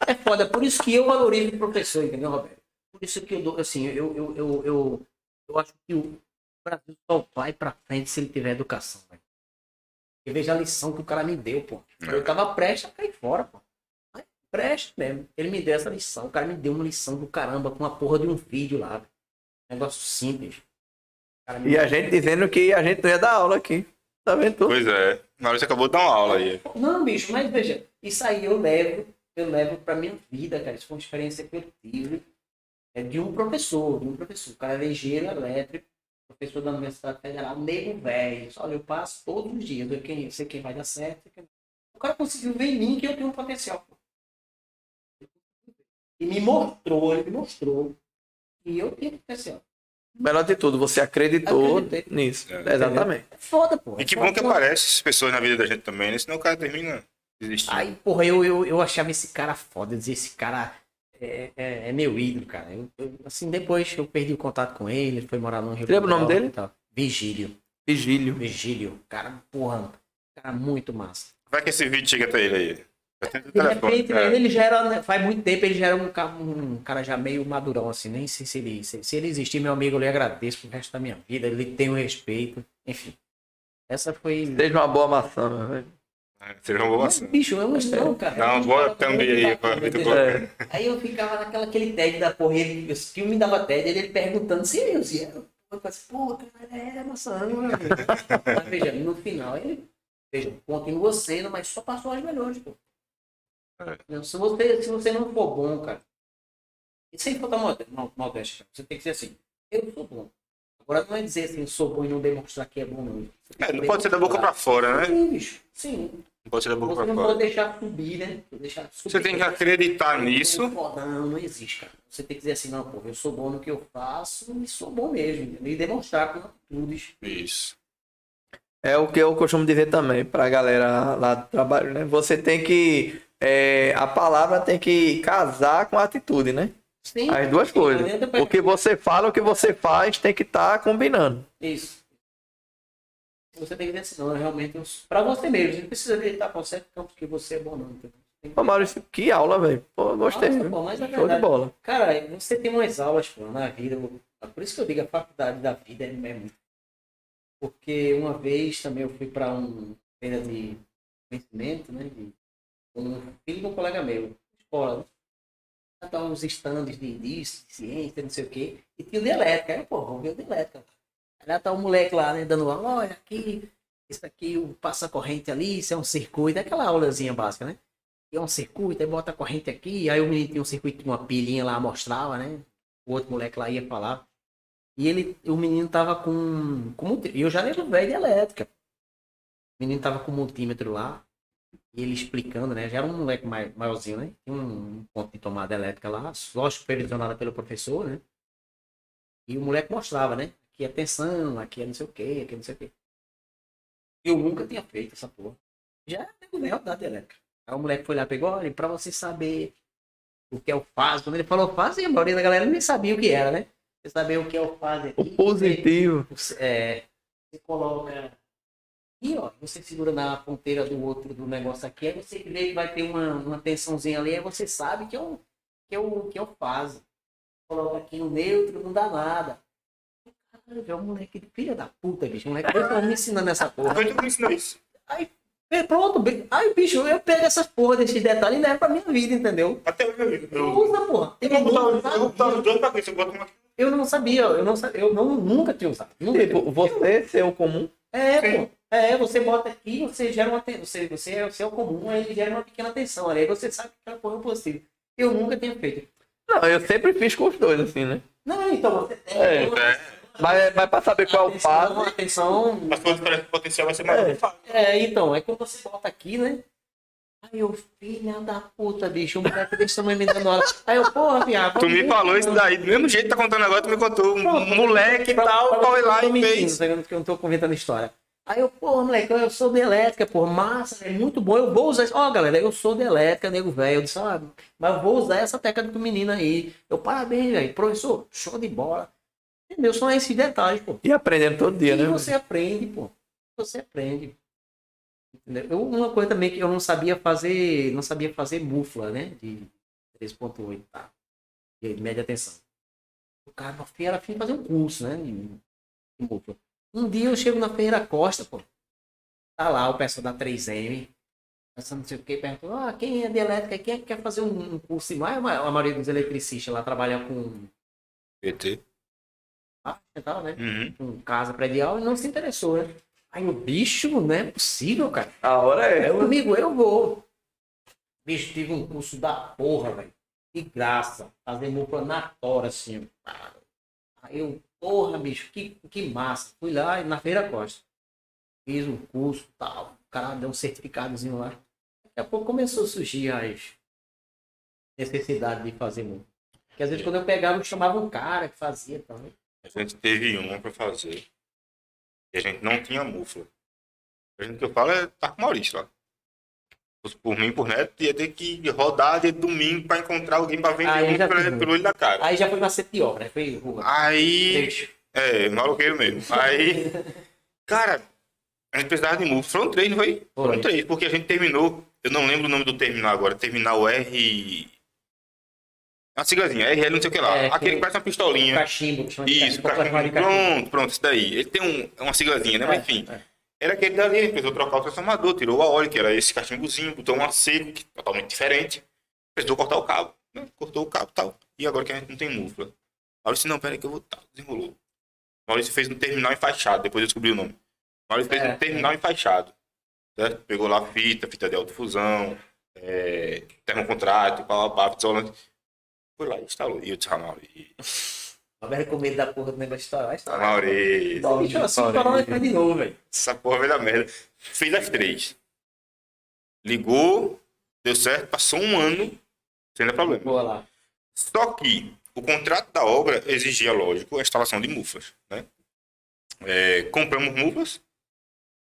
Speaker 3: é foda. Por isso que eu valorizo o professor, entendeu, Roberto? Por isso que eu dou, assim, eu, eu, eu, eu, eu acho que o Brasil só vai pra frente se ele tiver educação, velho. Eu vejo a lição que o cara me deu, pô. Eu tava prestes a cair fora, pô. Preste mesmo. Ele me deu essa lição. O cara me deu uma lição do caramba com uma porra de um vídeo lá. Negócio simples.
Speaker 2: E a gente dizendo que a gente não ia dar aula aqui. Tá vendo tudo?
Speaker 1: Pois é. Na hora você acabou de dar uma aula aí.
Speaker 3: Não, bicho, mas veja, isso aí eu levo, eu levo pra minha vida, cara. Isso foi uma experiência que eu tive é, de um professor, de um professor. O cara era engenheiro elétrico, professor da Universidade Federal, nego velho. Olha, eu passo todos os dias, eu quem, sei quem vai dar certo. sei quem- O cara conseguiu ver em mim que eu tenho um potencial. E me mostrou, ele me mostrou que eu tenho potencial.
Speaker 2: Melhor de tudo, você acreditou
Speaker 3: Acreditei.
Speaker 2: nisso.
Speaker 1: É.
Speaker 2: Exatamente.
Speaker 3: É foda, pô.
Speaker 1: E que
Speaker 3: É
Speaker 1: bom que aparece essas pessoas na vida da gente também, né? Senão o cara termina desistindo.
Speaker 3: Aí, porra, eu, eu, eu achava esse cara foda, eu dizia, esse cara é, é, é meu ídolo, cara. Eu- eu- assim, depois eu perdi o contato com ele, ele foi morar no Rio
Speaker 2: Lembra o nome dele?
Speaker 3: E. Vigílio.
Speaker 2: Vigílio.
Speaker 3: Vigílio. Cara, porra, cara muito massa.
Speaker 1: Vai que esse vídeo chega até ele aí. Telefone.
Speaker 3: repente,
Speaker 1: é.
Speaker 3: ele já era, né, faz muito tempo, ele já era um, um cara já meio madurão, assim, nem sei se ele, se, se ele existir, meu amigo, eu lhe agradeço pro resto da minha vida, ele tem o respeito, enfim. Essa foi...
Speaker 2: Seja uma boa maçã, meu velho.
Speaker 1: É, Seja uma boa maçã.
Speaker 3: Bicho, eu não, cara.
Speaker 1: Dá uma boa thumb aí,
Speaker 3: eu-
Speaker 1: muito
Speaker 3: eu-
Speaker 1: boa.
Speaker 2: É.
Speaker 3: Aí eu ficava naquela aquele TED da porra, ele, o que me dava TED, ele perguntando se eu, se eu. Eu falei assim, pô, cara, é maçã, mano. Mas veja, no final, ele, veja, continua sendo, mas só passou as melhores, pô. Se você, se você não for bom, cara, e sem mal- modéstia, você tem que ser assim, eu sou bom. Agora não é dizer assim, eu sou bom e não demonstrar que é bom, não. Você
Speaker 1: É, não pode ser da boca pra fora, né?
Speaker 3: Sim, bicho, sim.
Speaker 1: Não pode ser da boca
Speaker 3: Você
Speaker 1: pra
Speaker 3: não
Speaker 1: fora.
Speaker 3: pode deixar subir, né? Deixar subir.
Speaker 1: Você tem que acreditar nisso.
Speaker 3: Não, não existe, cara. Você tem que dizer assim, não, pô, eu sou bom no que eu faço e sou bom mesmo. E demonstrar com atitudes.
Speaker 1: Isso.
Speaker 2: É o que eu costumo dizer também pra galera lá do trabalho, né? Você tem que. É, a palavra tem que casar com a atitude, né?
Speaker 3: Sim.
Speaker 2: As duas
Speaker 3: Sim,
Speaker 2: coisas. O que você fala, o que você faz, tem que estar combinando.
Speaker 3: Isso. Você tem que assim, não, realmente, pra você mesmo. Você não precisa acreditar com certo campo que você é bom, não. Tem que-
Speaker 2: Ô, Maurício, que aula, velho. Gostei.
Speaker 3: Nossa, pô, mas é
Speaker 2: Show de bola.
Speaker 3: Cara, você tem umas aulas pô, na vida. Por isso que eu digo a faculdade da vida é é muito. Porque uma vez também eu fui para um feira de conhecimento, né? De, um filho de um colega meu, escola. Estavam uns estandes de, disso, de ciência, não sei o quê. E tinha de elétrica. Aí, pô, vamos ver de elétrica. Aí lá tá o moleque lá, né? Dando aula, olha aqui, isso aqui, o passa corrente ali, isso é um circuito. Aquela aulazinha básica, né? é um circuito, aí bota a corrente aqui, aí o menino tinha um circuito com uma pilhinha lá, mostrava, né? O outro moleque lá ia falar. E ele, o menino tava com. com e eu já lembro velho de elétrica. O menino tava com o multímetro lá, e ele explicando, né? Já era um moleque mai- maiorzinho, né? Tinha um ponto de tomada elétrica lá, só supervisionada pelo professor, né? E o moleque mostrava, né? Aqui é tensão, aqui é não sei o quê, aqui é não sei o quê. Eu nunca tinha feito essa porra. Já é o velho da elétrica. Aí o moleque foi lá, pegou, olha, pra você saber o que é o fase. Quando ele falou fase, a maioria da galera nem sabia o que era, né? Você saber o que é o fase aqui.
Speaker 2: O positivo.
Speaker 3: Você, é, você coloca aqui, ó, você segura na ponteira do outro do negócio aqui, aí você vê que vai ter uma, uma tensãozinha ali, aí você sabe que é o que é o, que é o fase. Coloca aqui no neutro, não dá nada. Caralho, é um moleque de filha da puta, bicho. O moleque tá me ensinando essa porra.
Speaker 1: Que ensinou isso.
Speaker 3: É, pronto, aí, bicho, eu pego essas porra desses detalhes e levo pra minha vida, entendeu?
Speaker 1: Até hoje eu. Eu
Speaker 3: Usa, porra.
Speaker 1: eu
Speaker 3: Eu
Speaker 1: vou
Speaker 3: não
Speaker 1: eu
Speaker 3: sabia.
Speaker 1: dois pra se eu boto uma.
Speaker 3: Eu não sabia, eu não sabia, eu não, nunca tinha usado. Nunca tinha
Speaker 2: Tipo, você ser o comum.
Speaker 3: É,
Speaker 1: Sim.
Speaker 3: pô. É, você bota aqui, você gera uma tensão. Você, você, é- você é o comum, aí ele gera uma pequena tensão ali. Aí você sabe que é possível. Eu nunca tinha feito.
Speaker 2: Não, eu sempre fiz com os dois, assim, né?
Speaker 3: Não, então você tem.
Speaker 2: É,
Speaker 3: uma-
Speaker 1: é.
Speaker 2: Mas, mas pra saber qual é o
Speaker 3: atenção,
Speaker 2: fase.
Speaker 3: Uma atenção.
Speaker 1: Mas quando parece que o potencial vai ser maior.
Speaker 2: É.
Speaker 1: fácil.
Speaker 3: É, então, é quando você bota aqui, né? Aí eu, filha da puta, bicho, o moleque deixa a mãe me dando hora. Aí eu, porra, viado.
Speaker 1: Tu me falou isso daí, do mesmo jeito que tá contando agora, tu me contou. Um moleque e tal, foi lá e fez.
Speaker 3: Que eu não tô comentando história. Aí eu, pô, moleque, eu sou de elétrica, pô, massa, é muito bom, eu vou usar isso. Ó, galera, eu sou de elétrica, nego velho. Eu disse, ó, mas eu vou usar essa técnica do menino aí. Eu, parabéns, velho, professor, show de bola. Entendeu? São esses detalhes, pô.
Speaker 2: E aprendendo todo dia,
Speaker 3: E
Speaker 2: né?
Speaker 3: você aprende, pô. Você aprende. Entendeu? Eu- uma coisa também que eu não sabia fazer, não sabia fazer mufla, né? De 3.8, tá? De média tensão. O cara na feira fim fazer um curso, né? De, de mufla. Um dia eu chego na Feira Costa, pô. Tá lá o pessoal da 3M. essa não sei o que, perguntou, ah, quem é de elétrica, quem é que quer fazer um, um curso em maio? A maioria dos eletricistas lá trabalha com
Speaker 1: PT.
Speaker 3: ah, e tal, né?
Speaker 1: Uhum.
Speaker 3: Com casa predial e não se interessou, né? Aí o bicho, não é possível, cara.
Speaker 2: A hora é.
Speaker 3: Meu amigo, eu vou. Bicho, tive um curso da porra, velho. De graça. Fazer planatória, assim. Aí eu, porra, bicho, que, que massa. Fui lá na Feira Costa. Fiz um curso tal. O cara deu um certificadozinho lá. Daqui a pouco começou a surgir as necessidades de fazer muito. Porque às vezes quando eu pegava, eu chamava um cara que fazia também.
Speaker 1: A gente teve uma pra fazer. E a gente não tinha mufla. A gente que eu falo é tá com o Maurício lá. Por mim, por neto, ia ter que rodar de domingo pra encontrar alguém pra vender
Speaker 3: Aí
Speaker 1: mufla
Speaker 3: fiz.
Speaker 1: pelo olho da cara.
Speaker 3: Aí já foi de obra, né? Foi rua.
Speaker 1: Aí.
Speaker 3: Trecho.
Speaker 1: É, maloqueiro mesmo. Aí. Cara, a gente precisava de mufla. Foram três, não foi? Foram
Speaker 3: Foi.
Speaker 1: três, porque a gente terminou. Eu não lembro o nome do terminal agora. Terminal R. Uma siglazinha, RL não sei o que lá.
Speaker 3: É,
Speaker 1: Aquele
Speaker 3: que-
Speaker 1: parece uma pistolinha.
Speaker 3: Cachimbo, que chama de
Speaker 1: Isso,
Speaker 3: cachimbo,
Speaker 1: pronto, pronto, isso daí. Ele tem um, uma siglazinha, né? Mas enfim.
Speaker 3: É, é.
Speaker 1: Era aquele dali, ele precisou trocar o transformador, tirou a óleo, que era esse cachimbozinho, botou um a seco, que é totalmente diferente. Precisou cortar o cabo. né? Cortou o cabo e tal. E agora que a gente não tem mufla. Maurício, não, peraí que eu vou. Tá, desenrolou. Maurício fez um terminal enfaixado, depois eu descobri o nome. Maurício fez
Speaker 3: É,
Speaker 1: um terminal enfaixado. Certo? Pegou lá a fita, fita de autofusão, é, termocontrato, pau, pau, isolante. Foi lá e instalou. E eu disse, ah, Maurício.
Speaker 3: Agora com medo da porra do negócio estourar. vai estourar.
Speaker 1: Maurício.
Speaker 3: Bicho, assim, estourando vai de novo, velho.
Speaker 1: Essa porra veio da merda. Fez as três. Ligou, deu certo, passou um ano sem dar problema.
Speaker 3: Boa lá.
Speaker 1: Só que o contrato da obra exigia, lógico, a instalação de muflas. Né? É, compramos muflas.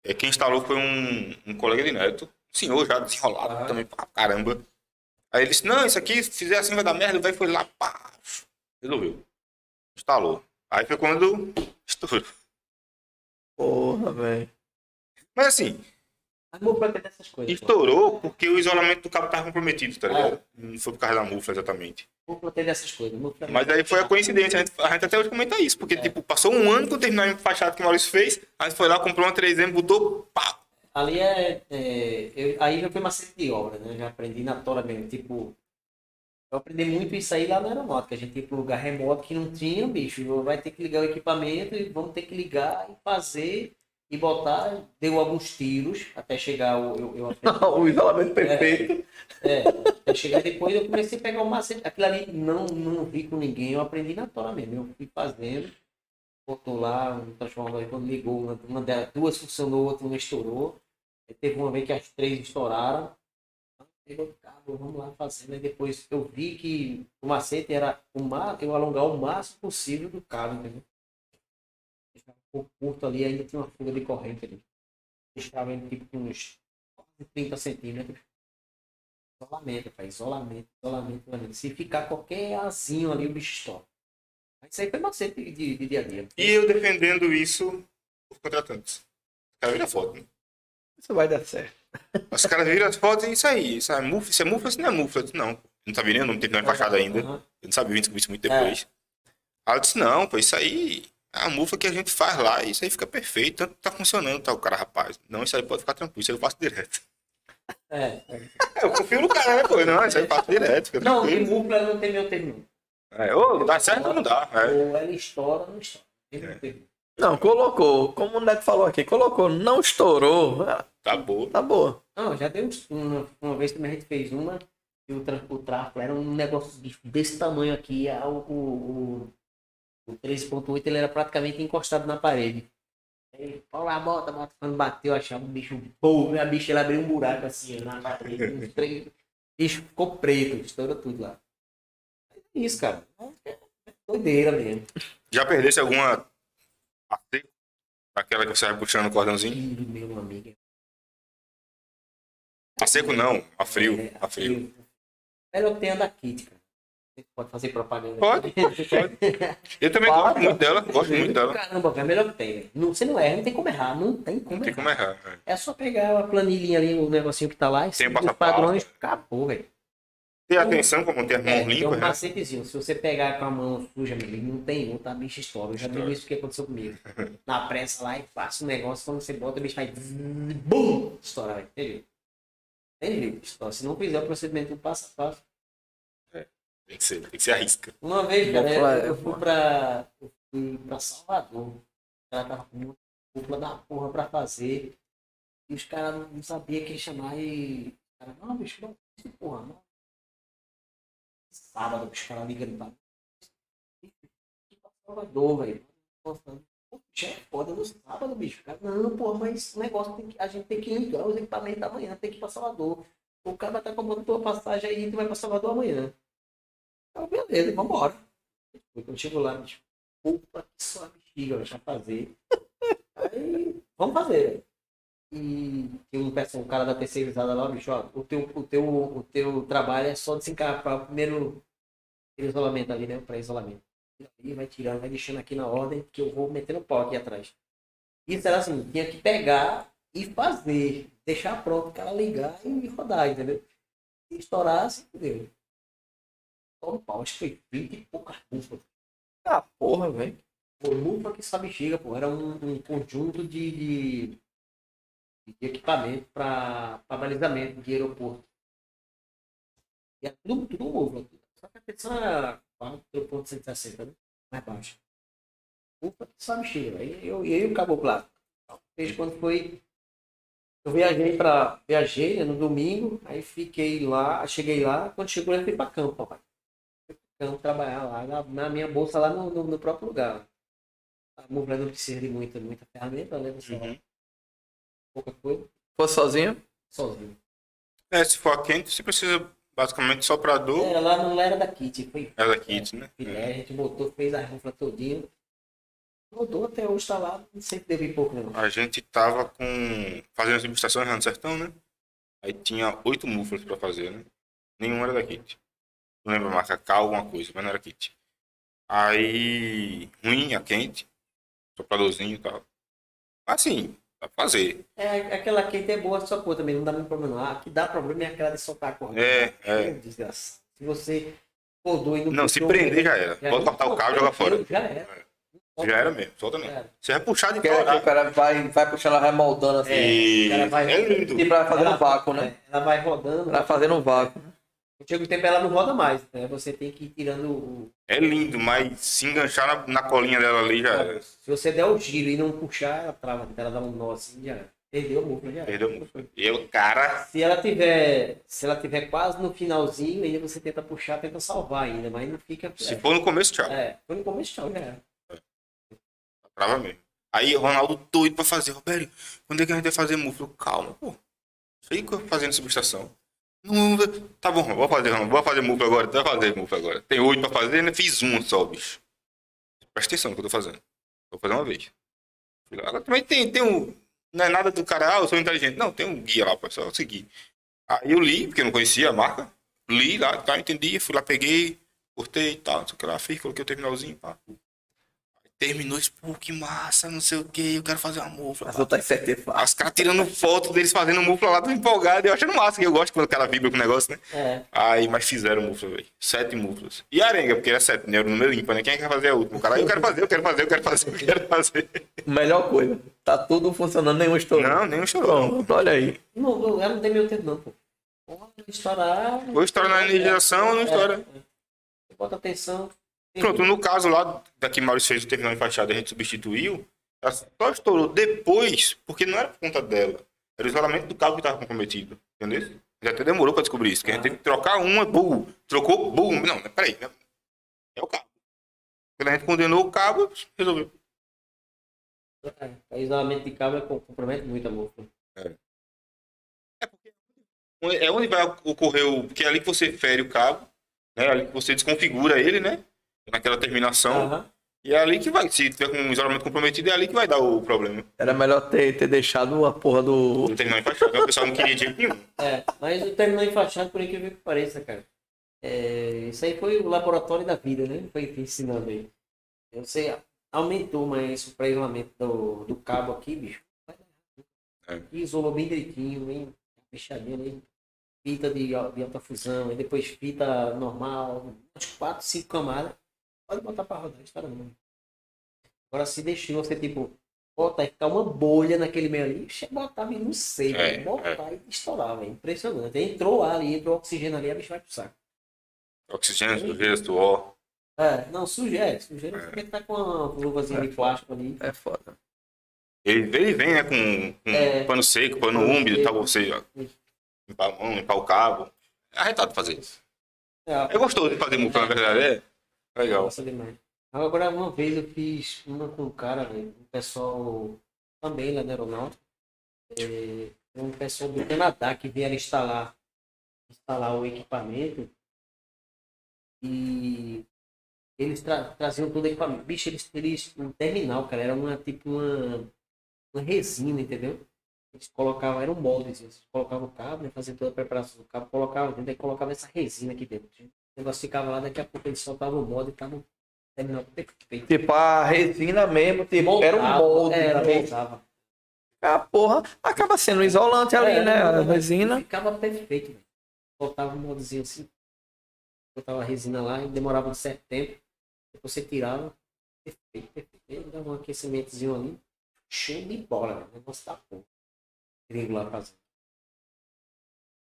Speaker 1: É, quem instalou foi um, um colega de neto, um senhor já desenrolado
Speaker 3: Ah.
Speaker 1: também pra caramba. Aí ele disse: Não, isso aqui, se fizer assim vai dar merda. O velho foi lá, pá, resolveu. Instalou. Aí foi quando estourou.
Speaker 2: Porra, velho.
Speaker 1: Mas assim,
Speaker 3: dessas coisas. pô.
Speaker 1: Estourou porque o isolamento do cabo estava comprometido, tá
Speaker 3: Ah.
Speaker 1: ligado? Não foi por causa da mufla exatamente.
Speaker 3: Dessas coisas.
Speaker 1: Mas aí foi a coincidência, a gente, a gente até hoje comenta isso, porque
Speaker 3: É.
Speaker 1: tipo, passou um ano com o terminal enfaixado que o Maurício fez, aí foi lá, comprou uma 3M, botou, pá,
Speaker 3: Ali é. é, eu- aí já foi macete de obra, né? Eu já aprendi na tora mesmo. Tipo, eu aprendi muito isso aí lá na aeronáutica. A gente ia para um lugar remoto que não tinha, bicho. Vai ter que ligar o equipamento e vamos ter que ligar e fazer e botar. Deu alguns tiros até chegar o. Eu, eu aprendi.
Speaker 2: o isolamento perfeito.
Speaker 3: É, até chegar depois eu comecei a pegar o macete. Aquilo ali não, não vi com ninguém, eu aprendi na tora mesmo. Eu fui fazendo, botou lá um transformador, quando ligou, uma, delas, duas funcionou, outra não estourou. Teve uma vez que as três estouraram. Pegou o cabo, vamos lá fazendo. Aí depois eu vi que o macete era o ma- eu alongar o máximo possível do cabo, entendeu? Estava um pouco curto ali, ainda tinha uma fuga de corrente ali. Estava em tipo uns quase 30 centímetros. Isolamento, pai. Isolamento, isolamento, isolamento. Se ficar qualquer azinho ali, o bicho estoura. Mas Isso aí foi macete de, de, de dia a dia.
Speaker 1: e eu defendendo isso, os contratantes. Os caras viram foto, né?
Speaker 2: Isso vai dar certo.
Speaker 1: Os caras viram as fotos e isso aí, isso é mufla, isso é mufla, isso não é mufla. Eu disse, não, não sabia nem o nome, terminal enfaixado ainda.
Speaker 3: Aham.
Speaker 1: Eu não sabia, vim descobrir isso muito depois. Aí eu disse, não, pô, isso aí é a mufla que a gente faz lá, isso aí fica perfeito, tanto tá funcionando, tá? O cara, rapaz, não, isso aí pode ficar tranquilo, isso aí eu faço direto.
Speaker 3: É, é.
Speaker 1: É, eu confio no cara, né, pô? Não, isso aí eu faço direto, fica
Speaker 3: Não,
Speaker 1: tranquilo.
Speaker 3: mufla não tem meu termo.
Speaker 1: É, ou dá certo ou não dá. É.
Speaker 3: Ou ela estoura ou não estoura.
Speaker 1: É.
Speaker 2: Não, colocou. Como o Neto falou aqui, colocou. Não estourou. ah,
Speaker 1: Tá boa.
Speaker 2: Tá boa.
Speaker 3: Não, já deu uma, uma vez também a gente fez uma e o, tra- o tráfego era um negócio de- desse tamanho aqui. a- O, o, o, o 13.8 ele era praticamente encostado na parede. Aí, ó lá, bota, bota. Quando bateu, achava um bicho bom. A bicha ela abriu um buraco assim na parede. bicho ficou preto, estourou tudo lá. É isso, cara. É doideira mesmo.
Speaker 1: Já perdesse alguma a seco? Aquela que você vai puxando o cordãozinho?
Speaker 3: Meu amigo.
Speaker 1: A seco não, a frio.
Speaker 3: É,
Speaker 1: A frio.
Speaker 3: Melhor que tem a da Kit, cara. Você pode fazer propaganda.
Speaker 1: Pode, Eu também
Speaker 2: Para.
Speaker 1: gosto muito dela, gosto muito dela.
Speaker 3: Caramba, velho, é melhor que tem. Não, você não erra, não tem como errar. Não tem como
Speaker 1: Não tem
Speaker 3: errar.
Speaker 1: como errar. é.
Speaker 3: É só pegar a planilhinha ali, o negocinho que tá lá, e
Speaker 1: Tem
Speaker 3: os padrões, acabou, velho.
Speaker 1: Ter atenção como ter as
Speaker 3: É,
Speaker 1: mãos
Speaker 3: tem um
Speaker 1: né?
Speaker 3: macetezinho. Se você pegar com a mão suja, meu amigo, não tem outra, a bicha estoura. Eu já vi
Speaker 1: Estoura.
Speaker 3: isso que aconteceu comigo. Na pressa lá e passa o negócio, quando você bota, o bicho faz. Bum! Estoura, velho. Entendeu? Tem jeito. Só se não fizer o procedimento passo a passo.
Speaker 1: Tem que ser, tem que ser arrisca.
Speaker 3: Uma vez, cara,
Speaker 2: Bom,
Speaker 3: eu, eu fui pra, eu fui pra Salvador. Ela tava com uma cúpula da porra pra fazer. E os caras não, sabiam quem chamar e. Cara, não, bicho, não, porra, não. Sábado, os caras ligando pra mim. Salvador, velho. Pô, Já é foda no sábado, bicho. Cara, não, porra, mas o negócio tem que, a gente tem que ligar os equipamentos amanhã, tem que ir pra Salvador. O cara tá comprando tua passagem aí tu vai pra Salvador amanhã. Então, beleza, vambora. Quando chegou lá, bicho, puta que só bexiga, deixa fazer. Aí, vamos fazer. E tem um, um cara da terceirizada lá, bicho, ó, o teu, o teu, o teu trabalho é só desencarpar o primeiro isolamento ali, né? Para isolamento. E vai tirando, vai deixando aqui na ordem, que eu vou metendo pau aqui atrás. Isso era assim, tinha que pegar e fazer, deixar pronto, o cara ligar e rodar, entendeu? Se estourasse, entendeu? Toma pau, acho que foi 20 e poucas cúpulas.
Speaker 2: Ah, porra, velho.
Speaker 3: Pô, lupa que só bexiga, pô. Era um, um conjunto de, de, de equipamento para balizamento de aeroporto. E era tudo, tudo novo. Petição era 4.160, né? Mais baixa. Lupa que só bexiga. Aí eu, e aí o cabo plástico. Desde quando foi. Eu viajei para Viajei né, no domingo, aí fiquei lá, cheguei lá, quando chegou eu fui para campo, papai. Fui pra campo trabalhar lá, na, na minha bolsa lá no, no, no próprio lugar. A Mobile não precisa de muita, muita ferramenta, né? Você
Speaker 1: Uhum.
Speaker 3: pouca coisa,
Speaker 2: Fosse sozinho?
Speaker 3: sozinho.
Speaker 1: É, se for quente, você precisa basicamente soprador.
Speaker 3: É, lá não era da kit, foi
Speaker 1: É da kit, né?
Speaker 3: filé, a gente botou, fez a rufla todinha. Rodou até hoje, tá lá, sempre teve pouco, né?
Speaker 1: A gente tava com. fazendo as subestações lá no sertão, né? Aí tinha oito muflas pra fazer, né? Nenhuma era da kit. Não lembro a marca Cal, alguma coisa, mas não era kit. Aí. ruim, a quente. Sopradorzinho e tal. Assim, fazer.
Speaker 3: É, aquela quente é boa, só pô, também não dá muito problema. não. A que dá problema é aquela de soltar a corda.
Speaker 1: É, é.
Speaker 3: Desgraça. Se você rodou e não
Speaker 1: Não, se prender já era. Pode cortar o cabo e jogar fora.
Speaker 3: Já era.
Speaker 1: Já era mesmo, solta
Speaker 3: era.
Speaker 1: Você vai puxar de
Speaker 2: é que o cara vai, vai puxando, ela vai moldando assim.
Speaker 1: E...
Speaker 3: o cara vai-
Speaker 1: É lindo.
Speaker 2: Tipo, vai fazendo
Speaker 3: Ela-
Speaker 2: vácuo, né?
Speaker 3: É, Ela vai rodando.
Speaker 2: Vai fazendo um vácuo.
Speaker 3: Chega um tempo ela não roda mais, né? Você tem que ir tirando o.
Speaker 1: É lindo, mas se enganchar na, na colinha dela ali já era.
Speaker 3: Se você der o giro e não puxar, ela trava, ela dá um nó assim, já perdeu o músculo, já.
Speaker 1: Perdeu muito. E o cara.
Speaker 3: Se ela tiver, se ela tiver quase no finalzinho, ainda você tenta puxar, tenta salvar ainda, mas não fica.
Speaker 1: Se
Speaker 3: é,
Speaker 1: for no começo, tchau.
Speaker 3: é, foi no começo, tchau, já era.
Speaker 1: Trava mesmo. Aí Ronaldo doido pra fazer. Roberto, quando é que a gente vai fazer muflo? Calma, pô. Fica fazendo subestação. Não, tá bom, vou fazer. Vou fazer muflo agora. Vai fazer muflo agora. Tem oito pra fazer, né? Fiz um só, bicho. Presta atenção no que eu tô fazendo. Vou fazer uma vez. Também tem, tem um. Não é nada do cara, ah, eu sou inteligente. Não, tem um guia lá, pessoal. Eu segui. Aí eu li, porque eu não conhecia a marca. Li lá, tá, entendi. Fui lá, peguei, cortei e tal. O que lá, fiz, coloquei o terminalzinho, pá. Terminou, pô, que massa, não sei o que, eu quero fazer uma mufla.
Speaker 2: As outras sete
Speaker 1: Os caras tirando foto deles fazendo mufla lá, tô empolgado. Eu achando massa, que eu gosto quando o cara vibra com o negócio, né?
Speaker 3: É,
Speaker 1: Aí, mas fizeram mufla, velho. Sete muflas. E a arenga, porque era sete, né? Era o número ímpar, né? Quem é que vai fazer a última? O cara, eu quero fazer, eu quero fazer, eu quero fazer, eu quero fazer.
Speaker 2: Melhor coisa. Tá tudo funcionando, nenhum estourou.
Speaker 1: Não, nem um chorou.
Speaker 2: Pronto, olha aí.
Speaker 3: não, não, ela não tem meu tempo, não, pô. Pode estourar.
Speaker 1: Ou estoura na energização ou não estoura.
Speaker 3: Você Bota atenção.
Speaker 1: Pronto, no caso lá, daqui Maurício fez o terminal enfaixado, a gente substituiu. Ela só estourou depois, porque não era por conta dela. Era o isolamento do cabo que estava comprometido. Entendeu? Já até demorou para descobrir isso. Que a gente teve que trocar uma, bull. Trocou, bull. Não, peraí. né? É o cabo. Quando a gente condenou o cabo, resolveu.
Speaker 3: É, o isolamento de cabo é com- compromete muito a música.
Speaker 1: É onde vai ocorrer o. Porque é ali que você fere o cabo, né? É ali que você desconfigura ele, né? Naquela terminação.
Speaker 3: Aham.
Speaker 1: E é ali que vai. Se tiver com um isolamento comprometido, é ali que vai dar o problema.
Speaker 2: Era melhor ter, ter deixado a porra do.
Speaker 1: O terminal enfaixado. O pessoal não queria de jeito nenhum.
Speaker 3: É, mas o terminal enfaixado, por incrível que pareça, cara. É, isso aí foi o laboratório da vida, né? Foi ensinando aí. Eu sei, aumentou, mas o pré-isolamento do, do cabo aqui, bicho.
Speaker 1: É.
Speaker 3: Isolou bem direitinho, bem fechadinho ali. Fita de, de alta fusão, e depois fita normal, umas 4, 5 camadas. Pode botar pra rodar, está não. Agora se deixou você, tipo, bota, aí ficar uma bolha naquele meio ali. Botava e não sei,
Speaker 1: É,
Speaker 3: velho. Botava e estourava. É impressionante. Entrou ar ali, entrou oxigênio ali, a bicho vai pro saco.
Speaker 1: Oxigênio, sujeira, suor.
Speaker 3: É, não, sujeira, é, sujeira porque tá com uma luvazinha de plástico ali.
Speaker 2: É foda.
Speaker 1: Ele, ele vem, né, com, com
Speaker 3: É.
Speaker 1: pano seco, pano úmido e tal, você ó, limpar a mão, limpar o cabo. É arretado fazer isso.
Speaker 3: É,
Speaker 1: É gostoso de fazer muca, na verdade. É legal.
Speaker 3: Nossa, demais. Agora, uma vez eu fiz uma com um cara, um pessoal também lá na aeronáutica. É, um pessoal do Canadá que vieram instalar, instalar o equipamento. E eles tra- traziam todo o equipamento. Bicho, eles, eles, um terminal, cara, era uma tipo uma, uma resina, entendeu? Eles colocavam, era um molde, assim, eles colocavam o cabo, né, faziam toda a preparação do cabo, colocavam dentro, aí colocavam essa resina aqui dentro. O negócio ficava lá, daqui a pouco eles soltavam o molde e tava terminal perfeito.
Speaker 2: Tipo, a resina mesmo, tipo, era um molde.
Speaker 3: Era,
Speaker 2: né?
Speaker 3: moldava.
Speaker 2: A porra acaba sendo isolante ali,
Speaker 3: É,
Speaker 2: né? A resina.
Speaker 3: Ficava perfeito, velho. Botava um moldezinho assim, botava a resina lá e demorava um certo tempo. Depois você tirava, perfeito, perfeito. Dava um aquecimentozinho ali, show de bola, velho. O negócio tá bom. Gringo lá fazendo.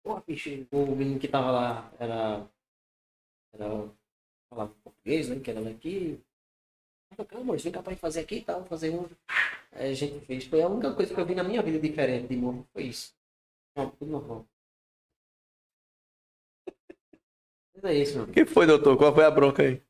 Speaker 3: Porra, bicho, o menino que tava lá era. Era. Falava português, né? Que era daqui. Calma, vem capaz de fazer aqui e tal, fazer um. Aí a gente fez. Foi a única coisa que eu vi na minha vida diferente de morro. Foi isso. Não, tudo normal. Mas é isso, mano.
Speaker 2: O que foi, doutor? Qual foi a bronca aí?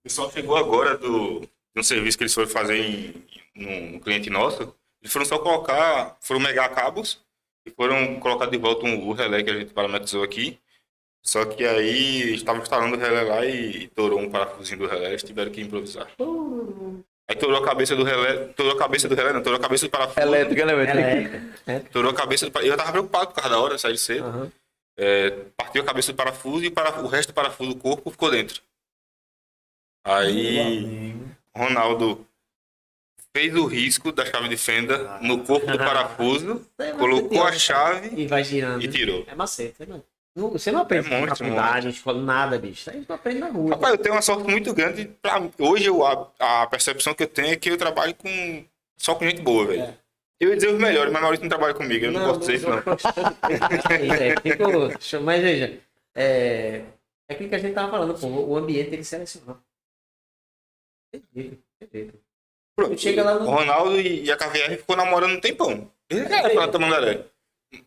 Speaker 1: O pessoal chegou agora do, de um serviço que eles foram fazer em, num cliente nosso. Eles foram só colocar, foram megar cabos e foram colocar de volta um, o relé que a gente parametrizou aqui. Só que aí estavam instalando o relé lá e torou um parafusinho do relé, eles tiveram que improvisar. Aí torou a cabeça do relé, torou a cabeça do relé, não, torou a cabeça do parafuso.
Speaker 2: Elétrica, né?
Speaker 3: Elétrica.
Speaker 1: Torou a cabeça do parafuso. Eu tava preocupado por causa da hora, sair cedo.
Speaker 3: Aham.
Speaker 1: É, partiu a cabeça do parafuso e para- o resto do parafuso do corpo ficou dentro. Aí, Ronaldo fez o risco da chave de fenda no corpo do parafuso, colocou a chave
Speaker 3: E vai girando.
Speaker 1: e tirou.
Speaker 3: É macete, né, mano? Não- Você não aprende
Speaker 1: É monstro,
Speaker 3: faculdade, escola, nada, bicho. Isso aí tu aprende na rua.
Speaker 1: Rapaz, eu tenho uma sorte muito grande. Pra, hoje eu, a, a percepção que eu tenho é que eu trabalho com só com gente boa, velho.
Speaker 3: É.
Speaker 1: Eu ia dizer os melhores, mas Maurício não trabalha comigo. Eu não, gosto disso, não.
Speaker 3: É, fico- deixa- Mas veja, é, é aquilo que a gente tava falando, pô, o ambiente ele seleciona. Tem jeito, tem jeito.
Speaker 1: Pronto.
Speaker 3: Chega lá no-
Speaker 1: O Ronaldo e, a KVR ficou namorando um tempão. Ele era pra Tamandaré.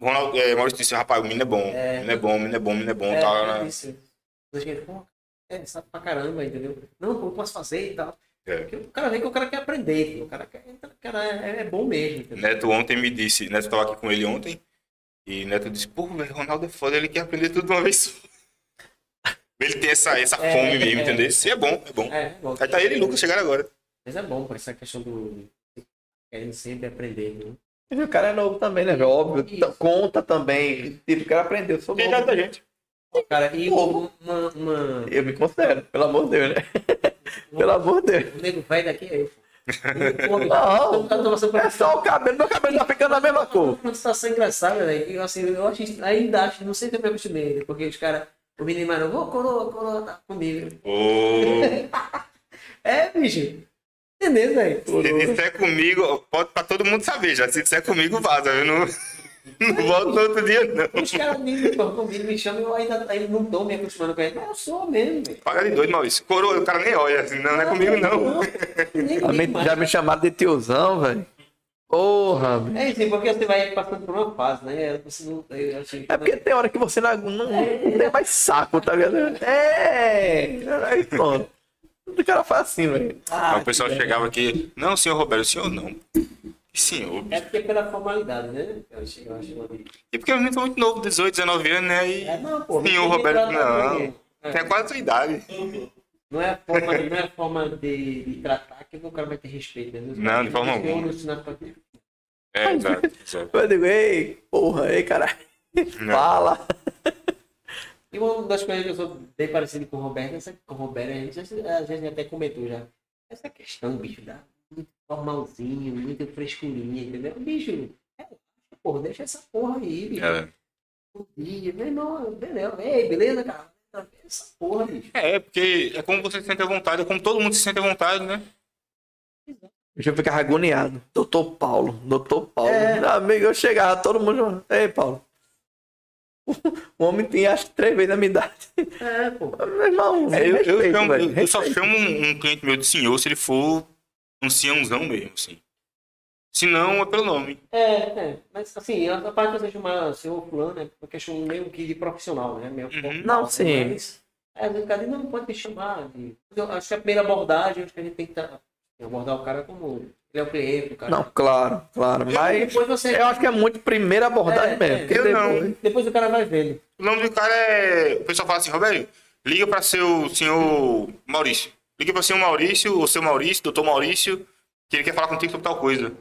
Speaker 1: Ronaldo, é, Maurício disse, rapaz, o menino é bom.
Speaker 3: É.
Speaker 1: O menino é bom, o menino é bom, o menino é bom.
Speaker 3: É,
Speaker 1: tal,
Speaker 3: é
Speaker 1: né?
Speaker 3: isso. É, sabe pra caramba, entendeu? Não, eu posso fazer e tal.
Speaker 1: É.
Speaker 3: Porque o cara vê que o cara quer aprender, o cara, quer, o cara é, é bom mesmo, entendeu?
Speaker 1: Neto ontem me disse, Neto tava aqui com ele ontem, e Neto disse, pô, velho, Ronaldo é foda, ele quer aprender tudo de uma vez só. Ele tem essa, essa
Speaker 3: É,
Speaker 1: fome mesmo,
Speaker 3: é.
Speaker 1: entendeu? Se é bom, é bom.
Speaker 3: É, é bom.
Speaker 1: Aí tá ele e Lucas chegaram agora.
Speaker 3: Mas é bom, pô, essa questão do. Querendo sempre aprender, né?
Speaker 2: E o cara é novo também, né, velho? Óbvio.
Speaker 3: Isso.
Speaker 2: Conta também. Tipo, o cara aprendeu. Eu sou
Speaker 1: Tem
Speaker 2: novo.
Speaker 1: da gente.
Speaker 3: Cara, e uma, uma,
Speaker 2: Eu me considero, pelo amor de Deus, né? Pelo amor de Deus.
Speaker 3: O nego velho daqui é eu.
Speaker 2: Não, é só o cabelo. Meu cabelo tá ficando a mesma cor.
Speaker 3: Uma situação engraçada, velho. Eu, assim, eu acho, ainda acho, não sei se eu me acostumei, porque os caras, o menino mais novo, ô, coroa, coroa, tá comigo.
Speaker 1: Ô,
Speaker 3: É, bicho. Entendeu, velho?
Speaker 1: se disser comigo, pode pra todo mundo saber já. Se disser comigo, vaza. Eu não, não volto no outro dia, não.
Speaker 3: Os caras me, comigo, me chamam, eu ainda, ainda não tô me acostumando com ele. Mas eu sou mesmo, velho.
Speaker 1: Paga de doido, Maurício. Coroa, o cara nem olha assim, não, não é comigo, não.
Speaker 3: Nem
Speaker 2: Já me, chamaram de tiozão, velho. Porra, velho.
Speaker 3: É assim, porque você vai passando por uma fase, né? Você não, eu achei que
Speaker 2: É porque tem hora que você não, não, não tem mais saco, tá ligado? É! Aí pronto. O cara faz assim, velho.
Speaker 3: Ah,
Speaker 1: Aí o pessoal chegava aqui, não, senhor Roberto, senhor não. Que senhor,
Speaker 3: É porque é pela formalidade, né? Eu achei, eu uma...
Speaker 1: E porque o menino tá muito novo, 18, 19 anos, né? E
Speaker 3: É, não, pô.
Speaker 1: senhor Roberto, não.
Speaker 3: É.
Speaker 1: Tem quase a sua idade.
Speaker 3: Não é a forma, não é a forma de, de tratar que o cara vai ter respeito. Né?
Speaker 1: Não, de forma
Speaker 3: Eu
Speaker 1: alguma. É, exato.
Speaker 2: Eu digo, ei, porra, ei, caralho.
Speaker 1: Não.
Speaker 2: Fala.
Speaker 3: E uma das coisas que eu sou bem parecido com o Roberto, essa, com o Roberto, a gente, a gente até comentou já. Essa questão, bicho, da muito formalzinho, muito frescurinha, entendeu? Bicho, é, porra, deixa essa porra aí, bicho.
Speaker 1: É,
Speaker 3: Bom dia, meu irmão, beleza. Ei, beleza, cara? Essa porra, bicho.
Speaker 1: É, porque é como você se sente à vontade, é como todo mundo se sente à vontade, né?
Speaker 2: Eu ficava agoniado. Doutor Paulo, doutor Paulo.
Speaker 3: É.
Speaker 2: Meu amigo, eu chegava, todo mundo. Ei, Paulo. O homem tem acho que três vezes a minha idade.
Speaker 3: É, pô.
Speaker 2: Meu irmão,
Speaker 1: É, eu, eu
Speaker 2: respeito,
Speaker 1: chamo-
Speaker 2: velho,
Speaker 1: eu- eu só chamo um, um cliente meu de senhor se ele for um senhãozão mesmo, assim. Se não, é pelo nome.
Speaker 3: É, é. Mas assim, a parte de você chamar senhor fulano é uma questão meio que de profissional, né? Meio
Speaker 1: Uhum.
Speaker 2: Não, sim.
Speaker 3: Mas, é, o cara não pode me chamar de. Eu acho que a primeira abordagem, acho que a gente tem que tá- abordar o cara como. Ele é o cliente, o cara.
Speaker 2: Não, claro, claro. Mas
Speaker 3: depois você.
Speaker 2: eu acho que é muito primeira abordagem
Speaker 3: É,
Speaker 2: mesmo.
Speaker 3: é.
Speaker 1: Eu não.
Speaker 2: depois-
Speaker 3: Depois o cara vai vendo.
Speaker 1: O nome do cara é. O pessoal fala assim, Roberto, liga pra seu senhor Maurício. Liga pra seu Maurício, ou seu Maurício, doutor Maurício, que ele quer falar contigo sobre tal coisa.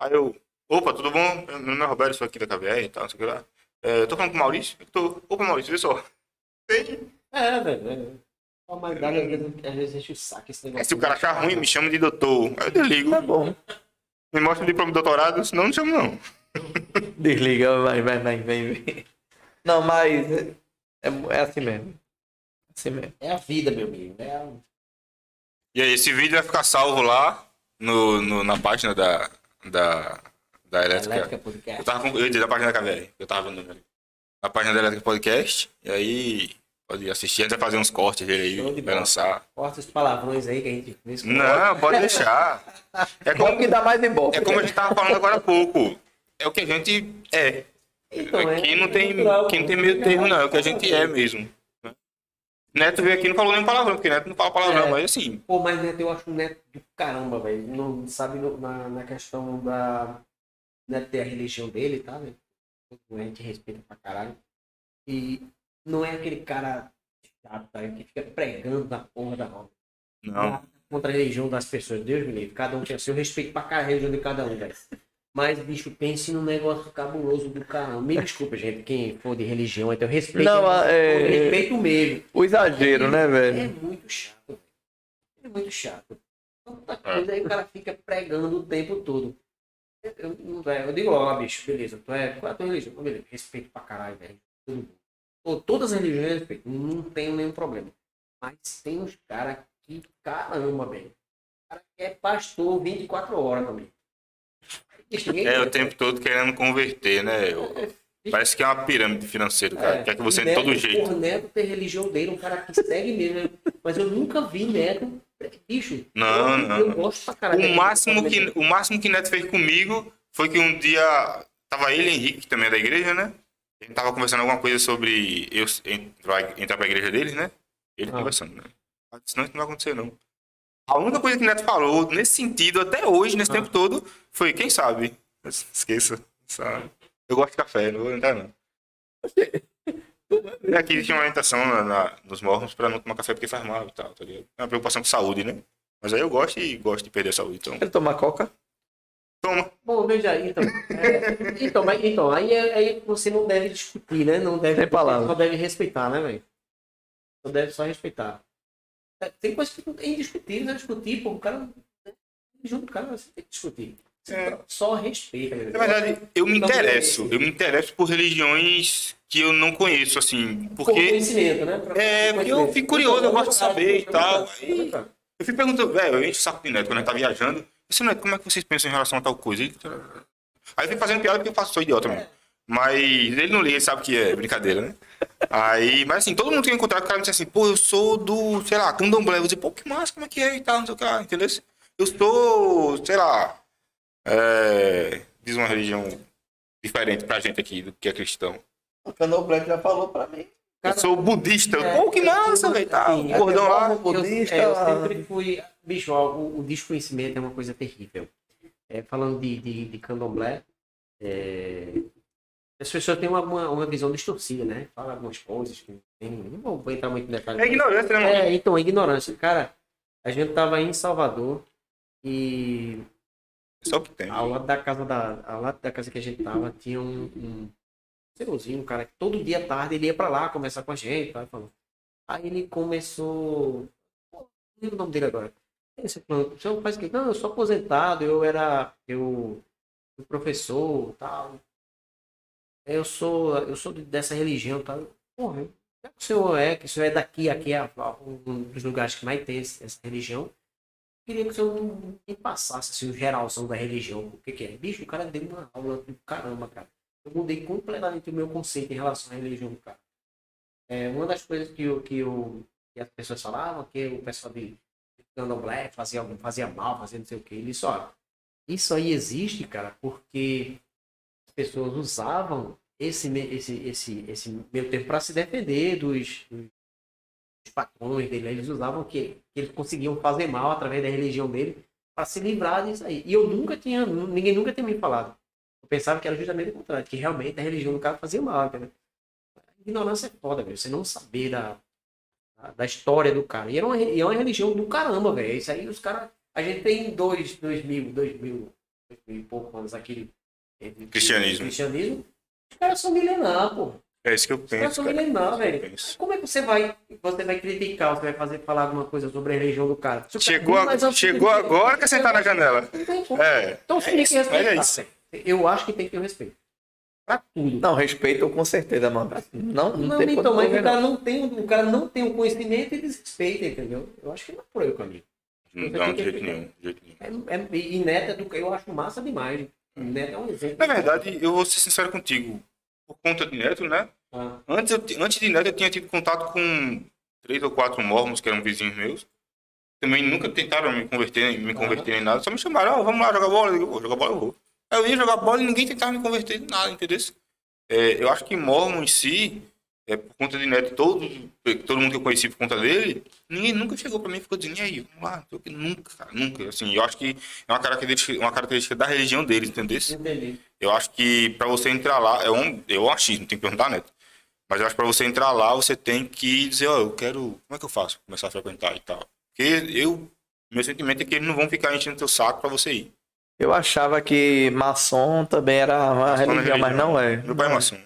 Speaker 1: Aí eu, opa, tudo bom? Meu nome é Roberto, sou aqui da KVR e tal, não sei o que lá. É, eu tô falando com o Maurício? Eu tô. Opa, Maurício, vê só. Tem.
Speaker 3: É, velho. É. A às vezes, às vezes enche o saco esse negócio.
Speaker 1: É, se o cara achar ruim, me chama de doutor. Aí eu desligo.
Speaker 2: Tá bom.
Speaker 1: Me mostra o diploma de doutorado, senão não chamo não.
Speaker 2: Desliga, vai, vai, vai, vem, vem. Não, mas é, é assim mesmo. Assim mesmo.
Speaker 3: É a vida, meu amigo. É a...
Speaker 1: E aí, esse vídeo vai ficar salvo lá no, no- na página da, da, da Elétrica.
Speaker 3: Elétrica Podcast.
Speaker 1: Eu tava com, eu ia dizer, da página da KVR. Eu tava vendo. Na página da Elétrica Podcast. E aí, pode assistir. A gente vai fazer uns cortes dele aí, vai lançar.
Speaker 3: Corta os palavrões aí que a gente fez.
Speaker 1: Não, pode deixar. É
Speaker 2: Como
Speaker 1: como,
Speaker 2: que dá mais ibope?
Speaker 1: é como a gente tava falando agora há pouco. É o que a gente é.
Speaker 3: Então, é
Speaker 1: Aqui não tem,
Speaker 3: natural,
Speaker 1: não
Speaker 3: pô.
Speaker 1: tem meio termo, não. É o que a gente é mesmo. né? Neto veio aqui e não falou nem palavrão, porque Neto não fala palavrão,
Speaker 3: É.
Speaker 1: mas assim.
Speaker 3: Pô, mas Neto, eu acho o Neto do caramba, velho. Não sabe na, na questão da. Neto ter a religião dele, tá, velho? A gente respeita pra caralho. E não é aquele cara chato, tá, que fica pregando na porra da roda.
Speaker 1: Não.
Speaker 3: Contra a religião das pessoas. Deus me livre. Cada um tem o seu respeito pra caralho a religião de cada um, velho. Mas, bicho, pense num negócio cabuloso do caramba. Me desculpa, gente, quem for de religião, então eu respeito.
Speaker 2: Não, é-
Speaker 3: eu respeito mesmo.
Speaker 2: O exagero, né,
Speaker 3: É
Speaker 2: velho?
Speaker 3: muito chato. velho. É muito chato. Tanta coisa aí o cara fica pregando o tempo todo. Eu, eu, eu digo, ó, bicho, beleza. Tu é, qual é a tua religião? Beleza, respeito pra caralho, velho. Todo mundo. Todas as religiões eu respeito. Não tenho nenhum problema. Mas tem uns caras que, caramba, velho. O cara que é pastor 24 horas também.
Speaker 1: É o tempo todo querendo converter, né? O- Parece que é uma pirâmide financeira, cara. Quer que você de
Speaker 3: Neto,
Speaker 1: todo jeito.
Speaker 3: Porra, Neto tem religião dele, um cara que segue mesmo. né? Mas eu nunca vi Neto. Bicho,
Speaker 1: Não,
Speaker 3: eu,
Speaker 1: não,
Speaker 3: eu gosto pra caralho.
Speaker 1: O máximo que, o máximo que Neto fez comigo foi que um dia tava ele Henrique, que também é da igreja, né? Gente tava conversando alguma coisa sobre eu entrar, entrar pra igreja deles, né? Ele
Speaker 3: Ah.
Speaker 1: conversando, né? Senão isso não vai acontecer, não. A única coisa que Neto falou nesse sentido, até hoje, nesse
Speaker 3: Ah.
Speaker 1: tempo todo, foi, quem sabe? Esqueça. sabe? Eu gosto de café, não vou entrar, não. E aqui tinha uma orientação na, na- nos morros pra não tomar café porque faz mal e tal, tá ligado? É uma preocupação com saúde, né? Mas aí eu gosto e gosto de perder a saúde, então.
Speaker 2: Ele toma coca?
Speaker 1: Toma.
Speaker 3: Bom, veja aí, então. é, então, mas, então aí, é- aí você não deve discutir, né? Não deve.
Speaker 2: Sem palavras.
Speaker 3: Só deve respeitar, né, velho? Só deve só respeitar. É, Tem coisas que não tem discutir, né? Discutir, pô, o cara. né, Junto, cara você tem que discutir.
Speaker 1: É.
Speaker 3: Só respeita, velho.
Speaker 1: Na verdade, eu me
Speaker 3: Então,
Speaker 1: interesso. Eu me interesso por religiões que eu não conheço, assim.
Speaker 3: Por
Speaker 1: Porque
Speaker 3: conhecimento, né? Pra-
Speaker 1: É,
Speaker 3: por
Speaker 1: porque eu fico curioso, eu gosto de
Speaker 3: Então,
Speaker 1: saber e tal. Eu fico perguntando, velho, eu encho o saco de neto quando a gente tá viajando. Esse neto, como é que vocês pensam em relação a tal coisa? Aí eu fico fazendo piada porque eu faço, sou idiota mesmo. Mas ele não liga, ele sabe que é brincadeira, né? Aí, mas assim, todo mundo que eu encontrar, o cara me disse assim, pô, eu sou do, sei lá, candomblé. Eu dizer, pô, que massa, como é que é e tal, não sei o que lá, entendeu? Eu sou, sei lá, é, diz uma religião diferente pra gente aqui do que é cristão.
Speaker 2: O Candomblé já falou pra mim.
Speaker 1: Eu sou budista.
Speaker 3: É,
Speaker 1: pô, que massa,
Speaker 3: eu-
Speaker 1: velho, tá,
Speaker 3: assim,
Speaker 1: o gordão lá.
Speaker 2: é budista.
Speaker 3: Eu, é, eu sempre fui. Bicho, ó, o, o desconhecimento é uma coisa terrível. É, falando de, de, de candomblé, é, as pessoas têm uma, uma, uma visão distorcida, né? Fala algumas coisas que tem, não vou entrar muito em detalhes.
Speaker 1: É ignorância, né?
Speaker 3: É, então, ignorância. Cara, a gente tava em Salvador e
Speaker 1: Só que tem.
Speaker 3: ao lado da casa da, ao lado da casa que a gente tava, tinha um, um senhorzinho, um cara que todo dia tarde ele ia pra lá conversar com a gente, tá? Aí ele começou. O nome dele agora. Você falou, o senhor faz o quê? Não, eu sou aposentado, eu era. Eu fui professor tal. Eu sou, eu sou dessa religião, tal. Porra, eu o senhor é, que o senhor é daqui, aqui é um dos lugares que mais tem esse- essa religião. Queria que o senhor me passasse assim, o geralzão da religião. O que, que é? Bicho, o cara deu uma aula do caramba, cara. Eu mudei completamente o meu conceito em relação à religião cara. É, uma das coisas que, eu, que, eu, que as pessoas falavam, que o pessoal de candomblé fazia, fazia mal, fazia não sei o que. Ele olha, isso aí existe, cara, porque as pessoas usavam esse, esse, esse, esse meio tempo para se defender dos, dos patrões dele. Eles usavam que, que eles conseguiam fazer mal através da religião dele para se livrar disso aí. E eu nunca tinha, ninguém nunca tinha me falado. Eu pensava que era justamente o contrário, que realmente a religião do cara fazia mal, entendeu? Ignorância é foda, velho. Você não saber da, da, história do cara. E, era uma, e é uma religião do caramba, velho. Isso aí os caras. A gente tem dois, dois mil, dois mil, dois mil e poucos anos aquele
Speaker 1: Cristianismo.
Speaker 3: cristianismo. Os caras são milenar, pô.
Speaker 1: É isso que eu
Speaker 3: Os caras
Speaker 1: penso,
Speaker 3: são
Speaker 1: cara.
Speaker 3: milenar,
Speaker 1: É isso
Speaker 3: velho.
Speaker 1: penso.
Speaker 3: Como é que você vai, você vai criticar, você vai fazer, falar alguma coisa sobre a religião do cara? Cara
Speaker 1: Chegou,
Speaker 3: é
Speaker 1: a- chegou agora que você tá na janela. É.
Speaker 3: Então você
Speaker 1: é
Speaker 3: tem
Speaker 1: isso,
Speaker 3: que respeitar.
Speaker 1: é isso.
Speaker 3: velho. Eu acho que tem que ter um respeito. Pra tudo.
Speaker 2: Não, respeito com certeza, mano. Não, não,
Speaker 3: Não,
Speaker 2: tem
Speaker 3: então, mas o cara não tem, o cara não tem o conhecimento e desrespeita, entendeu? Eu acho que não é por aí o caminho.
Speaker 1: Não, de jeito nenhum. De jeito nenhum.
Speaker 3: É, é, e Neto é do, eu acho massa demais. Neto é um exemplo.
Speaker 1: Na verdade, eu vou ser sincero contigo. Por conta de Neto, né?
Speaker 3: Ah,
Speaker 1: Antes, eu antes de Neto, eu tinha tido contato com três ou quatro mormons que eram vizinhos meus. Também nunca tentaram me converter, me converter em nada. Só me chamaram, "Ó, vamos lá jogar bola. Eu digo, vou jogar bola, eu vou. Eu ia jogar bola e ninguém tentava me converter em nada, entendeu? É, eu acho que mormon em si, é, por conta de Neto, todo, todo mundo que eu conheci por conta dele, ninguém nunca chegou pra mim e ficou dizendo, e aí, vamos lá, não sei o quê." nunca, cara, nunca. Assim, eu acho que é uma característica, uma característica da religião deles, entendeu?
Speaker 3: entendi.
Speaker 1: Eu acho que pra você entrar lá, é um, é um achismo, tem que perguntar, Neto. Mas eu acho que pra você entrar lá, você tem que dizer, ó, eu quero. Como é que eu faço? pra Começar a frequentar e tal. Porque eu. Meu sentimento é que eles não vão ficar enchendo teu saco pra você ir.
Speaker 2: Eu achava que maçom também era uma
Speaker 1: Maçom é
Speaker 2: religião, mas não é.
Speaker 1: Meu pai é maçom.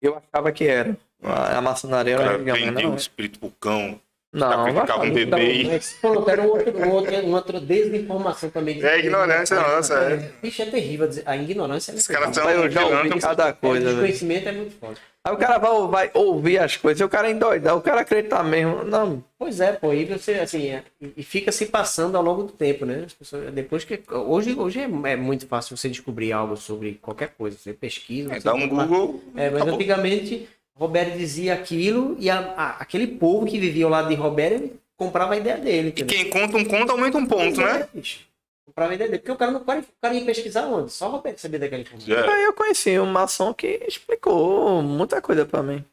Speaker 2: Eu achava que era. A maçonaria
Speaker 1: O
Speaker 2: era
Speaker 1: cara
Speaker 2: religião, mas não
Speaker 1: o
Speaker 2: é.
Speaker 1: espírito pro cão.
Speaker 2: Não, vai
Speaker 1: um bebê e.
Speaker 3: Mas, pronto, era um outro, um outro, uma outra desinformação também.
Speaker 1: É ignorância nossa, é.
Speaker 3: Bicho, é terrível. A ignorância é
Speaker 1: Os caras
Speaker 2: ouvi
Speaker 1: pilantras.
Speaker 2: cada
Speaker 3: O
Speaker 2: coisa, velho.
Speaker 3: desconhecimento é muito forte.
Speaker 2: Aí o cara vai, vai ouvir as coisas e o cara endoidar, o cara acreditar mesmo. Não,
Speaker 3: Pois é, pô, e você, assim, é- e fica se passando ao longo do tempo, né? As pessoas, depois que. Hoje, hoje é, é muito fácil você descobrir algo sobre qualquer coisa. Você pesquisa.
Speaker 1: É, dá um Google.
Speaker 3: É, mas
Speaker 1: acabou.
Speaker 3: antigamente, Roberto dizia aquilo e a- a- aquele povo que vivia ao lado de Roberto comprava a ideia dele.
Speaker 1: E
Speaker 3: entendeu?
Speaker 1: quem conta um conto aumenta um ponto,
Speaker 3: é,
Speaker 1: né?
Speaker 3: bicho. Comprava a ideia dele. Porque o cara não o cara, ia pesquisar onde? Só o Roberto sabia daquela informação.
Speaker 1: É.
Speaker 2: Eu conheci um maçom que explicou muita coisa pra mim.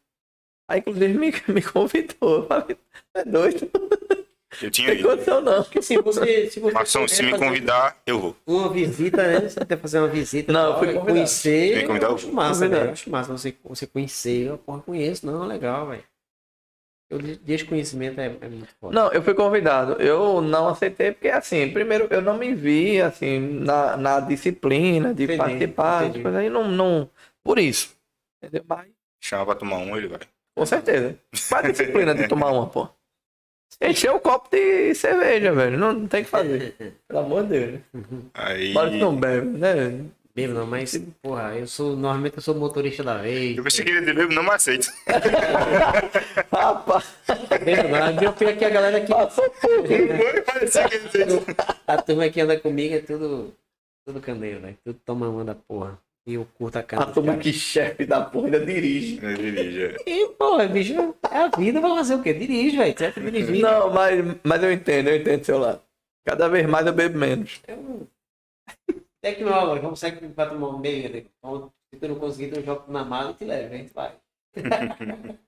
Speaker 2: Aí, inclusive, me, me convidou. Falei, é doido,
Speaker 1: Eu
Speaker 2: não
Speaker 1: tinha ido.
Speaker 2: condição não.
Speaker 3: Porque se você, se você
Speaker 1: se me
Speaker 3: fazer
Speaker 1: convidar, eu vou.
Speaker 3: Uma visita, né? Você tem que fazer uma visita.
Speaker 2: Não, eu fui convidado.
Speaker 3: Conhecer.
Speaker 1: Fui convidado.
Speaker 3: Eu acho massa, velho. Eu acho massa você, você conhecer. Eu, porra, conheço. Não, legal, velho. O de- desconhecimento é, é muito forte.
Speaker 2: Não, eu fui convidado. Eu não aceitei porque, assim, primeiro, eu não me vi, assim, na, na disciplina de
Speaker 3: Entendi,
Speaker 2: participar,
Speaker 3: entendi.
Speaker 2: aí, não, não... Por isso. Entendeu? Mas,
Speaker 1: Chama pra tomar um, ele vai.
Speaker 2: com certeza. Qual a disciplina de tomar uma, pô? Encher o copo de cerveja, velho. Não, não tem o que fazer. Pelo amor de Deus.
Speaker 1: Aí.
Speaker 2: Bora que não bebe, né?
Speaker 3: Bebo não, mas, porra, eu sou. Normalmente eu sou motorista da vez.
Speaker 1: Eu pensei que ele bebo, não me aceito.
Speaker 2: Rapaz,
Speaker 3: Bebo não. Eu fui aqui a galera que.
Speaker 2: passou pouco.
Speaker 1: Foi, parecia que ele
Speaker 3: A turma que anda comigo é tudo. Tudo candeiro, velho. Tudo toma uma da porra. E eu curto a cara.
Speaker 2: A turma que chefe da porra ainda dirige.
Speaker 1: Ele dirige, é.
Speaker 3: E, porra, bicho, é a vida, vai fazer o quê? Dirige, velho. Certo? Dirigir.
Speaker 2: Não, mas, mas eu entendo, eu entendo do seu lado. Cada vez mais eu bebo menos.
Speaker 3: Eu... É que não, mano, vamos sair pra tomar um meio, né? Então, se tu não conseguir, tu joga na mala e te leva, a gente vai.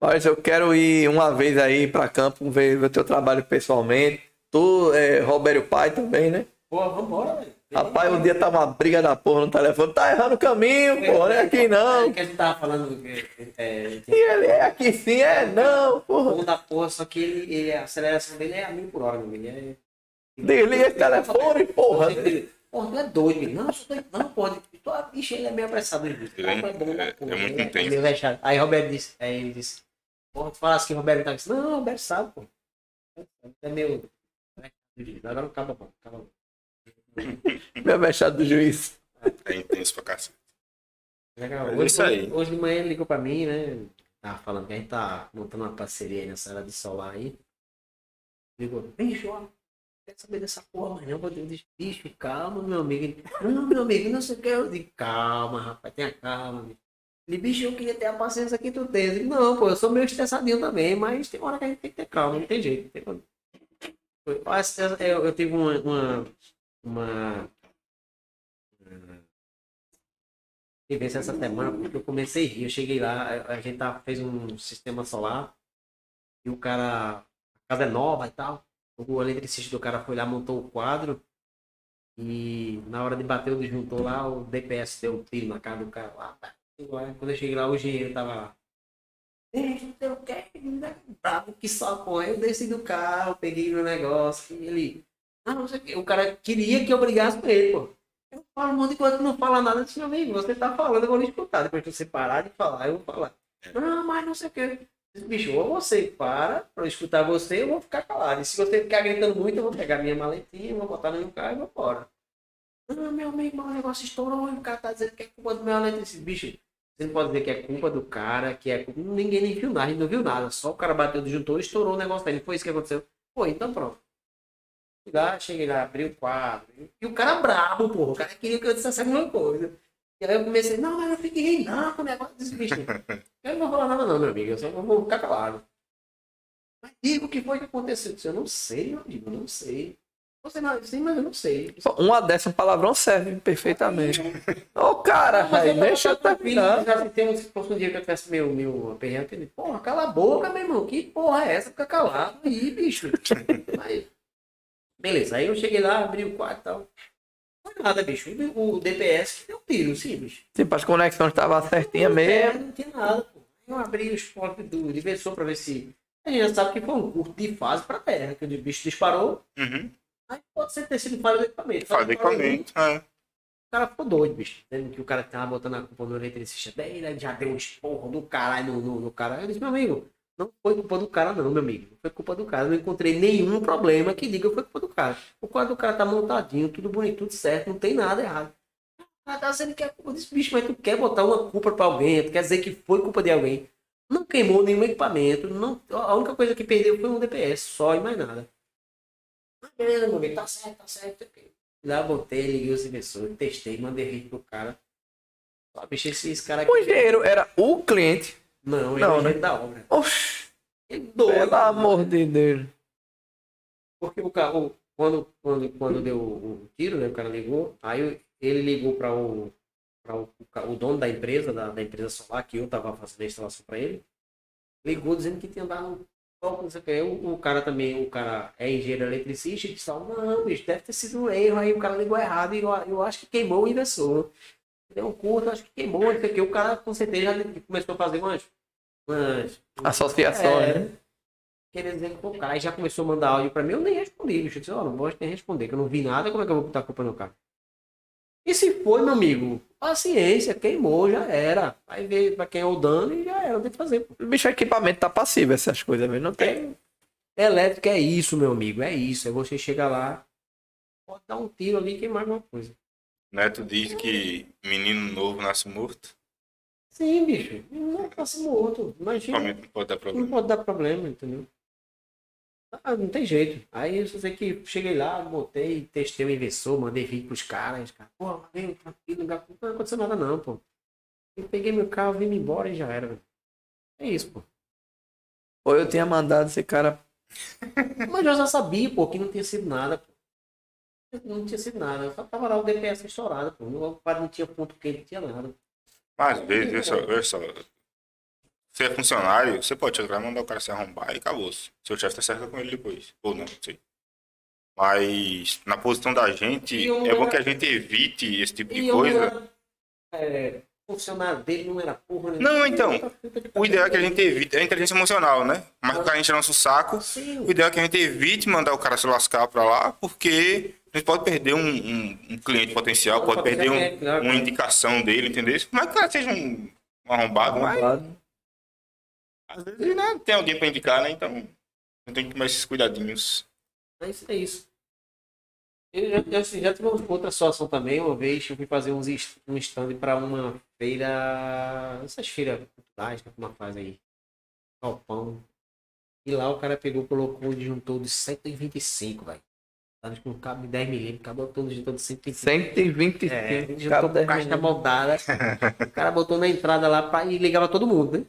Speaker 2: Mas eu quero ir uma vez aí pra campo, ver o teu trabalho pessoalmente. Tu, é, Roberto Pai também, né?
Speaker 3: Pô, vambora, velho.
Speaker 2: Rapaz, um dia tá uma briga da porra no telefone. Tá errando o caminho, pô, não é aqui não.
Speaker 3: Que a gente tava falando que é,
Speaker 2: E ele é aqui sim, é não, porra.
Speaker 3: bom da porra, só que ele, ele- a aceleração dele é a mil por hora, meu amigo. Ele é...
Speaker 2: Desliga esse telefone, porra.
Speaker 3: Porra, tu é doido, menino. Não, sou doido. Não, pode. Tu, bicho, ele é meio apressado. Ele disse,
Speaker 1: Ele é-
Speaker 3: "Porra, bom
Speaker 1: é-
Speaker 3: porra."
Speaker 1: é muito intenso.
Speaker 3: é. Aí Roberto disse, aí ele disse, porra, tu falasse que Roberto tá disse, não, Roberto sabe, pô. É meio. Agora não acaba bom, acaba bom.
Speaker 2: Meu mexado do juiz.
Speaker 1: É intenso pra cacete. É
Speaker 3: Hoje,
Speaker 1: isso aí.
Speaker 3: hoje de manhã ele ligou pra mim, né? tava falando que a gente tá montando uma parceria aí nessa área de solar aí. Ligou, bicho, ó, quer saber dessa porra, não, vou dizer, bicho, calma, meu amigo. Ele, não, meu amigo, não sei o que. Eu digo, calma, rapaz, tenha calma, bicho. Ele, bicho, eu queria ter a paciência que tu tem. Eu digo, não, pô, eu sou meio estressadinho também, mas tem hora que a gente tem que ter calma, não tem jeito. Não tem essa- Eu, eu tive uma, uma, uma vivência essa semana, porque eu comecei a. Eu cheguei lá, a gente tá, fez um sistema solar e o cara, a casa é nova e tal. O eletricista do cara foi lá, montou o quadro e na hora de bater o disjuntor lá, o DPS deu um tiro na cara do cara lá. Quando eu cheguei lá, o engenheiro tava lá. Deixa, não sei o que. Aí Eu desci do carro, peguei meu negócio ele. Ah, não sei o que. O cara queria que eu brigasse com ele, pô. Eu falo um monte de coisa não fala nada desse meu amigo. Você tá falando, eu vou lhe escutar. Depois que você parar de falar, eu vou falar. Não, mas não sei o que. Bicho, ou você para pra eu escutar você, eu vou ficar calado. E se você ficar gritando muito, eu vou pegar minha maletinha, vou botar no meu carro e vou embora. Não, meu amigo, mas o negócio estourou e o cara tá dizendo que é culpa do meu eletricista. Bicho, você não pode dizer que é culpa do cara, que é culpa. Ninguém nem viu nada, a gente não viu nada. Só o cara bateu do juntor e estourou o negócio dele. Foi isso que aconteceu. Foi, então pronto. Lá, cheguei lá, abri o quadro. E o cara brabo, porra. O cara queria que eu dissesse alguma coisa. E aí eu comecei, não, mas eu fiquei rindo, não, com o negócio desse bicho. Eu não vou falar nada não, meu amigo. Eu só vou ficar calado. Mas diga o que foi que aconteceu. Eu não sei, meu amigo, eu não sei. Você não, sim, mas eu não sei.
Speaker 2: Uma dessa, um palavrão serve perfeitamente. Ô, cara,
Speaker 3: Mas
Speaker 2: velho,
Speaker 3: eu
Speaker 2: deixa eu terminar.
Speaker 3: Já se tem um, se fosse um dia que eu tivesse meu, meu diria, porra, cala a boca, meu irmão. Que porra é essa? Fica calado aí, bicho. Aí, beleza, aí eu cheguei lá, abri o quarto e tal. Não foi nada, bicho. O DPS que deu tiro, sim, bicho.
Speaker 2: Tipo, as conexões estavam certinhas
Speaker 3: É,
Speaker 2: mesmo.
Speaker 3: não tinha nada, pô. Eu abri os portos do diversor pra ver se. A gente já sabe que foi um curto de fase pra terra, que o bicho disparou.
Speaker 1: Uhum.
Speaker 3: Aí pode ser ter sido falha do equipamento. Em um,
Speaker 1: equipamento. É.
Speaker 3: O cara ficou doido, bicho. Dizendo que o cara tava botando a culpa no eletricista dele, aí já deu um esporro do caralho no, no, no cara. Eu disse, meu amigo, não foi culpa do cara, não, meu amigo. Não foi culpa do cara. Não encontrei nenhum problema que diga que foi culpa do cara. O quadro do cara tá montadinho, tudo bonito, tudo certo, não tem nada errado. Cara tá dizendo que é culpa desse bicho, mas tu quer botar uma culpa pra alguém, tu quer dizer que foi culpa de alguém. Não queimou nenhum equipamento, não, a única coisa que perdeu foi um DPS, só e mais nada. Ah, beleza, meu amigo, tá certo, tá certo. Lá botei, liguei os inversores, testei, mandei vídeo pro cara. Ó, bicho, esse, esse cara aqui.
Speaker 2: O engenheiro era o cliente.
Speaker 3: Não, ele
Speaker 2: Não,
Speaker 3: é o
Speaker 2: né?
Speaker 3: engenheiro da obra.
Speaker 2: Oxi,
Speaker 3: Ele doido.
Speaker 2: pelo amor de Deus.
Speaker 3: Porque o carro, quando, quando, quando deu o tiro, né, o cara ligou, aí ele ligou para o, pra o, o dono da empresa, da, da empresa solar, que eu tava fazendo a instalação para ele, ligou dizendo que tinha dado o que. O, o cara também, o cara é engenheiro eletricista, e disse, não, bicho, deve ter sido um erro, aí o cara ligou errado, e eu, eu acho que queimou o inversor. Deu um curto, acho que queimou, não sei o que. O cara, com certeza, já começou a fazer umas... umas
Speaker 2: Associações,
Speaker 3: é,
Speaker 2: né?
Speaker 3: Querendo dizer que pô, o cara aí já começou a mandar áudio pra mim, eu nem respondi, bicho. Eu disse, ó, não gosto nem responder, que eu não vi nada, como é que eu vou botar a culpa no cara? E se foi, meu amigo, paciência, queimou, já era. Aí veio pra quem é o dano e já era, não tem que fazer.
Speaker 2: O bicho, o equipamento tá passivo, essas coisas, velho. Não tem.
Speaker 3: Elétrica é isso, meu amigo, é isso. É você chegar lá, pode dar um tiro ali e queimar alguma coisa.
Speaker 1: Neto diz que menino novo nasce morto.
Speaker 3: Sim, bicho, não passa morto. Imagina.
Speaker 1: Realmente não pode dar
Speaker 3: Não
Speaker 1: problema.
Speaker 3: pode dar problema, entendeu? Ah, não tem jeito. Aí eu só sei que cheguei lá, botei, testei o inversor, mandei vídeo pros caras. Cara, pô, veio aqui, não não aconteceu nada não, pô. Eu peguei meu carro, vim embora e já era, velho. É isso, pô.
Speaker 2: Ou eu tinha mandado esse cara.
Speaker 3: Mas eu já sabia, pô, que não tinha sido nada, pô. Não tinha sido nada. Só tava lá o DPS estourado, pô. O quadro não tinha ponto quente, não tinha nada.
Speaker 1: Mas veja só, veja só. Você é funcionário, você pode chegar e mandar o cara se arrombar e acabou. Seu chefe tá certo com ele depois. Ou não, não sei. Mas na posição da gente, é bom
Speaker 3: era-
Speaker 1: que a gente evite esse tipo
Speaker 3: E
Speaker 1: de
Speaker 3: não
Speaker 1: coisa.
Speaker 3: era, é, funcionário dele não era porra nenhuma.
Speaker 1: Não, então, O ideal é que a gente evite. É a inteligência emocional, né? Mas o cara enche nosso saco.
Speaker 3: Sim,
Speaker 1: O ideal é que a gente evite mandar o cara se lascar pra lá, porque a gente pode perder um, um- um cliente potencial, pode perder um- uma indicação dele, entendeu? Mas que o cara seja um, um arrombado, mas às vezes né, tem alguém pra indicar, né? Então tem que tomar esses cuidadinhos.
Speaker 3: Mas é isso. Eu já, eu assim, já tive uma outra situação também. Uma vez eu fui fazer uns, um stand para uma feira. Essas feiras culturais, né, como faz aí. galpão. E lá o cara pegou, colocou o disjuntor de 125, velho. Acho que um cabo de 10 milímetros, acabou todo de 125.
Speaker 2: 125.
Speaker 3: É,
Speaker 2: cabo
Speaker 3: com
Speaker 2: 10
Speaker 3: caixa moldada. o cara botou na entrada lá pra, e ligava todo mundo, né?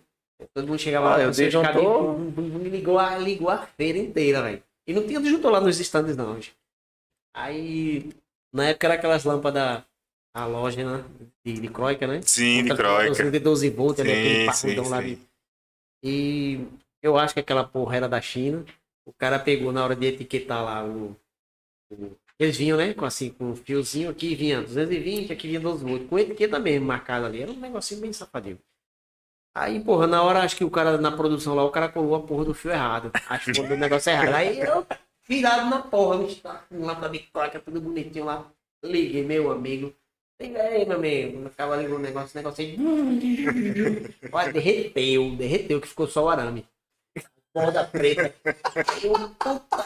Speaker 3: Todo mundo chegava
Speaker 2: Ah,
Speaker 3: lá,
Speaker 2: eu
Speaker 3: com bum, e ligou a, ligou a feira inteira, velho. E não tinha disjuntor lá nos estandes, não. gente. Aí, na época era aquelas lâmpadas halógenas de, de croica, né?
Speaker 1: Sim, de croica.
Speaker 3: De 12 volts, ali,
Speaker 1: Sim,
Speaker 3: aquele
Speaker 1: sim,
Speaker 3: parrudão lá.
Speaker 1: sim.
Speaker 3: de- E eu acho que aquela porra era da China. O cara pegou na hora de etiquetar lá o. Eles vinham, né? Com assim, com um fiozinho aqui vinha 220, aqui vinha 12 volts. Com etiqueta mesmo marcada ali. Era um negocinho bem safadinho. Aí, porra, na hora acho que o cara na produção lá, o cara colou a porra do fio errado. Acho que o negócio errado. Aí eu, virado na porra, tá com lâmpada de croca, tudo bonitinho lá. Liguei, meu amigo. Liga aí, meu amigo. Acaba ligando o negócio, o negócio aí. Olha, derreteu, derreteu, que ficou só o arame. Borda preta.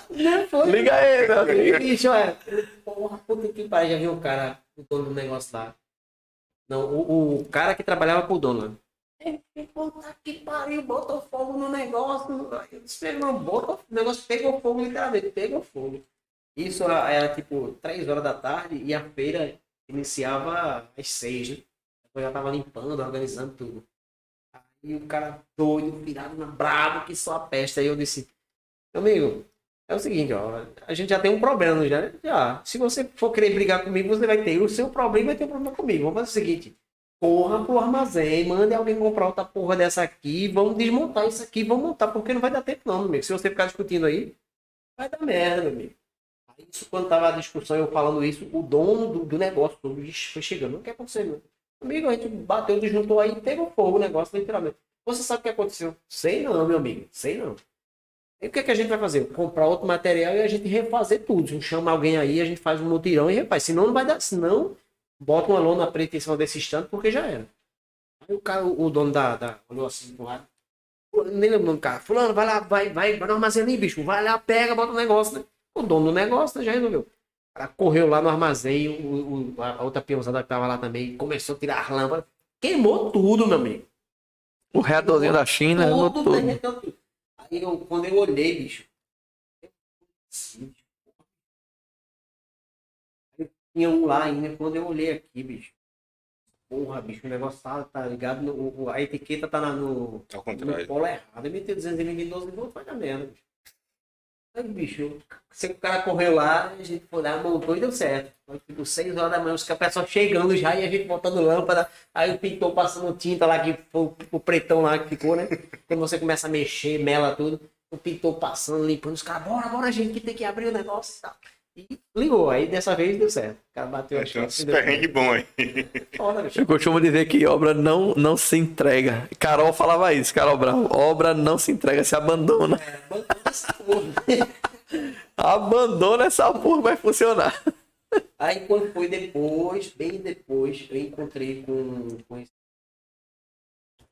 Speaker 3: Não foi.
Speaker 2: Liga aí, meu amigo.
Speaker 3: Bicho, é. Porra, puta que pariu. Já viu o cara, o dono do negócio lá. Não, o, o cara que trabalhava pro dono lá. É, Puta que pariu, botou fogo no negócio. Irmão, bota, o negócio pegou fogo, literalmente, pegou fogo. Isso era tipo 3 horas da tarde e a feira iniciava às 6, né? Eu já tava limpando, organizando tudo. Aí o cara doido, virado na brabo, que só a peste. Aí eu disse, amigo, é o seguinte, ó, a gente já tem um problema já, já. Se você for querer brigar comigo, você vai ter o seu problema e vai ter um problema comigo. Vamos fazer o seguinte, corra pro armazém, mande alguém comprar outra porra dessa aqui, vamos desmontar isso aqui, vamos montar, porque não vai dar tempo não, amigo. Se você ficar discutindo aí, vai dar merda, amigo. Aí isso, quando tava a discussão, eu falando isso, o dono do, do negócio todo foi chegando, não quer acontecer, meu. Amigo, a gente bateu, desjuntou aí, pegou fogo o negócio, literalmente. Você sabe o que aconteceu? Sei não, meu amigo, sei não. E o que, é que a gente vai fazer? Comprar outro material e a gente refazer tudo. Chama alguém aí, a gente faz um mutirão e refaz. Senão não vai dar. Senão, bota uma lona preta em cima desse estante porque já era. Aí o cara, o dono da. da olhou assim lado. Nem lembro o do cara. Fulano, vai lá, vai, vai, vai no armazém bicho. Vai lá, pega, bota o negócio, né? O dono do negócio né, já resolveu. Correu lá no armazém, o, o- a outra peãozada que tava lá também, começou a tirar as lâmpadas. Queimou tudo, meu amigo.
Speaker 2: O reatorzinho da China,
Speaker 3: Tudo,
Speaker 2: tudo. tudo.
Speaker 3: derreteu tudo. Aí eu, quando eu olhei, bicho. eu- Tinha um lá ainda, quando eu olhei aqui, bicho. Porra, bicho, o negócio tá, tá ligado, no, a etiqueta tá na- no,
Speaker 1: Ao
Speaker 3: no polo errado. Eu meti 212 volts, vai dar merda, bicho. Aí, bicho, se o cara correu lá, a gente foi lá, montou e deu certo. Foi tipo 6 horas da manhã, os caras só chegando já e a gente botando lâmpada. Aí o pintor passando tinta lá, que foi o- pretão lá que ficou, né? Quando você começa a mexer, mela tudo. O pintor passando, limpando os caras, bora, bora, gente, que tem que abrir o negócio e tal. E ligou, aí dessa vez deu certo. O cara bateu a
Speaker 1: Achei um perrengue bom aí.
Speaker 3: Foda, bicho.
Speaker 2: Eu costumo dizer que obra não, não se entrega. Carol falava isso, Carol Bravo. Obra não se entrega, se abandona.
Speaker 3: Bancou essa porra.
Speaker 2: Abandona essa porra, vai funcionar.
Speaker 3: Aí quando foi depois, bem depois, eu encontrei com, com esse.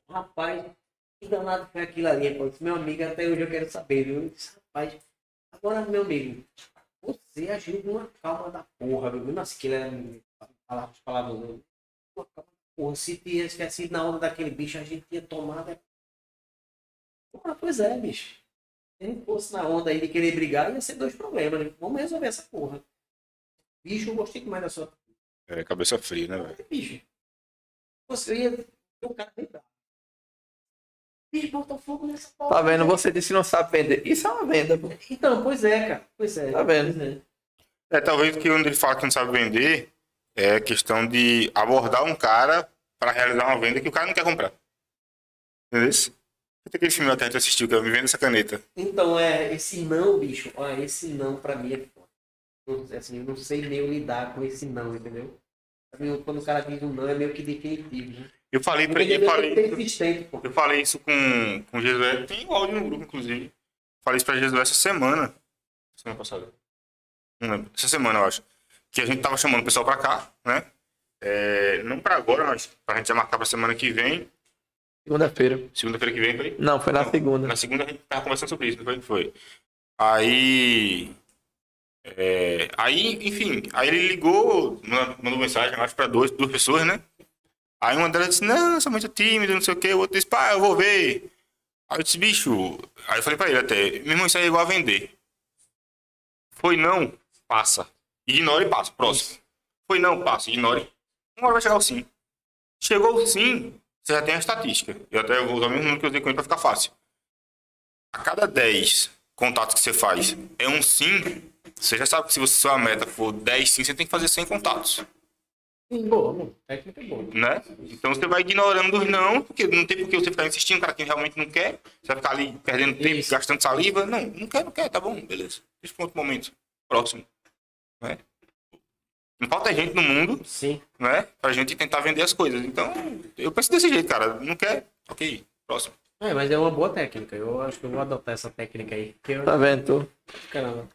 Speaker 3: Rapaz, que danado foi aquilo ali? Pô? Meu amigo, até hoje eu quero saber, viu? Eu disse, Rapaz, agora, meu amigo, você agiu com uma calma da porra, viu? Nossa, que ele era. Falar as palavras. né? Uma calma da Porra, se tivesse sido na onda daquele bicho, a gente tinha tomado. é- Porra, pois é, bicho. Se a gente fosse na onda aí de querer brigar, ia ser dois problemas, né? Vamos resolver essa porra. Bicho, eu gostei demais da sua
Speaker 1: É, cabeça fria, né, velho?
Speaker 3: bicho. Você ia ter um cara bem bravo. Bicho, botou fogo nessa porra.
Speaker 2: Tá vendo? Você disse que não sabe vender. Isso é uma venda, pô.
Speaker 3: Então, pois é, cara. Pois é.
Speaker 2: Tá vendo?
Speaker 3: Pois é.
Speaker 1: É, talvez que onde ele fala que não sabe vender é a questão de abordar um cara para realizar uma venda que o cara não quer comprar. Entendeu? Tem aquele filme que a gente assistiu, que é Me Venda essa caneta.
Speaker 3: Então, é, esse não, bicho, olha, esse não pra mim é foda. Eu, Assim, eu não sei meio lidar com esse não, entendeu? Quando o cara diz um não, é meio que definitivo. Né?
Speaker 1: Eu falei pra
Speaker 3: Ele
Speaker 1: eu falei,
Speaker 3: insistente, pô.
Speaker 1: eu falei isso com, com o Jesué, tem o áudio no grupo, inclusive. Falei isso pra Jesué essa semana. Semana passada. Não lembro. Essa semana, eu acho. Que a gente tava chamando o pessoal pra cá, né? É, não pra agora, mas pra gente já marcar pra semana que vem.
Speaker 2: Segunda-feira.
Speaker 1: Segunda-feira que vem, foi?
Speaker 2: Não, foi na segunda.
Speaker 1: Na segunda a gente tava conversando sobre isso, não foi? Foi. Aí. é, aí, enfim, aí ele ligou, ma- mandou mensagem, acho, pra dois, duas pessoas, né? Aí uma delas disse, não, eu sou muito tímido, não sei o quê. O outro disse, pá, eu vou ver. Aí eu disse, bicho. Aí eu falei pra ele até, meu irmão, isso aí é igual a vender. Foi não, passa. Ignora e passa. Próximo. Foi não, passa, ignore. Uma hora vai chegar o sim. Chegou o sim, você já tem a estatística. Eu até vou usar o mesmo número que eu usei com ele pra ficar fácil. A cada 10 contatos que você faz é um sim, você já sabe que se você, sua meta for 10 sim, você tem que fazer 100 contatos.
Speaker 3: Sim, boa, boa. Técnica boa.
Speaker 1: né? Então você vai ignorando os não, porque não tem por que você ficar insistindo, cara que realmente não quer, você vai ficar ali perdendo tempo,
Speaker 3: Isso.
Speaker 1: gastando saliva. Não, não quer, não quer, tá bom, beleza. Deixa para outro momento. Próximo. Né? Não falta gente no mundo,
Speaker 3: Sim.
Speaker 1: né? Pra gente tentar vender as coisas. Então, eu penso desse jeito, cara. Não quer? Ok, próximo.
Speaker 3: É, mas é uma boa técnica. Eu acho que eu vou adotar essa técnica aí. Eu...
Speaker 2: Tá vendo?
Speaker 3: Caramba.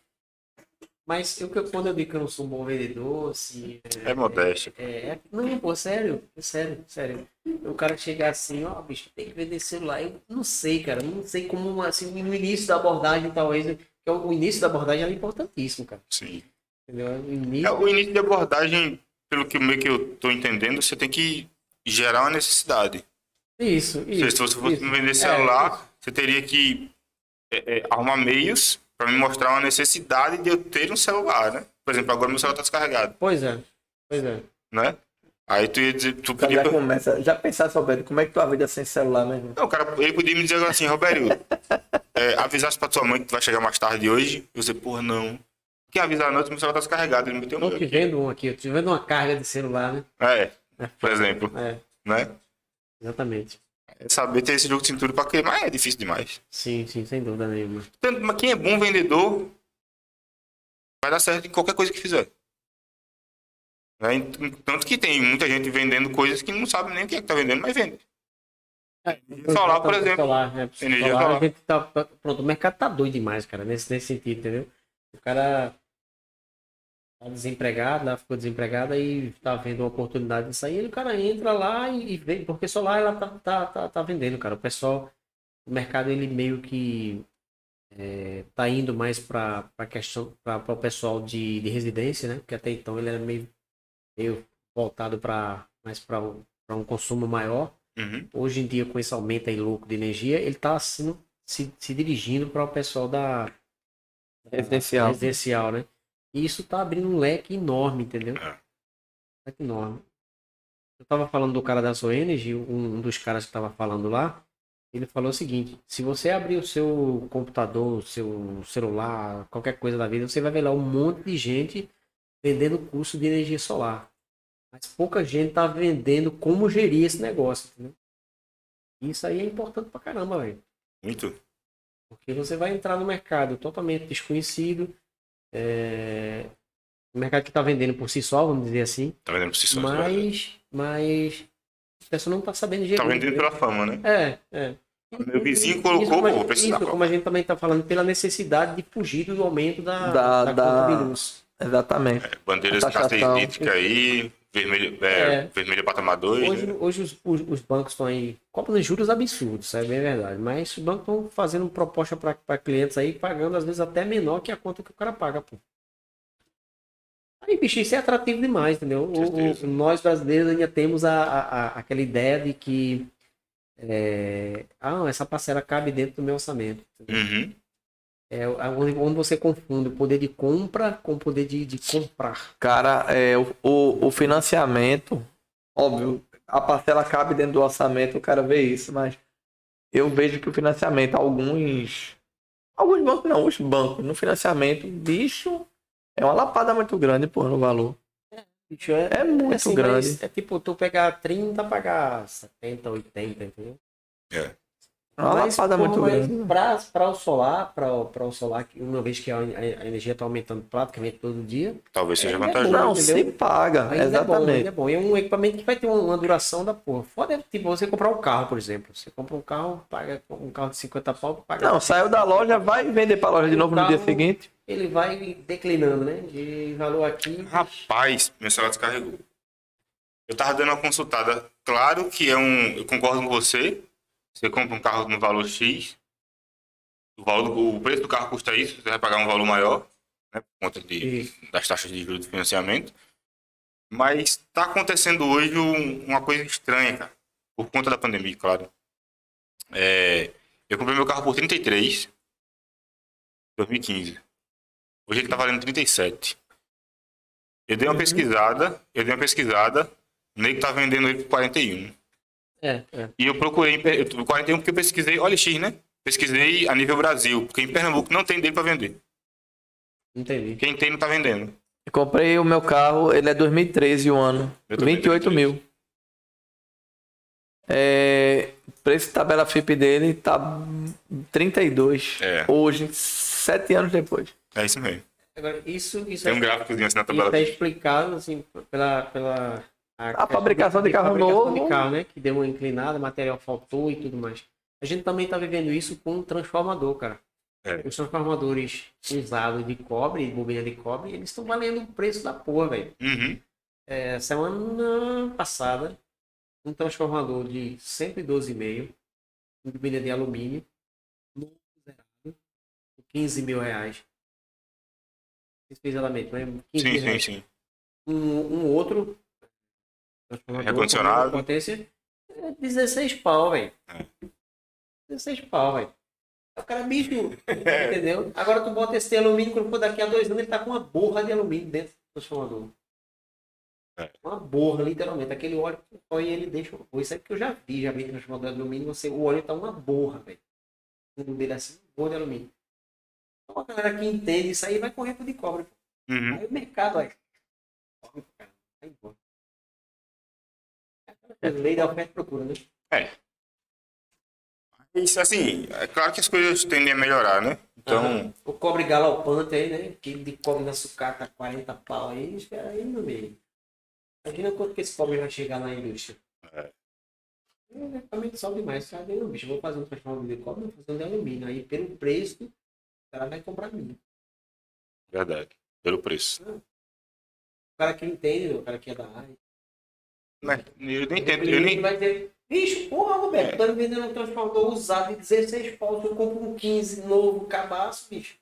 Speaker 3: Mas eu, que- quando eu digo que eu não sou um bom vendedor, assim.
Speaker 1: É modéstia.
Speaker 3: É, é- não, pô, sério, é sério, sério. O cara chegar assim, ó, bicho, tem que vender celular. Eu não sei, cara, não sei como, assim, no início da abordagem, talvez, que é o o início da abordagem é importantíssimo, cara.
Speaker 1: Sim.
Speaker 3: Entendeu? O
Speaker 1: É,
Speaker 3: início.
Speaker 1: o início de abordagem, pelo que meio que eu tô entendendo, você tem que gerar uma necessidade.
Speaker 3: Isso,
Speaker 1: seja,
Speaker 3: isso.
Speaker 1: se você fosse
Speaker 3: isso.
Speaker 1: vender
Speaker 3: É,
Speaker 1: celular, você teria que é, é, arrumar meios para me mostrar uma necessidade de eu ter um celular, né? Por exemplo, agora meu celular tá descarregado,
Speaker 3: Pois é, pois é.
Speaker 1: né? Aí tu ia dizer, tu podia...
Speaker 2: já começa. Já pensasse, Roberto, como é que tua vida sem celular mesmo?
Speaker 1: Não, o cara, ele podia me dizer assim, Roberto, é, avisasse pra tua mãe que tu vai chegar mais tarde hoje. Eu disse, porra, não. Quem avisar não, meu celular tá descarregado, ele meteu o
Speaker 3: Tô
Speaker 1: meu
Speaker 3: te vendo um aqui, eu te vendo uma carga de celular, né?
Speaker 1: É, por exemplo,
Speaker 3: É,
Speaker 1: né?
Speaker 3: exatamente.
Speaker 1: É saber ter esse jogo de cintura pra quê? Mas é difícil demais.
Speaker 3: Sim, sim, sem dúvida nenhuma.
Speaker 1: Tanto- Mas quem é bom vendedor vai dar certo em qualquer coisa que fizer. Né? Tanto que tem muita gente vendendo coisas que não sabe nem o que é que tá vendendo, mas vende. Solar, por exemplo.
Speaker 3: Solar, é, solar,
Speaker 1: solar.
Speaker 3: A gente tá, tá- pronto, o mercado tá doido demais, cara, nesse, nesse sentido, entendeu? O cara desempregado, lá ficou desempregado e tá vendo uma oportunidade de sair, o cara entra lá e, e vê, porque solar ela tá, tá, tá, tá vendendo, cara. O pessoal, o mercado ele meio que é, tá indo mais para questão para o pessoal de, de residência, né? Porque até então ele era meio, meio voltado para mais para um consumo maior
Speaker 1: Uhum.
Speaker 3: hoje em dia, com esse aumento aí louco de energia, ele está se, se dirigindo para o pessoal da da
Speaker 2: Residencial.
Speaker 3: residencial, né? E isso está abrindo um leque enorme, entendeu?
Speaker 1: É.
Speaker 3: Leque enorme. Eu estava falando do cara da Soenergy, um, um dos caras que estava falando lá, ele falou o seguinte: se você abrir o seu computador, o seu celular, qualquer coisa da vida, você vai ver lá um monte de gente vendendo curso de energia solar. Mas pouca gente está vendendo como gerir esse negócio, entendeu? Isso aí é importante pra caramba, velho.
Speaker 1: Muito.
Speaker 3: Porque você vai entrar no mercado totalmente desconhecido. É... Um mercado que está vendendo por si só, vamos dizer assim.
Speaker 1: Tá vendendo por si só. isso é.
Speaker 3: Mas, mas a pessoa não está sabendo gerir.
Speaker 1: Tá vendendo
Speaker 3: entendeu?
Speaker 1: pela fama, né?
Speaker 3: É, é.
Speaker 1: Meu vizinho
Speaker 3: Isso
Speaker 1: colocou,
Speaker 3: gente-
Speaker 1: vou precisar.
Speaker 3: Isso, como a gente também está falando, pela necessidade de fugir do aumento da,
Speaker 2: Da-
Speaker 3: da,
Speaker 2: da-
Speaker 3: conta de luz.
Speaker 2: Exatamente.
Speaker 1: Bandeira de
Speaker 2: A
Speaker 1: escassez
Speaker 2: taxação.
Speaker 1: hídrica aí, vermelho, é,
Speaker 3: É.
Speaker 1: vermelho patamar 2.
Speaker 3: Hoje, hoje os, os, os bancos estão aí cobrando juros absurdos, isso é bem verdade. Mas os bancos estão fazendo proposta para clientes aí, pagando às vezes até menor que a conta que o cara paga, pô. Aí, bicho, isso é atrativo demais, entendeu? O- o- nós brasileiros ainda temos a, a- a- aquela ideia de que é, ah, essa parcela cabe dentro do meu orçamento.
Speaker 1: Uhum.
Speaker 3: É onde, você confunde o poder de compra com o poder de, de comprar.
Speaker 2: Cara, é, o, o, o financiamento, óbvio, a parcela cabe dentro do orçamento, o cara vê isso, mas eu vejo que o financiamento, alguns. Alguns bancos não, os bancos, no financiamento, bicho, é uma lapada muito grande, pô, no valor.
Speaker 3: Bicho, é,
Speaker 2: É muito
Speaker 3: assim,
Speaker 2: grande.
Speaker 3: É tipo, tu pegar 30, pagar 70, 80, entendeu?
Speaker 1: É.
Speaker 2: É uma
Speaker 3: Mas,
Speaker 2: lapada muito
Speaker 3: mas
Speaker 2: grande.
Speaker 3: Pra o solar, pra, o- solar, que uma vez que a, a- a energia está aumentando praticamente todo dia,
Speaker 1: Talvez seja
Speaker 3: é
Speaker 1: vantajoso.
Speaker 3: bom.
Speaker 2: Não,
Speaker 3: entendeu?
Speaker 2: se paga,
Speaker 3: ainda é bom,
Speaker 2: exatamente.
Speaker 3: ainda é bom. E é um equipamento que vai ter uma, duração da porra. Foda é tipo você comprar um carro, por exemplo. Você compra um carro, paga um carro de 50 pau, paga.
Speaker 2: Não, saiu da loja, vai vender pra loja de novo no dia seguinte.
Speaker 3: Ele vai declinando, né? De valor aqui.
Speaker 1: Rapaz, meu celular descarregou. Eu tava dando uma consultada. Claro que é um. Eu concordo com você. Você compra um carro no valor X. O, valor, o preço do carro custa isso, você vai pagar um valor maior, né? Por conta de, das taxas de juros de financiamento. Mas tá acontecendo hoje um- uma coisa estranha, cara. Por conta da pandemia, claro. É, Eu comprei meu carro por 33. 2015. Hoje ele tá valendo 37. Eu dei uma pesquisada, eu dei uma pesquisada, o nego tá vendendo ele por 41.
Speaker 5: É, é.
Speaker 1: E eu procurei em Pe- eu- 41 porque eu pesquisei OLX, né? Pesquisei a nível Brasil, porque em Pernambuco não tem dele pra vender.
Speaker 5: Entendi.
Speaker 1: Quem tem não tá vendendo.
Speaker 2: Eu comprei o meu carro, ele é 2013 o ano.
Speaker 1: Eu também,
Speaker 2: 28 mil. É, preço de tabela FIP dele tá 32.
Speaker 1: É.
Speaker 2: Hoje, sete anos depois.
Speaker 1: É isso mesmo.
Speaker 3: Agora, isso, isso,
Speaker 1: Tem um
Speaker 3: é,
Speaker 1: gráficozinho assim na tabela.
Speaker 3: isso é explicado assim, pela, pela
Speaker 2: A fabricação de carro
Speaker 3: fabricação
Speaker 2: novo.
Speaker 3: de carro, né? Que deu uma inclinada, material faltou e tudo mais. A gente também tá vivendo isso com um transformador, cara.
Speaker 1: É.
Speaker 3: Os transformadores usados de cobre, de bobina de cobre, eles estão valendo o preço da porra, velho.
Speaker 1: Uhum.
Speaker 3: É, semana passada, um transformador de 112,5, com bobina de alumínio, novo zerado, por 15 mil reais. Especialmente, né? 15
Speaker 1: Sim,
Speaker 3: mil
Speaker 1: sim,
Speaker 3: reais.
Speaker 1: sim.
Speaker 3: Um, um outro potência é 16 pau, velho.
Speaker 1: É.
Speaker 3: 16 pau, velho. O cara, bicho, entendeu? Agora tu bota esse alumínio, quando for daqui a dois anos, ele tá com uma borra de alumínio dentro do transformador.
Speaker 1: É.
Speaker 3: Uma borra, literalmente. Aquele óleo que põe ele deixa. Isso é que eu já vi, já vi transformador de alumínio, você, o óleo tá uma borra, velho. Fundo dele é assim, borra de alumínio. Então a galera que entende isso aí vai correr pro de cobre. pô.
Speaker 1: Uhum.
Speaker 3: Aí o mercado, aí. Vai embora. É Lei da oferta e procura, né?
Speaker 1: Isso, assim, é claro que as coisas tendem a melhorar, né? Então,
Speaker 3: Aham. O cobre galopante aí, né? Quilo de cobre na sucata, 40 pau aí, espera aí, meu meio. Imagina quanto que esse cobre vai chegar na indústria.
Speaker 1: É.
Speaker 3: É, realmente sobe demais. Não, bicho, eu vou fazer um transformador de cobre, vou fazer um de alumínio. Aí, pelo preço, o cara vai comprar mim.
Speaker 1: verdade. Pelo preço.
Speaker 3: O cara que entende, o cara que é da área.
Speaker 1: Mas eu nem
Speaker 3: O
Speaker 1: entendo, eu nem.
Speaker 3: vai dizer, bicho, porra, Roberto,
Speaker 1: É.
Speaker 3: tá me vendendo um transformador usado de 16 pau, eu compro um 15 novo, cabaço, bicho.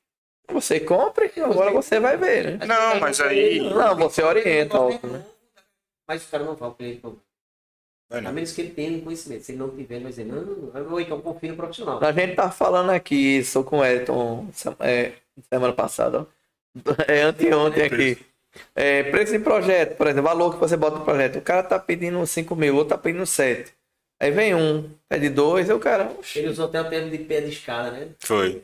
Speaker 2: Você compre, agora você vai ver, né?
Speaker 1: Não, mas aí-
Speaker 2: Não, você orienta, né?
Speaker 3: Mas o cara não vai, o cliente não.
Speaker 1: Vai
Speaker 3: A
Speaker 1: não.
Speaker 3: menos que ele tenha um conhecimento. Se ele não tiver, ele vai dizer, não, não, não. Então confia no profissional.
Speaker 2: A gente tá falando aqui isso com o Elton é, semana passada. ó. É anteontem aqui. É, preço de projeto, por exemplo, valor que você bota no projeto. O cara tá pedindo 5 mil, o outro tá pedindo 7. Aí vem um, pede dois, aí o cara. oxi,
Speaker 3: Ele usou até o termo de pé de escada, né?
Speaker 1: Foi.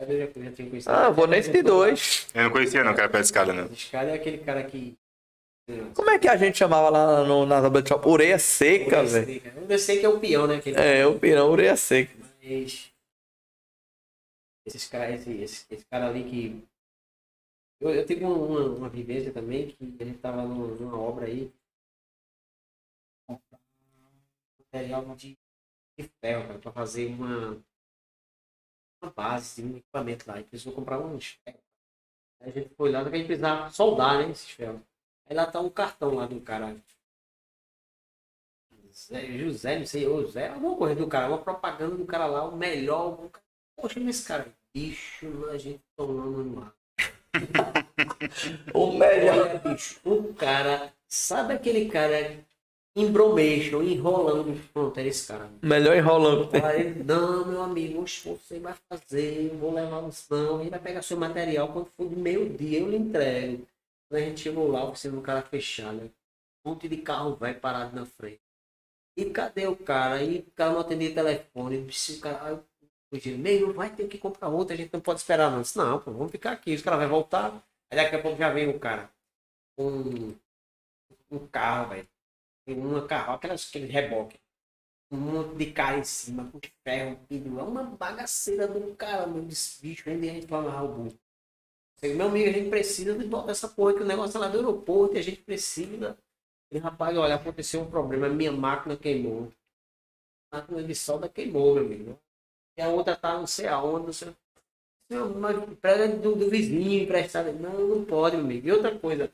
Speaker 3: Eu já, já tinha conhecido.
Speaker 2: Ah, eu vou nesse de dois.
Speaker 1: Eu não conhecia, não, era pé de escada, não.
Speaker 3: De escada é aquele cara que.
Speaker 2: Como é que a gente chamava lá no, na tabela de shopping? Ureia seca, velho.
Speaker 3: Eu sei que é o peão, né? Aquele
Speaker 2: É, o pirão, ureia seca.
Speaker 3: Mas. Esses caras, esse, esse, esse cara ali que. Eu, eu tive uma, uma, uma vivência também que a gente tava numa, numa obra aí. Material de, de ferro, pra fazer uma. Uma base, um equipamento lá. E precisou comprar uns. Aí a gente foi lá, a gente precisava soldar, né? Esses ferros. Aí lá tá um cartão lá do cara. Zé, José, não sei, ou Zé, alguma coisa do cara, uma propaganda do cara lá, o melhor. Poxa, esse cara, bicho, a gente tomando lá.
Speaker 2: O melhor.
Speaker 3: Bicho, o cara, sabe aquele cara embromation, enrolando, pronto, era esse cara.
Speaker 2: Melhor enrolando.
Speaker 3: Aí, não, meu amigo, oxe, você vai fazer, eu vou levar no não, ele vai pegar seu material quando for de meio-dia, eu lhe entrego. Quando a gente chegou lá, oficina do cara fechada, um monte de carro velho parado na frente. E cadê o cara? Aí o cara não atendia telefone, o cara, eu disse, meio, vai ter que comprar outra, a gente não pode esperar não. Disse, não, pô, vamos ficar aqui, os caras vão voltar. Aí daqui a pouco já vem o cara com um carro, velho. Uma carro, aquelas, aquele reboque um monte de cara em cima, com ferro, pneu. É uma bagaceira do cara, meu desse bicho, vende a gente o burro. Meu amigo, a gente precisa de botar essa porra, que o negócio é lá do aeroporto e a gente precisa. E rapaz, olha, aconteceu um problema, minha máquina queimou. A máquina de solda queimou, meu amigo. E a outra tá não sei aonde, não sei. Mas prega do, do vizinho emprestado. Não, não pode, meu amigo. E outra coisa,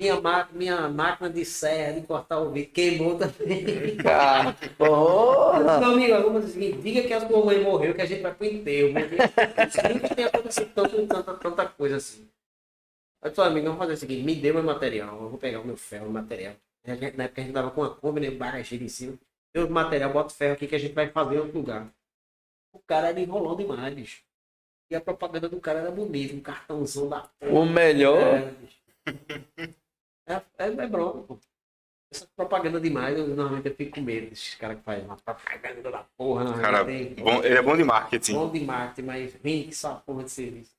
Speaker 3: minha, ma minha máquina de serra de cortar o vidro queimou também.
Speaker 2: Cara, porra.
Speaker 3: Meu amigo, vamos fazer o seguinte, diga que a sua mãe morreu, que a gente vai pro enterro. Nunca tem acontecido tanto, tanta, tanta coisa assim. Aí, sua amiga, vamos fazer o seguinte, me dê meu material, eu vou pegar o meu ferro, o material. A gente- Na época a gente tava com uma Kombi, né, bagageira em cima. Deu o material, bota o ferro aqui que a gente vai fazer outro lugar. O cara era enrolão demais, bicho. E a propaganda do cara era bonita, um cartãozão da
Speaker 2: O melhor.
Speaker 3: É, é, é, bronca, pô. Essa propaganda demais, eu normalmente eu fico com medo desses caras que fazem uma propaganda da porra. Não,
Speaker 1: Cara,
Speaker 3: tem,
Speaker 1: bom, ele é bom de marketing.
Speaker 3: bom de marketing, mas vem que só porra de serviço.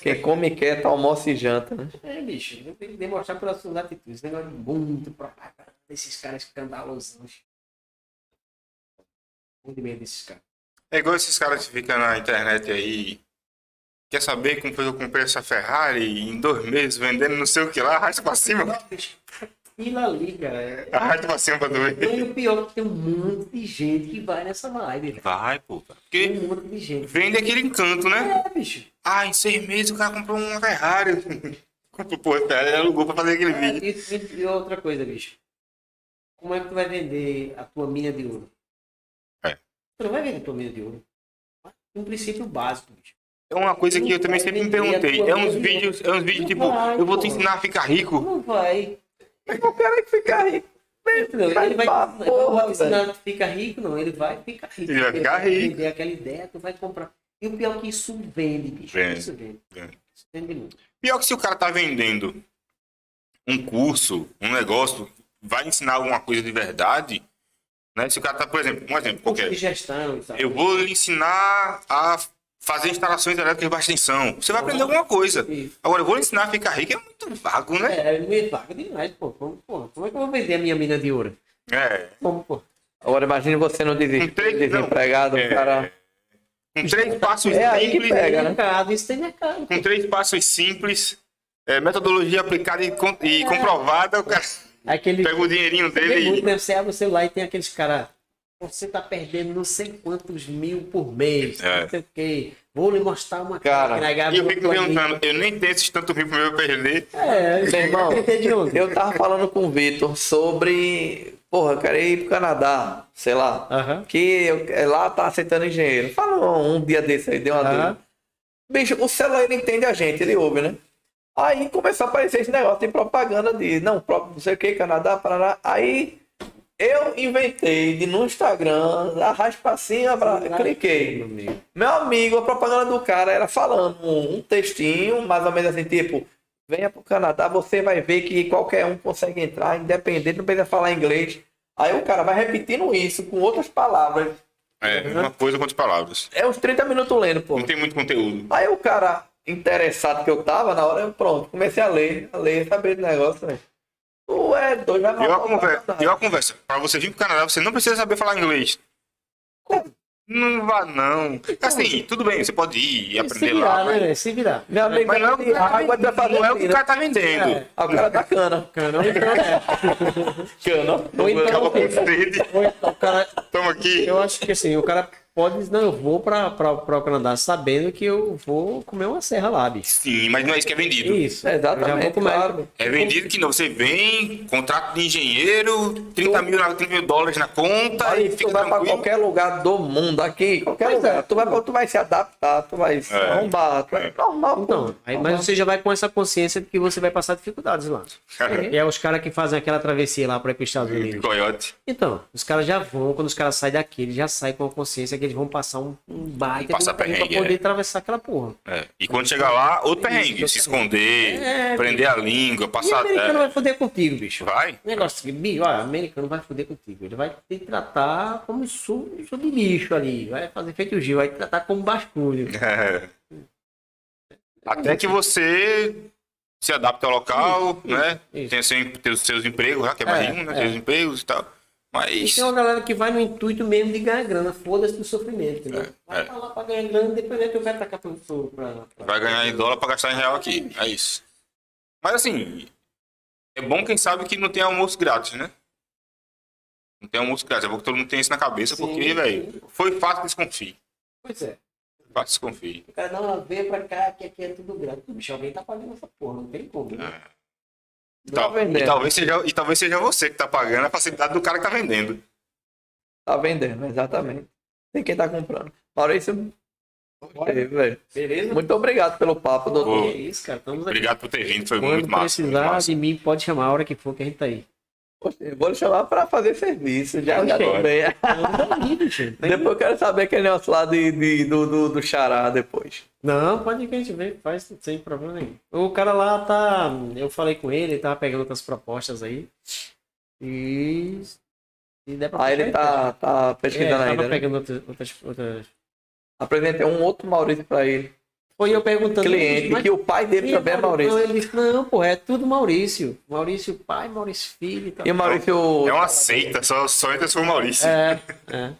Speaker 2: Quem come quer, tá almoço e janta, né?
Speaker 3: É, bicho, eu tenho que demonstrar pelas suas atitudes. Esse negócio de muito propaganda desses caras escandalosos. Muito medo desses caras.
Speaker 1: É igual esses caras que ficam na internet aí. Quer saber como foi que eu comprei essa Ferrari em dois meses vendendo não sei o que lá, arrasta pra cima.
Speaker 3: Aquilo ali, cara. é-
Speaker 1: Arrasta pra cima pra ver.
Speaker 3: E o pior é que tem um monte de gente que vai nessa vibe. velho.
Speaker 1: Vai, pô.
Speaker 3: Tem
Speaker 1: Porque
Speaker 3: um monte de gente.
Speaker 1: vende aquele encanto, né?
Speaker 3: É, bicho.
Speaker 1: Ah, em seis meses o cara comprou uma Ferrari. Comprou, pô, Ferrari alugou pra fazer aquele
Speaker 3: É,
Speaker 1: vídeo.
Speaker 3: e- e outra coisa, bicho. Como é que tu vai vender a tua mina de ouro?
Speaker 1: É.
Speaker 3: Tu não vai vender a tua mina de ouro. Um princípio básico, bicho.
Speaker 1: É uma coisa que eu também sempre me perguntei. É uns vídeos, é uns vídeos tipo, eu vou te ensinar a ficar rico.
Speaker 3: Não vai.
Speaker 2: O cara que fica rico.
Speaker 3: Entendeu?
Speaker 2: Vai
Speaker 3: Ele vai,
Speaker 2: porra,
Speaker 3: vai ensinar que fica rico, não. Ele vai ficar rico.
Speaker 1: Ele vai ficar rico.
Speaker 3: vender aquela ideia, tu vai comprar. E o pior é que isso vende, bicho.
Speaker 1: Vende.
Speaker 3: Isso vende.
Speaker 1: Vende.
Speaker 3: Isso vende muito.
Speaker 1: Pior que se o cara tá vendendo um curso, um negócio, vai ensinar alguma coisa de verdade, né? Se o cara tá, por exemplo, um exemplo qualquer.
Speaker 3: de gestão.
Speaker 1: Eu vou lhe ensinar a fazer instalações elétricas de baixa tensão. Você vai aprender alguma coisa. Agora, eu vou lhe ensinar a ficar rico é muito vago, né?
Speaker 3: É, meio vaga demais, pô. Como, pô. Como é que eu vou vender a minha mina de ouro?
Speaker 1: É.
Speaker 3: Como, pô?
Speaker 2: Agora imagine você não desiste,
Speaker 1: Com três-
Speaker 2: desempregado,
Speaker 1: não,
Speaker 2: o cara.
Speaker 1: Com três passos
Speaker 2: É aí que
Speaker 1: simples.
Speaker 2: pega, né?
Speaker 3: mercado, isso tem mercado.
Speaker 1: Com três passos simples, é, metodologia aplicada e, com- e comprovada, o cara
Speaker 3: Aquele.
Speaker 1: pega o dinheirinho dele
Speaker 3: muito,
Speaker 1: e.
Speaker 3: né? Você abre o celular e tem aqueles caras. Você tá perdendo não sei quantos mil por mês.
Speaker 1: É.
Speaker 3: Não sei o quê. Vou lhe mostrar uma
Speaker 2: Cara,
Speaker 1: E eu fico perguntando, eu nem tenho esses tanto mil pra eu perder.
Speaker 3: É,
Speaker 2: Meu irmão, eu tava falando com o Vitor sobre. Porra, eu quero ir pro Canadá, sei lá.
Speaker 3: Aham.
Speaker 2: Que eu- é, lá tá aceitando engenheiro. Falou um dia desse aí, deu uma
Speaker 3: Aham.
Speaker 2: dúvida. Bicho, o celular ele entende a gente, ele ouve, né? Aí começou a aparecer esse negócio de propaganda de não, pro- não sei o que, Canadá, Paraná. Aí eu inventei de no Instagram, arraste pra cima, pra... cliquei. Meu amigo, a propaganda do cara era falando um, um textinho, mais ou menos assim, tipo, venha pro Canadá, você vai ver que qualquer um consegue entrar, independente, não precisa falar inglês. Aí o cara vai repetindo isso com outras palavras.
Speaker 1: É, uma coisa com outras palavras.
Speaker 2: É uns 30 minutos lendo, pô.
Speaker 1: Não tem muito conteúdo.
Speaker 2: Aí o cara interessado que eu tava, na hora eu pronto, comecei a ler, a ler, saber do negócio, velho. Tu é doido, vai
Speaker 1: E uma,
Speaker 2: matar
Speaker 1: e uma conversa. Pra você vir pro Canadá, você não precisa saber falar inglês. Não vá, não. Assim, tudo bem, você pode ir e
Speaker 3: Se
Speaker 1: aprender
Speaker 3: virar,
Speaker 1: lá.
Speaker 3: né? Se virar.
Speaker 2: Meu amigo,
Speaker 1: mas não, é o que o cara
Speaker 2: água
Speaker 1: tá vendendo, não é o que o cara tá vendendo.
Speaker 3: É.
Speaker 2: Ah, o cara tá cana.
Speaker 3: Cara, ou então, é.
Speaker 2: Cana.
Speaker 3: Ou então-
Speaker 1: Acaba com sede.
Speaker 3: Ou então
Speaker 1: Toma aqui.
Speaker 3: eu acho que assim, o cara pode dizer, não, eu vou pra o Canadá sabendo que eu vou comer uma serra lá, bicho.
Speaker 1: Sim, mas não é isso que é vendido.
Speaker 3: Isso.
Speaker 2: É, exatamente,
Speaker 3: vou comer.
Speaker 2: claro.
Speaker 1: É vendido que não. Você vem, contrato de engenheiro, 30 mil, 30 mil dólares na conta
Speaker 2: Aí
Speaker 1: e
Speaker 2: tu
Speaker 1: fica
Speaker 2: vai pra
Speaker 1: tranquilo.
Speaker 2: qualquer lugar do mundo aqui, qualquer
Speaker 3: Pois
Speaker 2: lugar.
Speaker 3: é.
Speaker 2: Tu, vai, tu vai se adaptar, tu vai se
Speaker 1: É.
Speaker 2: arrombar. Tu vai... Normal, pô.
Speaker 3: Então, aí, mas você já vai com essa consciência de que você vai passar dificuldades lá. E é os caras que fazem aquela travessia lá para ir para os Estados Unidos.
Speaker 1: Coyote.
Speaker 3: Então, os caras já vão, quando os caras saem daqui, eles já saem com a consciência que eles vão passar um, um baita
Speaker 1: Passar
Speaker 3: perrengue pra poder
Speaker 1: é.
Speaker 3: atravessar aquela porra.
Speaker 1: É. E quando chegar lá, outro perrengue.
Speaker 3: Isso,
Speaker 1: Se esconder,
Speaker 3: É,
Speaker 1: prender a língua,
Speaker 3: E o
Speaker 1: passar.
Speaker 3: americano
Speaker 1: É.
Speaker 3: vai foder contigo, bicho.
Speaker 1: Vai?
Speaker 3: Negócio que, bicho, olha, o americano vai foder contigo. Ele vai te tratar como sujo de lixo ali. Vai fazer feito o Gil, vai te tratar como basculho.
Speaker 1: É. Até que você se adapte ao local, né?
Speaker 3: isso.
Speaker 1: Tem, seu, tem os seus empregos lá, que é
Speaker 3: É,
Speaker 1: mais um, né?
Speaker 3: é.
Speaker 1: Os empregos e tal.
Speaker 3: E
Speaker 1: Mas.
Speaker 3: tem uma galera que vai no intuito mesmo de ganhar grana. Foda-se do sofrimento, entendeu? vai
Speaker 1: é.
Speaker 3: pra lá pra ganhar grana, depois é que eu quero tacar pra, pra, pra...
Speaker 1: Vai ganhar em dólar pra gastar em real aqui. É isso. Mas assim, é bom quem sabe que não tem almoço grátis, né? Não tem almoço grátis. É bom que todo mundo tem isso na cabeça,
Speaker 3: Sim,
Speaker 1: porque, velho, foi fácil desconfie.
Speaker 3: Pois é.
Speaker 1: Fácil desconfie.
Speaker 3: O cara, não, vem pra cá, que aqui é tudo grátis. Bicho, alguém tá pagando essa porra, não tem como. Né?
Speaker 1: E, tal-
Speaker 2: vendendo.
Speaker 1: e talvez seja, e talvez seja você que tá pagando a facilidade do cara que tá vendendo.
Speaker 2: Tá vendendo, exatamente. Tem quem tá comprando. Maurício, velho.
Speaker 3: Beleza?
Speaker 2: muito obrigado pelo papo, doutor.
Speaker 1: Ô,
Speaker 3: É isso, cara. Estamos aqui.
Speaker 1: Obrigado por ter vindo, foi
Speaker 3: Quando
Speaker 1: muito massa. Muito
Speaker 3: precisar
Speaker 1: massa.
Speaker 3: de mim, pode chamar a hora que for que a gente tá aí.
Speaker 2: Vou lhe chamar pra fazer serviço. Já, já bem.
Speaker 3: Aí, bicho. Tem-
Speaker 2: Depois eu quero saber aquele negócio lá de, de- do, do, do Xará depois.
Speaker 3: Não, pode que a gente vê, faz sem problema nenhum. O cara lá tá. Eu falei com ele, ele tava pegando outras propostas aí. E. Se der pra
Speaker 2: Aí ele tá, tá
Speaker 3: É,
Speaker 2: pesquisando
Speaker 3: tava
Speaker 2: ainda. Né?
Speaker 3: pegando outras, outras, outras-
Speaker 2: Apresentei um outro Maurício pra ele.
Speaker 3: Foi eu perguntando.
Speaker 2: Cliente,
Speaker 3: mas-
Speaker 2: que o pai dele
Speaker 3: e
Speaker 2: também é Maurício.
Speaker 3: Não, ele disse, não, pô, é tudo Maurício. Maurício pai, Maurício filho e tal.
Speaker 2: E o Maurício.
Speaker 1: É uma seita, só, só entra se for Maurício.
Speaker 3: É, é.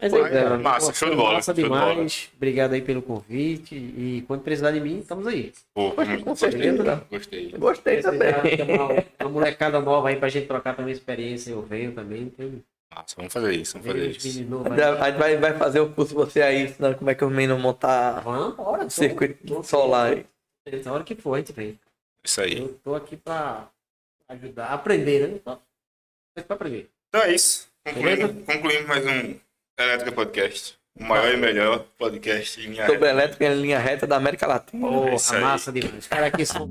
Speaker 3: Mas
Speaker 2: é,
Speaker 3: cara,
Speaker 1: massa,
Speaker 3: pô,
Speaker 1: show de bola,
Speaker 3: Massa
Speaker 1: show de bola.
Speaker 3: demais. Obrigado aí pelo convite. E quando precisar de mim, estamos aí.
Speaker 1: Pô,
Speaker 2: Poxa,
Speaker 1: muito
Speaker 2: com
Speaker 1: gostei.
Speaker 2: certeza.
Speaker 1: Gostei.
Speaker 2: Gostei também.
Speaker 3: Uma, uma molecada nova aí pra gente trocar também experiência, eu venho também. Tem,
Speaker 1: Massa, vamos fazer isso, vamos fazer isso.
Speaker 2: gente vai, vai fazer o curso você aí, ensinando como é que os meninos montar
Speaker 3: Vamos, bora.
Speaker 2: o
Speaker 3: tô-
Speaker 2: circuito
Speaker 3: tô-
Speaker 2: solar aí.
Speaker 3: Na hora que for, a gente vem.
Speaker 1: Isso aí.
Speaker 3: Eu tô aqui pra ajudar, aprender, né? Tô tô pra aprender.
Speaker 1: Então é isso. Concluímos, concluímos mais um Elétrica Podcast. O maior e melhor podcast em minha
Speaker 2: Sobre elétrica em linha reta da América Latina.
Speaker 3: Porra,
Speaker 1: aí.
Speaker 3: massa demais. Cara, aqui são